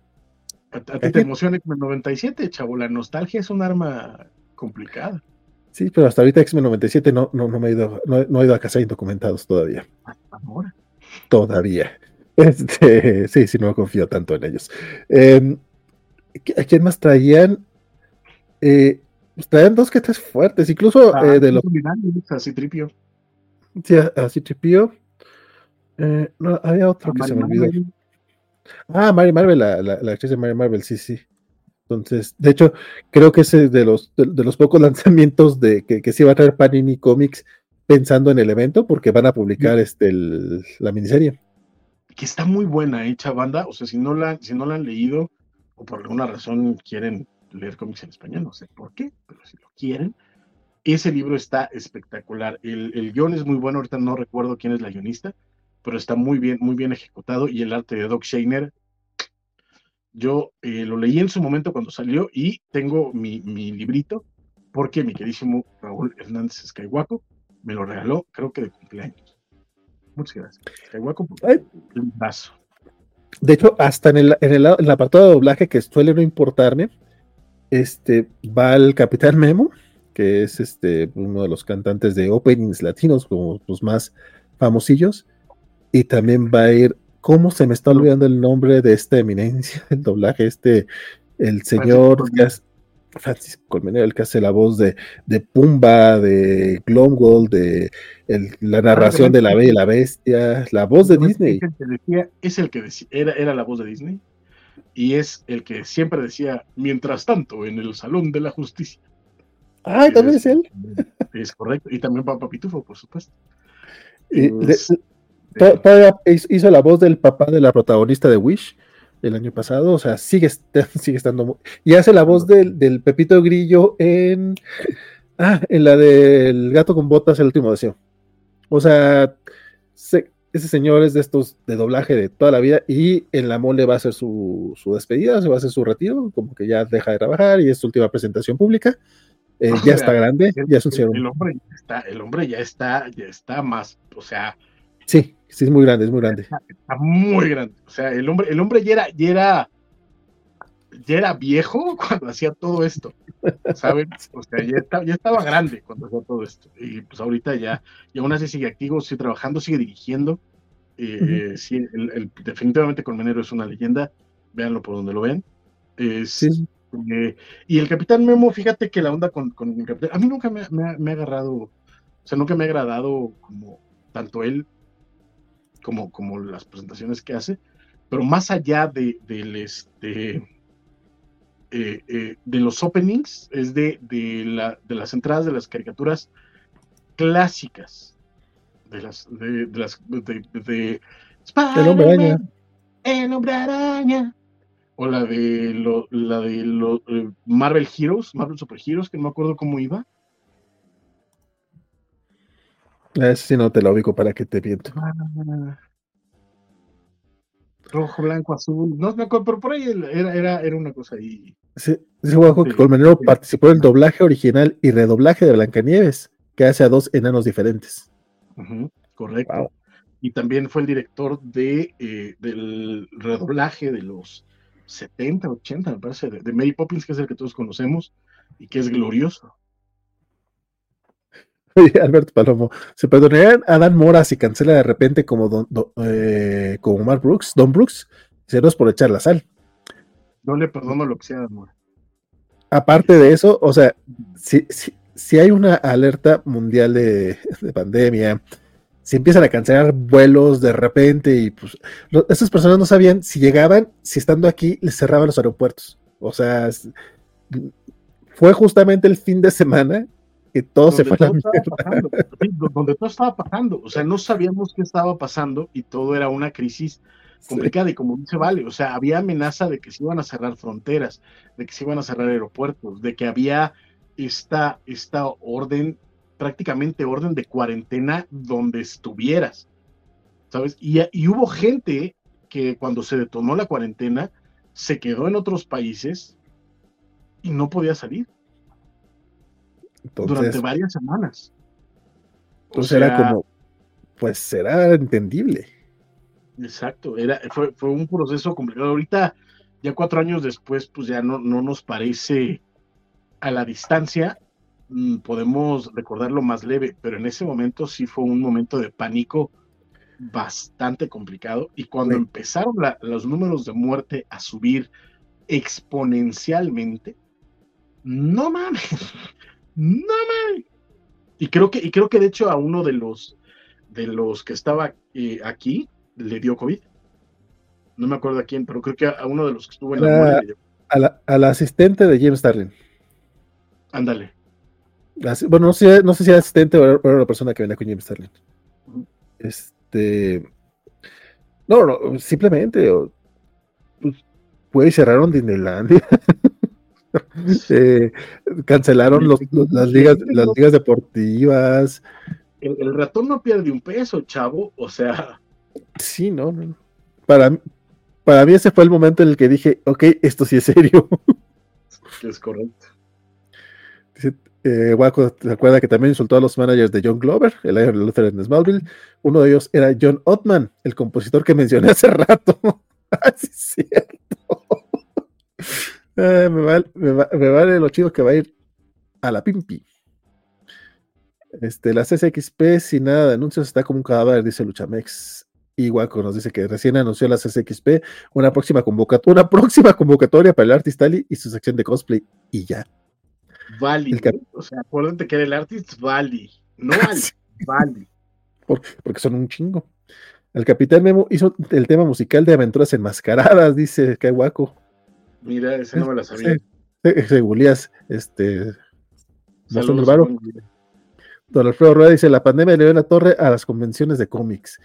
A, a ti te emociona X-Men 97, chavo. La nostalgia es un arma complicada. sí, pero hasta ahorita X-Men 97 no, no, no me he ido, no, no he ido a cazar indocumentados todavía. Ahora. Todavía. Este, sí, sí, no confío tanto en ellos. Eh, ¿A quién más traían? Eh, pues traían dos que tres fuertes, incluso Ah, eh, de los Así tripio. sí, a, a C-3PO. Eh, no, había otro que se me olvidó. Ah, Mary Marvel, la, la, la actriz de Mary Marvel, sí, sí. Entonces, de hecho, creo que ese de los, de, de los pocos lanzamientos de que, que se iba a traer Panini Comics pensando en el evento, porque van a publicar este el- la miniserie. Que está muy buena hecha banda. O sea, si no la, si no la han leído o por alguna razón quieren leer cómics en español, no sé por qué, pero si lo quieren, ese libro está espectacular. El, el guion es muy bueno, ahorita no recuerdo quién es la guionista, pero está muy bien, muy bien ejecutado y el arte de Doc Shainer. Yo eh, lo leí en su momento cuando salió y tengo mi, mi librito porque mi queridísimo Raúl Hernández Skywalker me lo regaló, creo que de cumpleaños. Muchas gracias. Ay. el brazo. De hecho, hasta en el, en el, en el apartado de doblaje que suele no importarme, este va el Capitán Memo, que es este uno de los cantantes de openings latinos, como los más famosillos, y también va a ir, ¿cómo se me está olvidando el nombre de esta eminencia del doblaje? Este, el señor Francisco Colmenero, el que hace la voz de, de Pumba, de Glomgold, de el- la narración de La Bella y la Bestia, la voz de Disney. Es el que decía, es el que decía, era, era la voz de Disney y es el que siempre decía, mientras tanto, en el Salón de la Justicia. Ay, también es él. Es correcto. Y también Papa Pitufo, por supuesto. Y todavía hizo- la voz del papá de la protagonista de Wish el año pasado, o sea, sigue, sigue estando y hace la voz del, del Pepito Grillo en ah, en la del gato con botas el último deseo. O sea, se- ese señor es de estos de doblaje de toda la vida y en la mole va a hacer su, su despedida, se va a hacer su retiro, como que ya deja de trabajar y es su última presentación pública. Eh, O ya sea, está grande, el, ya es un el- el hombre ya está, el hombre ya está, ya está más, o sea, Sí, sí, es muy grande, es muy grande. está muy grande. O sea, el hombre, el hombre ya era, ya era, ya era viejo cuando hacía todo esto. ¿Saben? O sea, ya, está- ya estaba grande cuando hacía todo esto. Y pues ahorita ya, y aún así sigue activo, sigue trabajando, sigue dirigiendo. Eh, Ujú. eh, sí, el- el- definitivamente Colmenero es una leyenda. Véanlo por donde lo ven. Es, Sí. eh, y el Capitán Memo, fíjate que la onda con, con el Capitán, a mí nunca me, ha- me me ha agarrado, o sea, nunca me ha agradado como tanto él como, como las presentaciones que hace, pero más allá de, del este, eh, eh, de los openings, es de, de, la, de las entradas de las caricaturas clásicas, de las, de, de las, de, de El hombre araña. Spider-Man, el hombre araña, o la de, lo, la de lo- eh, Marvel Heroes, Marvel Super Heroes, que no me acuerdo cómo iba. Ese sí no te lo ubico para que te viento. Ah. Rojo, blanco, azul. No me acuerdo, pero por ahí era, era, era una cosa ahí. Ese juego que Sí, Colmenero sí. participó en el doblaje original y redoblaje de Blancanieves, que hace a dos enanos diferentes. Ujú, correcto. Wow. Y también fue el director de, eh, del redoblaje de los 70, 80, me parece, de, de Mary Poppins, que es el que todos conocemos y que es glorioso. Alberto Palomo, ¿se perdonarían a Dan Mora si cancela de repente como, don, do- eh, como Mark Brooks, Don Brooks? Se nos por echar la sal. Yo le perdono lo que sea, amor. Aparte de eso, o sea, si, si, si hay una alerta mundial de, de pandemia, si empiezan a cancelar vuelos de repente y pues lo- estas personas no sabían si llegaban, si estando aquí les cerraban los aeropuertos. O sea, fue justamente el fin de semana Y todo se fue a la todo pasando, donde todo estaba pasando. O sea, no sabíamos qué estaba pasando y todo era una crisis complicada. Y como dice Vale, o sea, había amenaza de que se iban a cerrar fronteras, de que se iban a cerrar aeropuertos, de que había esta, esta orden, prácticamente orden de cuarentena donde estuvieras. ¿Sabes? Y, y hubo gente que cuando se detonó la cuarentena se quedó en otros países y no podía salir durante varias semanas. O entonces era como, pues será entendible. Exacto, era, fue, fue un proceso complicado. Ahorita, ya cuatro años después, pues ya no, no nos parece a la distancia, mm, podemos recordarlo más leve, pero en ese momento sí fue un momento de pánico bastante complicado. Y cuando Sí. empezaron la- los números de muerte a subir exponencialmente, no mames, no mames. Y creo que, y creo que de hecho a uno de los de los que estaba eh, aquí le dio COVID. No me acuerdo a quién, pero creo que a, uno de los que estuvo en la dio. A la, a la asistente de James Starlin. Ándale. Bueno, no sé, no sé si era asistente o era, la persona que venía con James Starlin. Este. No, no, simplemente. pues, güey, cerraron Disneylandia. Eh, cancelaron los- los- las, ligas, las ligas deportivas. El, el ratón no pierde un peso, chavo. O sea, Sí, no, no. Para, para mí ese fue el momento en el que dije, ok, esto sí es serio. es correcto. Dice, eh, Waco, ¿te acuerdas que también insultó a los managers de John Glover, el Iron Luther en Smallville? Uno de ellos era John Ottman, el compositor que mencioné hace rato. Ah, sí, es cierto. Eh, me, vale, me va- me vale lo chido que va a ir a la Pimpi. Este, la CCXP sin nada de anuncios está como un cadáver, dice Luchamex. Y Waco nos dice que recién anunció la CCXP una próxima, convocatoria, una próxima convocatoria para el Artist Alley y su sección de cosplay. Y ya. Cap- ¿eh? O sea, acuérdate que era el artist Vali. No Vali. por- porque son un chingo. El Capitán Memo hizo el tema musical de Aventuras Enmascaradas, dice que guaco. Mira, ese no me la sabía. Se googleas, este. mostrando el Saludos. Don Alfredo Rueda dice: La pandemia le dio la torre a las convenciones de cómics.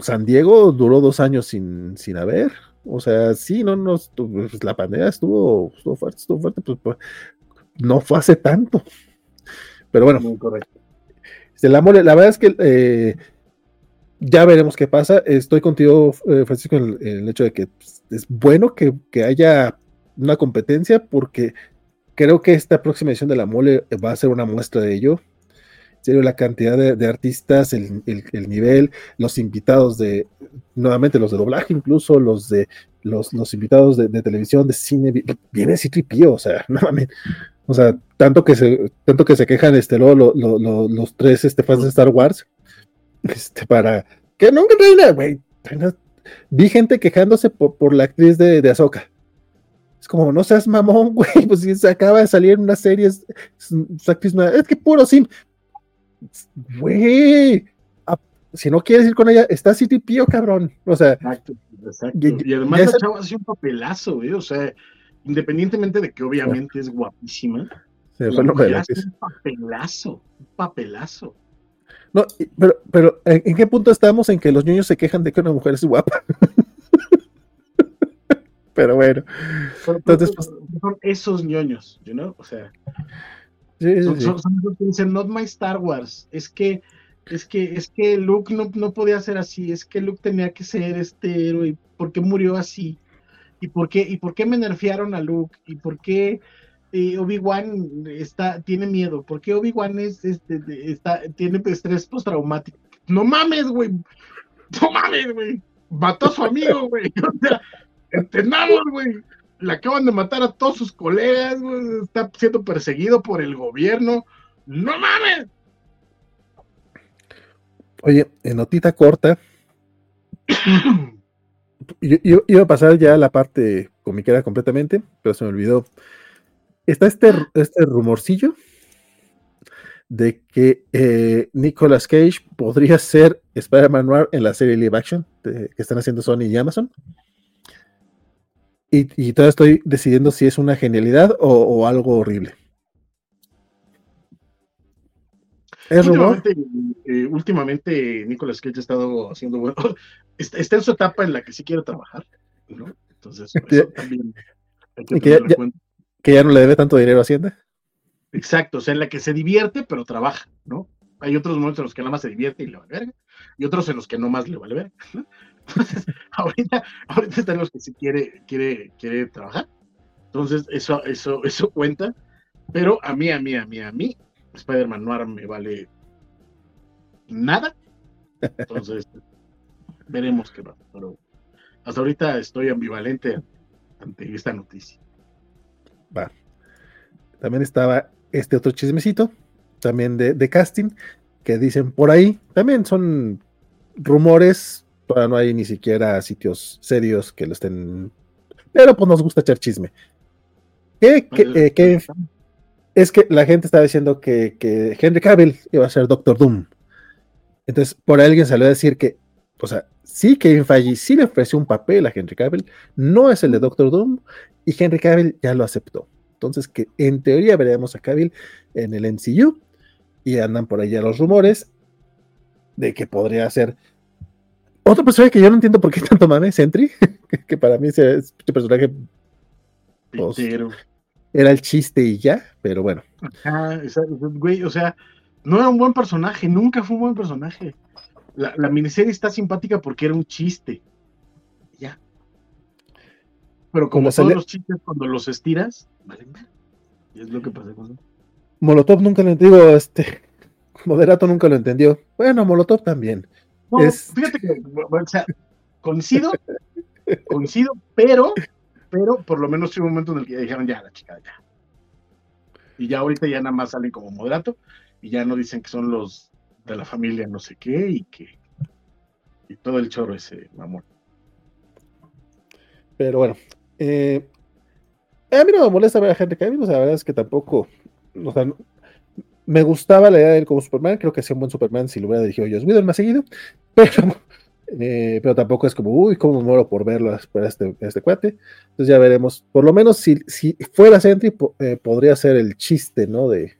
San Diego duró dos años sin, sin haber. O sea, sí, no, no, pues, la pandemia estuvo, estuvo fuerte, estuvo fuerte, pues, pues, no fue hace tanto. Pero bueno, Muy correcto. Este, la verdad es que eh, ya veremos qué pasa. Estoy contigo, eh, Francisco, en el, en el hecho de que pues, es bueno que, que haya una competencia porque creo que esta próxima edición de la mole va a ser una muestra de ello. En serio, la cantidad de, de artistas, el, el- el nivel, los invitados de, nuevamente los de doblaje, incluso los de los, los invitados de, de televisión, de cine, vi- viene Citripío, o sea, no mames. O sea, tanto que se, tanto que se quejan este, luego lo- lo- lo- los tres este, fans de Star Wars, este, para que nunca reina, güey. Vi gente quejándose por, por la actriz de, de Ahsoka. Es como, no seas mamón, güey, pues si se acaba de salir en una serie, es, es- es actriz nueva. es que puro sim. Güey, si no quieres ir con ella, está City Pío, cabrón. O sea, Exacto, exacto. Y- Y, además ya la esa- chava hace un papelazo, güey. O sea, independientemente de que obviamente es guapísima, se fue hace un papelazo, un papelazo. No, pero, pero ¿en, qué punto estamos en que los niños se quejan de que una mujer es guapa? pero bueno, Entonces, son esos ñoños, you know? O sea, sí, son, sí. son- son esos que dicen, not my Star Wars. Es que, es que, es que Luke no, no podía ser así, es que Luke tenía que ser este héroe. ¿Por qué murió así? ¿Y por qué, y por qué me nerfearon a Luke? ¿Y por qué eh, Obi-Wan está, tiene miedo? ¿Por qué Obi-Wan es, este, está, tiene estrés postraumático? No mames, güey. No mames, güey. Mató a su amigo, güey. O sea, entendamos, güey. Le acaban de matar a todos sus colegas, güey. Está siendo perseguido por el gobierno. No mames. Oye, en notita corta, yo, yo- iba a pasar ya a la parte comiquera completamente, pero se me olvidó. Está este, este rumorcillo de que eh, Nicolas Cage podría ser Spider-Man Noir en la serie live action de- que están haciendo Sony y Amazon. Y, y todavía estoy decidiendo si es una genialidad o, o algo horrible. ¿Es? Últimamente, eh, últimamente Nicolas Cage ha estado haciendo bueno. Está, está en su etapa en la que sí quiere trabajar, ¿no? Entonces, eso también hay que tenerlo en cuenta. Que ya no le debe tanto dinero a Hacienda. Exacto, o sea, en la que se divierte, pero trabaja, ¿no? Hay otros momentos en los que nada más se divierte y le vale verga, y otros en los que no más le vale verga, ¿no? Entonces, ahorita, ahorita están los que sí quiere, quiere, quiere trabajar. Entonces, eso, eso, eso cuenta. Pero a mí, a mí, a mí, a mí, Spider-Man Noir me vale nada. Entonces, veremos qué va. Pero hasta ahorita estoy ambivalente ante esta noticia. Va. También estaba este otro chismecito, también de, de casting, que dicen por ahí, también son rumores, todavía no hay ni siquiera sitios serios que lo estén, pero pues nos gusta echar chisme. Eh, es que la gente estaba diciendo que, que Henry Cavill iba a ser Doctor Doom. Entonces, por ahí alguien salió a decir que, o sea, sí, Kevin Feige sí le ofreció un papel a Henry Cavill, no es el de Doctor Doom, y Henry Cavill ya lo aceptó. Entonces, que en teoría veremos a Cavill en el MCU, y andan por ya los rumores de que podría ser otro personaje que yo no entiendo por qué tanto mame, Sentry, que, para mí ese, este personaje Pues, era el chiste y ya, pero bueno. Güey, o sea, no era un buen personaje, nunca fue un buen personaje. La, la miniserie está simpática porque era un chiste. Ya. Pero como todos los chistes, cuando los estiras, valen ver. Y es lo que pasa con él. Molotov nunca lo digo, este Moderato nunca lo entendió. Bueno, Molotov también. No, Es- fíjate que, o sea, coincido, coincido, pero, pero por lo menos hubo un momento en el que ya dijeron ya, la chica, ya. Y ya ahorita ya nada más salen como moderato y ya no dicen que son los de la familia no sé qué y que y todo el choro ese mamón. Pero bueno, eh, a mí no me molesta ver a Henry Cavill, o sea, la verdad es que tampoco, o sea, me gustaba la idea de él como Superman, creo que hacía un buen Superman si lo hubiera dirigido Joss Whedon más seguido, pero, eh, pero tampoco es como, uy, cómo me muero por verlo por este, este cuate, entonces ya veremos, por lo menos si, si fuera Sentry, po- eh, podría ser el chiste, ¿no? De,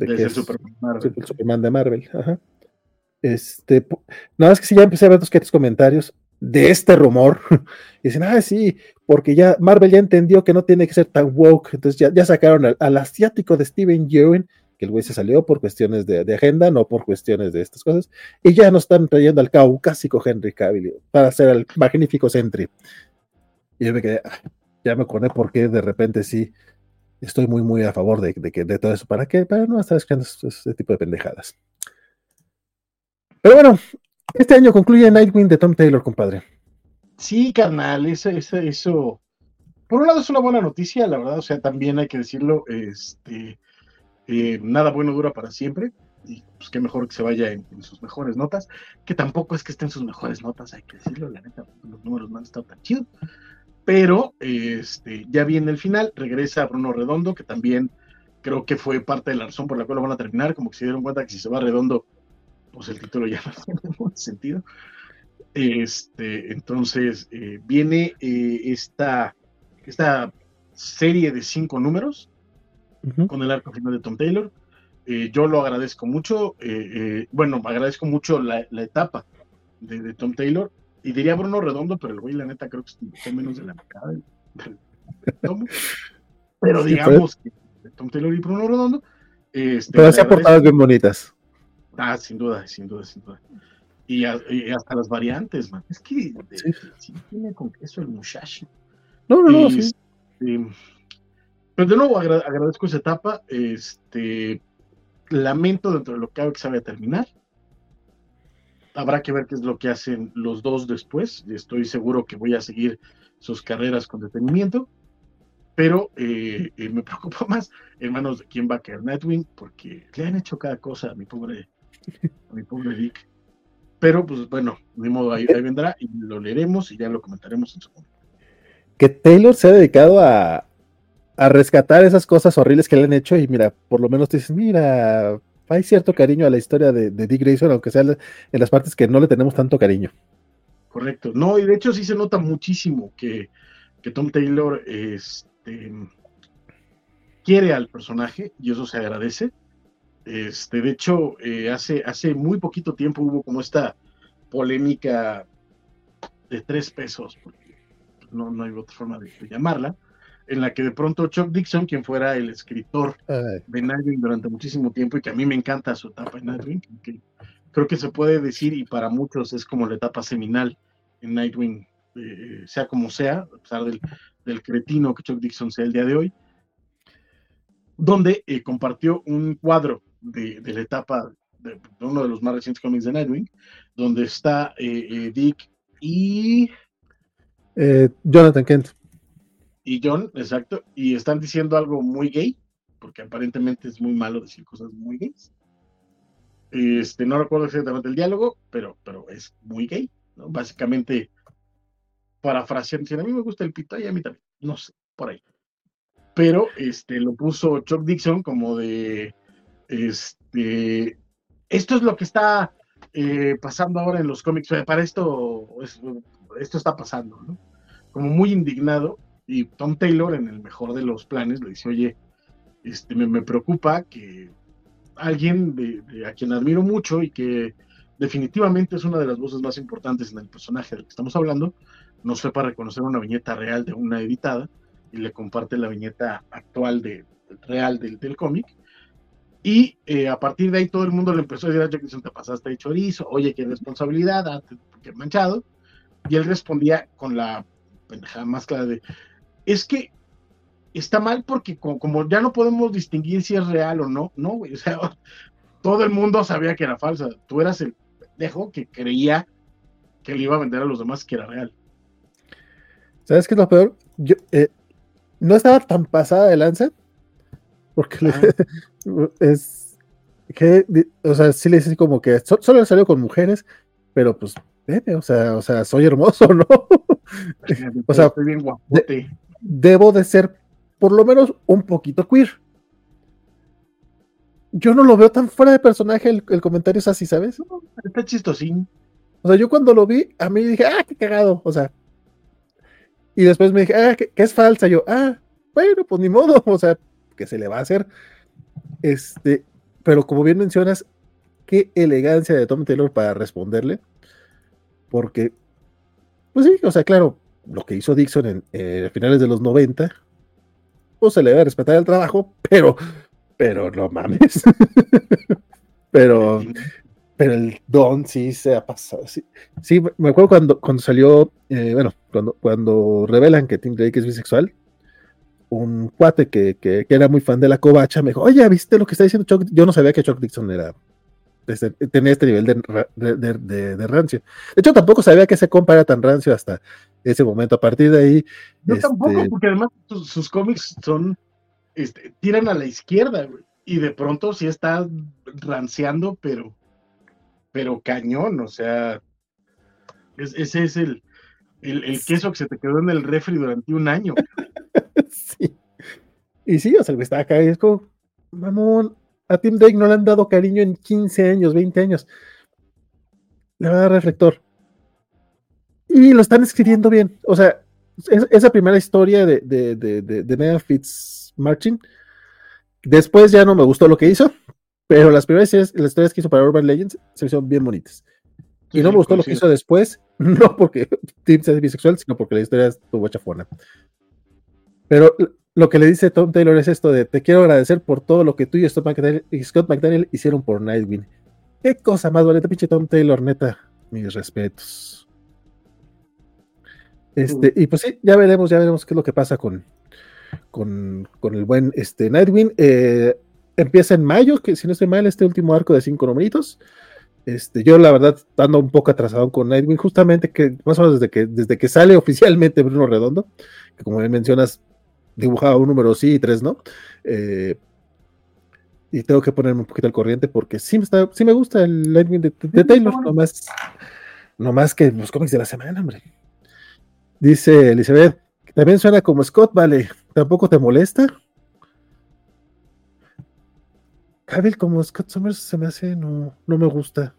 de Desde que es- Superman Sí, Marvel. Superman de Marvel. Ajá. Este, nada más que si ya empecé a ver que tus comentarios de este rumor. y dicen, ah, sí, porque ya Marvel ya entendió que no tiene que ser tan woke. Entonces ya, ya sacaron al, al asiático de Steven Yeun, que el güey se salió por cuestiones de, de agenda, no por cuestiones de estas cosas. Y ya no están trayendo al caucásico Henry Cavill para hacer al magnífico Sentry. Y yo me quedé, ah, ya me acordé por qué de repente sí estoy muy, muy a favor de, de de todo eso. ¿Para qué? Para no estar escuchando ese, ese tipo de pendejadas. Pero bueno, este año concluye Nightwing de Tom Taylor, compadre. Sí, carnal, eso, eso. Por un lado es una buena noticia, la verdad, o sea, también hay que decirlo, este, eh, nada bueno dura para siempre, y pues qué mejor que se vaya en, en sus mejores notas, que tampoco es que estén sus mejores notas, hay que decirlo, la neta, los números no han estado tan chidos, pero este, ya viene el final, regresa Bruno Redondo, que también creo que fue parte de la razón por la cual lo van a terminar, como que se dieron cuenta que si se va Redondo, pues el título ya no tiene ningún sentido. Este, entonces, eh, viene eh, esta, esta serie de cinco números con el arco final de Tom Taylor. Eh, yo lo agradezco mucho. bueno, agradezco mucho la, la etapa de, de Tom Taylor. Y diría Bruno Redondo, pero el güey, la neta, creo que está menos de la mitad del, del tomo. Pero digamos que de Tom Taylor y Bruno Redondo. Este, Pero hacía portadas bien bonitas. Ah, sin duda, sin duda, sin duda. Y, a- y hasta las variantes, man. Es que de- Sí. sí tiene con queso el muchacho. No, no, no, sí. este, pero de nuevo agra- agradezco esa etapa. Este, lamento dentro de lo que cabe que a terminar. Habrá que ver qué es lo que hacen los dos después. Estoy seguro que voy a seguir sus carreras con detenimiento. Pero eh, eh, me preocupa más en manos de quién va a caer Nightwing, porque le han hecho cada cosa a mi pobre, a mi pobre Dick. Pero pues bueno, de modo ahí, ahí vendrá y lo leeremos y ya lo comentaremos en su momento. Que Taylor se ha dedicado a, a rescatar esas cosas horribles que le han hecho y mira, por lo menos te dices, mira, hay cierto cariño a la historia de, de Dick Grayson, aunque sea en las partes que no le tenemos tanto cariño. Correcto. No, y de hecho sí se nota muchísimo que, que Tom Taylor este, quiere al personaje y eso se agradece. Este, de hecho, eh, hace, hace muy poquito tiempo hubo como esta polémica de tres pesos, porque no, no hay otra forma de, de llamarla, en la que de pronto Chuck Dixon, quien fuera el escritor Ay, de Nightwing durante muchísimo tiempo y que a mí me encanta su etapa en Nightwing, que creo que se puede decir y para muchos es como la etapa seminal en Nightwing, eh, sea como sea, a pesar del, del cretino que Chuck Dixon sea el día de hoy, donde eh, compartió un cuadro de, de la etapa de, de uno de los más recientes cómics de Nightwing, donde está eh, Dick y, Jonathan Kent. Y John, exacto, y están diciendo algo muy gay, porque aparentemente es muy malo decir cosas muy gays. Este, no recuerdo exactamente el diálogo, pero, pero es muy gay, ¿no? Básicamente, parafraseando, dicen, a mí me gusta el pito y a mí también, no sé, por ahí. Pero este, lo puso Chuck Dixon como de, este, esto es lo que está eh, pasando ahora en los cómics, para esto, es- esto está pasando, ¿no? Como muy indignado, y Tom Taylor, en el mejor de los planes, le dice, oye, este, me, preocupa que alguien a quien admiro mucho y que definitivamente es una de las voces más importantes en el personaje del que estamos hablando, no sepa reconocer una viñeta real de una editada y le comparte la viñeta actual de, real del, del cómic. Y eh, a partir de ahí todo el mundo le empezó a decir a Jack Dixon, te pasaste de chorizo, oye, qué responsabilidad, ah, qué manchado. Y él respondía con la pendejada más clara de, es que está mal porque co- como, ya no podemos distinguir si es real o no, no, güey, o sea, todo el mundo sabía que era falsa, tú eras el pendejo que creía que le iba a vender a los demás que era real. ¿Sabes qué es lo peor? Yo, eh, no estaba tan pasada de lanza, porque le- es que, o sea, sí le dice como que so- solo salió con mujeres, pero pues, veme, o sea, o sea, soy hermoso, ¿no? O sea, estoy bien guapote. Debo de ser por lo menos un poquito queer. Yo no lo veo tan fuera de personaje, el, el comentario es así, ¿sabes? Está chistosín. O sea, yo cuando lo vi, a mí dije, ah, qué cagado, o sea. Y después me dije, ah, que, que es falsa. Yo, ah, bueno, pues ni modo, o sea, que se le va a hacer. Este, pero como bien mencionas, qué elegancia de Tom Taylor para responderle. Porque, pues sí, o sea, claro, lo que hizo Dixon en eh, finales de los 90, pues se le debe respetar el trabajo, pero, pero no mames. pero, pero el Don sí se ha pasado. Sí, sí, me acuerdo cuando, cuando salió, eh, bueno, cuando, cuando revelan que Tim Drake es bisexual, un cuate que, que, que era muy fan de la covacha me dijo, oye, ¿viste lo que está diciendo Chuck? Yo no sabía que Chuck Dixon era, este, tenía este nivel de- de- de rancio. De hecho, tampoco sabía que ese compa era tan rancio hasta ese momento. A partir de ahí, Yo tampoco, este, porque además sus, sus cómics son, este, tiran a la izquierda, güey, y de pronto sí está ranceando, pero, pero cañón, o sea, es- ese es el, el, el queso que se te quedó en el refri durante un año. sí. Y sí, o sea, el estaba acá y es como, mamón, a Tim Drake no le han dado cariño en 15 años, 20 años. Le va a dar reflector. Y lo están escribiendo bien. O sea, es- esa primera historia de, de, de, de, de Nea Fitzmartin, después ya no me gustó lo que hizo, pero las primeras historias, las historias que hizo para Urban Legends se hicieron bien bonitas. Y Sí, no me gustó lo que hizo después, no porque Tim sea bisexual, sino porque la historia estuvo chafona. Pero lo que le dice Tom Taylor es esto de te quiero agradecer por todo lo que tú y Scott McDaniel, y Scott McDaniel hicieron por Nightwing. Qué cosa más bonita, pinche Tom Taylor, neta. Mis respetos. Este, y pues sí, ya veremos, ya veremos qué es lo que pasa con, con, con el buen este, Nightwing. Eh, empieza en mayo, que si no estoy mal, este último arco de cinco numeritos. Este, yo la verdad ando un poco atrasado con Nightwing, justamente que más o menos desde que, desde que sale oficialmente Bruno Redondo, que como bien mencionas, dibujaba un número sí y tres no. Eh, y tengo que ponerme un poquito al corriente porque sí me, está, sí me gusta el Nightwing de, Taylor, nomás, nomás que los cómics de la semana, hombre. Dice Elizabeth, que también suena como Scott, vale, ¿tampoco te molesta? Cavill como Scott Summers se me hace, no, no me gusta.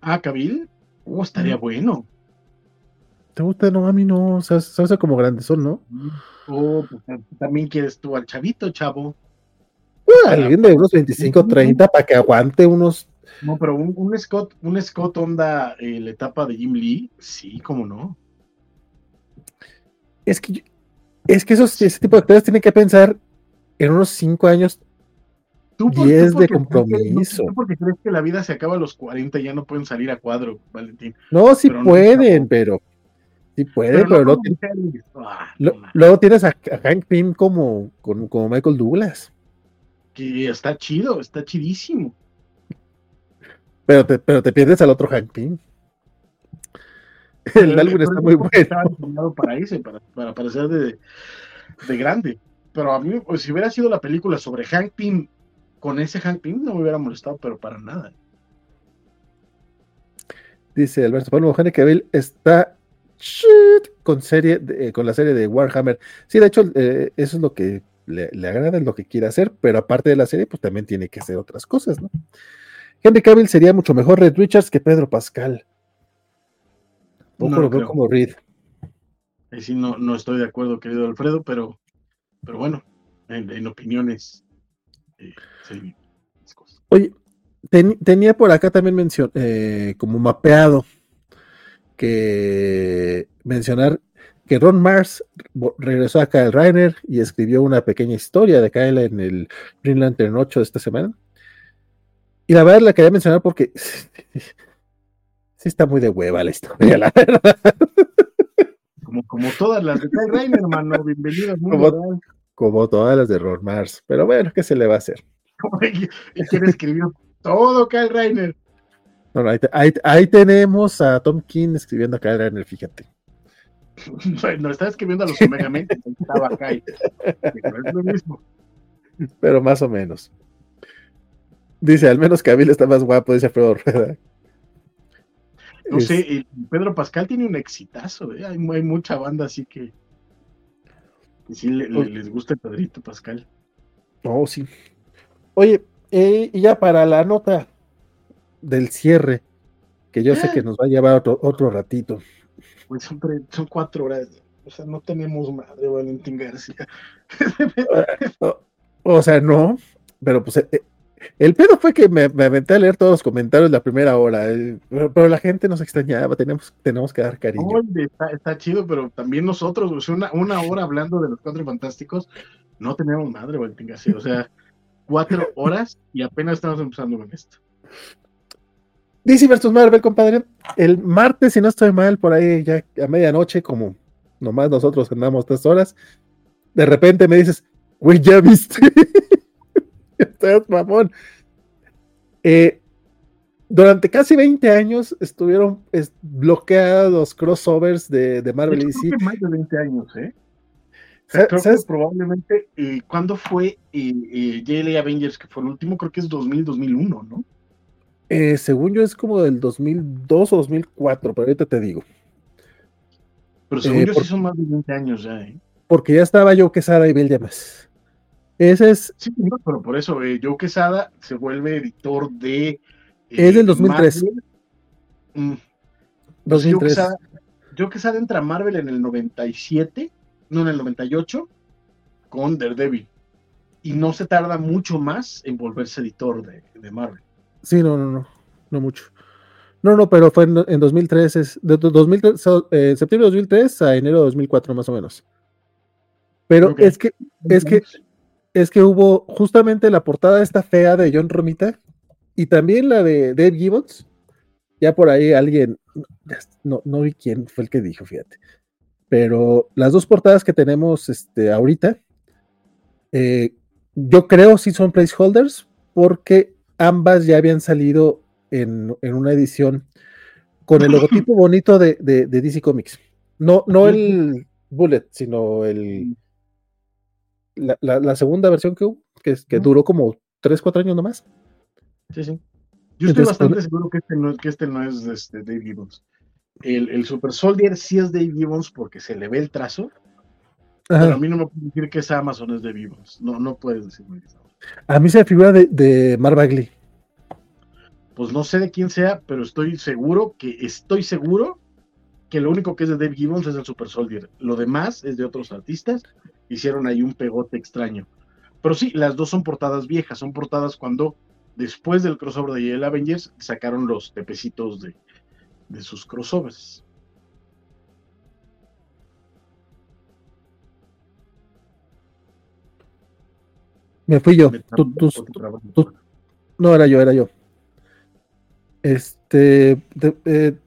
Ah, Cabil, oh, estaría bueno. ¿Te gusta? No, a mí no, se se hace como grandezón, ¿no? Oh, pues, también quieres tú al chavito, chavo. Uh, alguien de unos 25, 30 para que aguante unos. No, pero un, un Scott, un Scott onda eh, la etapa de Jim Lee, sí, cómo no. Es que, es que esos, ese tipo de actores tienen que pensar en unos 5 años. Tú por- tú 10 de porque crees compromiso. tú porque crees que la vida se acaba a los 40 y ya no pueden salir a cuadro, Valentín. No, sí Pero no, pueden, no. pero. Sí pueden, Pero no luego, como ti- Elvis. Ah, lo- no luego tienes a, a Hank Pym como, como, como Michael Douglas. que está chido, está chidísimo. Pero te, pero te pierdes al otro Hank Pym. El álbum está es muy porque Estaba bueno. diseñado para irse, para, para parecer de, de grande. Pero a mí, pues, si hubiera sido la película sobre Hank Pym, con ese Hank Pym no me hubiera molestado, pero para nada. Dice Alberto Palma, Henry Cavill está shit con serie de- eh, con la serie de Warhammer. Sí, de hecho, eh, eso es lo que le, le agrada, es lo que quiere hacer, pero aparte de la serie, pues también tiene que hacer otras cosas, ¿no? Henry Cavill sería mucho mejor Red Richards que Pedro Pascal. No lo veo como Reed. Ahí sí no, no estoy de acuerdo, querido Alfredo, pero, pero bueno, en, en opiniones. eh, sí, cosas. Oye, ten- tenía por acá también mención, eh, como mapeado que mencionar que Ron Mars regresó a Kyle Reiner y escribió una pequeña historia de Kyle en el Green Lantern 8 de esta semana. Y la verdad la quería mencionar porque sí está muy de hueva la historia, la verdad. Como, como todas las de Kyle Reiner, hermano, bienvenido al mundo Como-. Como todas las de Ron Mars. Pero bueno, ¿qué se le va a hacer? Quiere escribir todo Kyle. Bueno, ahí, te- ahí- ahí tenemos a Tom King escribiendo a Kyle Reiner, fíjate. Bueno, estaba escribiendo a los Omega Men, ahí estaba Kyle. Pero es lo mismo. pero más o menos. Dice, al menos Cavill está más guapo, dice Alfredo Rueda. No Es- sé, el Pedro Pascal tiene un exitazo, ¿eh? hay, hay mucha banda así que, que sí le- le- Oye. les gusta el Pedrito Pascal. Oh, sí. Oye, eh, y ya para la nota del cierre, que yo sé que nos va a llevar otro, otro ratito. Pues son, tre- son cuatro horas, o sea, no tenemos madre, Valentín García. O, o sea, no, pero pues eh, el pedo fue que me, me aventé a leer todos los comentarios la primera hora, eh, pero, la gente nos extrañaba, tenemos, tenemos que dar cariño. Oye, está, está chido, pero también nosotros, o sea, una, una hora hablando de los cuatro fantásticos, no tenemos madre, Valentín García, o sea, cuatro horas y apenas estamos empezando con esto. DC versus Marvel, compadre. El martes, si no estoy mal, por ahí ya a medianoche, como nomás nosotros andamos tres horas, de repente me dices, güey, ya viste. Estás mamón. Eh, durante casi 20 años estuvieron es, bloqueados los crossovers de, de Marvel y DC. más de 20 años, ¿eh? Probablemente, eh, ¿cuándo fue eh, eh, JLA Avengers, que fue el último? Creo que es 2000-2001, ¿no? Eh, según yo es como del 2002 o 2004, pero ahorita te digo. Pero según Eh, yo por- sí son más de 20 años ya, ¿eh? Porque ya estaba yo Quesada y Bill Llamas. Ese es Sí, no, pero por eso, eh, Joe Quesada se vuelve editor de... eh, Es del 2003. Marvel. Mm, Joe 2003. Quesada, Joe Quesada entra a Marvel en el 97, no en el 98, con Daredevil. Y no se tarda mucho más en volverse editor de, de Marvel. Sí, no, no, no, no mucho. No, no, pero fue en, en 2003, es de do- 2003, so- eh, septiembre de 2003 a enero de 2004 más o menos. Pero Ok. es que Es que- es que hubo justamente la portada esta fea de John Romita y también la de Dave Gibbons. Ya por ahí alguien, no, no vi quién fue el que dijo, fíjate. Pero las dos portadas que tenemos este, ahorita, eh, yo creo sí son placeholders porque ambas ya habían salido en, en una edición con el logotipo bonito de, de- de DC Comics. No, no el Bullet, sino el, la, la- la segunda versión que hubo, que, que duró como 3, 4 años nomás. Sí, sí. Yo estoy Entonces, bastante seguro que este no, es- que este no es este, Dave Gibbons. El, el Super Soldier sí es Dave Gibbons porque se le ve el trazo, Ajá. pero a mí no me puede decir que esa Amazon es Dave Gibbons. No, no puedes decirme eso. A mí se me figura de, de Mark Bagley. Pues no sé de quién sea, pero estoy seguro que estoy seguro que lo único que es de Dave Gibbons es el Super Soldier. Lo demás es de otros artistas. Hicieron ahí un pegote extraño. Pero sí, las dos son portadas viejas, son portadas cuando después del crossover de el Avengers sacaron los tepecitos de, de sus crossovers. Me fui yo. Me Tú- tú- no, era yo, era yo. Este. eh,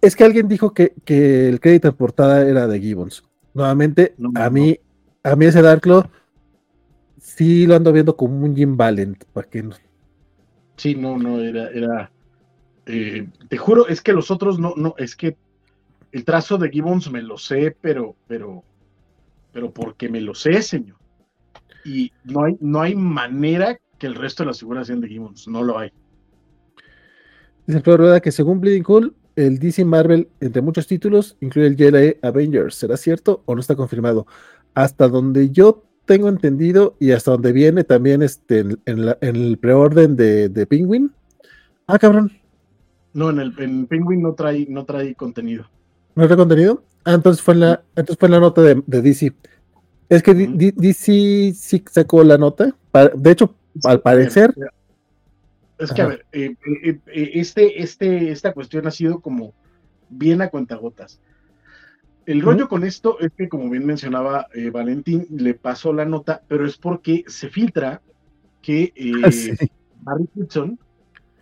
es que alguien dijo que, que el crédito en portada era de Gibbons. Nuevamente, No, a no. mí, a mí ese Darklo sí lo ando viendo como un Jim Valent, para que no- Sí, no, no, era, era. eh, te juro, es que los otros no, no, es que el trazo de Gibbons me lo sé, pero, pero, pero porque me lo sé, señor. Y no hay, no hay manera que el resto de las figuras sean de Gibbons, no lo hay. Dice Alfredo Rueda que según Bleeding Cool, el DC Marvel, entre muchos títulos, incluye el JLA Avengers. ¿Será cierto o no está confirmado? Hasta donde yo tengo entendido y hasta donde viene también este, en, en la- en el preorden de, de Penguin. Ah, cabrón, No, en el en Penguin no trae, no trae contenido. ¿no está contenido? Ah, entonces fue en la, entonces fue en la nota de, de DC. Es que DC sí sacó la nota. De hecho, al parecer, Es que, a ver, eh, eh, eh, este, este, esta cuestión ha sido como bien a cuentagotas. El rollo con esto es que, como bien mencionaba eh, Valentín, le pasó la nota, pero es porque se filtra que sí, Barry Kitson,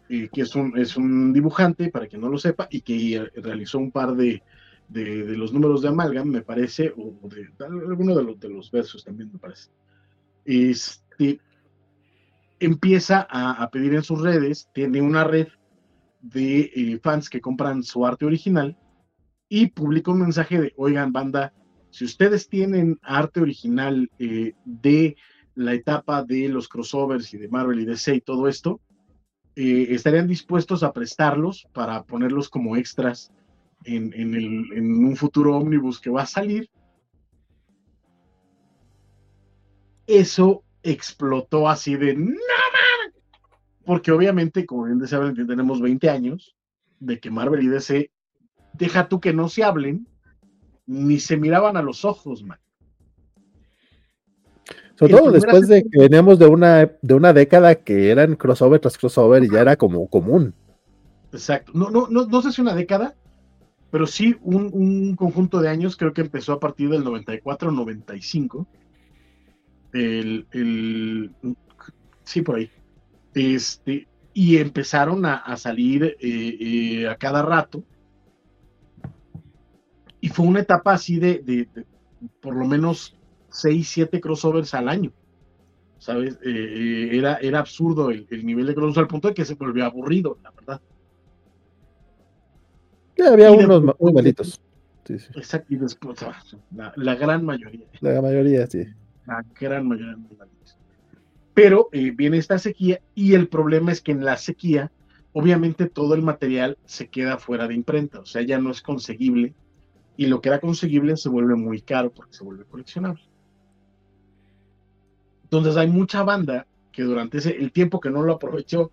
que es un, es un dibujante, para quien no lo sepa, y que realizó un par de, de, de los números de Amalgam, me parece, o o de alguno de los, de los versos también, me parece. Este, empieza a, pedir en sus redes, tiene una red de eh, fans que compran su arte original y publica un mensaje de, oigan, banda, si ustedes tienen arte original eh, de la etapa de los crossovers y de Marvel y DC y todo esto, eh, estarían dispuestos a prestarlos para ponerlos como extras en, en el- en un futuro ómnibus que va a salir. Eso explotó así de ¡No mames! Porque obviamente, como bien decía Valentín, tenemos 20 años de que Marvel y DC, deja tú que no se hablen, ni se miraban a los ojos, man. sobre todo después de que veníamos de una, de una década que eran crossover tras crossover y ya era como común. Exacto. No, no, no, no sé si una década, pero sí un, un conjunto de años, creo que empezó a partir del 94, 95. El, el, sí, por ahí. Este, y empezaron a, a salir eh, eh, a cada rato. Y fue una etapa así de, de- de por lo menos 6, 7 crossovers al año. ¿Sabes? Eh, era, era absurdo el, el nivel de crossovers al punto de que se volvió aburrido, la verdad. Ya había Y unos muy malitos. Sí, sí. Exacto, y después, la, la gran mayoría, La mayoría, sí. La gran mayoría de los malditos. Pero eh, viene esta sequía y el problema es que en la sequía, obviamente todo el material se queda fuera de imprenta, o sea, ya no es conseguible y lo que era conseguible se vuelve muy caro porque se vuelve coleccionable. Entonces hay mucha banda que durante ese, el tiempo que no lo aprovechó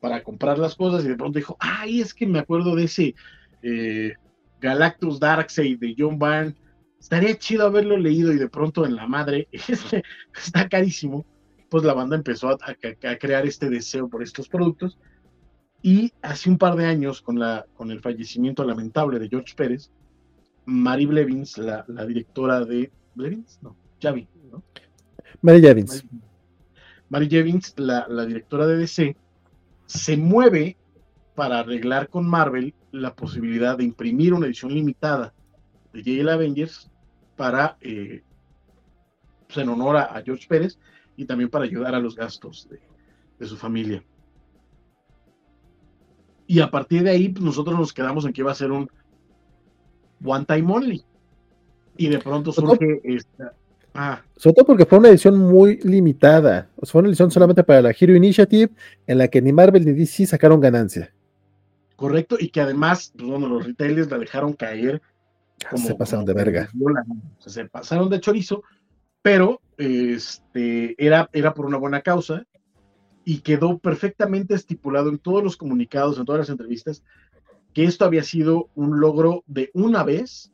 para comprar las cosas y de pronto dijo, ay, es que me acuerdo de ese eh, Galactus Darkseid de John Byrne, estaría chido haberlo leído y de pronto en la madre, este, está carísimo, pues la banda empezó a, a- a crear este deseo por estos productos y hace un par de años con, la, con el fallecimiento lamentable de George Pérez, Mary Blevins, la, la directora de... ¿Blevins? No, Javi, ¿no? Mary Javins. Mary Jevins, la, la directora de DC, se mueve para arreglar con Marvel la posibilidad de imprimir una edición limitada de JL Avengers para, eh, pues, en honor a, a George Pérez y también para ayudar a los gastos de, de su familia. Y a partir de ahí, pues, nosotros nos quedamos en que iba a ser un One Time Only. Y de pronto surge esta. Ah, Sobre todo porque fue una edición muy limitada. O sea, fue una edición solamente para la Hero Initiative, en la que ni Marvel ni DC sacaron ganancia. correcto, y que además, pues, bueno, los retailers la dejaron caer como. Se pasaron de verga. se pasaron de chorizo, pero este, era, era por una buena causa y quedó perfectamente estipulado en todos los comunicados, en todas las entrevistas, que esto había sido un logro de una vez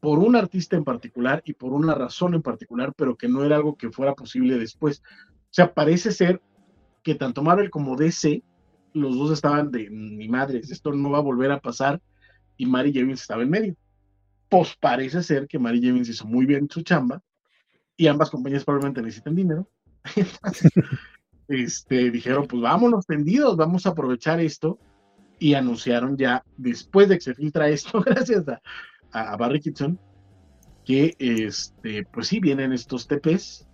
por un artista en particular y por una razón en particular, pero que no era algo que fuera posible después. O sea, parece ser que tanto Marvel como DC, los dos estaban de mi madre, esto no va a volver a pasar, y Mary Jevons estaba en medio. Pues parece ser que Mary Jevons hizo muy bien su chamba, y ambas compañías probablemente necesitan dinero. este, dijeron, pues vámonos tendidos, vamos a aprovechar esto, y anunciaron ya, después de que se filtra esto, gracias a, Barry Kitson, que este, pues sí vienen estos TPs,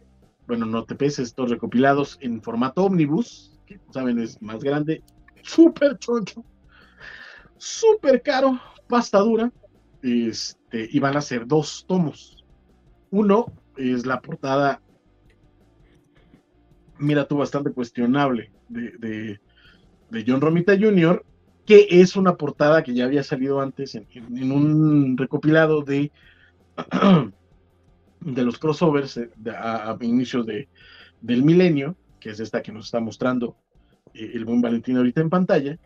bueno, no TPs, estos recopilados en formato ómnibus, que saben es más grande, súper choncho, súper caro, pasta dura, este, y van a ser dos tomos. Uno es la portada, mira tú, bastante cuestionable de, de, John Romita Jr., que es una portada que ya había salido antes en, un recopilado de, de los crossovers eh, a, inicios de, del milenio, que es esta que nos está mostrando eh, el buen Valentín ahorita en pantalla.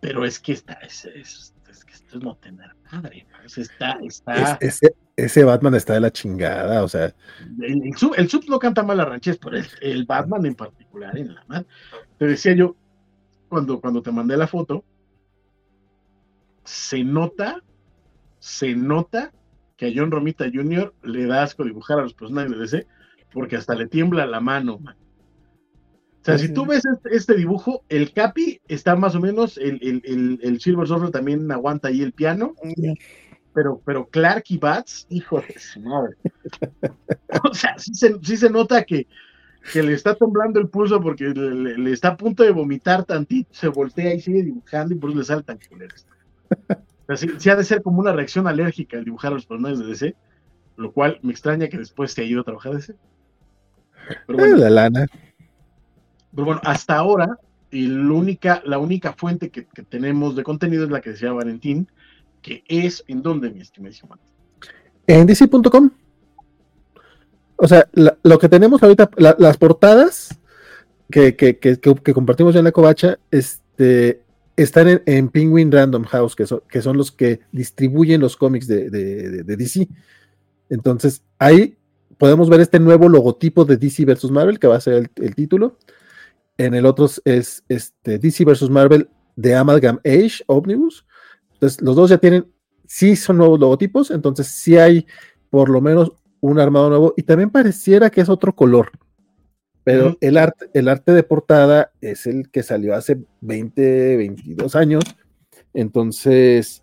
Pero es que está, es, es, que esto es no tener madre. Está, está... ese, ese, Batman está de la chingada, o sea. El, sub, el sub no canta mal a ranches, pero el, el Batman en particular en la madre. Te decía yo, cuando, cuando te mandé la foto, se nota, se nota que a John Romita Jr. le da asco dibujar a los personajes de DC, porque hasta le tiembla la mano, man. O sea, si tú ves este, este, dibujo, el Capi está más o menos, el, el, el, Silver Surfer también aguanta ahí el piano, pero, pero Clark y Bats, hijo de su madre. o sea, sí se, sí se nota que, que le está temblando el pulso porque le, está a punto de vomitar tantito, se voltea y sigue dibujando y por eso le saltan culeros. sí, ha de ser como una reacción alérgica al dibujar a los personajes de DC, lo cual me extraña que después se haya ido a trabajar DC. Pero bueno, la lana. Pero bueno, hasta ahora, y la única, la única fuente que, tenemos de contenido es la que decía Valentín, que es en donde, mi estimadísimo. En DC.com. O sea, lo que tenemos ahorita, las portadas que, compartimos ya en la covacha, este, están en, Penguin Random House, que son, que son los que distribuyen los cómics de, DC. Entonces, ahí podemos ver este nuevo logotipo de DC versus Marvel, que va a ser el, título. En el otro es este, DC versus Marvel de Amalgam Age Omnibus. Entonces, los dos ya tienen, sí son nuevos logotipos, entonces sí hay por lo menos un armado nuevo y también pareciera que es otro color. Pero el, arte, el arte de portada es el que salió hace 20, 22 años. Entonces,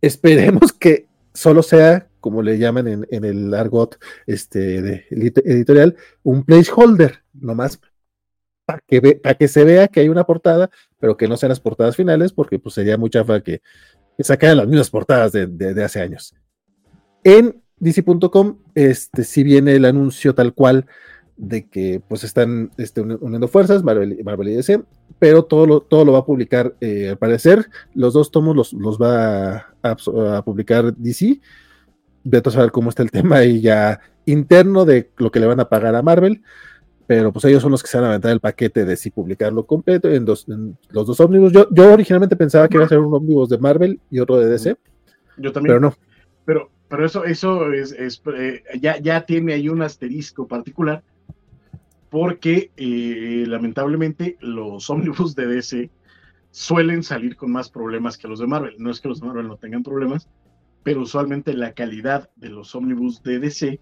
esperemos que solo sea, como le llaman en, el argot este, de, editorial, un placeholder, nomás para que, para que se vea que hay una portada, pero que no sean las portadas finales, porque pues sería mucha fa que, que sacaran las mismas portadas de, de hace años. En DC.com, este, si viene el anuncio tal cual de que pues están este, uniendo fuerzas, Marvel, Marvel, y DC, pero todo lo, todo lo va a publicar, eh, al parecer, los dos tomos los, los va a, publicar DC. Vete a saber cómo está el tema ahí ya interno de lo que le van a pagar a Marvel, pero pues ellos son los que se van a aventar el paquete de si publicarlo completo en, los dos ómnibus. Yo, yo originalmente pensaba que iba a ser un ómnibus de Marvel y otro de DC. Yo también. Pero no. Pero, pero eso, eso es, eh, ya, ya tiene ahí un asterisco particular, porque eh, lamentablemente los ómnibus de DC suelen salir con más problemas que los de Marvel. No es que los de Marvel no tengan problemas, pero usualmente la calidad de los ómnibus de DC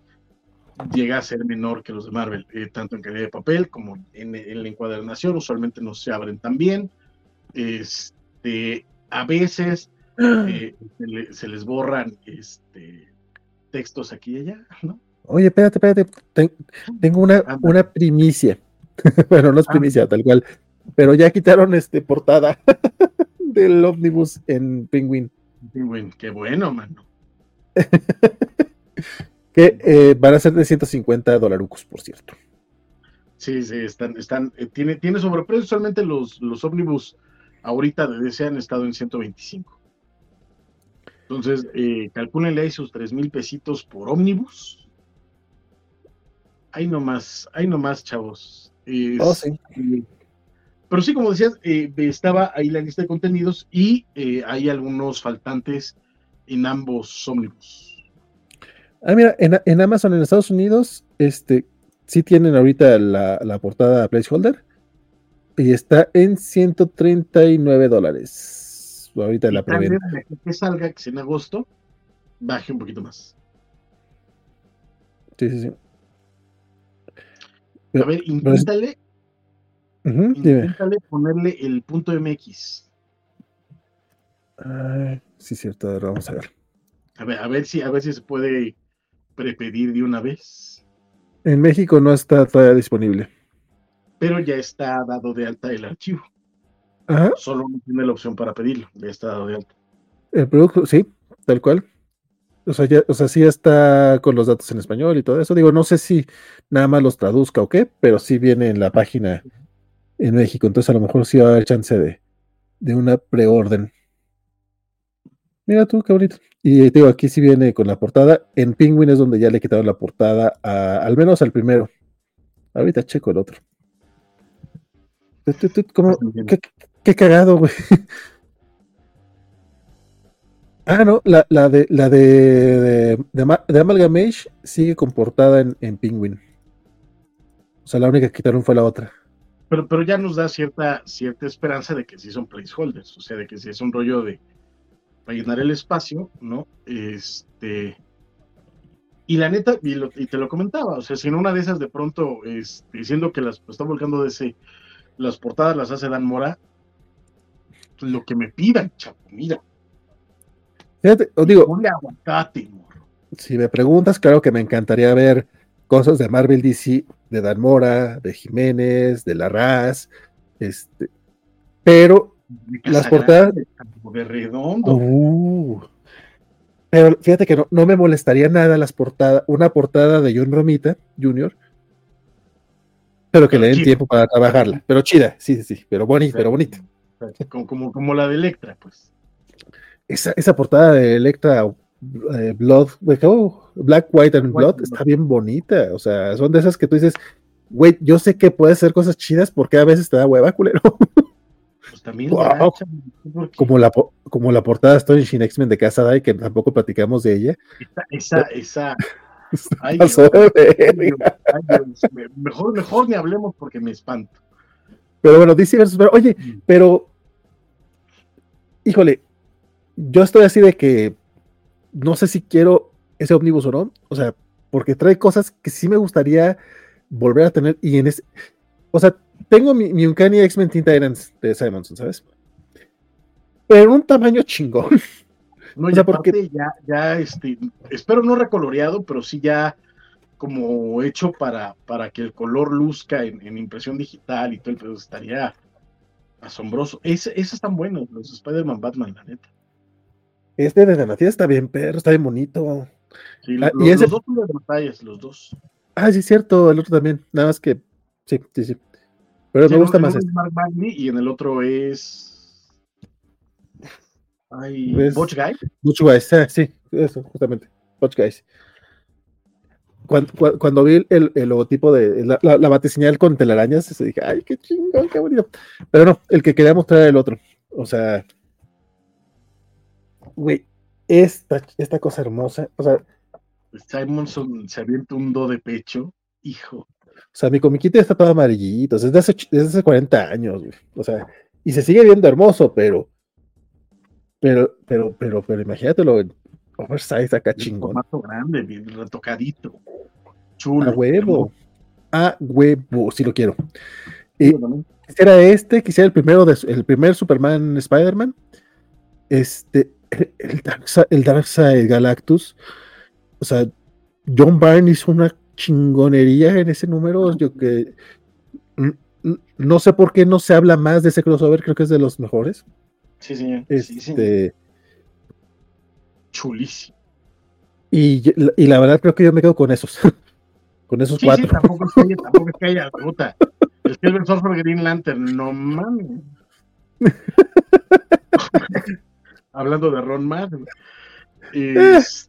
llega a ser menor que los de Marvel, eh, tanto en calidad de papel como en, la encuadernación, usualmente no se abren tan bien. Este, a veces eh, se, les borran este, textos aquí y allá, ¿no? Oye, espérate, espérate, tengo una, una primicia. bueno, no es ah. primicia, tal cual, pero ya quitaron este portada del ómnibus en Penguin. Penguin, qué bueno, mano. que eh, van a ser de 150 dolarucos, por cierto. Sí, sí, están, están, eh, tiene, tiene sobreprecio, solamente los, los ómnibus ahorita de DC han estado en 125. Entonces, eh, calcúlenle ahí sus tres mil pesitos por ómnibus. Ahí nomás, ahí nomás, chavos. oh, sí. pero sí, como decías, eh, estaba ahí la lista de contenidos y eh, hay algunos faltantes en ambos ómnibus. Ah, mira, en, en Amazon en Estados Unidos, este, sí tienen ahorita la, la portada placeholder y está en 139 dólares. Ahorita Y la preventa. que salga, que en agosto, baje un poquito más. Sí, sí, sí. A ver, pero es- inténtale, Ujú, dime. inténtale ponerle el punto MX. Ay, sí, cierto, a ver, vamos a ver. A ver, a ver si, a ver si se puede prepedir de una vez. En México no está todavía disponible. Pero ya está dado de alta el archivo. Ajá, Solo no tiene la opción para pedirlo. Ya está dado de alta. el producto, sí, tal cual. O sea, ya, o sea, sí está con los datos en español y todo eso. Digo, no sé si nada más los traduzca o qué, pero sí viene en la página en México. Entonces, a lo mejor sí va a haber chance de, de una preorden. Mira tú, qué bonito. Y te digo, aquí sí viene con la portada. En Penguin es donde ya le quitaron la portada, a- al menos al primero. Ahorita checo el otro. ¿cómo? Qué, qué cagado, güey. Ah, no, la, la de la de, de, de, de Amalgamage sigue con portada en, en Penguin. O sea, la única que quitaron fue la otra. Pero, pero ya nos da cierta, cierta esperanza de que sí son placeholders. O sea, de que sí es un rollo de para llenar el espacio, ¿no? Este. Y la neta, y, lo- y te lo comentaba, o sea, si en una de esas de pronto, este, diciendo que las está volcando de ese, las portadas las hace Dan Mora, lo que me pidan, chapo, mira, Fíjate, os digo, ponle aguacate, morro. si me preguntas, claro que me encantaría ver cosas de Marvel DC, de Dan Mora, de Jiménez, de Larraz, este, pero Las portadas- de redondo. Uh. Pero fíjate que no, no me molestaría nada las portadas, una portada de John Romita Jr., pero que Pero le den tiempo para trabajarla. Pero chida, sí, sí, sí, pero bonita, pero bonita. Como, como, como la de Electra, pues. Esa, esa portada de Electra eh, Blood, oh, Black, White and White Blood and está bien bonita. O sea, son de esas que tú dices, güey, yo sé que puedes hacer cosas chidas porque a veces te da hueva, culero. Pues también Wow. la hacha, porque Como la, como la portada Astonishing X-Men de Casa Dai, que tampoco platicamos de ella. esa, esa, ay, Dios, ay. Dios, mejor, mejor ni hablemos porque me espanto. Pero bueno, DC versus. Pero, oye, pero. Híjole, yo estoy así de que no sé si quiero ese ómnibus o no. O sea, porque trae cosas que sí me gustaría volver a tener. Y en ese. O sea, tengo mi, mi Uncanny X-Men Teen Titans de Simonson, ¿sabes? Pero un tamaño chingón. No, O sea, porque- ya, ya, este, espero no recoloreado, pero sí ya como hecho para, para que el color luzca en, en impresión digital y todo el pedo estaría asombroso. Es, esos están buenos, los Spider-Man Batman, la neta. Este de Nanatía está bien, perro, está bien bonito. Sí, Ah, los, y ese- los dos son de batallas, los dos. Ah, sí, es cierto, el otro también. Nada más que. Sí, sí, sí. Pero Sí, me gusta más este. es Mark Bagley y en el otro es. Ay, Es- Butch Guy. Butch Guys, ah, sí, eso, justamente. Butch Guys. Cuando, cua- cuando vi el, el logotipo de la, la, la batiseñal con telarañas, se dije, ay, qué chingón, qué bonito. Pero no, el que quería mostrar era el otro. O sea, güey, esta, esta cosa hermosa, o sea, Simonson se avienta un do de pecho. Hijo. Sea, mi comiquita está todo amarillito, es desde hace, desde hace 40 años, güey. O sea, y se sigue viendo hermoso, pero, pero, pero, pero, pero imagínatelo oversize acá chingón. formato grande, bien retocadito. Chulo. A huevo. A huevo, si lo quiero. También. quisiera este, quisiera el primero de, el primer Superman Spider-Man. Este, el Darkseid, el Darkseid Galactus. O sea, John Byrne hizo una chingonería en ese número. Yo que no sé por qué no se habla más de ese crossover, creo que es de los mejores. Sí, señor. Sí, señor. Este, Chulísimo. y, y- la verdad creo que yo me quedo con esos. con esos Sí, sí, cuatro. tampoco es que haya, tampoco es que haya, puta. El Silver Surfer Green Lantern, no mames. Hablando de Ron Madden. Es,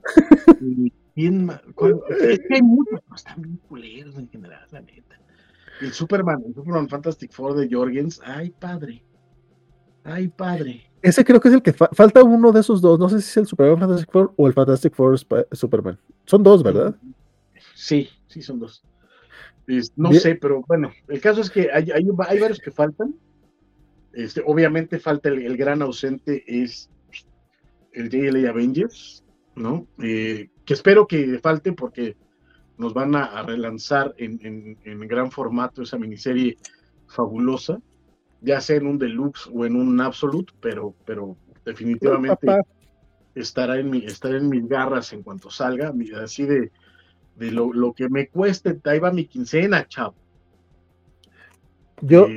¿quién cuál- es que hay muchos, pero están bien culeros en general, la neta. El Superman, el Superman Fantastic Four de Jorgens, ay padre. Ay, padre. Ese creo que es el que fa- falta uno de esos dos. No sé si es el Superman Fantastic Four o el Fantastic Four Sp- Superman. Son dos, ¿verdad? Sí, sí, son dos. Es- no Bien. sé, pero bueno, el caso es que hay, hay, hay varios que faltan. Este, obviamente falta el, el gran ausente es el JLA Avengers, ¿no? Eh, que espero que falte porque nos van a, a relanzar en, en- en gran formato esa miniserie fabulosa, ya sea en un deluxe o en un absolute, pero, pero definitivamente estará en, mi, estará en mis garras en cuanto salga, así de, de lo, lo que me cueste, ahí va mi quincena, chavo. Yo,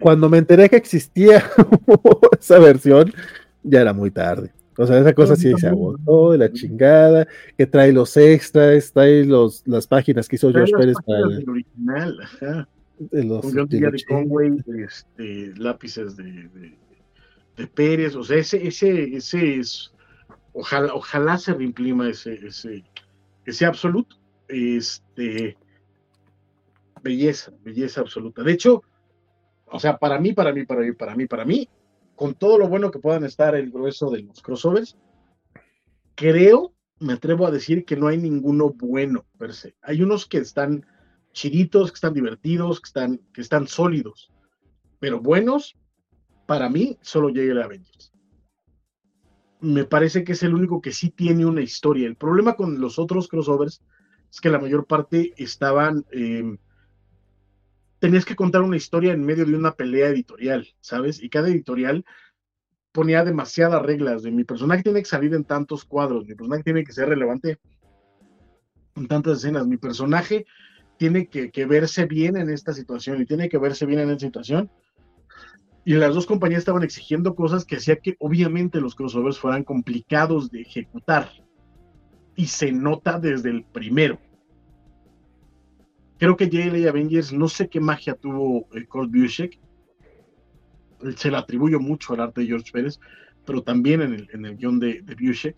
cuando me enteré que existía esa versión, ya era muy tarde. O sea, esa cosa sí se agotó de la chingada, que trae los extras, trae los, las páginas que hizo trae George las Pérez para el- original, ajá, de los con guion de de Conway, este, lápices de, de, de Pérez, o sea, ese, ese, ese es, ojalá, ojalá se reimprima ese, ese, ese absoluto, este, belleza, belleza absoluta. De hecho, o sea, para mí, para mí, para mí, para mí, para mí, con todo lo bueno que puedan estar el grueso de los crossovers, creo, me atrevo a decir que no hay ninguno bueno per se. Hay unos que están chiditos, que están divertidos, que están, que están sólidos, pero buenos, para mí, solo llega el Avengers. Me parece que es el único que sí tiene una historia. El problema con los otros crossovers es que la mayor parte estaban eh, tenías que contar una historia en medio de una pelea editorial, ¿sabes? Y cada editorial ponía demasiadas reglas de mi personaje tiene que salir en tantos cuadros, mi personaje tiene que ser relevante en tantas escenas, mi personaje tiene que, que verse bien en esta situación y tiene que verse bien en esta situación. Y las dos compañías estaban exigiendo cosas que hacía que obviamente los crossovers fueran complicados de ejecutar. Y se nota desde el primero creo que JLA Avengers, no sé qué magia tuvo eh, Kurt se le atribuyo mucho al arte de George Pérez, pero también en el, en el guion de, de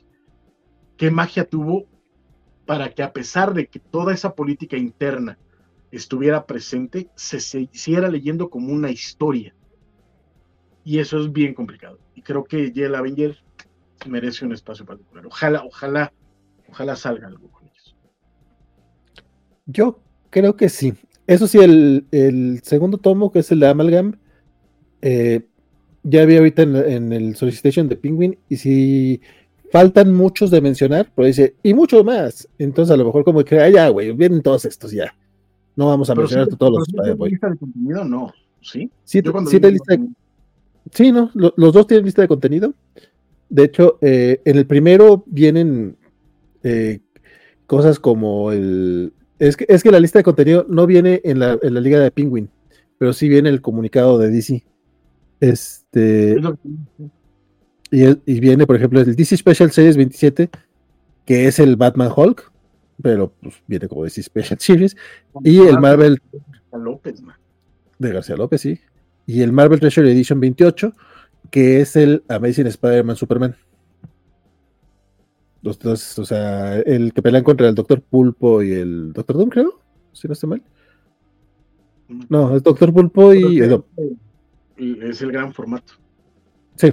qué magia tuvo para que a pesar de que toda esa política interna estuviera presente, se, se hiciera leyendo como una historia. Y eso es bien complicado. Y creo que JLA Avengers merece un espacio particular. Ojalá, ojalá, ojalá salga algo con ellos. Yo creo que sí. Eso sí, el, el segundo tomo, que es el de Amalgam, eh, ya vi ahorita en, en el solicitation de Penguin, y si faltan muchos de mencionar, pero dice, y mucho más. Entonces a lo mejor como que, ah, ya, güey, vienen todos estos ya. No vamos a Pero mencionar sí, todos pero los sí tiene lista de contenido, no, ¿sí? Sí, sí lista de- Sí, ¿no? Lo- los dos tienen lista de contenido. De hecho, eh, en el primero vienen eh, cosas como el... Es que, es que la lista de contenido no viene en la, en la liga de Penguin, pero sí viene el comunicado de DC. Este, y, y viene, por ejemplo, el DC Special Series 27, que es el Batman Hulk, pero pues, viene como DC Special Series, y el Marvel López, man. de García López, sí. Y el Marvel Treasure Edition 28, que es el Amazing Spider-Man Superman. Los dos, o sea, el que pelean contra el Doctor Pulpo y el Doctor Doom, creo, si no estoy mal. No, es Doctor Pulpo y. No, que Es el gran formato. sí,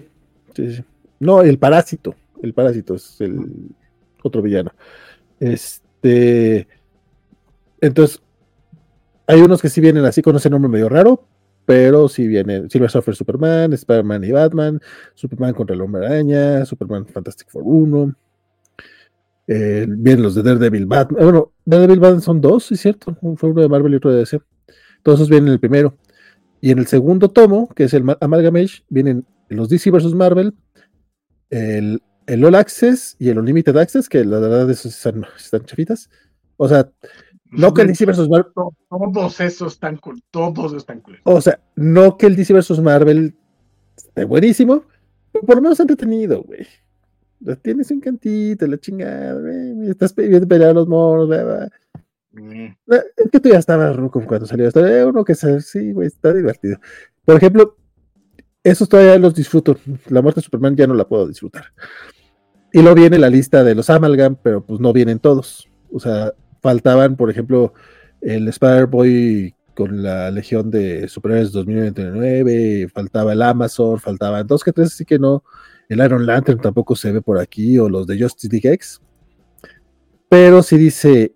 sí, sí. No, el Parásito. El Parásito es el otro villano. Este. Entonces, hay unos que sí vienen así con ese nombre medio raro, pero sí vienen Silver Surfer Superman, Spider-Man y Batman, Superman contra el Hombre Araña, Superman Fantastic Four 1. Eh, vienen los de Daredevil Batman. Bueno, Daredevil Batman son dos, sí es cierto. Fue uno de Marvel y otro de DC. Todos esos vienen en el primero. Y en el segundo tomo, que es el Ma- Amalgamage, vienen los DC vs. Marvel, el, el All Access y el Unlimited Access, que la verdad esos están, están chafitas. O sea, no que el DC vs. Marvel, To- Todos esos están cool, todos están cool. o sea, no que el DC vs. Marvel esté buenísimo, pero por lo menos entretenido, güey. Tienes un cantito, la chingada, güey. Estás viendo pelear a los monos. Mm, Es que tú ya estabas ruco cuando salió esto. eh, uno que se, sí, güey, está divertido. Por ejemplo, esos todavía los disfruto. La muerte de Superman ya no la puedo disfrutar. Y luego viene la lista de los Amalgam, pero pues no vienen todos. O sea, faltaban, por ejemplo, el Spider-Boy con la Legión de Superhéroes 2029, faltaba el Amazon, faltaban dos que tres, así que no. El Iron Lantern tampoco se ve por aquí, o los de Justice League X. Pero sí dice,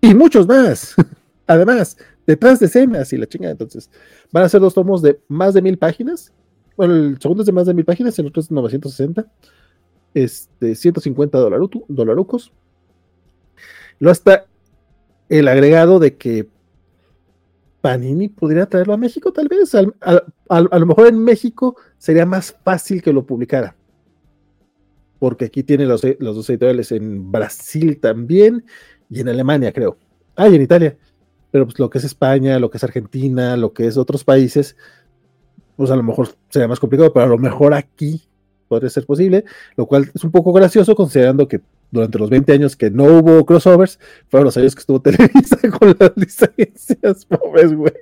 y muchos más. Además, detrás de escenas y la chingada. Entonces, van a ser dos tomos de más de mil páginas. Bueno, el segundo es de más de mil páginas, el otro es de 960. Este, 150 dolarucos. Luego está el agregado de que Panini podría traerlo a México, tal vez. a lo mejor en México sería más fácil que lo publicara. Porque aquí tiene los, los dos editoriales en Brasil también y en Alemania, creo. Ah, y en Italia pero pues lo que es España, lo que es Argentina, lo que es otros países, pues a lo mejor sería más complicado, pero a lo mejor aquí podría ser posible, lo cual es un poco gracioso considerando que durante los 20 años que no hubo crossovers, fueron los años que estuvo Televisa con las licencias, pobres, güey.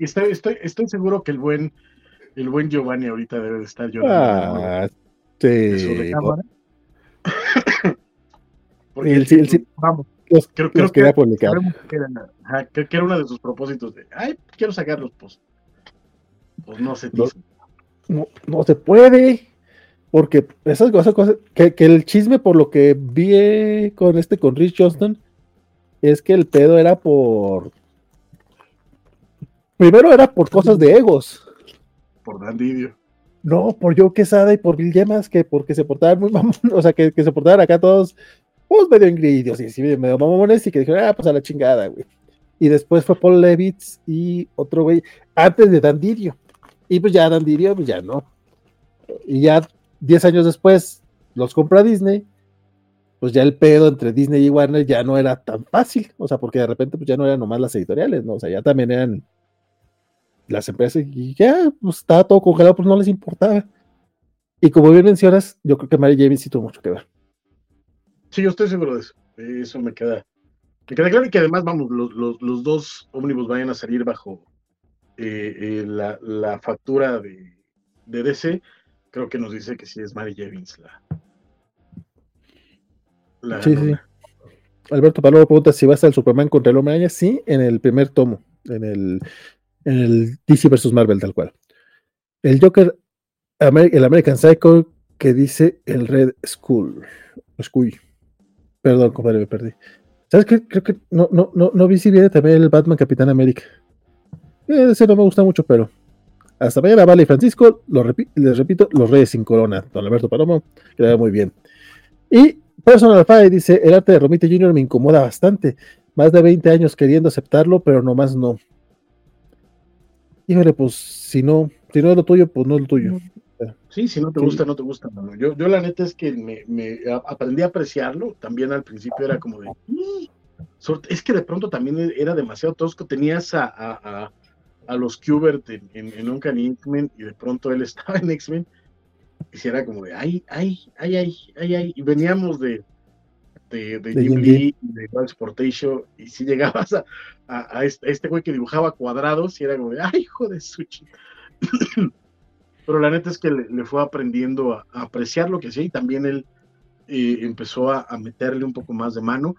Estoy, estoy, estoy, seguro que el buen, el buen Giovanni ahorita debe de estar llorando. Ah, sí. Porque el, el, vamos, creo, creo que, publicar. Que era, que era uno de sus propósitos de, ay, quiero sacarlos, pues, pues no se no, no, se puede, porque esas cosas, cosas que, que, el chisme por lo que vi con este, con Rich Johnston, es que el pedo era por, primero era por cosas de egos. Por Dandidio. No, por Joe Quesada y por Bill Yemas, que porque se portaban muy o sea, que, se portaban acá todos pues medio ingridios y medio mamones y que dijeron, ah, pues a la chingada, güey. Y después fue Paul Levitz y otro güey, antes de Dan Didio. Y pues ya Dan Didio, pues ya no. Y ya 10 años después los compra Disney, pues ya el pedo entre Disney y Warner ya no era tan fácil, o sea, porque de repente pues ya no eran nomás las editoriales, ¿no? O sea, ya también eran las empresas y ya, pues estaba todo congelado, pues no les importaba. Y como bien mencionas, yo creo que Mary James sí tuvo mucho que ver. Sí, yo estoy seguro de eso. Eso me queda, me queda claro y que además, vamos, los, los, los dos ómnibus vayan a salir bajo eh, eh, la, la, factura de, de, DC. Creo que nos dice que sí es Mary Jevins la. la sí, sí. Alberto Paloma pregunta si va a estar el Superman contra el Hombre Sí, en el primer tomo, en el, en el DC vs Marvel, tal cual. El Joker, el American Psycho, que dice el Red Skull. Skull. Perdón, compadre, me perdí. ¿Sabes qué? Creo que no, no, no, no vi si viene también el Batman Capitán América. Eh, ese no me gusta mucho, pero. Hasta mañana, Vale y Francisco. les repito, los Reyes sin corona. Don Alberto Palomo, queda muy bien. Y Personal Fire dice: El arte de Romite Jr. me incomoda bastante. Más de 20 años queriendo aceptarlo, pero nomás no. Híjole, pues si no, si no es lo tuyo, pues no es lo tuyo. Sí, si no te gusta, no te gusta. Yo, yo la neta es que me, aprendí a apreciarlo. También al principio era como de... Es que de pronto también era demasiado tosco. Tenías a, a, a, los Qbert en, en, en X-Men y de pronto él estaba en X-Men. Y era como de, ay, ay, ay, ay, ay, ay. Y veníamos de, de, de, Jim Lee, de Sportation, y si llegabas a, a, este, este, güey que dibujaba cuadrados, y era como de, ay, hijo de sushi pero la neta es que le, fue aprendiendo a, apreciar lo que hacía y también él eh, empezó a, meterle un poco más de mano.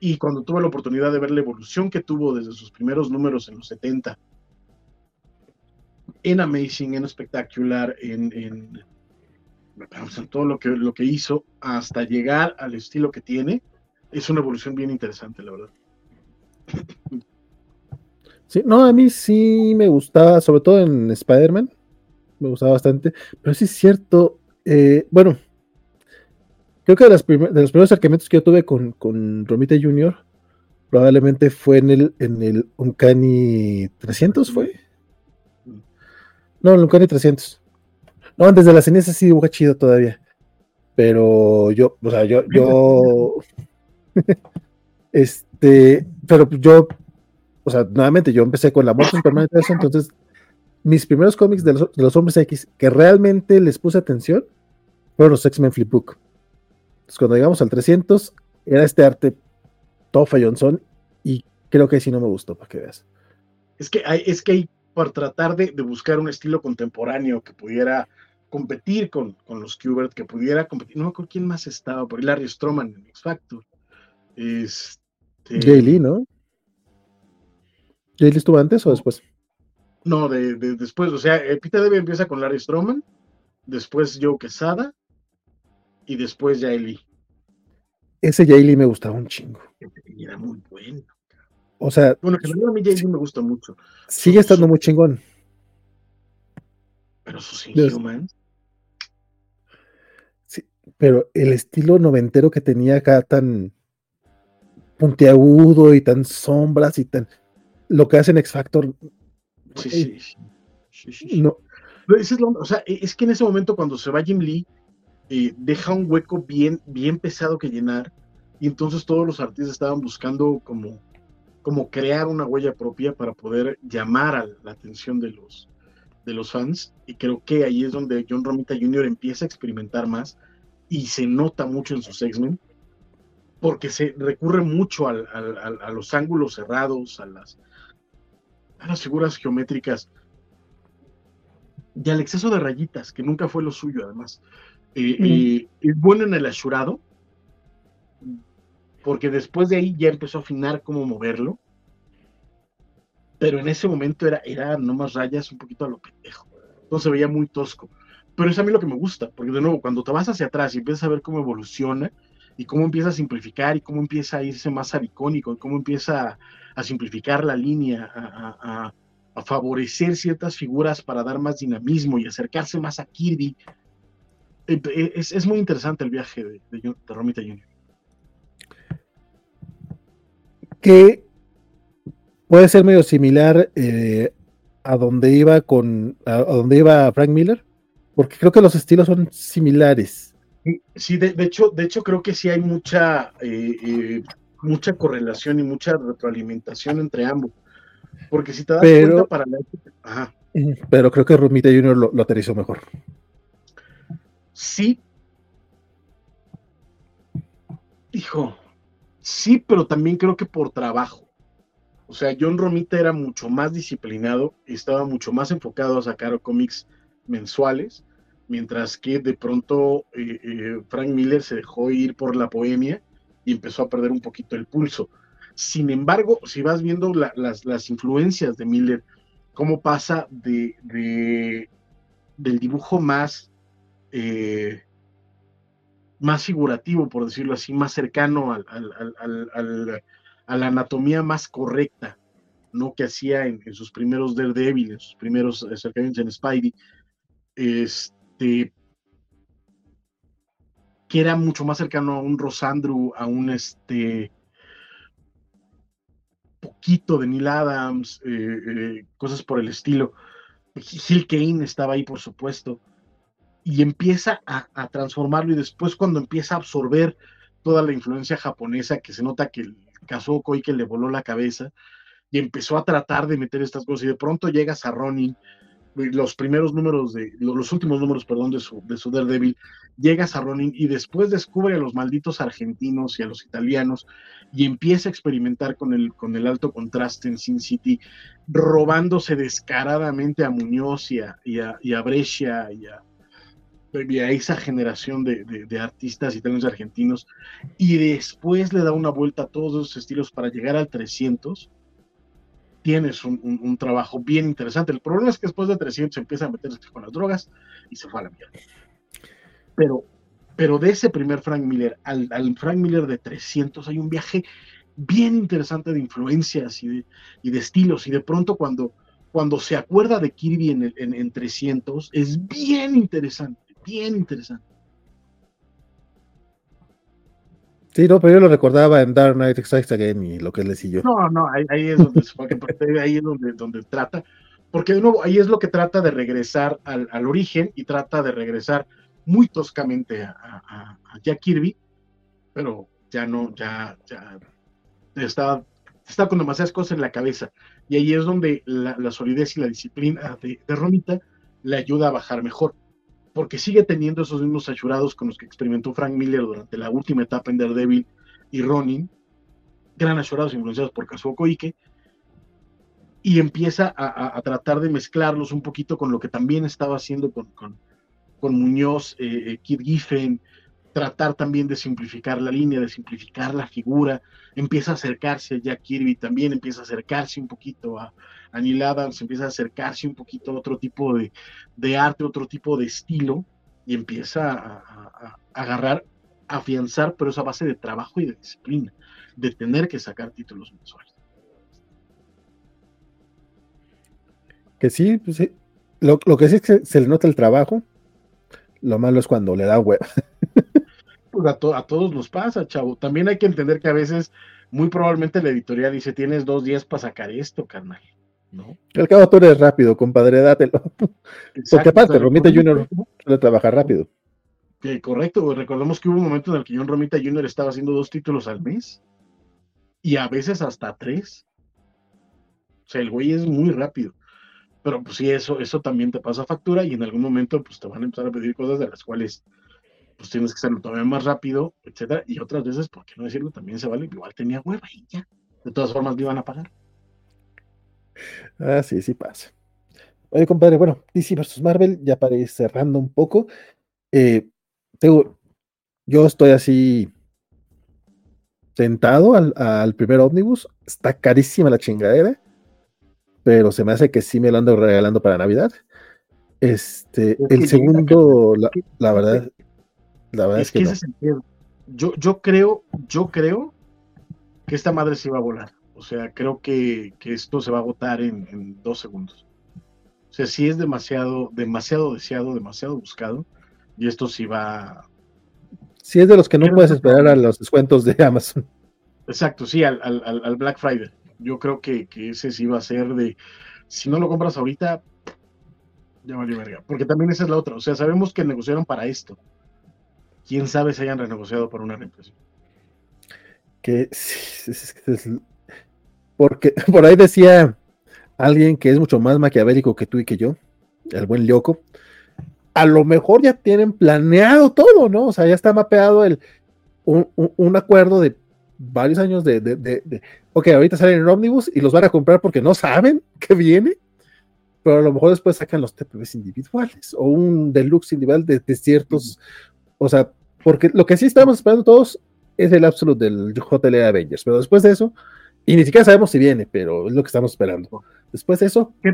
Y cuando tuve la oportunidad de ver la evolución que tuvo desde sus primeros números en los 70, en Amazing, en Spectacular, en, en, en todo lo que, lo que hizo, hasta llegar al estilo que tiene, es una evolución bien interesante, la verdad. Sí, no, a mí sí me gustaba, sobre todo en Spider-Man me gustaba bastante, pero sí es cierto, eh, bueno, creo que de, los primeros acercamientos que yo tuve con, con Romita Jr., probablemente fue en el, en el Uncanny 300, ¿fue? No, el Uncanny 300. No, antes de la ceniza sí dibuja chido todavía. Pero yo, o sea, yo, yo, este, pero yo, o sea, nuevamente yo empecé con la muerte Superman y eso, entonces mis primeros cómics de los, hombres X que realmente les puse atención fueron los X-Men Flipbook. Entonces, cuando llegamos al 300, era este arte Tofa Johnson y creo que sí no me gustó, para que veas. Es que hay, es que hay por tratar de, buscar un estilo contemporáneo que pudiera competir con, con los Qbert, que pudiera competir, no me acuerdo quién más estaba, por ahí Larry Stroman en X Factor. Este, Jay Lee, ¿no? ¿Jay Lee estuvo antes o después? No, de, de- después, o sea, eh, Peter David empieza con Larry Stroman, después Joe Quesada y después Jay Lee. Ese Jay Lee me gustaba un chingo. Era muy bueno. O sea, Bueno, que a mí Jay Lee me gusta mucho, sigue estando muy chingón. pero sus. Inhumans, Pero el estilo noventero que tenía acá tan puntiagudo y tan sombras y tan. Lo que hace en X Factor. sí, sí, sí. No, es onda, o sea, e- es que en ese momento cuando se va Jim Lee, eh, deja un hueco bien, bien pesado que llenar, y entonces todos los artistas estaban buscando como, como crear una huella propia para poder llamar a la atención de los, de los fans, y creo que ahí es donde John Romita Jr. empieza a experimentar más, y se nota mucho en sus X-Men, porque se recurre mucho al- al- al- a los ángulos cerrados, a las, a las figuras geométricas y al exceso de rayitas, que nunca fue lo suyo, además. Eh, Mm. eh, es bueno en el ashurado, porque después de ahí ya empezó a afinar cómo moverlo, pero en ese momento era, era nomás rayas un poquito a lo pendejo. Entonces se veía muy tosco. Pero es a mí lo que me gusta, porque de nuevo, cuando te vas hacia atrás y empiezas a ver cómo evoluciona y cómo empieza a simplificar y cómo empieza a irse más al icónico y cómo empieza a, simplificar la línea, a, favorecer ciertas figuras para dar más dinamismo y acercarse más a Kirby. Eh, eh, Es, es muy interesante el viaje de, de, Romita Jr. que puede ser medio similar eh, a donde iba con a donde iba Frank Miller, porque creo que los estilos son similares. Sí, de, de hecho, de hecho creo que sí hay mucha, eh, eh, mucha correlación y mucha retroalimentación entre ambos. Porque si te das Pero- cuenta para la época- ajá, Pero creo que Romita Jr. lo, lo aterrizó mejor. sí. Hijo, sí, pero también creo que por trabajo. O sea, John Romita era mucho más disciplinado y estaba mucho más enfocado a sacar cómics mensuales, mientras que de pronto eh, eh, Frank Miller se dejó ir por la poemia y empezó a perder un poquito el pulso. Sin embargo, si vas viendo la- las, las influencias de Miller, cómo pasa de, de- del dibujo más, eh, más figurativo, por decirlo así, más cercano al- al- al- a la anatomía más correcta, ¿no? Que hacía en, en sus primeros Daredevil, en sus primeros acercamientos en Spidey, este, que era mucho más cercano a un Rosandru, a un este poquito de Neil Adams, eh, eh, cosas por el estilo. Gil Kane estaba ahí, por supuesto, y empieza a, transformarlo y después cuando empieza a absorber toda la influencia japonesa, que se nota que el Kazuo Koike le voló la cabeza y empezó a tratar de meter estas cosas y de pronto llegas a Ronin, los primeros números de, los últimos números, perdón, de su, de su Daredevil, llegas a Ronin y después descubre a los malditos argentinos y a los italianos y empieza a experimentar con el, con el alto contraste en Sin City, robándose descaradamente a Muñoz y a, y a, y a Brescia y a, esa generación de, de, de artistas italianos y argentinos. Y después le da una vuelta a todos esos estilos para llegar al 300 tienes un, un, trabajo bien interesante. El problema es que después de 300 empieza a meterse con las drogas y se fue a la mierda. Pero, pero de ese primer Frank Miller al, al Frank Miller de 300 hay un viaje bien interesante de influencias y de, y de estilos. Y de pronto cuando, cuando se acuerda de Kirby en, en, en 300 es bien interesante, bien interesante. Sí, no, pero yo lo recordaba en Dark Knight Strikes Again y lo que le siguió. No, no, ahí, es donde ahí es donde, donde trata, porque de nuevo, ahí es lo que trata de regresar al, al origen y trata de regresar muy toscamente a, a, a, Jack Kirby, pero ya no, ya, ya está, está con demasiadas cosas en la cabeza. Y ahí es donde la, la solidez y la disciplina de, de Romita le ayuda a bajar mejor porque sigue teniendo esos mismos achurados con los que experimentó Frank Miller durante la última etapa en Daredevil y Ronin, gran achurados influenciados por Kazuo Koike, y empieza a, a, tratar de mezclarlos un poquito con lo que también estaba haciendo con, con, Muñoz, eh, Kid Giffen, tratar también de simplificar la línea, de simplificar la figura, empieza a acercarse a Jack Kirby también, empieza a acercarse un poquito a, a Neil empieza a acercarse un poquito a otro tipo de, arte, otro tipo de estilo, y empieza a, a, a agarrar, afianzar, pero esa base de trabajo y de disciplina, de tener que sacar títulos mensuales. Que sí, pues sí. Lo, lo que sí es que se le nota el trabajo. Lo malo es cuando le da hueva. Pues a, to- a todos nos pasa, chavo. También hay que entender que a veces, muy probablemente la editorial dice, tienes dos días para sacar esto, carnal. ¿No? Al cabo tú eres rápido, compadre, dátelo. Porque aparte, Romita Jr. suele trabajar rápido. que correcto, recordemos que hubo un momento en el que John Romita Jr. estaba haciendo dos títulos al mes y a veces hasta tres. O sea, el güey es muy rápido. Pero pues sí, eso, eso también te pasa factura y en algún momento pues te van a empezar a pedir cosas de las cuales pues tienes que hacerlo todavía más rápido, etcétera. Y otras veces, ¿por qué no decirlo? También se vale, igual tenía hueva y ya. De todas formas me iban a pagar. Ah, sí, sí pasa. Oye, compadre, bueno, DC versus Marvel, ya para ir cerrando un poco. eh, tengo, yo estoy así tentado al, al primer ómnibus. Está carísima la chingadera, pero se me hace que sí me lo ando regalando para Navidad. Este, Es el segundo, la, la verdad, la verdad Es es que que ese es el. Yo, yo creo, yo creo que esta madre se va a volar. O sea, creo que, que esto se va a agotar en, en dos segundos. O sea, sí es demasiado, demasiado deseado, demasiado buscado. Y esto sí va. Si es de los que no puedes esperar a los descuentos de Amazon. Exacto, sí, al, al- al- al Black Friday. Yo creo que, que ese sí va a ser de. Si no lo compras ahorita, ya valió verga. Porque también esa es la otra. O sea, sabemos que negociaron para esto. Quién sabe si hayan renegociado para una reimpresión. que sí, es- es- porque por ahí decía alguien que es mucho más maquiavélico que tú y que yo, el buen Lyoko, a lo mejor ya tienen planeado todo, ¿no? O sea, ya está mapeado el, un, un- un acuerdo de varios años de, de, de- de, ok, ahorita salen en Omnibus y los van a comprar porque no saben que viene, pero a lo mejor después sacan los TPBs individuales o un deluxe individual de, de ciertos, o sea, porque lo que sí estamos esperando todos es el Absolute del JLA Avengers, pero después de eso, y ni siquiera sabemos si viene, pero es lo que estamos esperando. Después de eso, ¿Qué?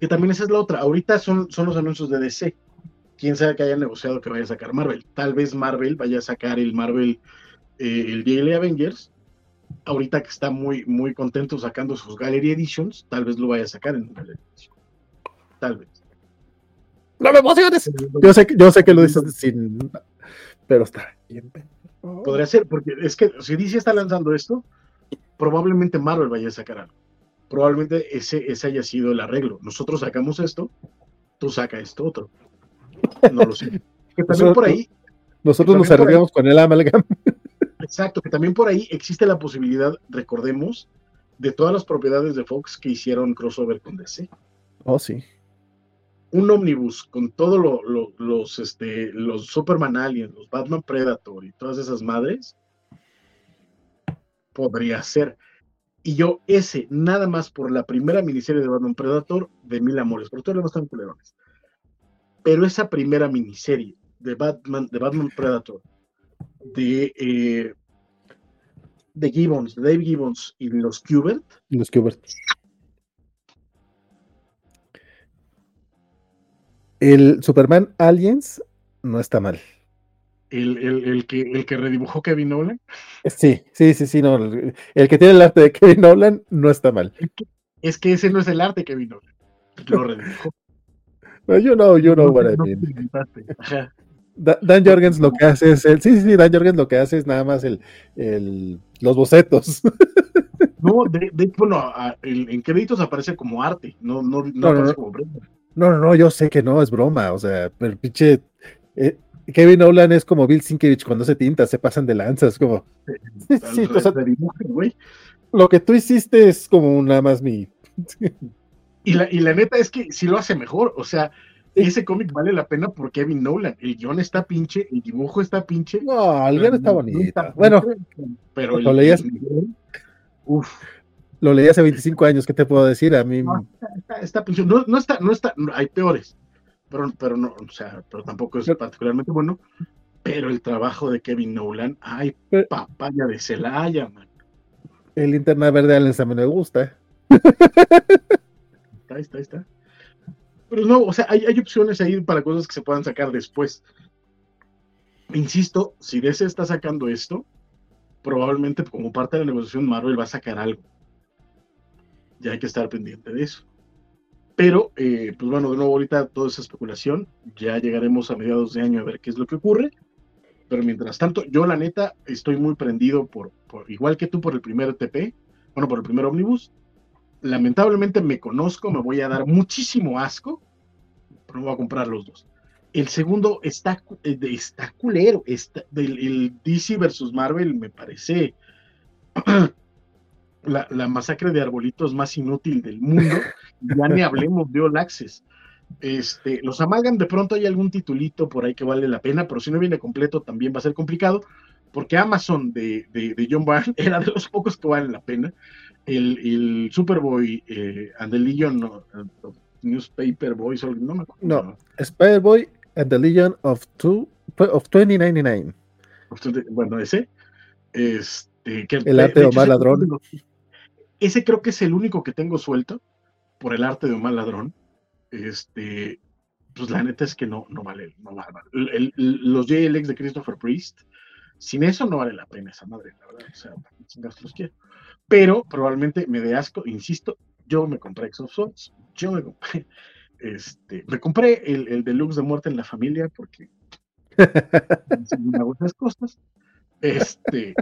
Que también esa es la otra. Ahorita son, son los anuncios de DC. Quién sabe que haya negociado que vaya a sacar Marvel. Tal vez Marvel vaya a sacar el Marvel, eh, el Daily Avengers. Ahorita que está muy, muy contento sacando sus Gallery Editions, tal vez lo vaya a sacar en Gallery Edition. Tal vez. No me emociones. Yo sé, que- yo sé que lo dices sin, pero está bien. Podría ser, porque es que si DC está lanzando esto, probablemente Marvel vaya a sacar algo. Probablemente ese, ese haya sido el arreglo. Nosotros sacamos esto, tú saca esto otro. No lo sé. Que también por ahí, Nosotros nos ahí- arreglamos con el amalgam. exacto, que también por ahí existe la posibilidad, recordemos, de todas las propiedades de Fox que hicieron crossover con DC. Oh, sí. Un ómnibus con todos lo- lo- los, este, los Superman Aliens, los Batman Predator y todas esas madres, podría ser. Y yo, ese, nada más por la primera miniserie de Batman Predator, de mil amores, porque todos los demás culerones. Pero esa primera miniserie de Batman, de Batman Predator, de, eh, de Gibbons, de Dave Gibbons y los Kubert, Los Kubert. El Superman Aliens no está mal. el, el- el que, el que redibujó Kevin Nolan, Sí, sí, sí, sí, no. El que tiene el arte de Kevin Nolan no está mal. es que ese no es el arte Kevin Nolan. Lo redibujó. No, You know, you know No what I mean. Dan Jorgens lo que hace es el, sí, sí, sí, Dan Jorgens lo que hace es nada más el, el los bocetos. No, de, de- bueno, a- el- en créditos aparece como arte, no, no, no, No, aparece como Brenda. No, no, no, yo sé que no, es broma, o sea, pero pinche eh, Kevin Nolan es como Bill Sienkiewicz cuando se tinta, se pasan de lanzas, como sí, sí, o sea, lo que tú hiciste es como nada más mi Y la, y la neta es que sí lo hace mejor, o sea, ese cómic vale la pena por Kevin Nolan. El guion está pinche, el dibujo está pinche. No, el guion está bonito. Bueno, pero lo el, leías- el uf, lo leí hace 25 años, ¿qué te puedo decir? A mí No. está, está pinche. No, no está, no está, no, hay peores, pero, pero no, o sea, pero tampoco es particularmente bueno. Pero el trabajo de Kevin Nolan, ay, papaya de Celaya, man. El Linterna Verde Allen también me gusta. Está, ahí está. Pero no, o sea, hay, hay opciones ahí para cosas que se puedan sacar después. Insisto, si DC está sacando esto, probablemente como parte de la negociación Marvel va a sacar algo. Ya hay que estar pendiente de eso. Pero, eh, pues bueno, de nuevo ahorita toda esa especulación, ya llegaremos a mediados de año a ver qué es lo que ocurre. Pero mientras tanto, yo la neta estoy muy prendido por, por igual que tú por el primer TP, bueno, por el primer Omnibus, lamentablemente me conozco, me voy a dar muchísimo asco, pero me voy a comprar los dos. El segundo está, eh, está culero, está, del, el DC versus Marvel me parece la, la masacre de arbolitos más inútil del mundo. ya ni hablemos de All Access. Este, los amalgan de pronto hay algún titulito por ahí que vale la pena, pero si no viene completo también va a ser complicado, porque Amazon de, de, de John Byrne era de los pocos que valen la pena el, el Superboy eh, and the Legion of Newspaper Boys, o no me acuerdo. No. Spider-Boy and the Legion of, two, of 2099. Bueno, ese. Este, que, El arte de Omar ese- Ladrón. Ese creo que es el único que tengo suelto por el arte de Omar Ladrón. Este, pues la neta es que no, no vale, no vale. El- el- los JLX de Christopher Priest, sin eso no vale la pena esa madre, la verdad. O sea, ¿para qué chingados los quiero? Pero probablemente me dé asco, insisto, yo me compré of Swords, yo me compré, este, me compré el, el deluxe de muerte en la familia porque me hago esas cosas. Este,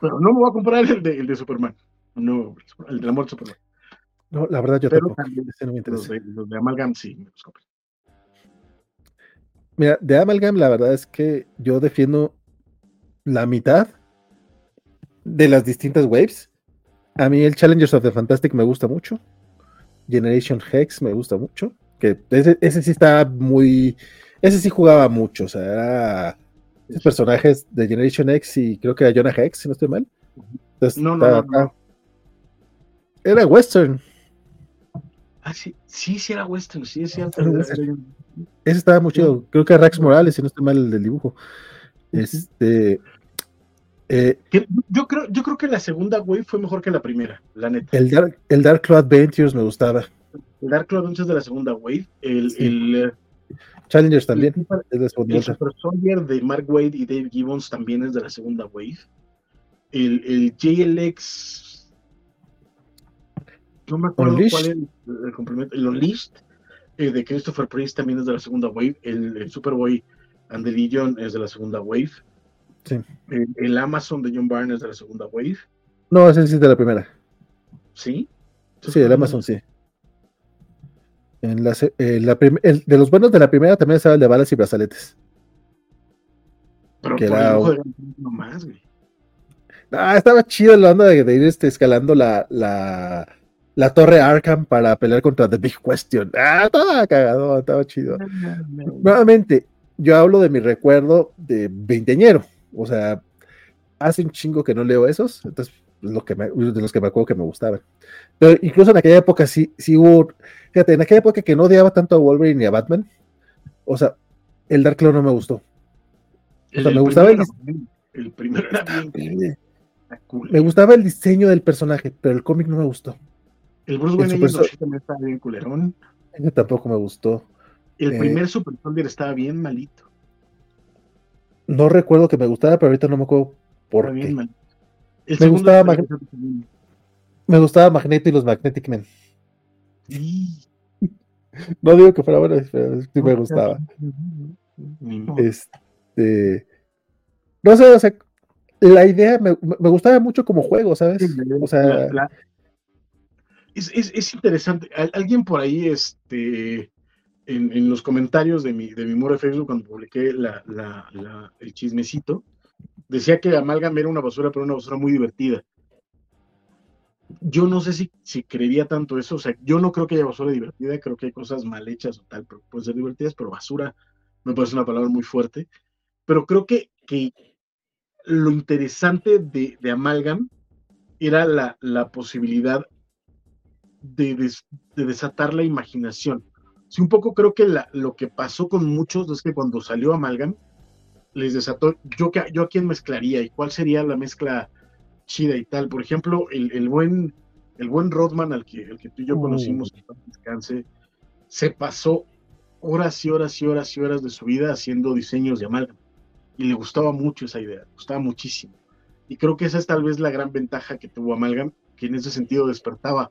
pero no me voy a comprar el de, el de Superman, no, el de la muerte de Superman. No, la verdad yo Pero tampoco. también no me Los interesa. de, los de Amalgam sí, me los compré. Mira, de Amalgam la verdad es que yo defiendo la mitad de las distintas waves. A mí el Challengers of the Fantastic me gusta mucho. Generation Hex me gusta mucho. Que ese, ese sí está muy. Ese sí jugaba mucho. O sea, era personajes de Generation X y creo que era Jonah Hex, si no estoy mal. Entonces, No, no, no, no. Era western. Ah, sí, sí, sí era western, sí es cierto. Ese estaba muy chido. Creo que era Rax Morales, si no estoy mal el del dibujo. Este. eh, yo, creo, yo creo que la segunda wave fue mejor que la primera, la neta. el, Dark, el Dark Claw Adventures me gustaba. El Dark Cloud Adventures de la segunda wave, el, Sí. el, eh, Challengers también. el es el. Super Soldier de Mark Wade y Dave Gibbons también es de la segunda wave. El, el JLX. No me acuerdo Unleashed. cuál es el, complemento. El Unleashed eh, de Christopher Priest también es de la segunda wave. El, el Superboy and the Legion es de la segunda wave. Sí. El, el Amazon de John Byrne es de la segunda wave. No, ese sí es de la primera. ¿Sí? Sí, el Amazon sí. En la, eh, la prim- el- de los buenos de la primera también estaba el de balas y brazaletes. Pero que por era de güey. Ah, estaba chido la onda de, de ir este, escalando la, la, la torre Arkham para pelear contra The Big Question. Ah, estaba cagado, estaba chido. Nuevamente, yo hablo de mi recuerdo de veinteñero. O sea, hace un chingo que no leo esos, entonces es lo que me- de los que me acuerdo que me gustaban. Pero incluso en aquella época sí, sí hubo, fíjate, en aquella época que no odiaba tanto a Wolverine ni a Batman, o sea, el Dark Claw no me gustó. El, sea, me el gustaba primero el- el primero era bien cool. Me gustaba el diseño del personaje, pero el cómic no me gustó. El Bruce Wayne también estaba bien culerón. Ese tampoco me gustó. El Eh, primer Super Soldier estaba bien malito. No recuerdo que me gustara, pero ahorita no me acuerdo por Estaba bien qué. malito. El Me gustaba Mag- Me gustaba Magneto y los Magnetic Men. No digo que fuera bueno, pero sí me gustaba. Este. No sé, o sea, la idea me, me gustaba mucho como juego, ¿sabes? O sea, es, es- es interesante. Al- alguien por ahí, este, en, en los comentarios de mi, de mi muro de Facebook, cuando publiqué la, la- la- el chismecito, decía que Amalgam era una basura, pero una basura muy divertida. Yo no sé si, si creería tanto eso. O sea, yo no creo que haya basura divertida. Creo que hay cosas mal hechas o tal, pero pueden ser divertidas, pero basura me parece una palabra muy fuerte. Pero creo que, que lo interesante de, de Amalgam era la, la posibilidad de, des- de desatar la imaginación. Sí, un poco creo que la- lo que pasó con muchos es que cuando salió Amalgam, les desató. Yo, yo a quién mezclaría y cuál sería la mezcla chida y tal. Por ejemplo, el, el buen, el buen Rodman al que, el que tú y yo Mm. conocimos, descanse, se pasó horas y horas y horas y horas de su vida haciendo diseños de amalgama. Y le gustaba mucho esa idea, le gustaba muchísimo. Y creo que esa es tal vez la gran ventaja que tuvo Amalgam, que en ese sentido despertaba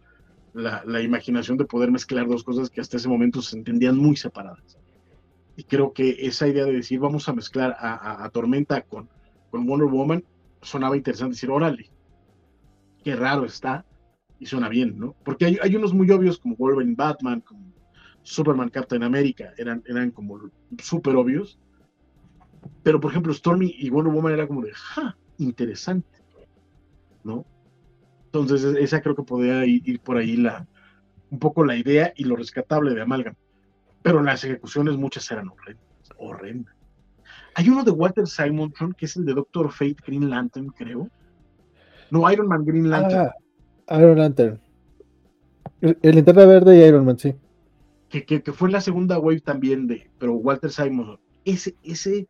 la, la imaginación de poder mezclar dos cosas que hasta ese momento se entendían muy separadas. Y creo que esa idea de decir vamos a mezclar a, a- a Tormenta con, con Wonder Woman sonaba interesante. Decir, órale, qué raro está y suena bien, ¿no? Porque hay, unos muy obvios como Wolverine Batman, como Superman Captain America, eran, eran como súper obvios. Pero por ejemplo, Stormy y Wonder Woman era como de, ja, interesante, ¿no? Entonces, e- esa creo que podría ir, ir por ahí la, un poco la idea y lo rescatable de Amalgam. Pero las ejecuciones muchas eran horrendas, horrendas. Hay uno de Walter Simonson, que es el de Doctor Fate Green Lantern, creo. No, Iron Man Green Lantern, Ah, Iron Lantern. El, Linterna Verde y Iron Man, sí. que, que, que fue la segunda wave también de, pero Walter Simonson. Ese, ese,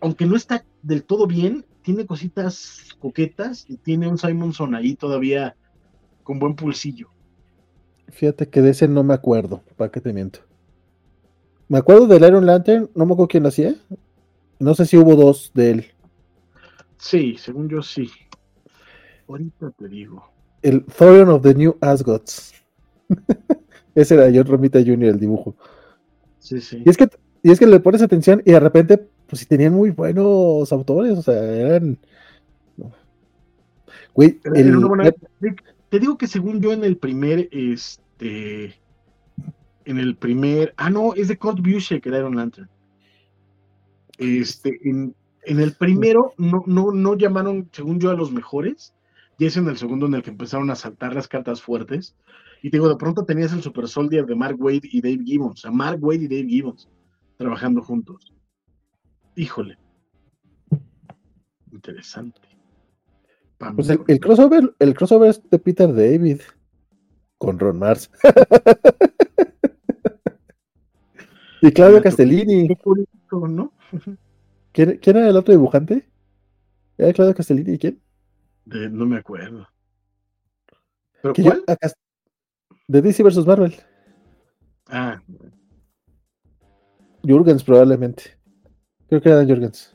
aunque no está del todo bien, tiene cositas coquetas y tiene un Simonson ahí todavía con buen pulsillo. Fíjate que de ese no me acuerdo, para qué te miento. Me acuerdo del Iron Lantern, no me acuerdo quién lo hacía. No sé si hubo dos de él. Sí, según yo sí. Ahorita te digo. El Thorion of the New Asgods. Ese era John Romita Jr. el dibujo. Sí, sí. Y es que, y es que le pones atención y de repente, pues sí tenían muy buenos autores, o sea, eran. Güey, Era- el- era una buena- Te digo que según yo en el primer, este, en el primer, ah no, es de Kurt Busiek el Iron Lantern. Este, en, en el primero no, no, no llamaron, según yo, a los mejores, y es en el segundo en el que empezaron a saltar las cartas fuertes. Y te digo, de pronto tenías el Super Soldier de Mark Wade y Dave Gibbons, a Mark Wade y Dave Gibbons trabajando juntos. Híjole. Interesante. Pues el crossover, el crossover es de Peter David con Ron Mars. y Claudio Castellini. Qué curioso, ¿no? ¿Quién, quién era el otro dibujante? ¿Era Claudio Castellini y quién? No me acuerdo. ¿Pero Que yo- cuál? de DC vs Marvel. Ah, Jurgens probablemente. Creo que era Jurgens.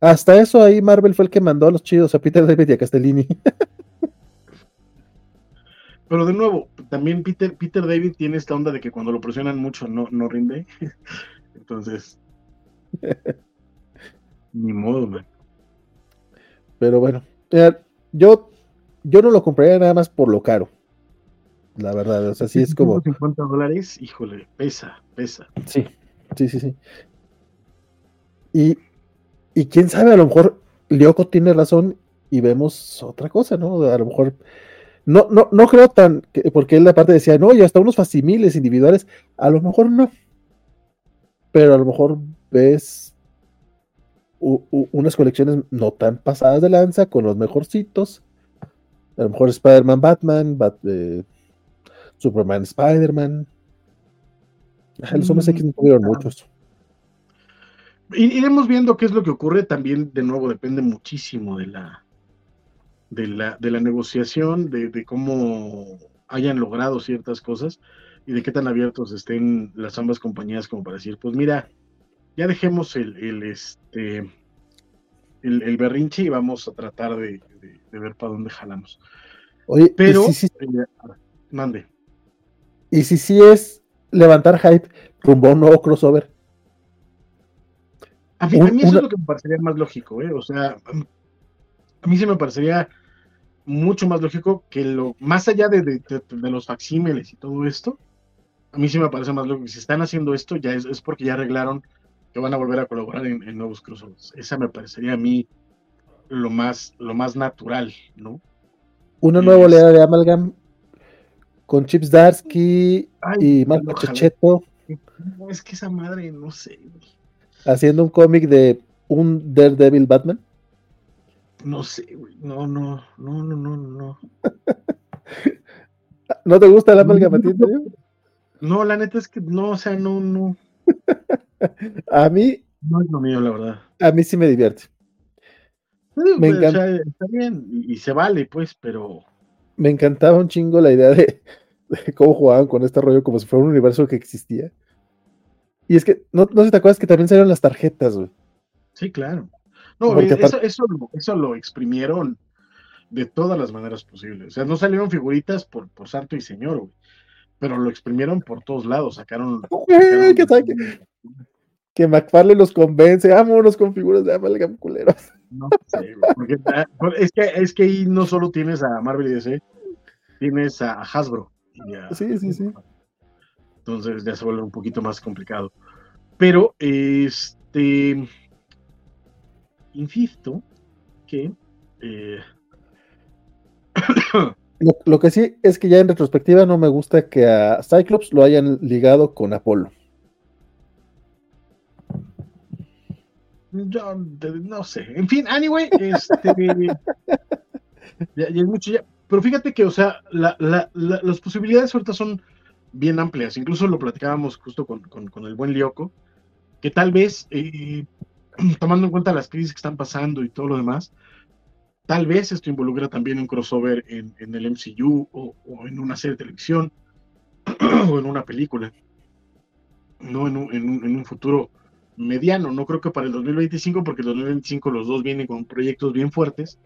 Hasta eso ahí Marvel fue el que mandó a los chidos a Peter David y a Castellini. pero de nuevo, también Peter, Peter David tiene esta onda de que cuando lo presionan mucho no, no rinde. Entonces. Ni modo, man. Pero bueno, yo, yo no lo compraría nada más por lo caro. La verdad, o sea, sí es como. 50 dólares, híjole, pesa, pesa. Sí, sí, sí, sí. Y, y quién sabe, a lo mejor Lyoko tiene razón y vemos otra cosa, ¿no? A lo mejor. No, no, no creo tan. que- porque él aparte decía, no, y hasta unos facimiles individuales. A lo mejor no. Pero a lo mejor ves u- u- unas colecciones no tan pasadas de lanza con los mejorcitos. A lo mejor Spider-Man, Batman, Bat- eh, Superman, Spider-Man. Ajá, Los hombres X no tuvieron muchos. Iremos viendo qué es lo que ocurre. También, de nuevo, depende muchísimo de la, de la, de la negociación, de, de cómo hayan logrado ciertas cosas y de qué tan abiertos estén las ambas compañías como para decir, pues mira, ya dejemos el, el, este, el, el berrinche y vamos a tratar de, de- de ver para dónde jalamos. Oye, y Pero, si- si- eh, mande. y si sí es levantar hype rumbo a un nuevo crossover. A mí, Un- a mí eso una- es lo que me parecería más lógico, ¿eh? O sea, a mí sí me parecería mucho más lógico que lo, más allá de, de- los facsímiles y todo esto, a mí sí me parece más lógico que si están haciendo esto, ya es, es porque ya arreglaron que van a volver a colaborar en, en nuevos crossovers. Esa me parecería a mí lo más, lo más natural, ¿no? Una nueva oleada de Amalgam con Chips Darsky Ay, y Marco. Checheto No, es que esa madre, no sé, güey. haciendo un cómic de un Daredevil Batman. no sé, güey. No, no, no, no, no, no. ¿No te gusta el Amalgam a ti, en serio? No, la neta es que no, o sea, no, no. A mí, No es lo mío, la verdad. A mí sí me divierte. Me Me encanta. está bien y, y se vale, pues, pero Me encantaba un chingo la idea de, de cómo jugaban con este rollo como si fuera un universo que existía. Y es que, no, no sé si te acuerdas que también salieron las tarjetas, güey. sí, claro. No, eso, eso, lo, eso lo exprimieron de todas las maneras posibles. O sea, no salieron figuritas por, por santo y señor, güey. Pero lo exprimieron por todos lados, sacaron. Que que- McFarlane los convence, vámonos con figuras de Amalgam culeros. No sé, güey, porque, es, que, es que ahí no solo tienes a Marvel y DC, tienes a Hasbro. y a- Sí, sí, sí. Entonces ya se vuelve un poquito más complicado. Pero, este, insisto que eh, Lo, lo que sí es que ya en retrospectiva no me gusta que a Cyclops lo hayan ligado con Apolo. Yo no sé. En fin, anyway, este, ya, ya es mucho ya. Pero fíjate que, o sea, la- la- la- las posibilidades ahorita son bien amplias. Incluso lo platicábamos justo con, con- con el buen Lyoko, que tal vez, eh, tomando en cuenta las crisis que están pasando y todo lo demás, tal vez esto involucra también un crossover en, en el MCU o, o en una serie de televisión o en una película. No en un, en un- en un futuro mediano. No creo que para el 2025, porque el 2025 los dos vienen con proyectos bien fuertes,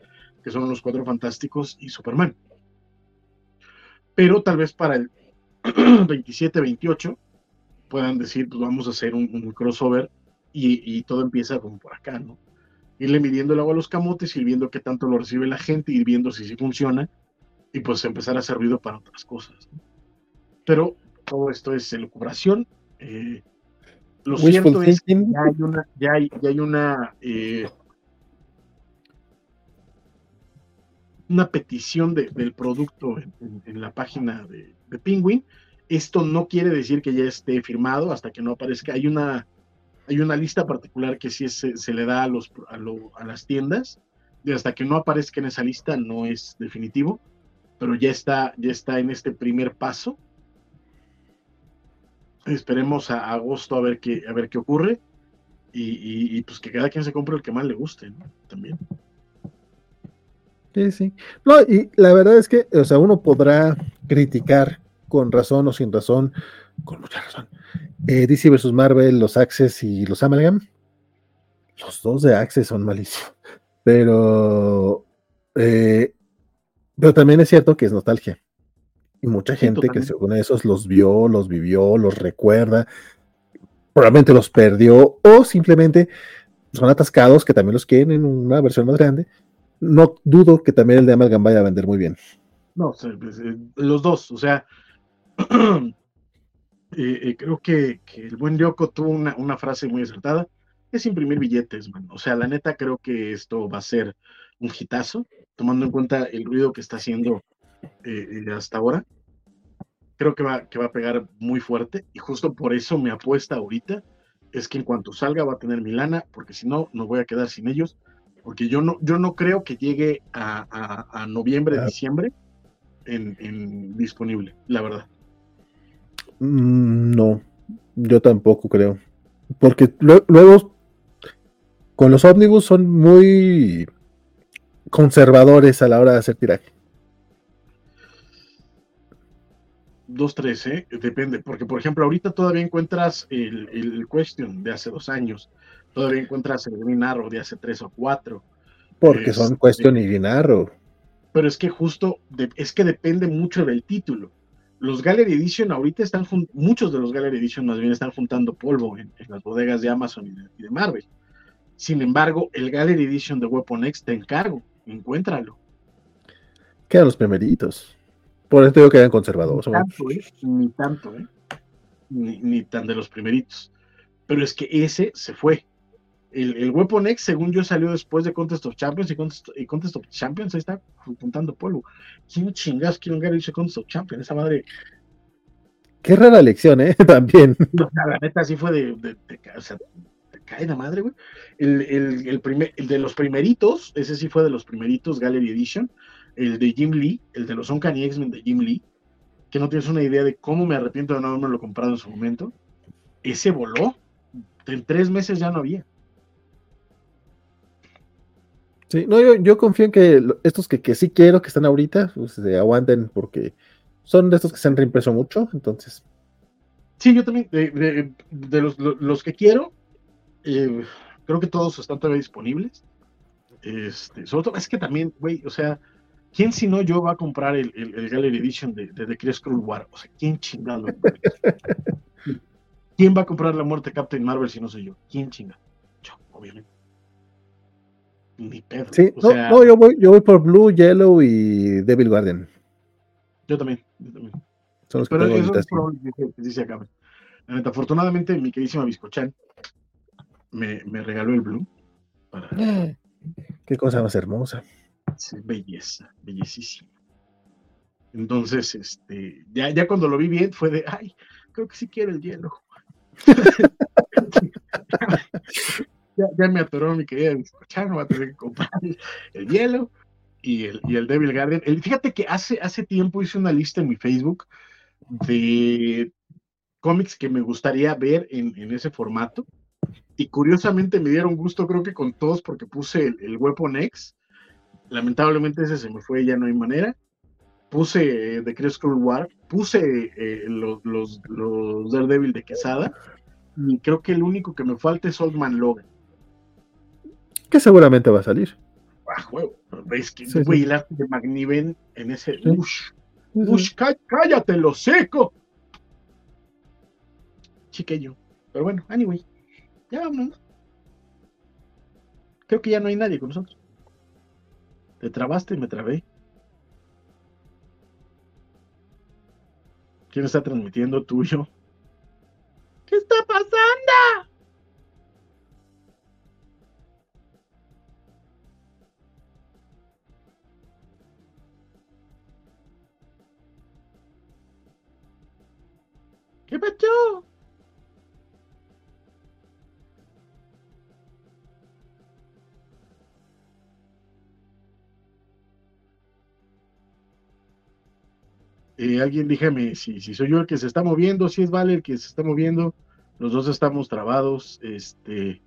que son los Cuatro Fantásticos y Superman. Pero tal vez para el 27-28 puedan decir, pues vamos a hacer un, crossover y, todo empieza como por acá, ¿no? Irle midiendo el agua a los camotes, ir viendo qué tanto lo recibe la gente, ir viendo si sí funciona y pues empezar a ruido para otras cosas. ¿no? Pero todo esto es elucubración. eh, lo cierto es que ya hay una, ya hay, ya hay una, eh, una petición de- del producto en, en- en la página de, de Penguin. Esto no quiere decir que ya esté firmado hasta que no aparezca. Hay una, hay una lista particular que sí se, se le da a, los, a, lo- a las tiendas y hasta que no aparezca en esa lista no es definitivo, pero ya está, ya está en este primer paso. Esperemos a agosto a ver qué, a ver qué ocurre y, y- pues que cada quien se compre el que más le guste, ¿no? También. Sí, sí. No, y la verdad es que, o sea, uno podrá criticar con razón o sin razón, con mucha razón, eh, DC versus Marvel, los Access y los Amalgam. Los dos de Access son malísimos. Pero, eh, pero también es cierto que es nostalgia. Y mucha Sí, gente que totalmente. según esos los vio, los vivió, los recuerda, probablemente los perdió o simplemente son atascados que también los quieren en una versión más grande. No dudo que también el de Amalgam vaya a vender muy bien. No, pues, eh, los dos, o sea, eh, eh, creo que, que el buen Lyoko tuvo una, una frase muy acertada, es imprimir billetes, man. O sea, la neta creo que esto va a ser un hitazo, tomando en cuenta el ruido que está haciendo eh, hasta ahora. Creo que va, que va a pegar muy fuerte y justo por eso me apuesta ahorita es que en cuanto salga va a tener mi lana, porque si no, no voy a quedar sin ellos, porque yo no, yo no creo que llegue a, a- a noviembre, diciembre en, en disponible, la verdad. Mm, No, yo tampoco creo. Porque lue- luego con los ómnibus son muy conservadores a la hora de hacer tiraje. Dos, tres, ¿eh? Depende, porque por ejemplo, ahorita todavía encuentras el, el Question de hace dos años, todavía encuentras el Green Arrow de hace tres o cuatro, Porque son Este- Question y Binarro. pero es que justo, de- es que depende mucho del título. Los Gallery Edition ahorita están, muchos de los Gallery Edition más bien están juntando polvo en, en las bodegas de Amazon y de, y de Marvel. Sin embargo, el Gallery Edition de Weapon X te encargo, encuéntralo. Quedan los primeritos. Por eso digo que eran conservadores. Ni tanto, ¿eh? Ni tanto, ¿eh? Ni, ni tan de los primeritos. Pero es que ese se fue. El, el Weapon X, según yo, salió después de Contest of Champions y Contest, y Contest of Champions ahí está juntando polvo. ¿Quién chingas quiere un dice Contest of Champions? Esa madre, Qué rara elección, ¿eh? También. no, la neta sí fue de, de, de- o sea, cae la madre, güey. El, el, el, primer, el de los primeritos, ese sí fue de los primeritos Gallery Edition. El de Jim Lee, el de los Uncanny X-Men de Jim Lee, que no tienes una idea de cómo me arrepiento de no haberme lo comprado en su momento. Ese voló en tres meses ya no había. Sí, no, yo, yo confío en que estos que, que sí quiero que están ahorita, pues, se aguanten porque son de estos que se han reimpreso mucho, entonces. Sí, yo también, de, de- de los, lo- los que quiero, eh, creo que todos están todavía disponibles. Este, sobre todo, es que también, güey, o sea, ¿quién si no yo va a comprar el, el, el Gallery Edition de, de The Crest Cruel War? O sea, ¿quién chingado? ¿Quién va a comprar la muerte de Captain Marvel si no soy yo? ¿Quién chinga? Yo, obviamente. Ni pedo. Sí, o no, sea, no, yo voy, yo voy por Blue, Yellow y Devil Guardian. yo también, yo también. Son los que Pero tengo eso es probable que dice- que sí se acabe. La neta, afortunadamente, mi queridísima Biscochan me, me regaló el Blue. Para, Qué cosa más hermosa. Belleza, bellísima. Entonces, este, ya, ya cuando lo vi bien fue de, ay, creo que sí quiero el hielo. ya, ya me atoró mi querida no va a tener que comprar el hielo y el, y el Devil Guardian. El- fíjate que hace, hace tiempo hice una lista en mi Facebook de cómics que me gustaría ver en, en ese formato. Y curiosamente me dieron gusto, creo que con todos, porque puse el, el Weapon X. Lamentablemente ese se me fue, ya no hay manera. Puse eh, The Cruel War, puse eh, los, los, los Daredevil de Quesada. Y creo que el único que me falta es Old Man Logan. Que seguramente va a salir. Ah, juego. Es que, Sí, güey, sí. el arte de McNiven en ese. Sí. Ush, ush, cá- cállate, lo seco. Chiquillo. Pero bueno, anyway. Ya vámonos. ¿no? Creo que ya no hay nadie con nosotros. Te trabaste y me trabé. ¿Quién está transmitiendo? ¿Tú y yo? ¿Qué está pasando? ¿Qué pasó? Eh, alguien dígame si, si soy yo el que se está moviendo, si es Vale el que se está moviendo, los dos estamos trabados, este,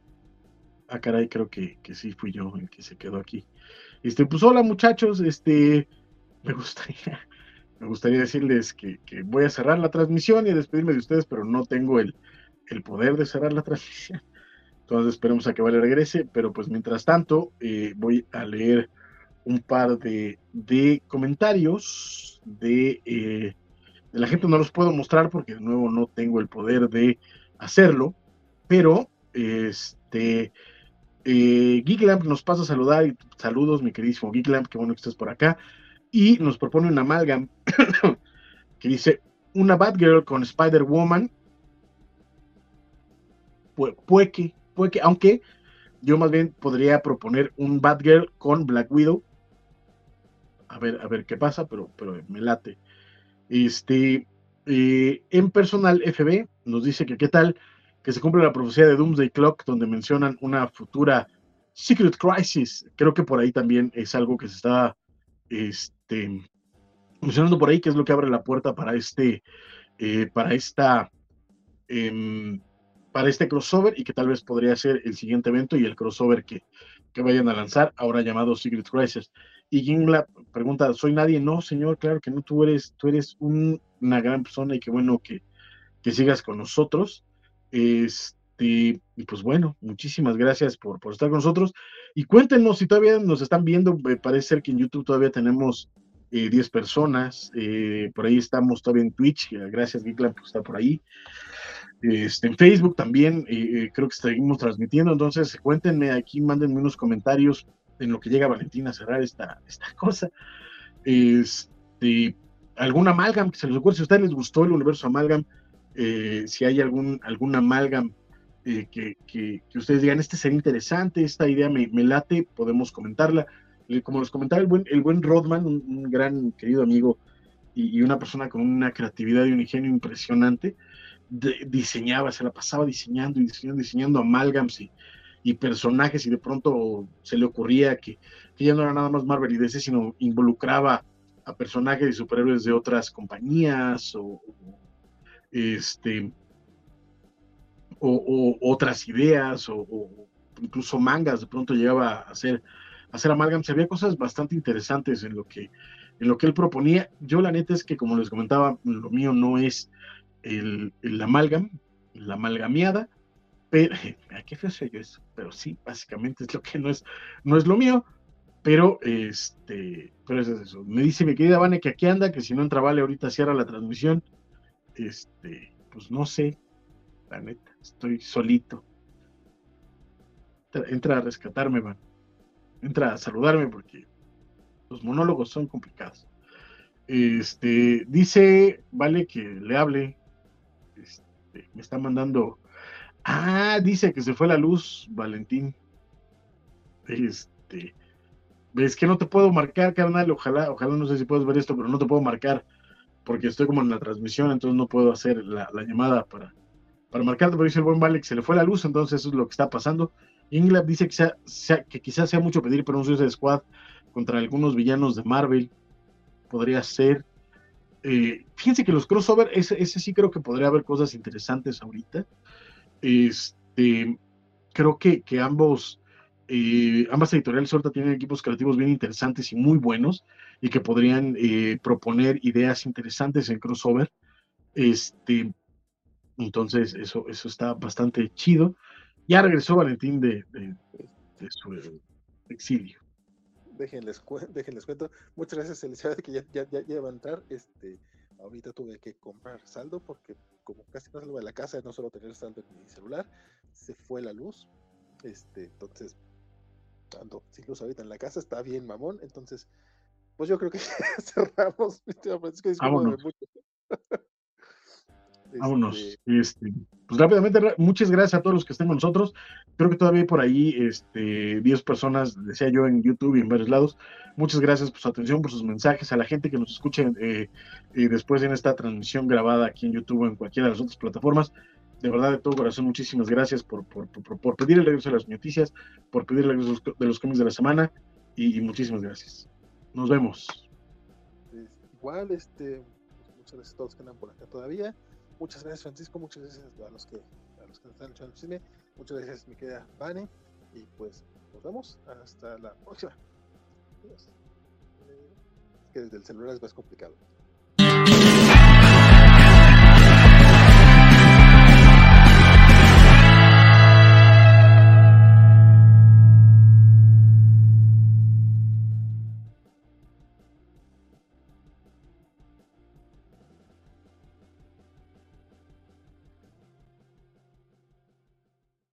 ah caray, creo que, que sí fui yo el que se quedó aquí. Este, pues hola muchachos, este, me gustaría, me gustaría decirles que, que voy a cerrar la transmisión y a despedirme de ustedes, pero no tengo el, el poder de cerrar la transmisión. Entonces esperemos a que Vale regrese, pero pues mientras tanto eh, voy a leer un par de, comentarios de, eh, de la gente. No los puedo mostrar porque de nuevo no tengo el poder de hacerlo, pero este eh, Geeklamp nos pasa a saludar y saludos, mi queridísimo Geeklamp, qué bueno que estés por acá. Y nos propone una amalgam que dice una Batgirl con Spider-Woman. Pu- Puede que, puede que, aunque yo más bien podría proponer un Batgirl con Black Widow. A ver, a ver qué pasa, pero, pero me late. Este, eh, en personal FB nos dice que qué tal que se cumple la profecía de Doomsday Clock, donde mencionan una futura Secret Crisis. Creo que por ahí también es algo que se está este, mencionando por ahí, que es lo que abre la puerta para este, eh, para esta, em, para este crossover y que tal vez podría ser el siguiente evento y el crossover que, que vayan a lanzar, ahora llamado Secret Crisis. Y Gingla pregunta, ¿soy nadie? No, señor, claro que no, tú eres, tú eres un- una gran persona y qué bueno que, que sigas con nosotros. Este, y pues bueno, muchísimas gracias por, por estar con nosotros. Y cuéntenos si todavía nos están viendo, me parece ser que en YouTube todavía tenemos eh, 10 personas, eh, por ahí estamos todavía en Twitch, eh, gracias Geekland por estar por ahí. Este, en Facebook también eh, creo que seguimos transmitiendo, entonces cuéntenme aquí, mándenme unos comentarios en lo que llega Valentina a cerrar esta, esta cosa. Este, algún amalgam que se les ocurre, si a ustedes les gustó el universo amalgam, eh, si hay algún, algún amalgam eh, que, que, ustedes digan, este sería interesante, esta idea me, late, podemos comentarla. Como les comentaba el buen, el buen Rodman, un, un gran querido amigo y, una persona con una creatividad y un ingenio impresionante, diseñaba, se la pasaba diseñando y diseñando, diseñando amalgams y, y personajes y de pronto se le ocurría que, que, ya no era nada más Marvel y DC, sino involucraba a personajes y superhéroes de otras compañías o, este o, otras ideas o, incluso mangas de pronto llegaba a hacer, a hacer amalgams. Había cosas bastante interesantes en lo que en lo que él proponía. Yo la neta es que, como les comentaba, lo mío no es el, el amalgam, la amalgameada, pero, qué feo soy yo eso, pero sí, básicamente es lo que no es, no es lo mío, pero este, pero es eso. Me dice mi querida Vane que aquí anda, que si no entra Vale ahorita cierra la transmisión, este, pues no sé, la neta, estoy solito. Entra, a rescatarme, Van. Entra a saludarme porque los monólogos son complicados. Este, dice, vale que le hable. Este, me está mandando. Ah, dice que se fue la luz, Valentín. Este, ves que no te puedo marcar, carnal. Ojalá, ojalá no sé si puedes ver esto, pero no te puedo marcar porque estoy como en la transmisión, entonces no puedo hacer la, llamada para, para marcarte. Pero dice el buen Vale que se le fue la luz, entonces eso es lo que está pasando. Inglab dice que, sea, que quizás sea mucho pedir, pero un Squad contra algunos villanos de Marvel podría ser. Eh, fíjense que los crossover, ese, sí creo que podría haber cosas interesantes ahorita. Este, creo que, que ambos, eh, ambas editoriales ahorita tienen equipos creativos bien interesantes y muy buenos y que podrían eh, proponer ideas interesantes en crossover. Este, entonces, eso, eso está bastante chido. Ya regresó Valentín de, de, su exilio. Déjenles, déjenles cuento. Muchas gracias, Elizabeth, que ya, ya, ya, ya, va a entrar. Este, ahorita tuve que comprar saldo porque como casi no salgo de la casa, no solo tener saldo en mi celular, se fue la luz. Este, entonces, ando sin luz ahorita en la casa, está bien mamón. Entonces, pues yo creo que cerramos. Vámonos. Vámonos. Este, este, pues rápidamente, muchas gracias a todos los que estén con nosotros. Creo que todavía hay por ahí este, 10 personas, decía yo, en YouTube y en varios lados. Muchas gracias por su atención, por sus mensajes, a la gente que nos escuche eh, después en esta transmisión grabada aquí en YouTube o en cualquiera de las otras plataformas. De verdad, de todo corazón, muchísimas gracias por, por, por, pedir el regreso de las noticias, por pedir el regreso de los cómics de la semana y, muchísimas gracias. Nos vemos. Pues, igual, este, muchas gracias a todos que andan por acá todavía. Muchas gracias, Francisco. Muchas gracias a los que, a los que están echando el cine. Muchas gracias, mi querida Vane. Y pues nos vemos hasta la próxima. Adiós. Que desde el celular es más complicado.